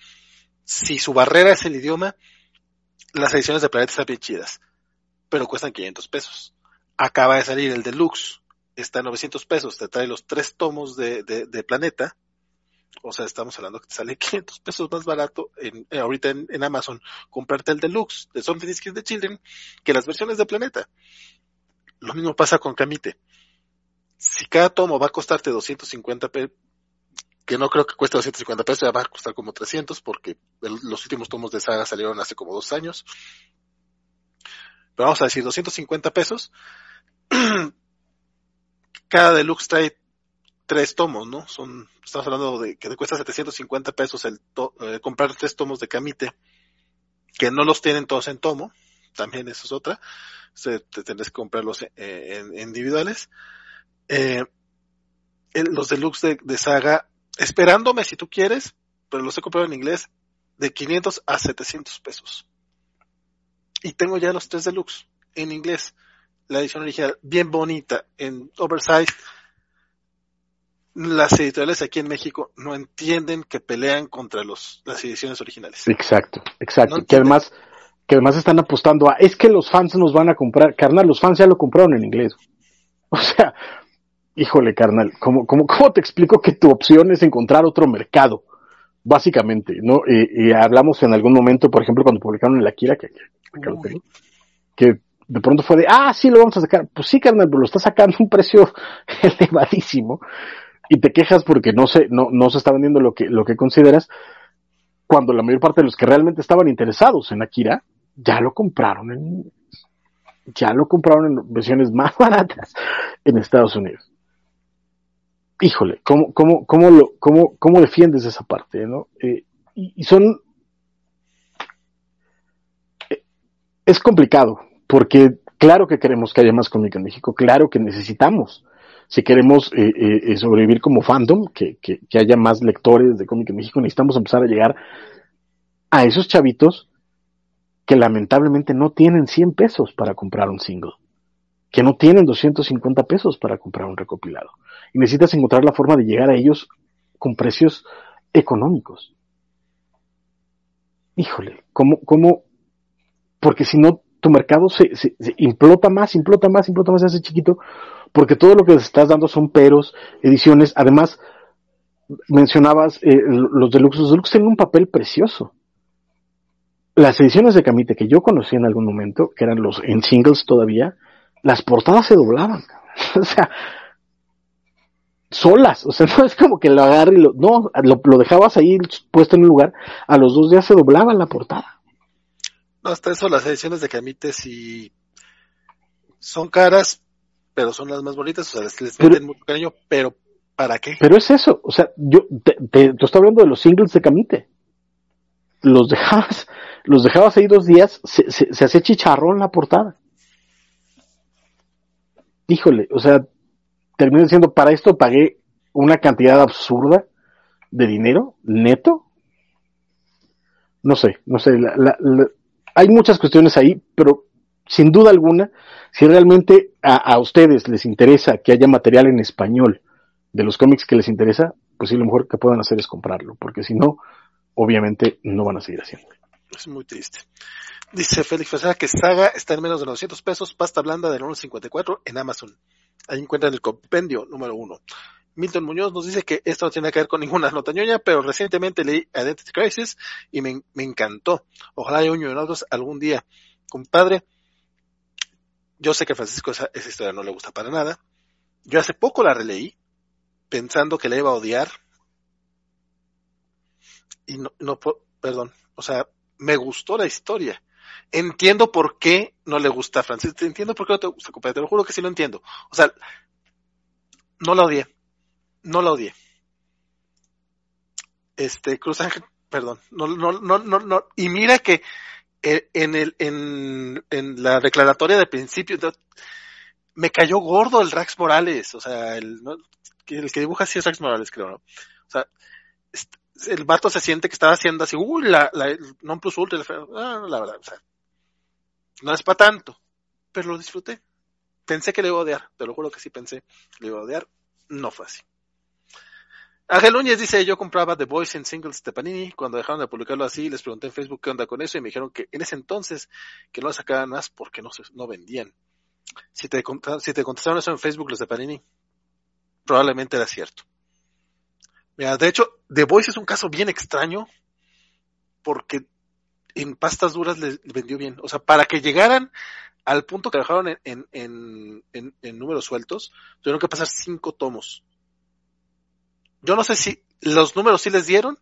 si su barrera es el idioma, las ediciones de Planeta están bien chidas, pero cuestan 500 pesos. Acaba de salir el Deluxe, está en 900 pesos, te trae los tres tomos de, de, de Planeta, o sea, estamos hablando que te sale 500 pesos más barato en, eh, ahorita en, Amazon comprarte el deluxe de Something is Killing the Children que las versiones de Planeta. Lo mismo pasa con Camite. Si cada tomo va a costarte 250 pesos, que no creo que cueste 250 pesos, ya va a costar como 300 porque los últimos tomos de saga salieron hace como dos años. Pero vamos a decir 250 pesos. cada deluxe trae tres tomos, ¿no? Son, estamos hablando de que te cuesta 750 pesos el to, eh, comprar tres tomos de Camite, que no los tienen todos en tomo, también eso es otra, se, te tendrás que comprarlos eh, en, en, individuales. Eh, los deluxe de, de, saga, esperándome si tú quieres, pero los he comprado en inglés, de 500 a 700 pesos. Y tengo ya los tres deluxe en inglés. La edición original, bien bonita, en oversize, las editoriales aquí en México no entienden que pelean contra los, las ediciones originales. Exacto, exacto. No que además, que además están apostando a, es que los fans nos van a comprar, carnal, los fans ya lo compraron en inglés. O sea, híjole, carnal, ¿cómo, cómo, cómo te explico que tu opción es encontrar otro mercado? Básicamente, ¿no? Y, y hablamos en algún momento, por ejemplo, cuando publicaron el Akira, que, que, que, que de pronto fue de, ah, sí, lo vamos a sacar. Pues sí, carnal, pero lo está sacando a un precio elevadísimo y te quejas porque no se, no, no se está vendiendo lo que, lo que consideras, cuando la mayor parte de los que realmente estaban interesados en Akira ya lo compraron en, ya lo compraron en versiones más baratas en Estados Unidos. Híjole, ¿cómo, cómo, cómo, lo, cómo, cómo defiendes esa parte? ¿no? Eh, y, son... Eh, es complicado, porque claro que queremos que haya más cómic en México, claro que necesitamos, si queremos eh, eh, sobrevivir como fandom, que haya más lectores de cómic en México, necesitamos empezar a llegar a esos chavitos que lamentablemente no tienen 100 pesos para comprar un single, que no tienen 250 pesos para comprar un recopilado. Y necesitas encontrar la forma de llegar a ellos con precios económicos. Híjole, ¿cómo, cómo? Porque si no, tu mercado se, se, se, implota más, implota más, implota más, se hace chiquito, porque todo lo que les estás dando son peros, ediciones. Además, mencionabas eh, los deluxe, los deluxe tienen un papel precioso las ediciones de Camite que yo conocí en algún momento, que eran los en singles todavía, las portadas se doblaban. o sea, solas. O sea, no es como que lo agarre y lo, no, lo, lo, dejabas ahí puesto en un lugar, a los dos días se doblaba la portada. No, hasta eso, las ediciones de Camite sí son caras, pero son las más bonitas, o sea, les, les venden mucho cariño, pero ¿para qué? Pero es eso, o sea, yo te, te, te estoy hablando de los singles de Camite. Los dejabas, los dejabas ahí dos días, se, se, se hacía chicharrón la portada. Híjole, o sea, terminé diciendo, para esto pagué una cantidad absurda de dinero neto. No sé, no sé, la, la, la, hay muchas cuestiones ahí, pero sin duda alguna, si realmente a, ustedes les interesa que haya material en español de los cómics que les interesa, pues sí, lo mejor que puedan hacer es comprarlo, porque si no, obviamente no van a seguir haciendo. Es muy triste. Dice Félix Fazada que Saga está en menos de 900 pesos, pasta blanda del 1.54 en Amazon. Ahí encuentran el compendio número uno. Milton Muñoz nos dice que esto no tiene que ver con ninguna nota ñoña, pero recientemente leí Identity Crisis y me, encantó. Ojalá haya un nosotros algún día. Compadre, yo sé que a Francisco esa, historia no le gusta para nada. Yo hace poco la releí, pensando que la iba a odiar. Y no, no, perdón, o sea, me gustó la historia. Entiendo por qué no le gusta a Francis. Entiendo por qué no te gusta, compadre. Te lo juro que sí lo entiendo. O sea, no la odié. No la odié. Este, Cruz Ángel, perdón. No, no, no, no, no. Y mira que en el, en, en la declaratoria de principio, me cayó gordo el Rax Morales. O sea, el, ¿no? el que dibuja así es Rax Morales, creo, ¿no? O sea, el vato se siente que estaba haciendo así, uy, la, la non plus ultra, la, la verdad, o sea, no es para tanto, pero lo disfruté. Pensé que le iba a odiar, te lo juro que sí pensé que le iba a odiar, no fue así. Ángel Núñez dice, yo compraba The Voice en singles de Panini, cuando dejaron de publicarlo así, les pregunté en Facebook qué onda con eso y me dijeron que en ese entonces que no lo sacaban más porque no, no vendían. Si te, si te contestaron eso en Facebook los de Panini, probablemente era cierto. Mira, de hecho, The Voice es un caso bien extraño porque en pastas duras les vendió bien. O sea, para que llegaran al punto que dejaron en, en, en números sueltos, tuvieron que pasar cinco tomos. Yo no sé si los números sí les dieron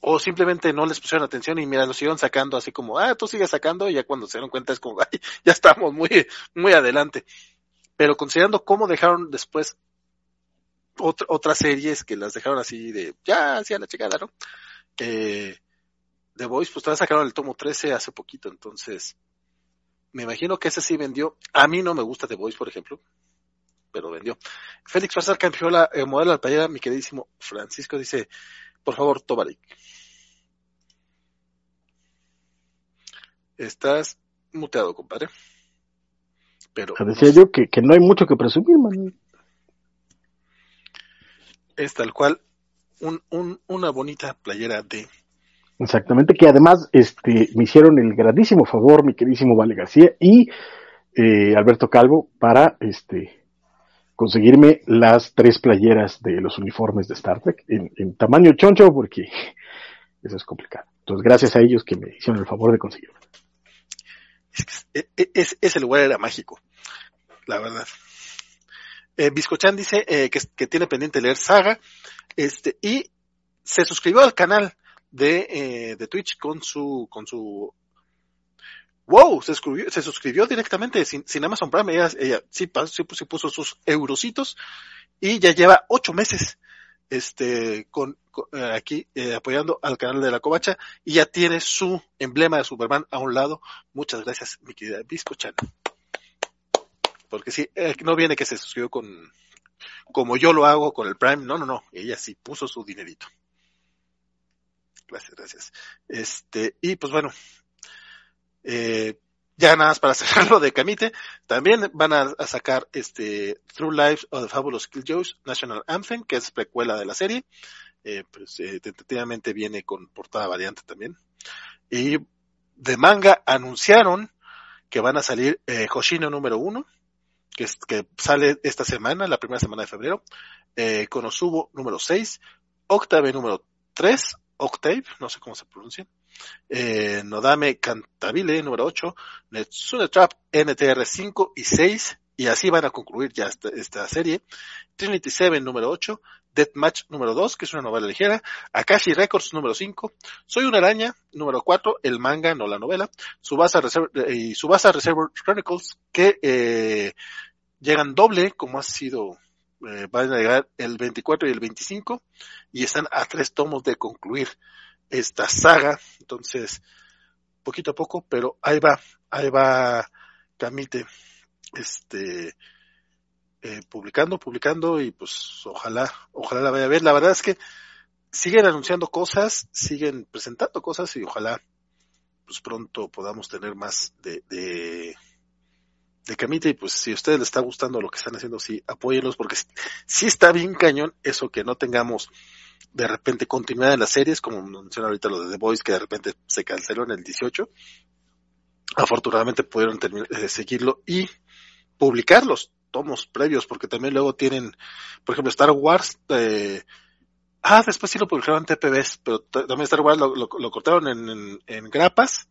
o simplemente no les pusieron atención y mira, los siguieron sacando así como, ah, tú sigues sacando y ya cuando se dieron cuenta es como, ay, ya estamos muy, muy adelante. Pero considerando cómo dejaron después otra, otras series que las dejaron así de, ya, hacia la checada, ¿no? Eh, The Voice, pues todavía sacaron el tomo 13 hace poquito, entonces, me imagino que ese sí vendió. A mí no me gusta The Voice, por ejemplo, pero vendió. Félix Farsar cambió la eh, modelo al playera, mi queridísimo Francisco dice, por favor, Tobarik. Estás muteado, compadre. Pero. Decía no sé. yo que, que, no hay mucho que presumir, man es tal cual un, un, una bonita playera de Exactamente, que además este, me hicieron el grandísimo favor, mi queridísimo Vale García y eh, Alberto Calvo, para este, conseguirme las tres playeras de los uniformes de Star Trek en, tamaño choncho, porque eso es complicado. Entonces, gracias a ellos que me hicieron el favor de conseguirlo. Es que ese lugar era mágico, la verdad. Eh, dice eh, que, que, tiene pendiente leer Saga, este, y se suscribió al canal de, eh, de Twitch con su, con su, wow, se suscribió, directamente sin, Amazon Prime, ella, ella sí, sí, puso sus eurocitos, y ya lleva ocho meses, este, con, eh, aquí, eh, apoyando al canal de la Covacha, y ya tiene su emblema de Superman a un lado. Muchas gracias, mi querida Biscochan porque sí, eh, no viene que se suscribió con, como yo lo hago con el Prime, no, no, no, ella sí puso su dinerito. Gracias, gracias. Este, y pues bueno, eh, ya nada más para cerrarlo de Camite, también van a, sacar este True Lives of the Fabulous Killjoys National Anthem, que es precuela de la serie, eh, pues eh, tentativamente viene con portada variante también. Y de manga anunciaron que van a salir eh, Hoshino número uno, que, que, sale esta semana, la primera semana de febrero, eh, Konosubo número 6, Octave número 3, Octave, no sé cómo se pronuncia, eh, Nodame Cantabile número 8, Netsune Trap NTR 5 y 6, y así van a concluir ya esta, esta serie, Trinity 7 número 8, Deathmatch número 2, que es una novela ligera, Akashi Records número 5, Soy una araña número 4, el manga, no la novela, Subasa Reserve, y Subasa Reservoir Chronicles, que eh, llegan doble, como ha sido, eh, van a llegar el 24 y el 25, y están a tres tomos de concluir esta saga, entonces, poquito a poco, pero ahí va, ahí va Camite, este, eh, publicando, publicando y pues ojalá, ojalá la vaya a ver. La verdad es que siguen anunciando cosas, siguen presentando cosas y ojalá pues pronto podamos tener más de, de, de Camita y pues si a ustedes les está gustando lo que están haciendo, sí, apóyenlos porque sí está bien cañón eso que no tengamos de repente continuidad en las series, como menciona ahorita lo de The Boys que de repente se canceló en el 18. Afortunadamente pudieron eh, seguirlo y publicarlos tomos previos, porque también luego tienen, por ejemplo, Star Wars, eh, ah, después sí lo publicaron en TPBs, pero también Star Wars lo, cortaron en, en, en, grapas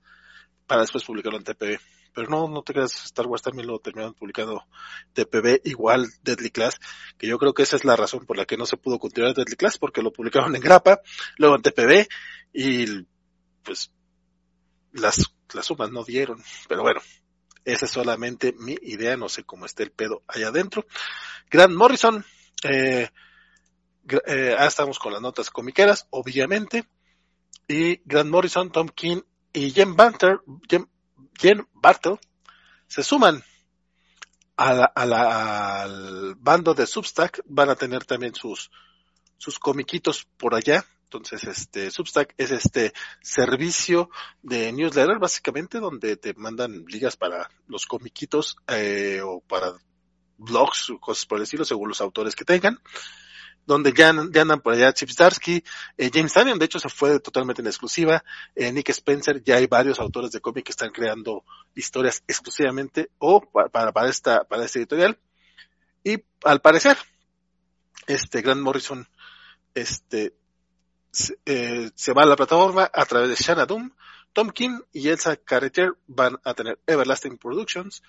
para después publicarlo en TPB. Pero no, no te creas, Star Wars también lo terminaron publicando TPB, igual Deadly Class, que yo creo que esa es la razón por la que no se pudo continuar Deadly Class, porque lo publicaron en grapa, luego en TPB, y pues las, las sumas no dieron, pero bueno, esa es solamente mi idea, no sé cómo esté el pedo allá adentro. Grant Morrison, eh, eh, ah, estamos con las notas comiqueras, obviamente. Y Grant Morrison, Tom King y Jen, Banter, Jen, Jen Bartel se suman a la, a la, al bando de Substack. Van a tener también sus, sus comiquitos por allá. Entonces, este, Substack es este servicio de newsletter, básicamente, donde te mandan ligas para los comiquitos, eh, o para blogs o cosas por el estilo, según los autores que tengan. Donde ya, ya andan por allá Chip Starsky, eh, James Daniel, de hecho, se fue totalmente en exclusiva, eh, Nick Spencer, ya hay varios autores de cómic que están creando historias exclusivamente o para, para, esta, para este editorial. Y al parecer, este Grant Morrison, este, se, eh, se va a la plataforma a través de Shanna Doom. Tom King y Elsa Carreter van a tener Everlasting Productions.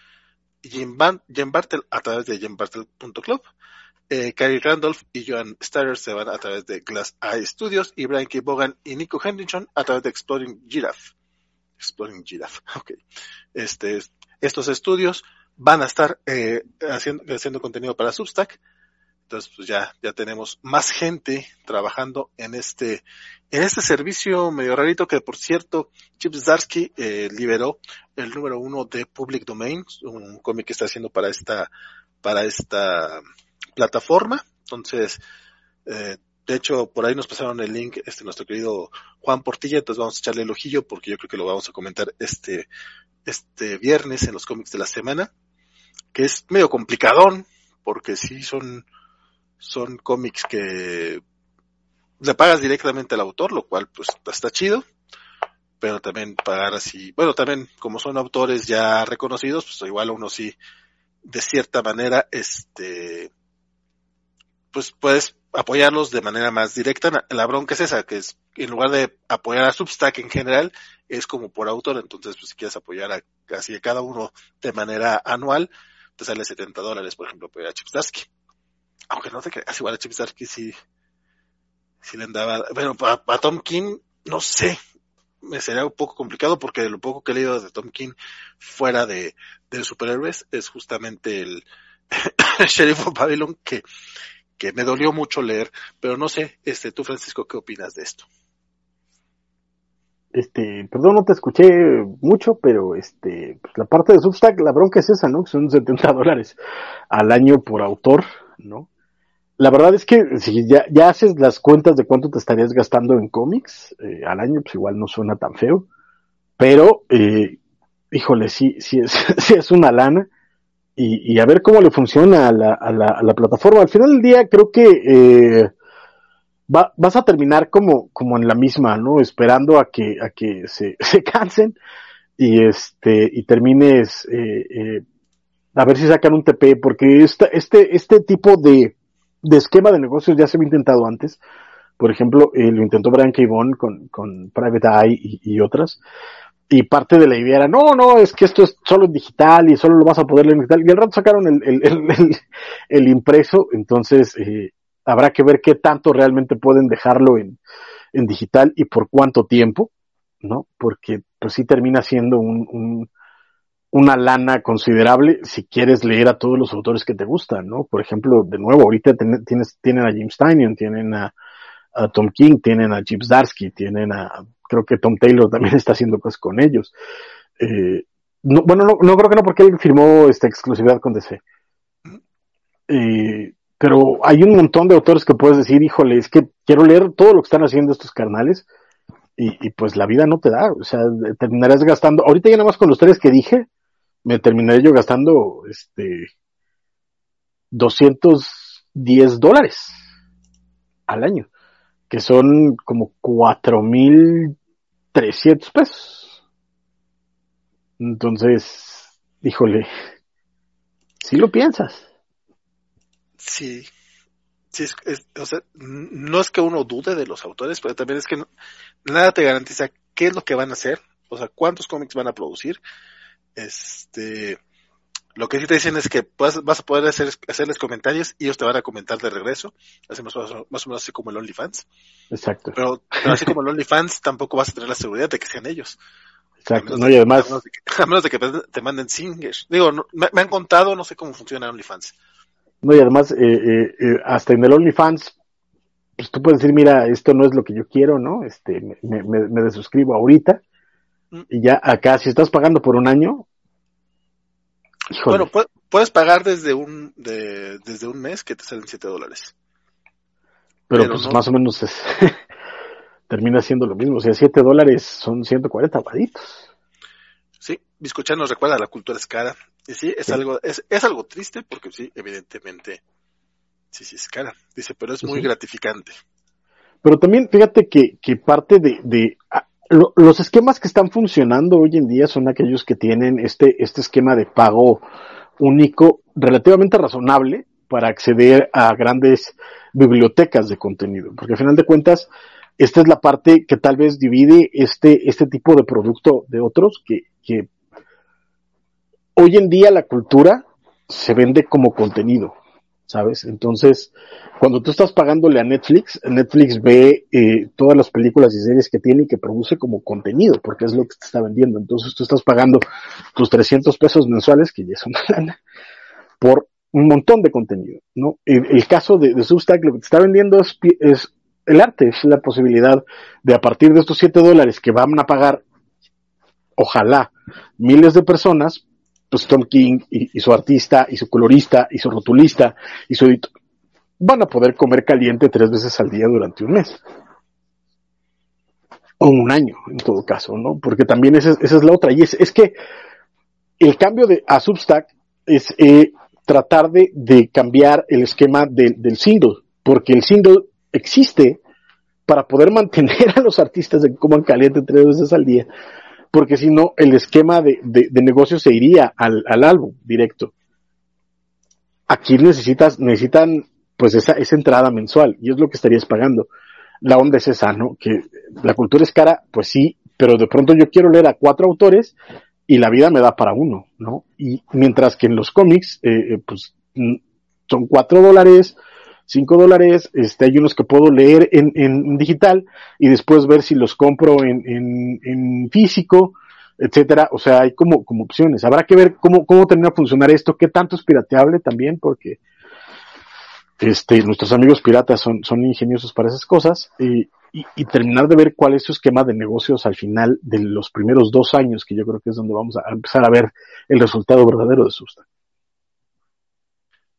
Jim, Van, Jim Bartel a través de jimbartel.club. Eh, Carrie Randolph y Joan Starrer se van a través de Glass Eye Studios. Y Brian K. Bogan y Nico Henderson a través de Exploring Giraffe. Exploring Giraffe, ok. Este, estos estudios van a estar eh, haciendo, contenido para Substack entonces, pues ya, ya tenemos más gente trabajando en este, en este servicio medio rarito que, por cierto, Chip Zdarsky eh, liberó el número uno de Public Domain, un cómic que está haciendo para esta, para esta plataforma. Entonces, eh, de hecho, por ahí nos pasaron el link, este, nuestro querido Juan Portilla, entonces vamos a echarle el ojillo porque yo creo que lo vamos a comentar este, este viernes en los cómics de la semana, que es medio complicadón, porque sí son, son cómics que le pagas directamente al autor, lo cual pues está chido, pero también pagar así, bueno, también como son autores ya reconocidos, pues igual uno sí, de cierta manera, este, pues puedes apoyarlos de manera más directa. La bronca es esa, que es en lugar de apoyar a Substack en general, es como por autor. Entonces, pues si quieres apoyar a casi a cada uno de manera anual, te sale 70 dólares, por ejemplo, apoyar a Chipsdarsky. Aunque no te creas, igual a Chipsdarsky sí, sí le andaba, bueno, para, Tom King, no sé, me sería un poco complicado porque lo poco que he leído de Tom King fuera de, de superhéroes es justamente el Sheriff of Babylon que que me dolió mucho leer, pero no sé, este, tú Francisco, ¿qué opinas de esto? Este, perdón, no te escuché mucho, pero este, pues la parte de Substack, la bronca es esa, ¿no? Son 70 dólares al año por autor, ¿no? La verdad es que si ya, ya haces las cuentas de cuánto te estarías gastando en cómics eh, al año, pues igual no suena tan feo, pero, eh, híjole, sí, sí es, sí es una lana y, y, a ver cómo le funciona a la, a la, a la plataforma. Al final del día creo que eh, va, vas a terminar como, como en la misma, ¿no? Esperando a que, a que se, se cansen y este, y termines, eh, eh, a ver si sacan un TP, porque esta, este, este tipo de, de esquema de negocios ya se había intentado antes. Por ejemplo, eh, lo intentó Brian K. con, con Private Eye y otras y parte de la idea era, no, no, es que esto es solo en digital y solo lo vas a poder leer en digital. Y al rato sacaron el, el, el, impreso, entonces eh, habrá que ver qué tanto realmente pueden dejarlo en, en digital y por cuánto tiempo, ¿no? Porque pues sí termina siendo un, un, una lana considerable si quieres leer a todos los autores que te gustan, ¿no? Por ejemplo, de nuevo, ahorita ten, tienes, tienen a Jim Steinion, tienen a, a Tom King, tienen a Chip Zdarsky, tienen a creo que Tom Taylor también está haciendo cosas con ellos. Eh, no, bueno, no, no, creo que no, porque él firmó esta exclusividad con DC. Eh, pero hay un montón de autores que puedes decir, híjole, es que quiero leer todo lo que están haciendo estos carnales. Y, y pues la vida no te da, o sea, terminarás gastando, ahorita ya nada más con los tres que dije, me terminaré yo gastando, este, 210 dólares al año, que son como cuatro mil 300 pesos. Entonces, híjole, si lo piensas. Sí, sí es, o sea, no es que uno dude de los autores, pero también es que nada te garantiza qué es lo que van a hacer, o sea, cuántos cómics van a producir. Este, lo que sí te dicen es que vas, vas a poder hacer, hacerles comentarios y ellos te van a comentar de regreso. Hacemos más, más o menos así como el OnlyFans. Exacto. Pero, pero así como el OnlyFans, tampoco vas a tener la seguridad de que sean ellos. Exacto. No, y además. A menos, que, a menos de que, te manden singers. Digo, no, me, me, han contado, no sé cómo funciona OnlyFans. No, y además, eh, eh, eh, hasta en el OnlyFans, pues tú puedes decir, mira, esto no es lo que yo quiero, ¿no? Este, me, me, me desuscribo ahorita. Mm. Y ya acá, si estás pagando por un año, Híjole. Bueno, puedes pagar desde un de, desde un mes que te salen 7 dólares. Pero, Pero, pues no. más o menos es, termina siendo lo mismo. O sea, 7 dólares son 140 varitos. Sí, Biscochan nos recuerda la cultura es cara. Y sí, es sí. algo, es, es algo triste porque sí, evidentemente, sí, sí es cara. Dice, pero es muy sí. gratificante. Pero también, fíjate que, que parte de, de lo, los esquemas que están funcionando hoy en día son aquellos que tienen este, este esquema de pago único relativamente razonable para acceder a grandes bibliotecas de contenido. Porque al final de cuentas, esta es la parte que tal vez divide este, este tipo de producto de otros, que, que hoy en día la cultura se vende como contenido, ¿sabes? Entonces, cuando tú estás pagándole a Netflix, Netflix ve eh, todas las películas y series que tiene y que produce como contenido, porque es lo que te está vendiendo. Entonces tú estás pagando tus 300 pesos mensuales, que ya es una lana, por un montón de contenido, ¿no? El, caso de, de, Substack, lo que te está vendiendo es, es el arte, es la posibilidad de a partir de estos 7 dólares que van a pagar, ojalá, miles de personas, pues Tom King y, su artista, y su colorista, y su rotulista, y su editor, van a poder comer caliente tres veces al día durante un mes. O un año, en todo caso, ¿no? Porque también esa, esa es la otra. Y es, es, que el cambio de, a Substack es eh, tratar de, de, cambiar el esquema de, del single, porque el single existe para poder mantener a los artistas que coman caliente tres veces al día, porque si no, el esquema de, de, de negocio se iría al, al álbum directo. Aquí necesitas, necesitan pues esa, esa entrada mensual, y es lo que estarías pagando. La onda es esa, ¿no? Que la cultura es cara, pues sí, pero de pronto yo quiero leer a cuatro autores y la vida me da para uno, ¿no? Y mientras que en los cómics, eh, eh, pues mm, son cuatro dólares, cinco dólares, este, hay unos que puedo leer en, en digital y después ver si los compro en, en, en físico, etcétera. O sea, hay como, como opciones. Habrá que ver cómo, cómo termina a funcionar esto, qué tanto es pirateable también, porque este, nuestros amigos piratas son, son ingeniosos para esas cosas, y, y, y, terminar de ver cuál es su esquema de negocios al final de los primeros dos años, que yo creo que es donde vamos a empezar a ver el resultado verdadero de Substack.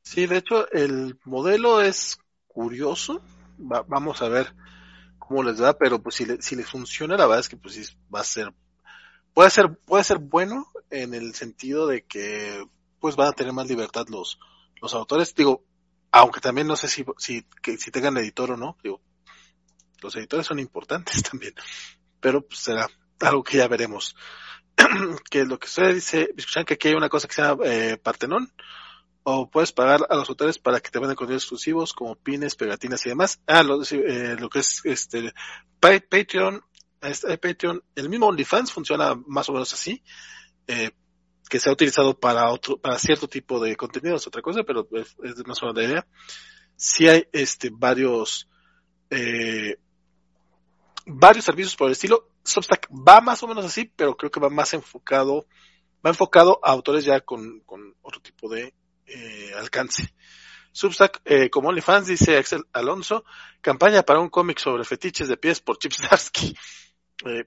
Sí, de hecho, el modelo es curioso. Va, vamos a ver cómo les da, pero pues si le, si les funciona, la verdad es que pues sí va a ser, puede ser, puede ser bueno en el sentido de que pues van a tener más libertad los, los autores. Digo, aunque también no sé si, si, que, si tengan editor o no, digo, los editores son importantes también, pero pues será algo que ya veremos. que lo que usted dice, escuchan que aquí hay una cosa que se llama eh, Partenón, o puedes pagar a los autores para que te vendan contenidos exclusivos como pines, pegatinas y demás. Ah, lo, eh, lo que es este Patreon, este, Patreon, el mismo OnlyFans funciona más o menos así. Eh, que se ha utilizado para otro, para cierto tipo de contenidos, otra cosa, pero es, más o menos la idea. Sí hay este varios eh, varios servicios por el estilo. Substack va más o menos así, pero creo que va más enfocado, va enfocado a autores ya con, con otro tipo de eh, alcance. Substack, eh, como OnlyFans, dice Axel Alonso, campaña para un cómic sobre fetiches de pies por Chips Darsky. Eh,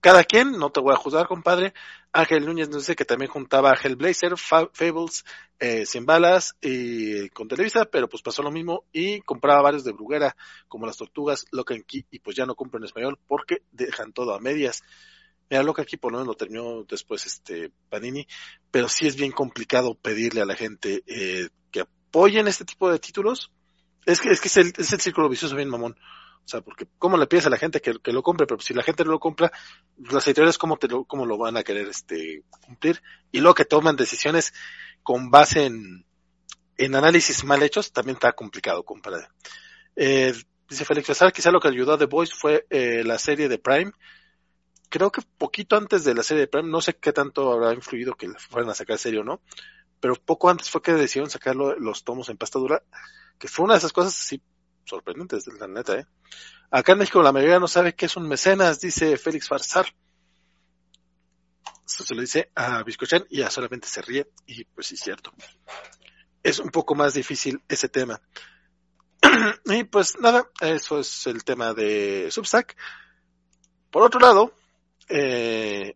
cada quien, no te voy a juzgar, compadre. Ángel Núñez nos dice que también juntaba a Hellblazer, Fables, eh, Sin Balas y con Televisa, pero pues pasó lo mismo y compraba varios de Bruguera, como las tortugas, Loca Key, y pues ya no compro en español porque dejan todo a medias. Mira, Loca Key por lo menos lo terminó después este Panini, pero sí es bien complicado pedirle a la gente eh, que apoyen este tipo de títulos. Es que es, que es el, es el círculo vicioso bien mamón. O sea, porque ¿cómo le pides a la gente que, que, lo compre? Pero si la gente no lo compra, las editoriales ¿cómo, te lo, cómo lo van a querer este cumplir? Y luego que toman decisiones con base en, en análisis mal hechos, también está complicado comprar. Eh, dice Félix César, quizá lo que ayudó a The Voice fue eh, la serie de Prime. Creo que poquito antes de la serie de Prime, no sé qué tanto habrá influido que fueran a sacar serie o no, pero poco antes fue que decidieron sacar los tomos en pasta dura, que fue una de esas cosas así sorprendentes, la neta, ¿eh? Acá en México la mayoría no sabe qué es un mecenas, dice Félix Farsar. Esto se lo dice a Biscochan y ya solamente se ríe, y pues sí, cierto. Es un poco más difícil ese tema. y pues nada, eso es el tema de Substack. Por otro lado, eh,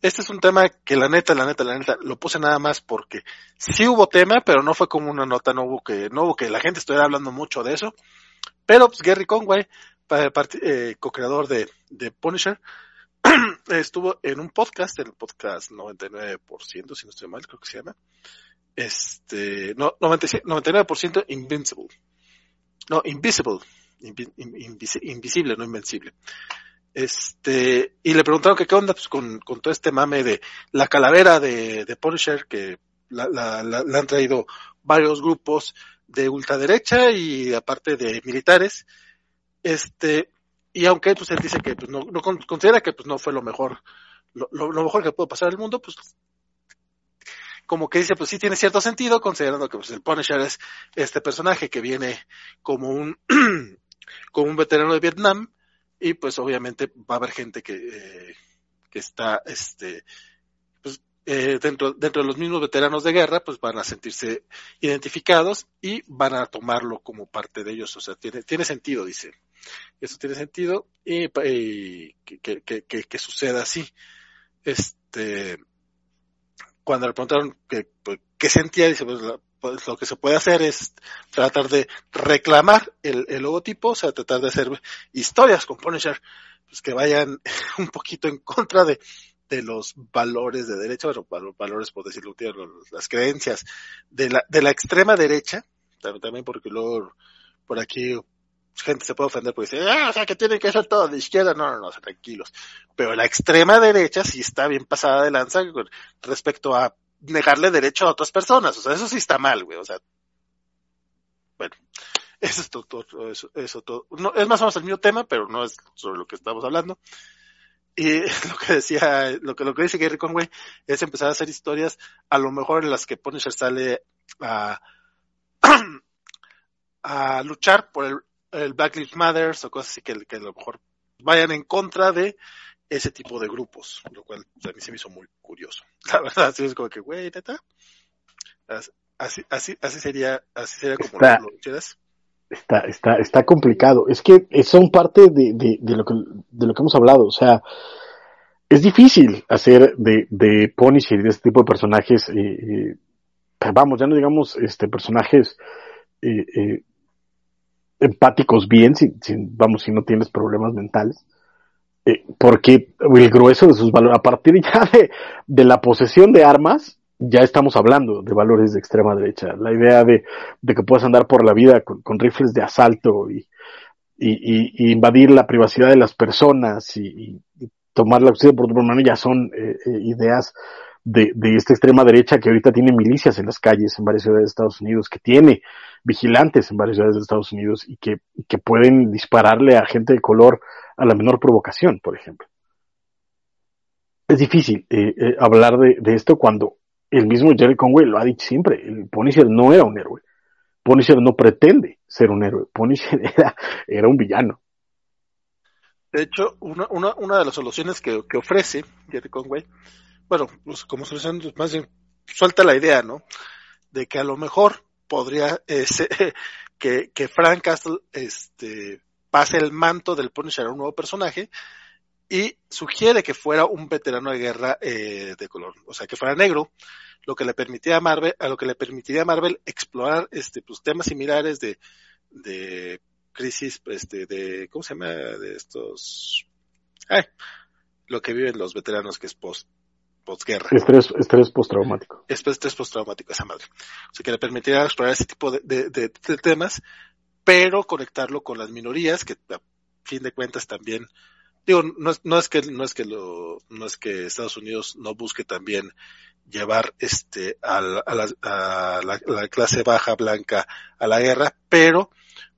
este es un tema que la neta, la neta, la neta, lo puse nada más porque sí hubo tema, pero no fue como una nota, no hubo que, no hubo que la gente estuviera hablando mucho de eso. Pero pues Gary Conway, eh, co-creador de, Punisher, estuvo en un podcast, el podcast 99%, si no estoy mal, creo que se llama. Este, no, 99% Invincible. No, Invisible. invisible, no invencible. Este, y le preguntaron que qué onda pues, con, con todo este mame de la calavera de, de Punisher, que la, la, la, han traído varios grupos de ultraderecha y aparte de militares. Este, y aunque pues él dice que pues, no, considera que pues no fue lo mejor, lo mejor que pudo pasar al mundo, pues como que dice, pues sí tiene cierto sentido, considerando que pues, el Punisher es este personaje que viene como un, como un veterano de Vietnam, y pues obviamente va a haber gente que, eh, que está este pues, eh, dentro dentro de los mismos veteranos de guerra pues van a sentirse identificados y van a tomarlo como parte de ellos. O sea tiene tiene sentido dice. Eso tiene sentido y, y que, que, que, que, suceda así. Este cuando le preguntaron que, pues, qué sentía dice pues la, pues lo que se puede hacer es tratar de reclamar el, el, logotipo, o sea, tratar de hacer historias con Punisher, pues que vayan un poquito en contra de, de los valores de derecha, bueno, valores por decirlo, las creencias de la, de la extrema derecha, también porque luego por aquí gente se puede ofender porque dice, ah, o sea, que tiene que ser todo de izquierda, no, no, no, tranquilos. Pero la extrema derecha sí está bien pasada de lanza respecto a negarle derecho a otras personas. O sea, eso sí está mal, güey. O sea, bueno, eso es todo, eso, eso todo. No, es más o menos el mismo tema, pero no es sobre lo que estamos hablando. Y lo que decía, lo que, lo que dice Gary Conway es empezar a hacer historias, a lo mejor en las que Punisher sale a, a luchar por el, el Black Lives Matter o cosas así que, que a lo mejor vayan en contra de ese tipo de grupos, lo cual a mí se me hizo muy curioso. La verdad, así es como que, güey, neta. Así, así, así sería, así sería como Está- lo, quieras. está, está, está complicado. Es que son parte de, de, de lo que, de lo que hemos hablado. O sea, es difícil hacer de, de Punisher y de este tipo de personajes, eh, eh, vamos, ya no digamos este personajes eh, eh, empáticos bien, si, si- vamos, si no tienes problemas mentales. Eh, porque el grueso de sus valores, a partir ya de, la posesión de armas, ya estamos hablando de valores de extrema derecha. La idea de, que puedas andar por la vida con, rifles de asalto y, invadir la privacidad de las personas y tomar la justicia por tu mano ya son eh, eh, ideas de, de esta extrema derecha que ahorita tiene milicias en las calles en varias ciudades de Estados Unidos, que tiene vigilantes en varias ciudades de Estados Unidos y que, que pueden dispararle a gente de color a la menor provocación, por ejemplo. Es difícil eh, eh, hablar de, de esto cuando el mismo Jerry Conway lo ha dicho siempre, el Punisher no era un héroe. Punisher no pretende ser un héroe. Punisher era, era un villano. De hecho, una, una, una de las soluciones que, que ofrece Jerry Conway, bueno, pues como solución, más bien suelta la idea, ¿no? De que a lo mejor podría eh, que, que Frank Castle este, pase el manto del Punisher a un nuevo personaje y sugiere que fuera un veterano de guerra eh, de color, o sea, que fuera negro, lo que le permitía a Marvel, a lo que le permitiría a Marvel explorar este pues temas similares de, de crisis, este, de, ¿cómo se llama? De estos, ay, lo que viven los veteranos que es post, postguerra. Estrés, estrés postraumático. Es estrés postraumático, esa madre. O sea, que le permitiría explorar ese tipo de, de, de- de temas, pero conectarlo con las minorías, que a fin de cuentas también, digo, no es, no es que, no es que lo, no es que Estados Unidos no busque también llevar este a la, a la- a la- la clase baja blanca a la guerra, pero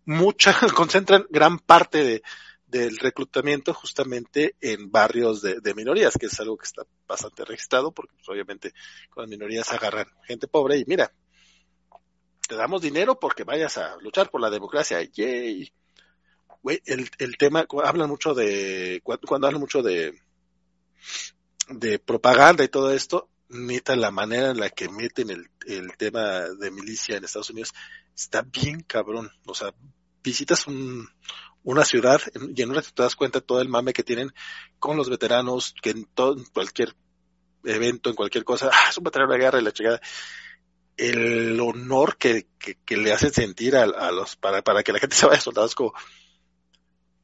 mucha, concentran gran parte de, del reclutamiento justamente en barrios de, minorías, que es algo que está bastante registrado, porque pues, obviamente con las minorías agarran gente pobre y mira, te damos dinero porque vayas a luchar por la democracia, yay. Güey, el, el tema, hablan mucho de, cuando, cuando hablan mucho de, de propaganda y todo esto, neta, la manera en la que meten el, el tema de milicia en Estados Unidos está bien cabrón. O sea, visitas un, una ciudad y en una te das cuenta todo el mame que tienen con los veteranos, que en todo, en cualquier evento, en cualquier cosa, ah, es un veterano de guerra y la chingada. El honor que, que, que le hacen sentir a, a los, para, para que la gente se vaya soldados como,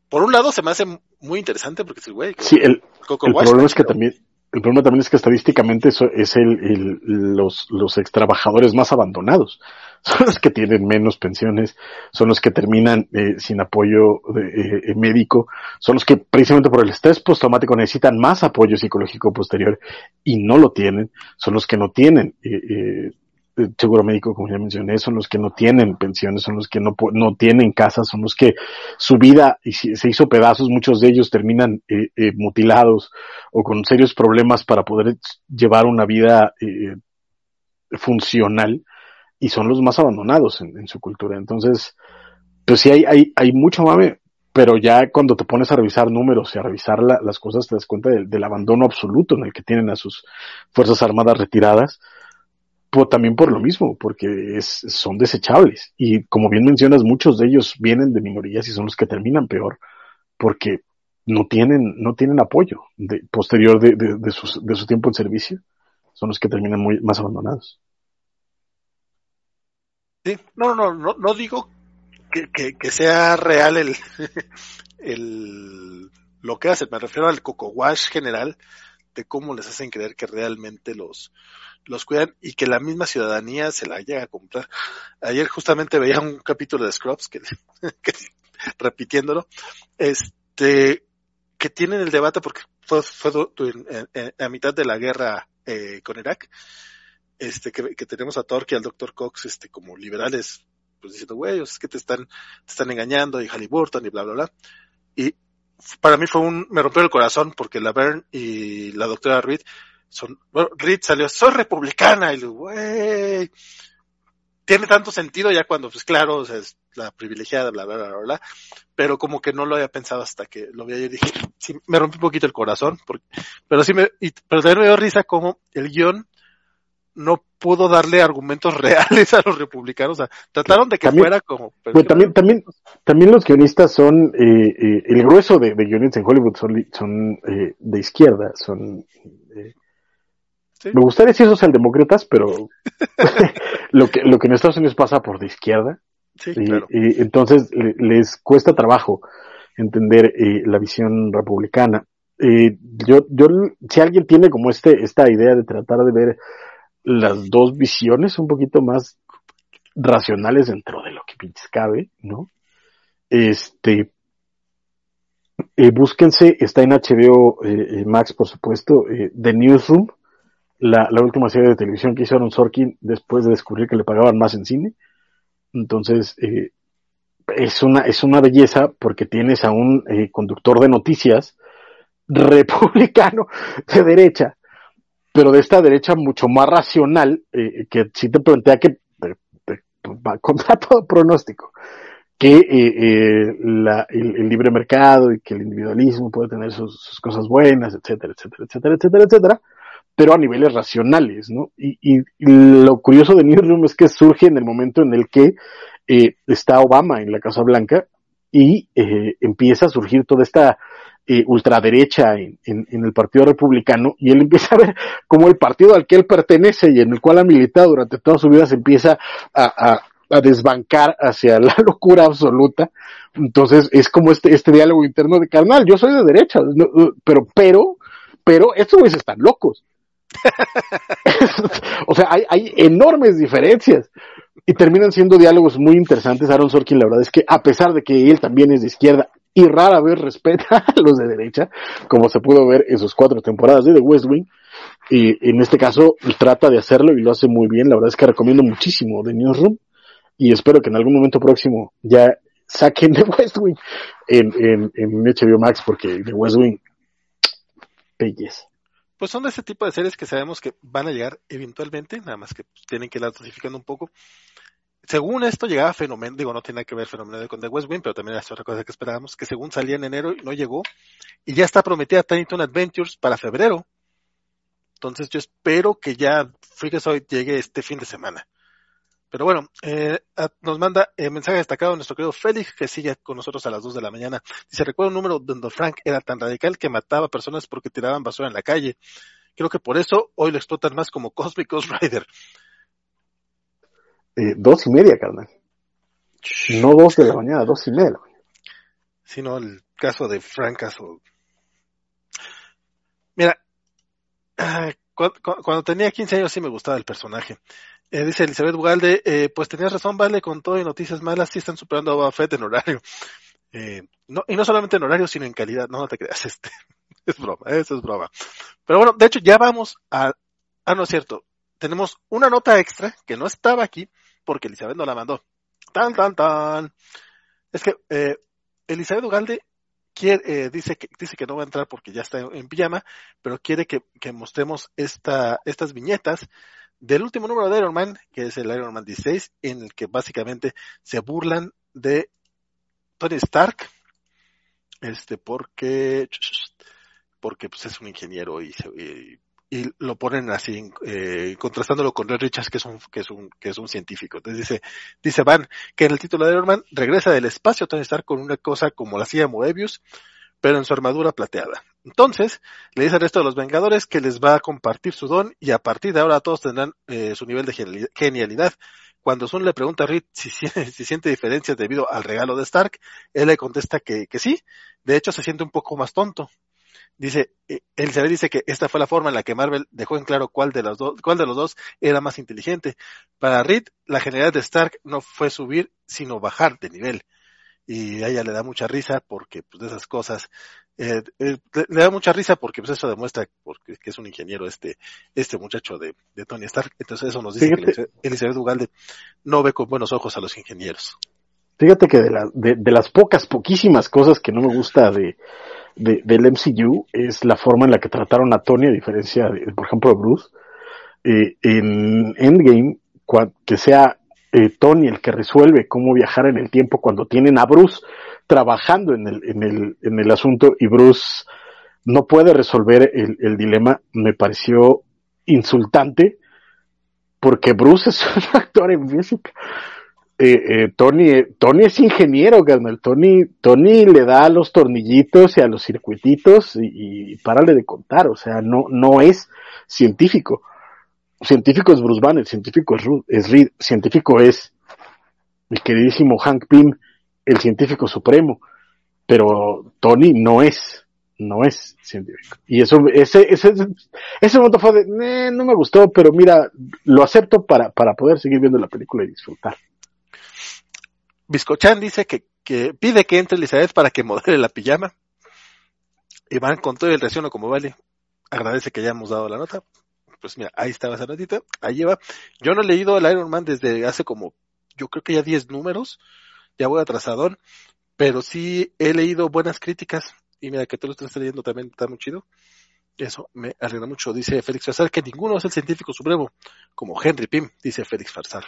por un lado se me hace muy interesante porque es el güey, Sí, el, el problema es que también, el problema también es que estadísticamente eso es el, el- los, los ex trabajadores más abandonados. Son los que tienen menos pensiones, son los que terminan eh, sin apoyo eh, médico, son los que precisamente por el estrés postraumático necesitan más apoyo psicológico posterior y no lo tienen, son los que no tienen eh, eh, seguro médico, como ya mencioné, son los que no tienen pensiones, son los que no, no tienen casas, son los que su vida se hizo pedazos, muchos de ellos terminan eh, eh, mutilados o con serios problemas para poder llevar una vida eh, funcional y son los más abandonados en, su cultura. Entonces, pues sí hay, hay, hay mucho mame, pero ya cuando te pones a revisar números y a revisar la- las cosas te das cuenta del abandono absoluto en el que tienen a sus Fuerzas Armadas retiradas, también por lo mismo, porque es, son desechables. Y como bien mencionas, muchos de ellos vienen de minorías y son los que terminan peor, porque no tienen, no tienen apoyo de, posterior de, de, de, de su tiempo en servicio. Son los que terminan muy más abandonados. Sí, no, no, no, no digo que, que, sea real el, el, lo que hacen, me refiero al coco wash general de cómo les hacen creer que realmente los, los cuidan y que la misma ciudadanía se la llega a comprar. Ayer justamente veía un capítulo de Scrubs que, que repitiéndolo, este, que tienen el debate porque fue, fue du- en- en- a mitad de la guerra eh, con Irak, este, que, que tenemos a Torque y al Dr. Cox, este, como liberales, pues diciendo, güey, es que te están, te están engañando y Halliburton y bla, bla, bla. Y para mí fue un, me rompió el corazón porque la Bern y la doctora Reed son, bueno, Reed salió, soy republicana, y güey, tiene tanto sentido ya cuando, pues claro, o sea, es la privilegiada, bla, bla, bla, bla, pero como que no lo había pensado hasta que lo vi ayer y dije, sí, me rompió un poquito el corazón, porque, pero sí me, y, pero también me dio risa como el guion no pudo darle argumentos reales a los republicanos, o sea, trataron de que También- fuera como... Pues también, también, también los guionistas son, eh, eh, el grueso de, de guionistas en Hollywood son, eh, de izquierda, son, eh, Sí. me gustaría decir socialdemócratas, pero lo que, lo que en Estados Unidos pasa por de izquierda, Sí, y, claro. y entonces le- les cuesta trabajo entender eh, la visión republicana. Eh, yo, yo, si alguien tiene como este, esta idea de tratar de ver las dos visiones un poquito más racionales dentro de lo que pinches cabe, ¿no? Este, eh, búsquense, está en HBO eh, eh, Max, por supuesto, eh, The Newsroom, la, la última serie de televisión que hizo Aaron Sorkin después de descubrir que le pagaban más en cine. Entonces, es una, es una belleza porque tienes a un conductor de noticias republicano de derecha, pero de esta derecha mucho más racional, eh, que sí te plantea que, de- va contra todo pronóstico, que eh, eh, el, libre mercado y que el individualismo puede tener sus, cosas buenas, etcétera, etcétera, etcétera, etcétera, etcétera, pero a niveles racionales, ¿no? Y, y lo curioso de Newsroom es que surge en el momento en el que eh, está Obama en la Casa Blanca y eh, empieza a surgir toda esta ultraderecha en, en, en el Partido Republicano y él empieza a ver cómo el partido al que él pertenece y en el cual ha militado durante toda su vida se empieza a, a, a desbancar hacia la locura absoluta. Entonces es como este, este diálogo interno de carnal, yo soy de derecha, pero, pero, pero estos güeyes están locos. o sea, hay, hay enormes diferencias y terminan siendo diálogos muy interesantes. Aaron Sorkin, la verdad es que a pesar de que él también es de izquierda y rara vez respeta a los de derecha, como se pudo ver en sus cuatro temporadas de The West Wing, y en este caso trata de hacerlo y lo hace muy bien. La verdad es que recomiendo muchísimo The Newsroom y espero que en algún momento próximo ya saquen The West Wing en, en, en HBO Max porque The West Wing, belleza. Pues son de ese tipo de series que sabemos que van a llegar eventualmente, nada más que tienen que ir dosificando un poco. Según esto llegaba fenómeno, digo, no tiene que ver fenómeno con The West Wing, pero también es otra cosa que esperábamos, que según salía en enero no llegó, y ya está prometida Tiny Toon Adventures para febrero. Entonces yo espero que ya Freakazoid llegue este fin de semana. Pero bueno, eh, nos manda eh, mensaje destacado nuestro querido Félix, que sigue con nosotros a las 2 de la mañana. Dice, recuerdo un número donde Frank era tan radical que mataba personas porque tiraban basura en la calle. Creo que por eso hoy lo explotan más como Cosmic Ghost Rider. Eh, dos y media, carnal. No dos de la mañana, dos y media. de la mañana. Sino el caso de Frank Castle. Mira, ah, cu- cu- cuando tenía 15 años sí me gustaba el personaje. Eh, dice Elizabeth Bugalde, eh, pues tenías razón, vale, con todo y noticias malas, sí están superando a Boba Fett en horario. Eh, no, y no solamente en horario, sino en calidad, no, no te creas, este, es broma, eso es broma. Pero bueno, de hecho ya vamos a, ah, no es cierto, tenemos una nota extra que no estaba aquí porque Elizabeth no la mandó. Tan, tan, tan. Es que, eh, Elizabeth Ugalde quiere, eh, dice que, dice que no va a entrar porque ya está en, pijama, pero quiere que, mostremos esta, estas viñetas del último número de Iron Man, que es el Iron Man 16, en el que básicamente se burlan de Tony Stark, este, porque, porque pues es un ingeniero y, y, y lo ponen así, eh, contrastándolo con Red Richards, que es un, que es un, que es un científico. Entonces dice, dice Van, que en el título de Iron Man regresa del espacio Tony Stark con una cosa como la silla Moebius, pero en su armadura plateada. Entonces, le dice al resto de los Vengadores que les va a compartir su don y a partir de ahora todos tendrán eh, su nivel de geniali- genialidad. Cuando Sun le pregunta a Reed si, si, si siente diferencias debido al regalo de Stark, él le contesta que, que sí. De hecho, se siente un poco más tonto. Dice, eh, Elizabeth dice que esta fue la forma en la que Marvel dejó en claro cuál de los dos, cuál de los dos era más inteligente. Para Reed, la genialidad de Stark no fue subir, sino bajar de nivel. Y a ella le da mucha risa porque, pues, de esas cosas, eh, eh, le, da mucha risa porque, pues, eso demuestra porque, que es un ingeniero este, este muchacho de, de Tony Stark. Entonces, eso nos dice que Fíjate. Elizabeth Ugalde. no ve con buenos ojos a los ingenieros. Fíjate que de, la, de, de las pocas, poquísimas cosas que no me gusta de, de, del MCU es la forma en la que trataron a Tony, a diferencia de, por ejemplo, de Bruce. Eh, en Endgame, que sea eh, Tony el que resuelve cómo viajar en el tiempo cuando tienen a Bruce trabajando en el, en el, en el asunto y Bruce no puede resolver el, el dilema, me pareció insultante porque Bruce es un actor en física. Eh, eh, Tony, eh, Tony es ingeniero, carnal. Tony, Tony le da los tornillitos y a los circuititos y, párale de contar. O sea, no, no es científico. Científico es Bruce Banner, científico es, Reed, científico es el queridísimo Hank Pym, el científico supremo. Pero Tony no es, no es científico. Y eso, ese, ese, ese momento fue de, "Eh, no me gustó, pero mira, lo acepto para, para poder seguir viendo la película y disfrutar. Biscochan dice que, que pide que entre Elizabeth para que modele la pijama. Iván con todo el reacciono como vale. Agradece que hayamos dado la nota. Pues mira, ahí estaba esa notita. Ahí lleva. Yo no he leído el Iron Man desde hace como, yo creo que ya 10 números. Ya voy atrasadón. Pero sí he leído buenas críticas. Y mira, que tú lo estás leyendo también está muy chido. Eso me alegra mucho. Dice Félix Farsar que ninguno es el científico supremo. Como Henry Pym, dice Félix Farsar.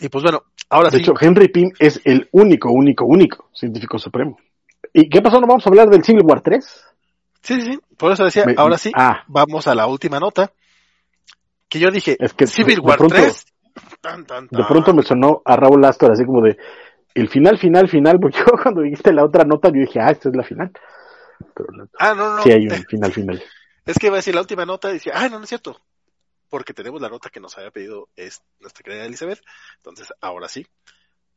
Y pues bueno, ahora De sí. hecho, Henry Pym es el único, único, único científico supremo. ¿Y qué pasó? ¿No vamos a hablar del Civil War 3? Sí, sí, sí. Por eso decía, Me- ahora sí, Ah, vamos a la última nota. Que yo dije, Es que Civil de- de War pronto- 3. Tan, tan, de tan. pronto me sonó a Raúl Astor así como de el final, final, final, porque yo cuando dijiste la otra nota yo dije, ah, esta es la final. Pero no, Ah, no, no. sí hay un final, final. Es que iba a decir la última nota y decía, ah, no, no es cierto. Porque tenemos la nota que nos había pedido es nuestra querida Elizabeth. Entonces, ahora sí.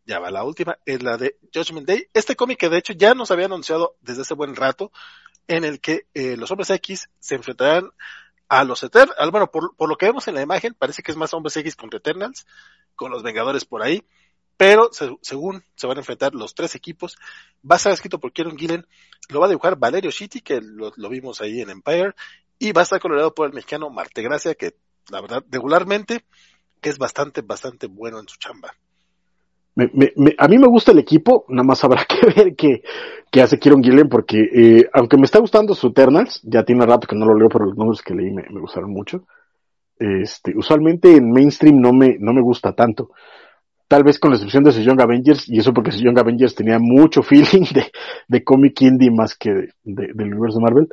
Ya va la última, es la de Judgment Day. Este cómic que de hecho ya nos había anunciado desde hace buen rato, en el que eh, los hombres X se enfrentarán a los Eternals. Bueno, por, por lo que vemos en la imagen, parece que es más hombres X contra Eternals, con los Vengadores por ahí. Pero se- según se van a enfrentar los tres equipos, va a estar escrito por Kieron Gillen, lo va a dibujar Valerio Shitty, que lo, vimos ahí en Empire, y va a estar coloreado por el mexicano Marte Gracia, que la verdad, regularmente, es bastante, bastante bueno en su chamba. A mí me gusta el equipo, nada más habrá que ver qué, qué hace Kieron Gillen, porque eh, aunque me está gustando su Eternals, ya tiene rato que no lo leo, pero los números que leí me, gustaron mucho. Este, usualmente en mainstream no me, no me gusta tanto. Tal vez con la excepción de The Young Avengers, y eso porque The Young Avengers tenía mucho feeling de, de cómic indie más que de- de- del universo Marvel.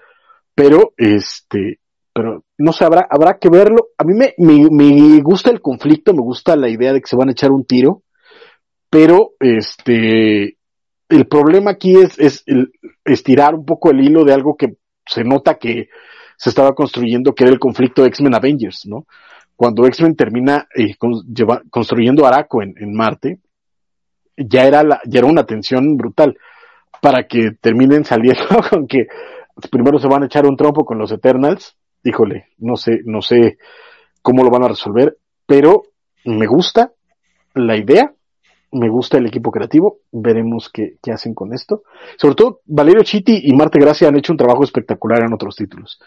Pero, este, pero no sé, habrá, que verlo. A mí me, me, me gusta el conflicto, me gusta la idea de que se van a echar un tiro pero este el problema aquí es, es estirar un poco el hilo de algo que se nota que se estaba construyendo, que era el conflicto X-Men Avengers, ¿no? Cuando X-Men termina eh, lleva- construyendo Araco en, en Marte, ya era, la, ya era una tensión brutal para que terminen saliendo con que primero se van a echar un trompo con los Eternals, híjole, no sé, no sé cómo lo van a resolver, pero me gusta la idea, me gusta el equipo creativo, veremos qué, qué hacen con esto. Sobre todo, Valerio Chiti y Marte Gracia han hecho un trabajo espectacular en otros títulos.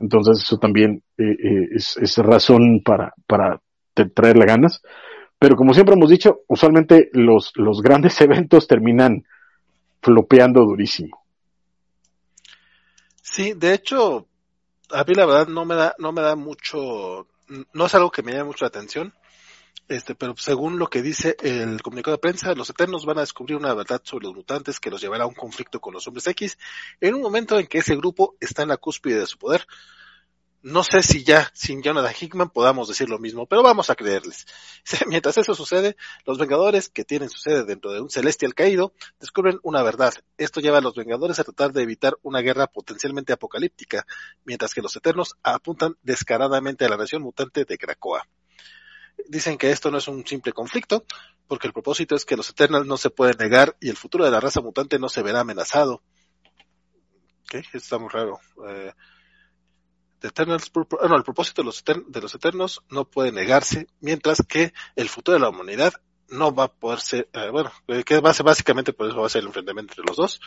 Entonces, eso también eh, eh, es, es razón para, para traerle ganas. Pero como siempre hemos dicho, usualmente los, los grandes eventos terminan flopeando durísimo. Sí, de hecho, a mí la verdad no me da, no me da mucho, no es algo que me llame mucho la atención. Este, pero según lo que dice el comunicado de prensa, los Eternos van a descubrir una verdad sobre los mutantes que los llevará a un conflicto con los hombres X en un momento en que ese grupo está en la cúspide de su poder. No sé si ya sin Jonathan Hickman podamos decir lo mismo, pero vamos a creerles. Mientras eso sucede, los Vengadores, que tienen su sede dentro de un celestial caído, descubren una verdad. Esto lleva a los Vengadores a tratar de evitar una guerra potencialmente apocalíptica, mientras que los Eternos apuntan descaradamente a la nación mutante de Krakoa. Dicen que esto no es un simple conflicto, porque el propósito es que los Eternals no se pueden negar y el futuro de la raza mutante no se verá amenazado. ¿Qué? Está muy raro. Eh, The Eternals, el propósito de los, Etern- de los Eternos no puede negarse, mientras que el futuro de la humanidad no va a poder ser, eh, bueno, eh, que va a ser básicamente por eso va a ser el enfrentamiento entre los dos,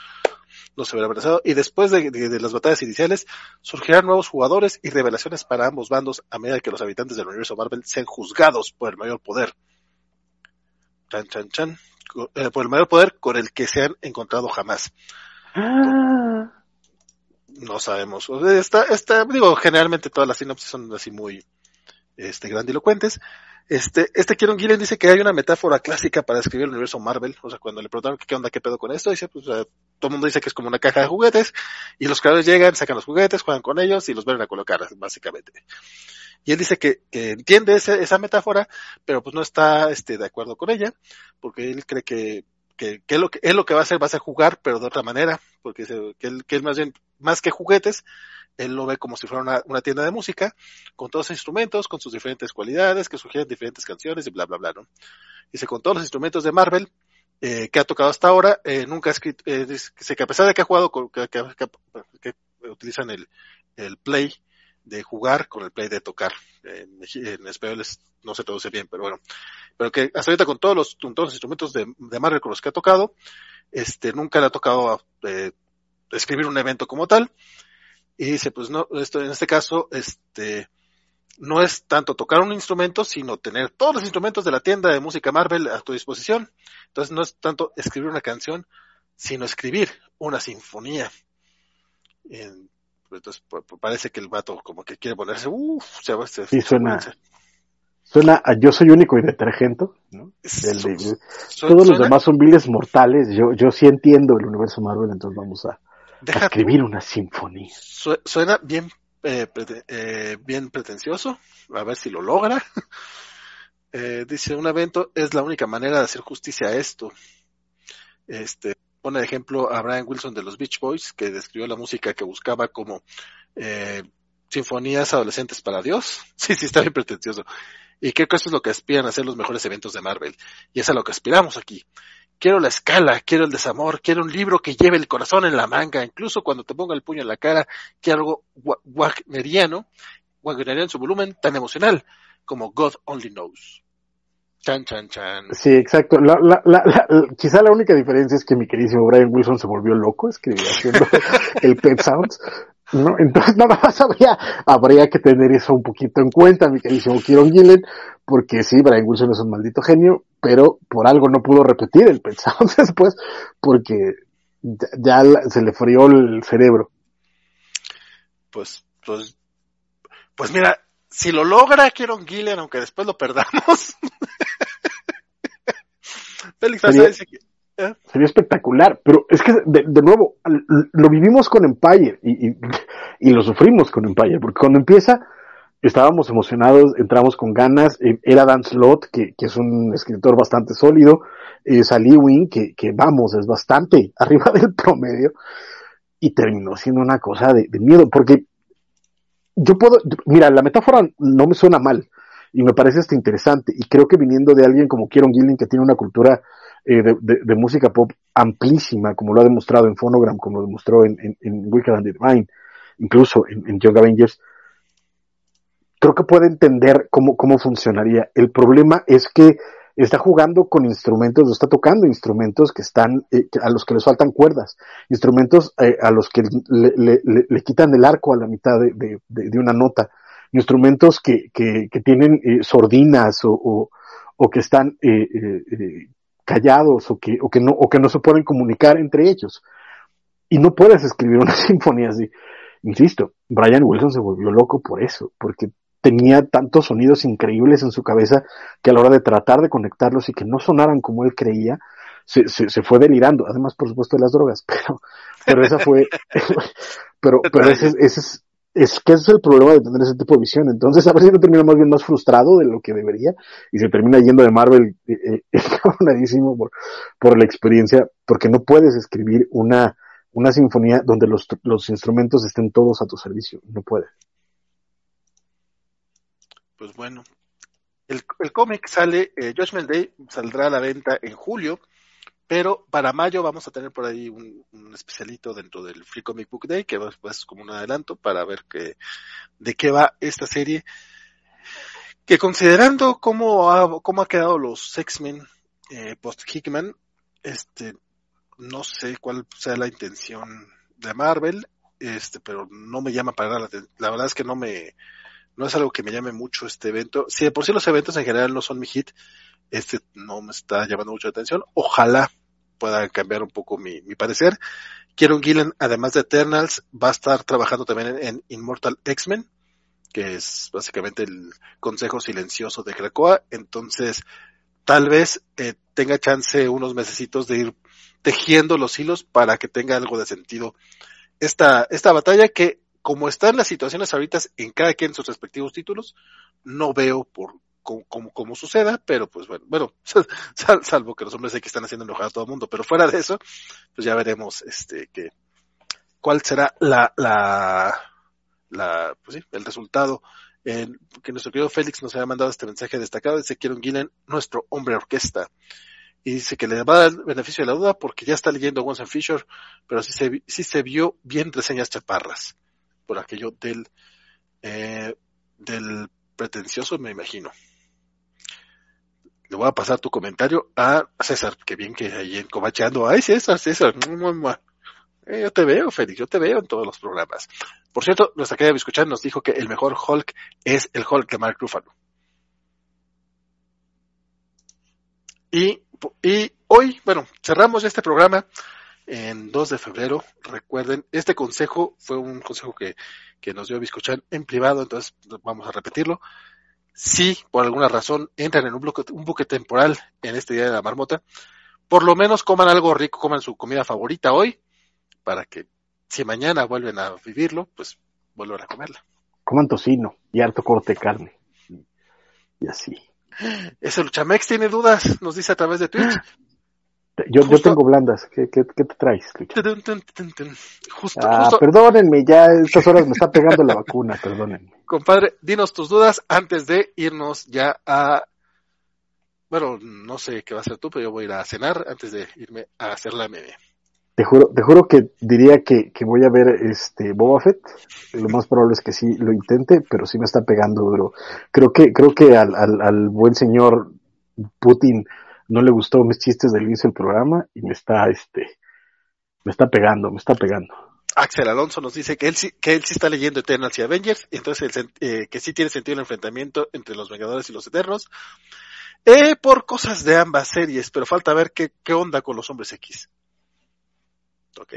no se verá amenazado, y después de, de- de las batallas iniciales surgirán nuevos jugadores y revelaciones para ambos bandos a medida que los habitantes del universo Marvel sean juzgados por el mayor poder. chan, chan, chan, eh, por el mayor poder con el que se han encontrado jamás. Ah, No sabemos. O sea, Está, está, digo, generalmente todas las sinopsis son así muy, este, grandilocuentes. Este, este Kieron Gillen dice que hay una metáfora clásica para describir el universo Marvel. O sea, cuando le preguntaron qué onda, qué pedo con esto, dice, pues, todo el mundo dice que es como una caja de juguetes, y los creadores llegan, sacan los juguetes, juegan con ellos y los vuelven a colocar, básicamente. Y él dice que, que entiende ese- esa metáfora, pero pues no está, este, de acuerdo con ella, porque él cree que, que, que, él lo que lo que va a hacer va a jugar, pero de otra manera, porque que él, que él más bien, más que juguetes, él lo ve como si fuera una, tienda de música, con todos los instrumentos, con sus diferentes cualidades, que sugieren diferentes canciones y bla, bla, bla, ¿no? Dice, con todos los instrumentos de Marvel, eh, que ha tocado hasta ahora, eh, nunca ha escrito, eh, dice que a pesar de que ha jugado con, que, que- que- que utilizan el, el play de jugar con el play de tocar, en, español es- no se traduce bien, pero bueno, pero que hasta ahorita con todos los, instrumentos de, de Marvel con los que ha tocado, este, nunca le ha tocado eh, escribir un evento como tal, y dice, pues no, esto en este caso, este, no es tanto tocar un instrumento, sino tener todos los instrumentos de la tienda de música Marvel a tu disposición. Entonces no es tanto escribir una canción, sino escribir una sinfonía. En- entonces pa- pa- parece que el vato como que quiere ponerse, uff, se va, se, Sí, suena- suena a Yo soy único y detergento, ¿no? Del de- su- su- todos los demás son viles mortales. Yo, yo sí entiendo el universo Marvel, entonces vamos a, a deja escribir una sinfonía. su- suena bien, eh, prete- eh, bien pretencioso, a ver si lo logra. Eh, dice, un evento es la única manera de hacer justicia a esto. Este, pone de ejemplo a Brian Wilson de los Beach Boys, que describió la música que buscaba como eh, sinfonías adolescentes para Dios. Sí, sí, está bien pretencioso. Y creo que eso es lo que aspiran a hacer los mejores eventos de Marvel. Y es a lo que aspiramos aquí. Quiero la escala, quiero el desamor, quiero un libro que lleve el corazón en la manga, incluso cuando te ponga el puño en la cara, quiero algo wa- wagneriano, wagneriano en su volumen tan emocional como God Only Knows. Chan, chan, chan. Sí, exacto. La, la, la, la- quizá la única diferencia es que mi queridísimo Brian Wilson se volvió loco escribiendo haciendo el Pet Sounds. ¿no? Entonces nada más habría, habría que tener eso un poquito en cuenta, mi queridísimo Kieron Gillen, porque sí, Brian Wilson es un maldito genio, pero por algo no pudo repetir el Pet Sounds después, porque ya, se le frió el cerebro. Pues, pues, pues mira, si lo logra Kieron Gillen, aunque después lo perdamos. Félix Sería- que, Sería espectacular, pero es que de, de nuevo, lo vivimos con Empire y, y, y lo sufrimos con Empire, porque cuando empieza estábamos emocionados, entramos con ganas, eh, era Dan Slott, que, que es un escritor bastante sólido, eh, Sally Wing, que, que vamos, es bastante arriba del promedio, y terminó siendo una cosa de, de miedo, porque yo puedo, mira, la metáfora no me suena mal, y me parece hasta interesante, y creo que viniendo de alguien como Kieron Gillen, que tiene una cultura eh, de, música pop amplísima, como lo ha demostrado en Phonogram, como lo demostró en, en, en Wicked and Divine, incluso en, en Young Avengers, creo que puede entender cómo, cómo funcionaría. El problema es que está jugando con instrumentos, está tocando instrumentos que están, eh, a los que les faltan cuerdas, instrumentos eh, a los que le, le- quitan el arco a la mitad de, una nota, instrumentos que, que, tienen eh, sordinas o, o, que están eh, callados o que, o, que no, o que no se pueden comunicar entre ellos. Y no puedes escribir una sinfonía así. Insisto, Brian Wilson se volvió loco por eso, porque tenía tantos sonidos increíbles en su cabeza que a la hora de tratar de conectarlos y que no sonaran como él creía, se, se, se fue delirando. Además, por supuesto, de las drogas, pero, pero esa fue, pero, pero ese, es- ese es, es que ese es el problema de tener ese tipo de visión. Entonces, a ver si no termina más bien más frustrado de lo que debería y se termina yendo de Marvel eh, eh, encabronadísimo por, por la experiencia, porque no puedes escribir una, una sinfonía donde los, los instrumentos estén todos a tu servicio. No puedes. Pues bueno, el, el cómic sale, eh, Judgment Day saldrá a la venta en julio, pero para mayo vamos a tener por ahí un, especialito dentro del Free Comic Book Day, que va pues, como un adelanto para ver que, de qué va esta serie. Que considerando cómo ha, cómo ha quedado los X-Men eh, post-Hickman, este, no sé cuál sea la intención de Marvel, este, pero no me llama para nada la La verdad es que no me, no es algo que me llame mucho este evento. Si de por sí los eventos en general no son mi hit, este no me está llamando mucho la atención. Ojalá pueda cambiar un poco mi, mi parecer. Kieron Gillen, además de Eternals, va a estar trabajando también en, en Immortal X-Men, que es básicamente el consejo silencioso de Krakoa. Entonces, tal vez eh, tenga chance unos mesecitos de ir tejiendo los hilos para que tenga algo de sentido esta, esta batalla que, como están las situaciones ahorita en cada quien en sus respectivos títulos, no veo por cómo, cómo, suceda, pero pues bueno, bueno, sal, salvo que los hombres que están haciendo enojar a todo el mundo, pero fuera de eso, pues ya veremos este que cuál será la, la, la, pues sí, el resultado. En, que nuestro querido Félix nos haya mandado este mensaje destacado, dice Kieron Gillen, nuestro hombre orquesta. Y dice que le va a dar el beneficio de la duda porque ya está leyendo Winston Fisher, pero sí se, sí se vio bien reseñas chaparras por aquello del, eh, del pretencioso, me imagino. Le voy a pasar tu comentario a César, que bien que ahí en Comacheando. Ay, César, César. Eh, yo te veo, Félix, yo te veo en todos los programas. Por cierto, nuestra querida escuchar nos dijo que el mejor Hulk es el Hulk de Mark Ruffalo. Y, y hoy, bueno, cerramos este programa en 2 de febrero. Recuerden, este consejo fue un consejo que, que nos dio Biscochan en privado, entonces vamos a repetirlo. Si por alguna razón entran en un, bloque, un buque temporal en este día de la marmota, por lo menos coman algo rico, coman su comida favorita hoy, para que si mañana vuelven a vivirlo, pues vuelvan a comerla. Coman tocino y harto corte de carne. Y así. Ese Luchamex tiene dudas, nos dice a través de Twitch. Yo, yo tengo blandas. ¿Qué, qué, qué te traes, Lucha? Justo, Ah, justo. perdónenme, ya a estas horas me está pegando la vacuna, perdónenme. Compadre, dinos tus dudas antes de irnos ya a... Bueno, no sé qué va a hacer tú, pero yo voy a ir a cenar antes de irme a hacer la meme. Te juro, te juro que diría que, que voy a ver este Boba Fett. Lo más probable es que sí lo intente, pero sí me está pegando duro. Creo que, creo que al, al, al buen señor Putin no le gustó mis chistes del inicio del programa y me está, este, me está pegando, me está pegando. Axel Alonso nos dice que él sí, que él sí está leyendo Eternals y Avengers, entonces eh, que sí tiene sentido el enfrentamiento entre los Vengadores y los Eternos, eh, por cosas de ambas series, pero falta ver qué, qué onda con los Hombres X. Ok.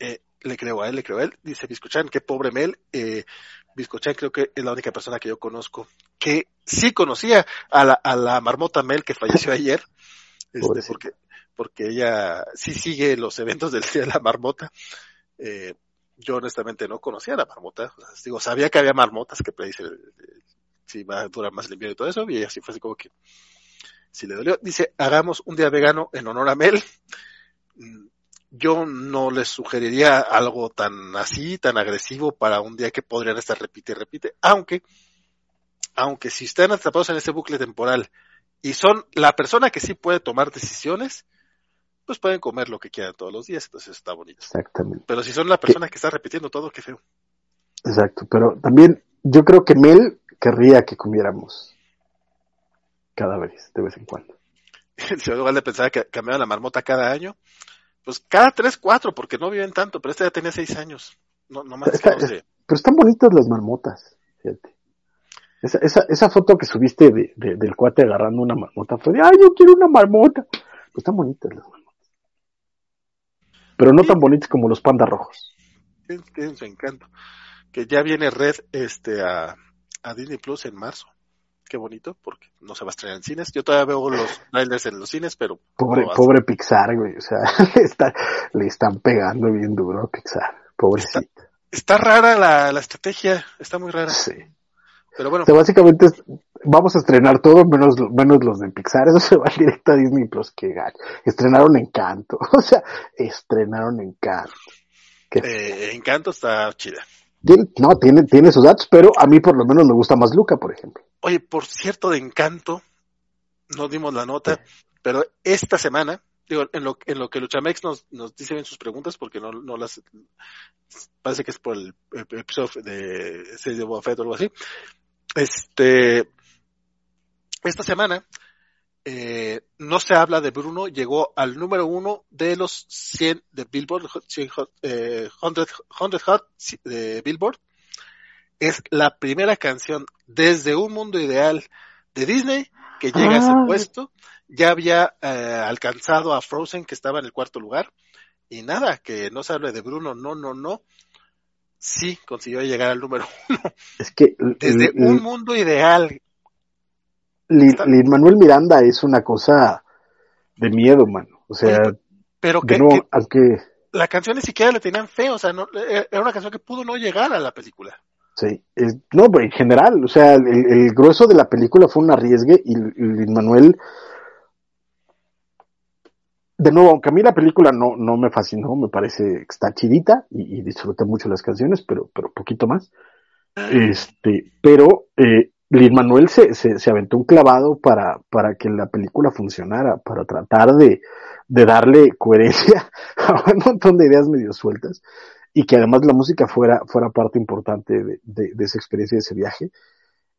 Eh, le creo a él, le creo a él. Dice Biscochan, qué pobre Mel. Eh, Biscochan creo que es la única persona que yo conozco que sí conocía a la, a la marmota Mel que falleció ayer. Este, porque, porque ella sí sigue los eventos del Día de la Marmota. Eh, yo honestamente no conocía a la marmota. O sea, digo, sabía que había marmotas que predicen si va a durar más el invierno y todo eso. Y así fue así como que si le dolió. Dice, hagamos un día vegano en honor a Mel yo no les sugeriría algo tan así, tan agresivo para un día que podrían estar repite y repite, aunque, aunque si están atrapados en ese bucle temporal y son la persona que sí puede tomar decisiones, pues pueden comer lo que quieran todos los días, entonces está bonito. Exactamente. Pero si son la persona que está repitiendo todo, qué feo. Exacto, pero también yo creo que Mel querría que comiéramos cadáveres de vez en cuando. si igual de pensar que cambiaban la marmota cada año, pues cada tres, cuatro, porque no viven tanto, pero este ya tenía seis años. No, no más Está- no sé. Pero están bonitas las marmotas, fíjate. Esa, esa, esa foto que subiste de, de- del cuate agarrando una marmota fue de, ay, yo quiero una marmota. Pues están bonitas las marmotas. Pero no tan bonitas como los pandas rojos. tienen su encanto. Que ya viene Red este a, a Disney Plus en marzo. Qué bonito, porque no se va a estrenar en cines. Yo todavía veo los trailers en los cines, pero Pobre, no pobre Pixar, güey. O sea, le, está- le están pegando bien duro a Pixar. Pobrecito. está rara la, la estrategia, está muy rara. Sí. Pero bueno, O sea, básicamente es- vamos a estrenar todo menos, menos los de Pixar. Eso se va directo a Disney Plus. Que gacho. Estrenaron Encanto. O sea, estrenaron Encanto. Eh, Encanto está chida. Tiene- no, tiene, tiene sus datos, pero a mí por lo menos me gusta más Luca, por ejemplo. Oye, por cierto, de Encanto, no dimos la nota, pero esta semana, digo, en lo, en lo que Luchamex nos, nos dice bien sus preguntas, porque no, no las, parece que es por el, el episodio de de Boba Fett o algo así. Este, esta semana, eh, no se habla de Bruno, llegó al número uno de los 100 de Billboard, 100 hot- eh, 100, 100 Hot de Billboard. Es la primera canción desde un mundo ideal de Disney que llega a ese puesto, ya había eh, alcanzado a Frozen que estaba en el cuarto lugar y nada, que no se hable de Bruno, no, no, no. Sí, consiguió llegar al número uno. Es que Desde un mundo ideal. Lin Manuel Miranda es una cosa de miedo, mano. O sea, Oye, Pero que, nuevo, que aunque la canción ni siquiera le tenían fe, o sea, no, eh, era una canción que pudo no llegar a la película. Sí, es- no, pero en general, o sea, el, el grueso de la película fue un arriesgue y Lin Manuel, de nuevo, aunque a mí la película no, no me fascinó, me parece que está chidita y, y disfruté mucho las canciones, pero, pero poquito más. Este, pero eh, Lin Manuel se, se, se aventó un clavado para, para que la película funcionara, para tratar de, de darle coherencia a un montón de ideas medio sueltas y que además la música fuera, fuera parte importante de, de, esa experiencia, de ese viaje.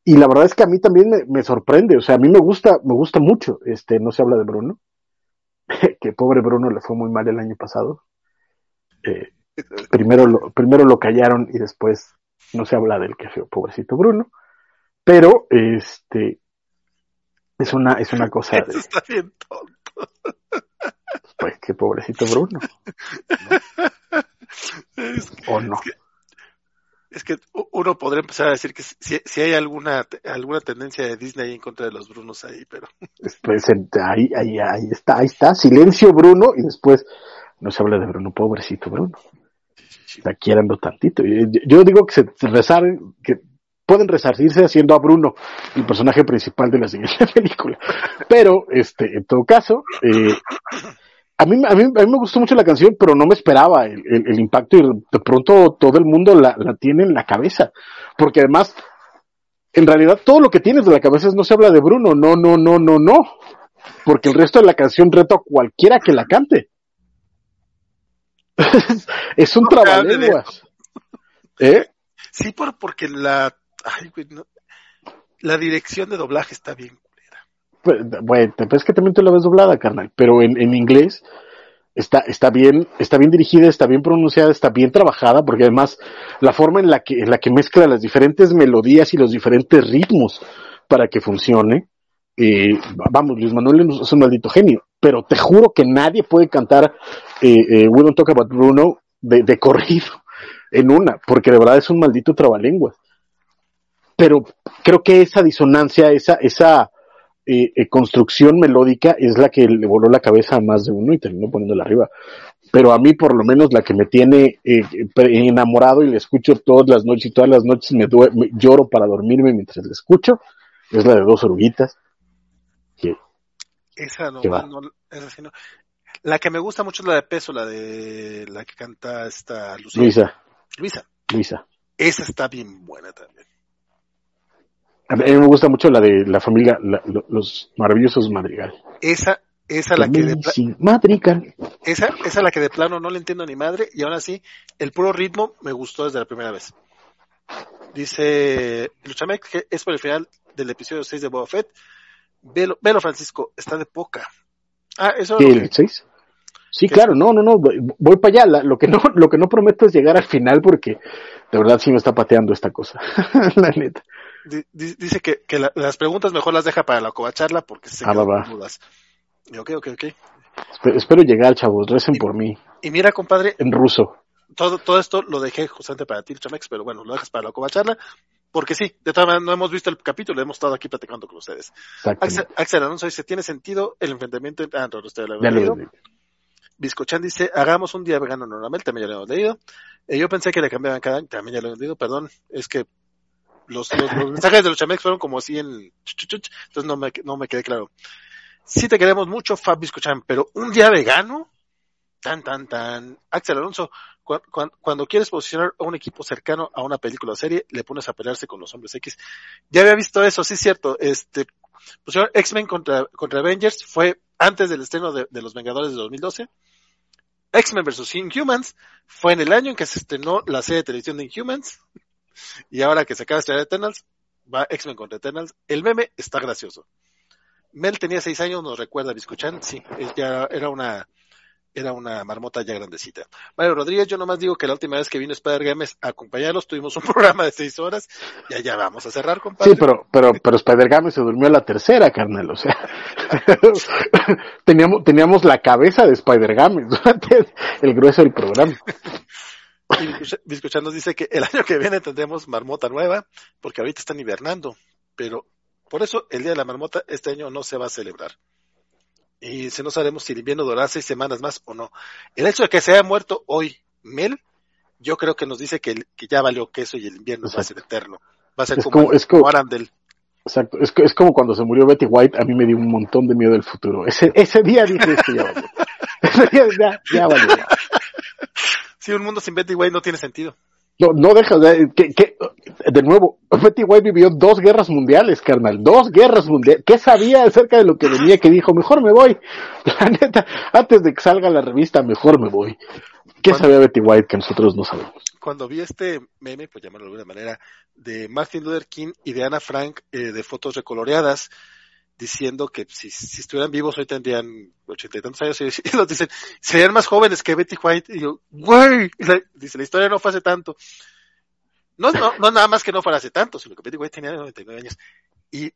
Y la verdad es que a mí también me, me, sorprende, o sea, a mí me gusta, me gusta mucho, este, no se habla de Bruno, que pobre Bruno le fue muy mal el año pasado. Eh, primero, lo, primero lo callaron y después no se habla del que feo, pobrecito Bruno. Pero, este, es una, es una cosa Eso está bien tonto. Pues que pobrecito Bruno. ¿no? Es que, ¿O no? Es que, es que, uno podría empezar a decir que si, si, hay alguna alguna tendencia de Disney en contra de los Brunos ahí, pero pues ahí, ahí, ahí está, ahí está, silencio Bruno y después no se habla de Bruno, pobrecito Bruno. La quierando tantito. Yo digo que se rezar, que pueden resarcirse haciendo a Bruno el personaje principal de la siguiente película. Pero, este, en todo caso, eh, a mí, a, mí, a mí me gustó mucho la canción, pero no me esperaba el, el, el impacto y de pronto todo el mundo la, la, tiene en la cabeza. Porque además, en realidad todo lo que tienes de la cabeza es no se habla de Bruno, no, no, no, no, no. Porque el resto de la canción reto a cualquiera que la cante. es un no trabalenguas. ¿Eh? Sí, por, porque la, la dirección de doblaje está bien bueno, es que también te la ves doblada, carnal, pero en, en inglés está, está bien, está bien dirigida, está bien pronunciada, está bien trabajada, porque además la forma en la que, en la que mezcla las diferentes melodías y los diferentes ritmos para que funcione, eh, vamos, Luis Manuel es un maldito genio, pero te juro que nadie puede cantar eh, eh, We Don't Talk About Bruno de, de corrido en una, porque de verdad es un maldito trabalenguas. Pero creo que esa disonancia, esa, esa, eh, eh, construcción melódica es la que le voló la cabeza a más de uno y terminó poniéndola arriba. Pero a mí, por lo menos, la que me tiene eh, enamorado y le escucho todas las noches y todas las noches me, me, lloro para dormirme mientras le escucho, es la de dos oruguitas. Que, esa no, va. no, esa sí no. La que me gusta mucho es la de peso, la de la que canta esta Lucía. Luisa. Luisa. Luisa. Esa está bien buena también. A mí me gusta mucho la de la familia, la, los maravillosos Madrigal. Esa, esa la que de Madrigal. Esa, esa la que de plano no le entiendo ni madre y aún así el puro ritmo me gustó desde la primera vez. Dice Luchamex que es por el final del episodio 6 de Boba Fett. Velo, velo Francisco, está de poca. Ah, eso ¿Qué, el 6? Sí, claro, no, no, no, voy, voy para allá. La, lo, que no, lo que no prometo es llegar al final porque de verdad sí me está pateando esta cosa. la neta dice que, que la, las preguntas mejor las deja para la covacharla porque se ah, quedan va, va. dudas. Y ok, ok, ok. Espero, espero, llegar, chavos, recen y, por mí. Y mira, compadre. En ruso. Todo, todo esto lo dejé justamente para ti, Chamex, pero bueno, lo dejas para la covacharla. Porque sí, de todas maneras no hemos visto el capítulo, hemos estado aquí platicando con ustedes. Axel, Axel Alonso dice, ¿tiene sentido el enfrentamiento entre... Ah, no, usted lo leído. Biscochan dice, hagamos un día vegano normal, también ya lo hemos leído. Eh, yo pensé que le cambiaban cada año, también ya lo hemos leído, perdón, es que los, los, mensajes de los chamex fueron como así en entonces no me, no me quedé claro. Sí te queremos mucho, Fab Biscochan, pero un día vegano, tan, tan, tan. Axel Alonso, cu cu cuando quieres posicionar a un equipo cercano a una película o serie, le pones a pelearse con los hombres X. Ya había visto eso, sí es cierto, este, pusieron X-Men contra, contra Avengers, fue antes del estreno de, de Los Vengadores de 2012. X-Men vs. Inhumans fue en el año en que se estrenó la serie de televisión de Inhumans. Y ahora que se acaba de estrenar Eternals, va X-Men contra Eternals. El meme está gracioso. Mel tenía seis años, nos recuerda a Biscochan, sí, ya era una era una marmota ya grandecita. Mario Rodríguez, yo nomás digo que la última vez que vino Spider Games a acompañarlos tuvimos un programa de seis horas, y allá vamos a cerrar, compadre. Sí, pero, pero, pero Spider Games se durmió a la tercera, carnal, o sea, teníamos, teníamos la cabeza de Spider Games durante el grueso del programa. Y Biscuchan nos dice que el año que viene tendremos marmota nueva, porque ahorita están hibernando, pero por eso el Día de la Marmota este año no se va a celebrar. Y si no sabemos si el invierno durará seis semanas más o no. El hecho de que se haya muerto hoy Mel, yo creo que nos dice que, que ya valió queso y el invierno va a ser eterno. Va a ser Es como, como- es como- Arandel. Exacto, es, es como cuando se murió Betty White, a mí me dio un montón de miedo del futuro. Ese, ese día dije, esto ya valió. Ese día ya, ya valió. Sí, un mundo sin Betty White no tiene sentido. No, no dejas de, que, que, de nuevo, Betty White vivió dos guerras mundiales, carnal, dos guerras mundiales. ¿Qué sabía acerca de lo que venía que dijo, mejor me voy? La neta, antes de que salga la revista, mejor me voy. ¿Qué ¿Cuándo? sabía Betty White que nosotros no sabemos? Cuando vi este meme, por llamarlo de alguna manera, de Martin Luther King y de Ana Frank eh, de fotos recoloreadas, diciendo que si, si estuvieran vivos hoy tendrían ochenta y tantos años, y, y los dicen, serían más jóvenes que Betty White, y yo, güey, dice, la historia no fue hace tanto. No, no, no nada más que no fuera hace tanto, sino que Betty White tenía 99 años. Y, y,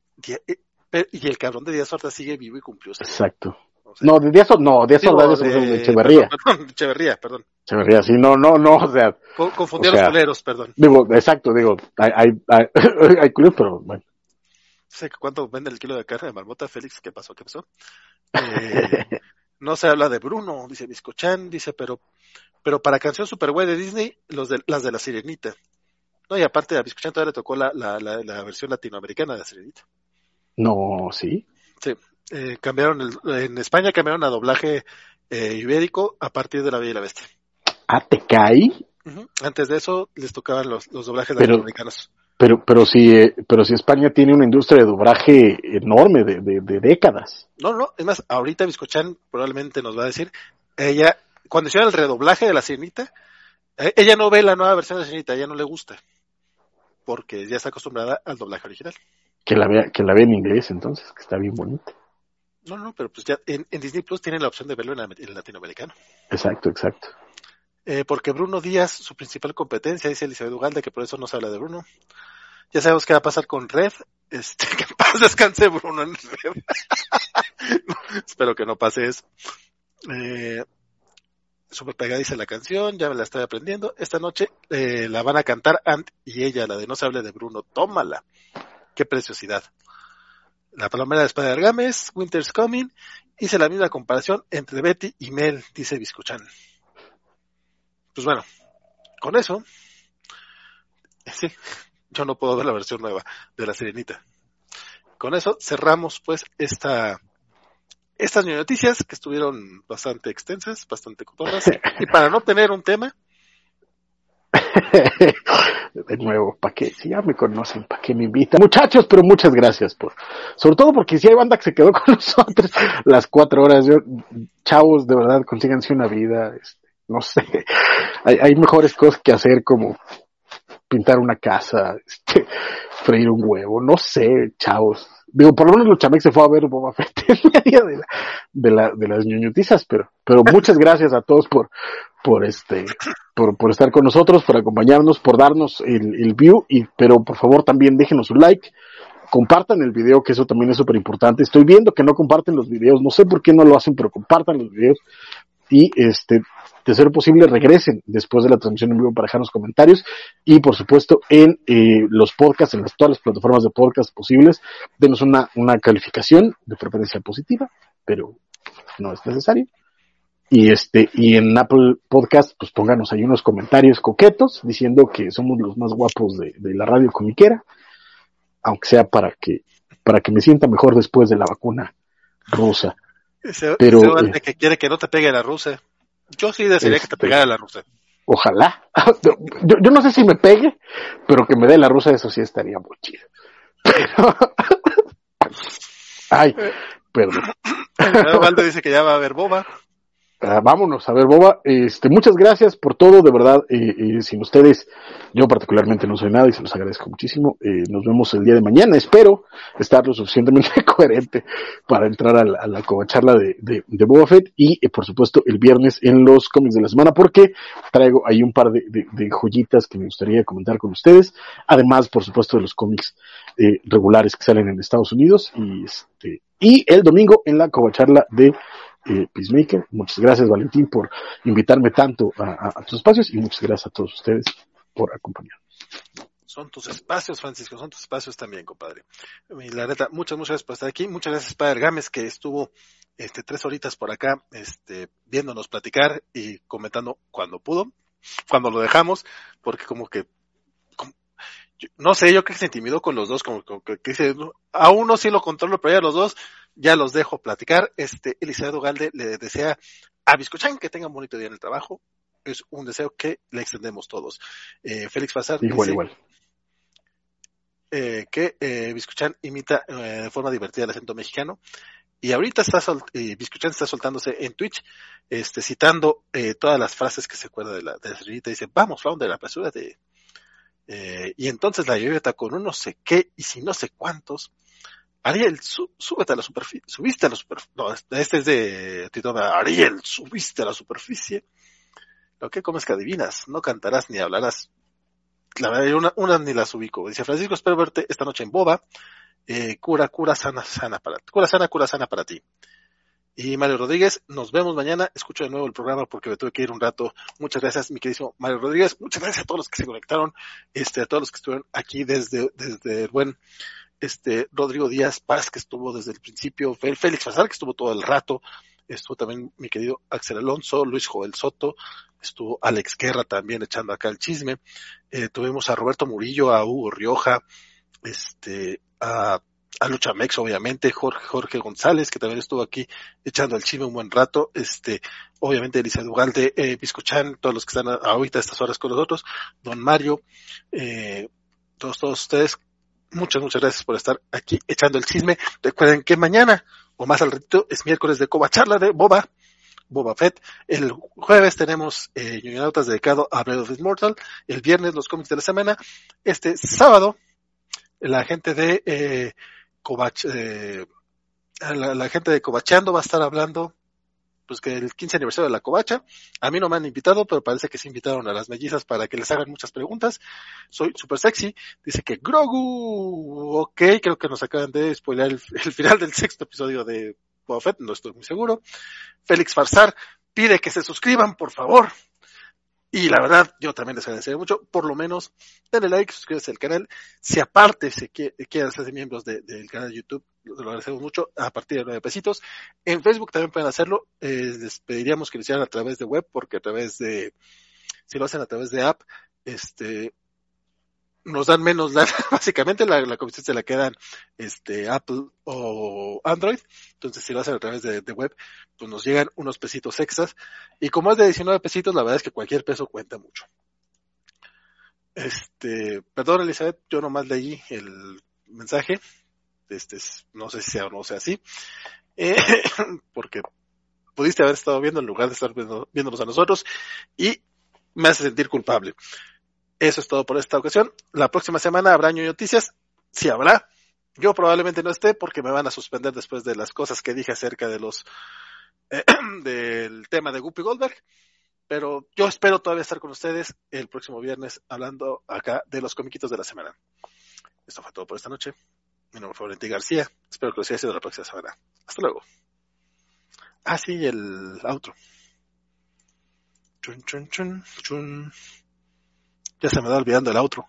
y el cabrón de Díaz Horta sigue vivo y cumplió. ese- Exacto. o sea, No, de Díaz, no, Díaz digo, Ordaz es de- de Echeverría. Perdón, Echeverría, perdón. Echeverría, sí, no, no, no, o sea, Co- Confundí O a los culeros, perdón. digo, exacto, digo, hay, hay, hay, hay culos, pero bueno. Sé cuánto vende el kilo de carne de marmota, Félix, ¿qué pasó? ¿Qué pasó? Eh, no se habla de Bruno, dice Biscochan, dice, pero, pero para canción super güey de Disney, los de, las de la Sirenita. No, y aparte a Biscochan todavía le tocó la, la, la, la versión latinoamericana de la Sirenita. No, sí. Eh, cambiaron el, en España cambiaron a doblaje eh, ibérico a partir de La Bella y la Bestia. Ah, te caí. Ujú. Antes de eso les tocaban los, los doblajes Pero- latinoamericanos. Pero, pero si, eh, pero si España tiene una industria de doblaje enorme de, de, de décadas. No, no, es más, ahorita Biscochan probablemente nos va a decir, ella, cuando hicieron el redoblaje de la sirenita, eh, ella no ve la nueva versión de la sirenita, ella no le gusta, porque ya está acostumbrada al doblaje original. Que la vea, que la vea en inglés entonces, que está bien bonita. No, no, pero pues ya en, en Disney Plus tienen la opción de verlo en, en latinoamericano. Exacto, exacto. Eh, porque Bruno Díaz, su principal competencia, dice Elizabeth Ugalde, que por eso no se habla de Bruno. Ya sabemos qué va a pasar con Red. Este, que en paz descanse Bruno en Red. Espero que no pase eso. Eh, super pegadiza la canción, ya me la estoy aprendiendo. Esta noche eh, la van a cantar Ant y ella, la de No se hable de Bruno. Tómala. Qué preciosidad. La palomera de Spider Games, Winter's Coming. Hice la misma comparación entre Betty y Mel, dice Biscochan. Pues bueno, con eso, sí, yo no puedo ver la versión nueva de la Sirenita. Con eso cerramos pues esta estas noticias que estuvieron bastante extensas, bastante cotorras, y para no tener un tema, de nuevo, ¿para qué? Si ya me conocen, ¿para qué me invitan? Muchachos, pero muchas gracias por, sobre todo porque si hay banda que se quedó con nosotros las cuatro horas, yo, chavos, de verdad, consíganse una vida, este, no sé, hay, hay mejores cosas que hacer como pintar una casa, este, freír un huevo, no sé, chavos. Digo, por lo menos los chamex se fue a ver Boba Fett en medio de, la, de, la, de las ñoñotizas, pero, pero muchas gracias a todos por, por este, por, por estar con nosotros, por acompañarnos, por darnos el, el view, y, pero por favor también déjenos un like, compartan el video, que eso también es súper importante. Estoy viendo que no comparten los videos, no sé por qué no lo hacen, pero compartan los videos y este, de ser posible, regresen después de la transmisión en vivo para dejarnos comentarios y por supuesto en eh, los podcasts, en las, todas las plataformas de podcast posibles, denos una, una calificación de preferencia positiva, pero no es necesario. Y este, y en Apple Podcast, pues pónganos ahí unos comentarios coquetos diciendo que somos los más guapos de, de la radio comiquera, aunque sea para que, para que me sienta mejor después de la vacuna rusa. Se, Pero, se vale eh, que quiere que no te pegue la rusa. Yo sí desearía que te Este- pegara la rusa. Ojalá. Yo, yo no sé si me pegue, pero que me dé la rusa, eso sí estaría muy chido. Pero... Ay, perdón. Valde dice que ya va a haber boba. Ah, vámonos, a ver, Boba, este, muchas gracias por todo, de verdad, eh, sin ustedes, yo particularmente no soy nada y se los agradezco muchísimo. Eh, nos vemos el día de mañana, espero estar lo suficientemente coherente para entrar a la, a la de, Boba Fett y, eh, por supuesto, el viernes en los cómics de la semana, porque traigo ahí un par de joyitas que me gustaría comentar con ustedes, además, por supuesto, de los cómics eh, regulares que salen en Estados Unidos y este, y el domingo en la covacharla de eh, Peacemaker. Muchas gracias, Valentín, por invitarme tanto a, tus espacios y muchas gracias a todos ustedes por acompañarnos. Son tus espacios, Francisco, son tus espacios también, compadre. La neta, muchas, muchas gracias por estar aquí. Muchas gracias, Padre Gámez, que estuvo este, tres horitas por acá, este, viéndonos platicar y comentando cuando pudo, cuando lo dejamos, porque como que no sé, yo creo que se intimidó con los dos, como, que, que dice, a uno sí lo controlo, pero ya los dos ya los dejo platicar. Este, Eliseo Galde le desea a Biscochan que tenga un bonito día en el trabajo. Es un deseo que le extendemos todos. Eh, Félix Fasar. Igual, dice, igual. Eh, que eh, Biscochan imita eh, de forma divertida el acento mexicano. Y ahorita está sol, eh, Biscochan está soltándose en Twitch, este, citando eh, todas las frases que se acuerda de la, de la señorita. Dice, vamos, Flounder, la apresura de, eh, y entonces la lloreta con un no sé qué y si no sé cuántos, Ariel, su, súbete a la superficie, subiste a la superficie, no, este es de Tito, Ariel, subiste a la superficie, lo que comes que adivinas, no cantarás ni hablarás. La verdad, una, una ni las ubico. Dice Francisco, espero verte esta noche en Boba, eh, cura, cura sana, sana para, cura sana, cura sana para ti. Y Mario Rodríguez, nos vemos mañana. Escucho de nuevo el programa porque me tuve que ir un rato. Muchas gracias, mi queridísimo Mario Rodríguez. Muchas gracias a todos los que se conectaron, este, a todos los que estuvieron aquí desde, desde el buen este Rodrigo Díaz Paz, que estuvo desde el principio, Félix Fazal, que estuvo todo el rato, estuvo también mi querido Axel Alonso, Luis Joel Soto, estuvo Alex Guerra también echando acá el chisme, eh, tuvimos a Roberto Murillo, a Hugo Rioja, este, a, a Luchamex, obviamente, Jorge, Jorge González, que también estuvo aquí echando el chisme un buen rato, este, obviamente Elisa Dugalde, eh, Biscochan, todos los que están ahorita a estas horas con nosotros, Don Mario, eh, todos, todos ustedes, muchas, muchas gracias por estar aquí echando el chisme. Recuerden que mañana, o más al ratito, es miércoles de Coba Charla de Boba, Boba Fett. El jueves tenemos eh, dedicado a Breath of Immortal. El viernes los cómics de la semana. Este sábado, la gente de eh, eh, la, gente de Cobacheando va a estar hablando pues que el 15 aniversario de la covacha. A mí no me han invitado, pero parece que se invitaron a las mellizas para que les hagan muchas preguntas. Soy super sexy. Dice que Grogu, ok, creo que nos acaban de spoiler el, final del sexto episodio de Boba Fett, no estoy muy seguro. Félix Farsar pide que se suscriban, por favor. Y la verdad, yo también les agradecería mucho. Por lo menos, denle like, suscríbanse al canal. Si aparte se quiere, quieren hacerse miembros de, del canal de YouTube, lo agradecemos mucho a partir de nueve pesitos. En Facebook también pueden hacerlo. Eh, les pediríamos que lo hicieran a través de web, porque a través de, si lo hacen a través de app, este, nos dan menos básicamente la, la comisión se la quedan este Apple o Android, entonces si lo hacen a través de, de, web, pues nos llegan unos pesitos extras, y como es de 19 pesitos, la verdad es que cualquier peso cuenta mucho. Este, perdón Elizabeth, yo nomás leí el mensaje, este, no sé si sea o no sea así, eh, porque pudiste haber estado viendo en lugar de estar viendo, viéndonos a nosotros, y me hace sentir culpable. Eso es todo por esta ocasión. La próxima semana habrá noticias. Si habrá. Yo probablemente no esté porque me van a suspender después de las cosas que dije acerca de los eh, del tema de Guppy Goldberg. Pero yo espero todavía estar con ustedes el próximo viernes hablando acá de los comiquitos de la semana. Esto fue todo por esta noche. Mi nombre fue Valentín García. Espero que lo haya sido la próxima semana. Hasta luego. Ah, sí, el outro. Chun, chun, chun, chun. Ya se me va olvidando el outro.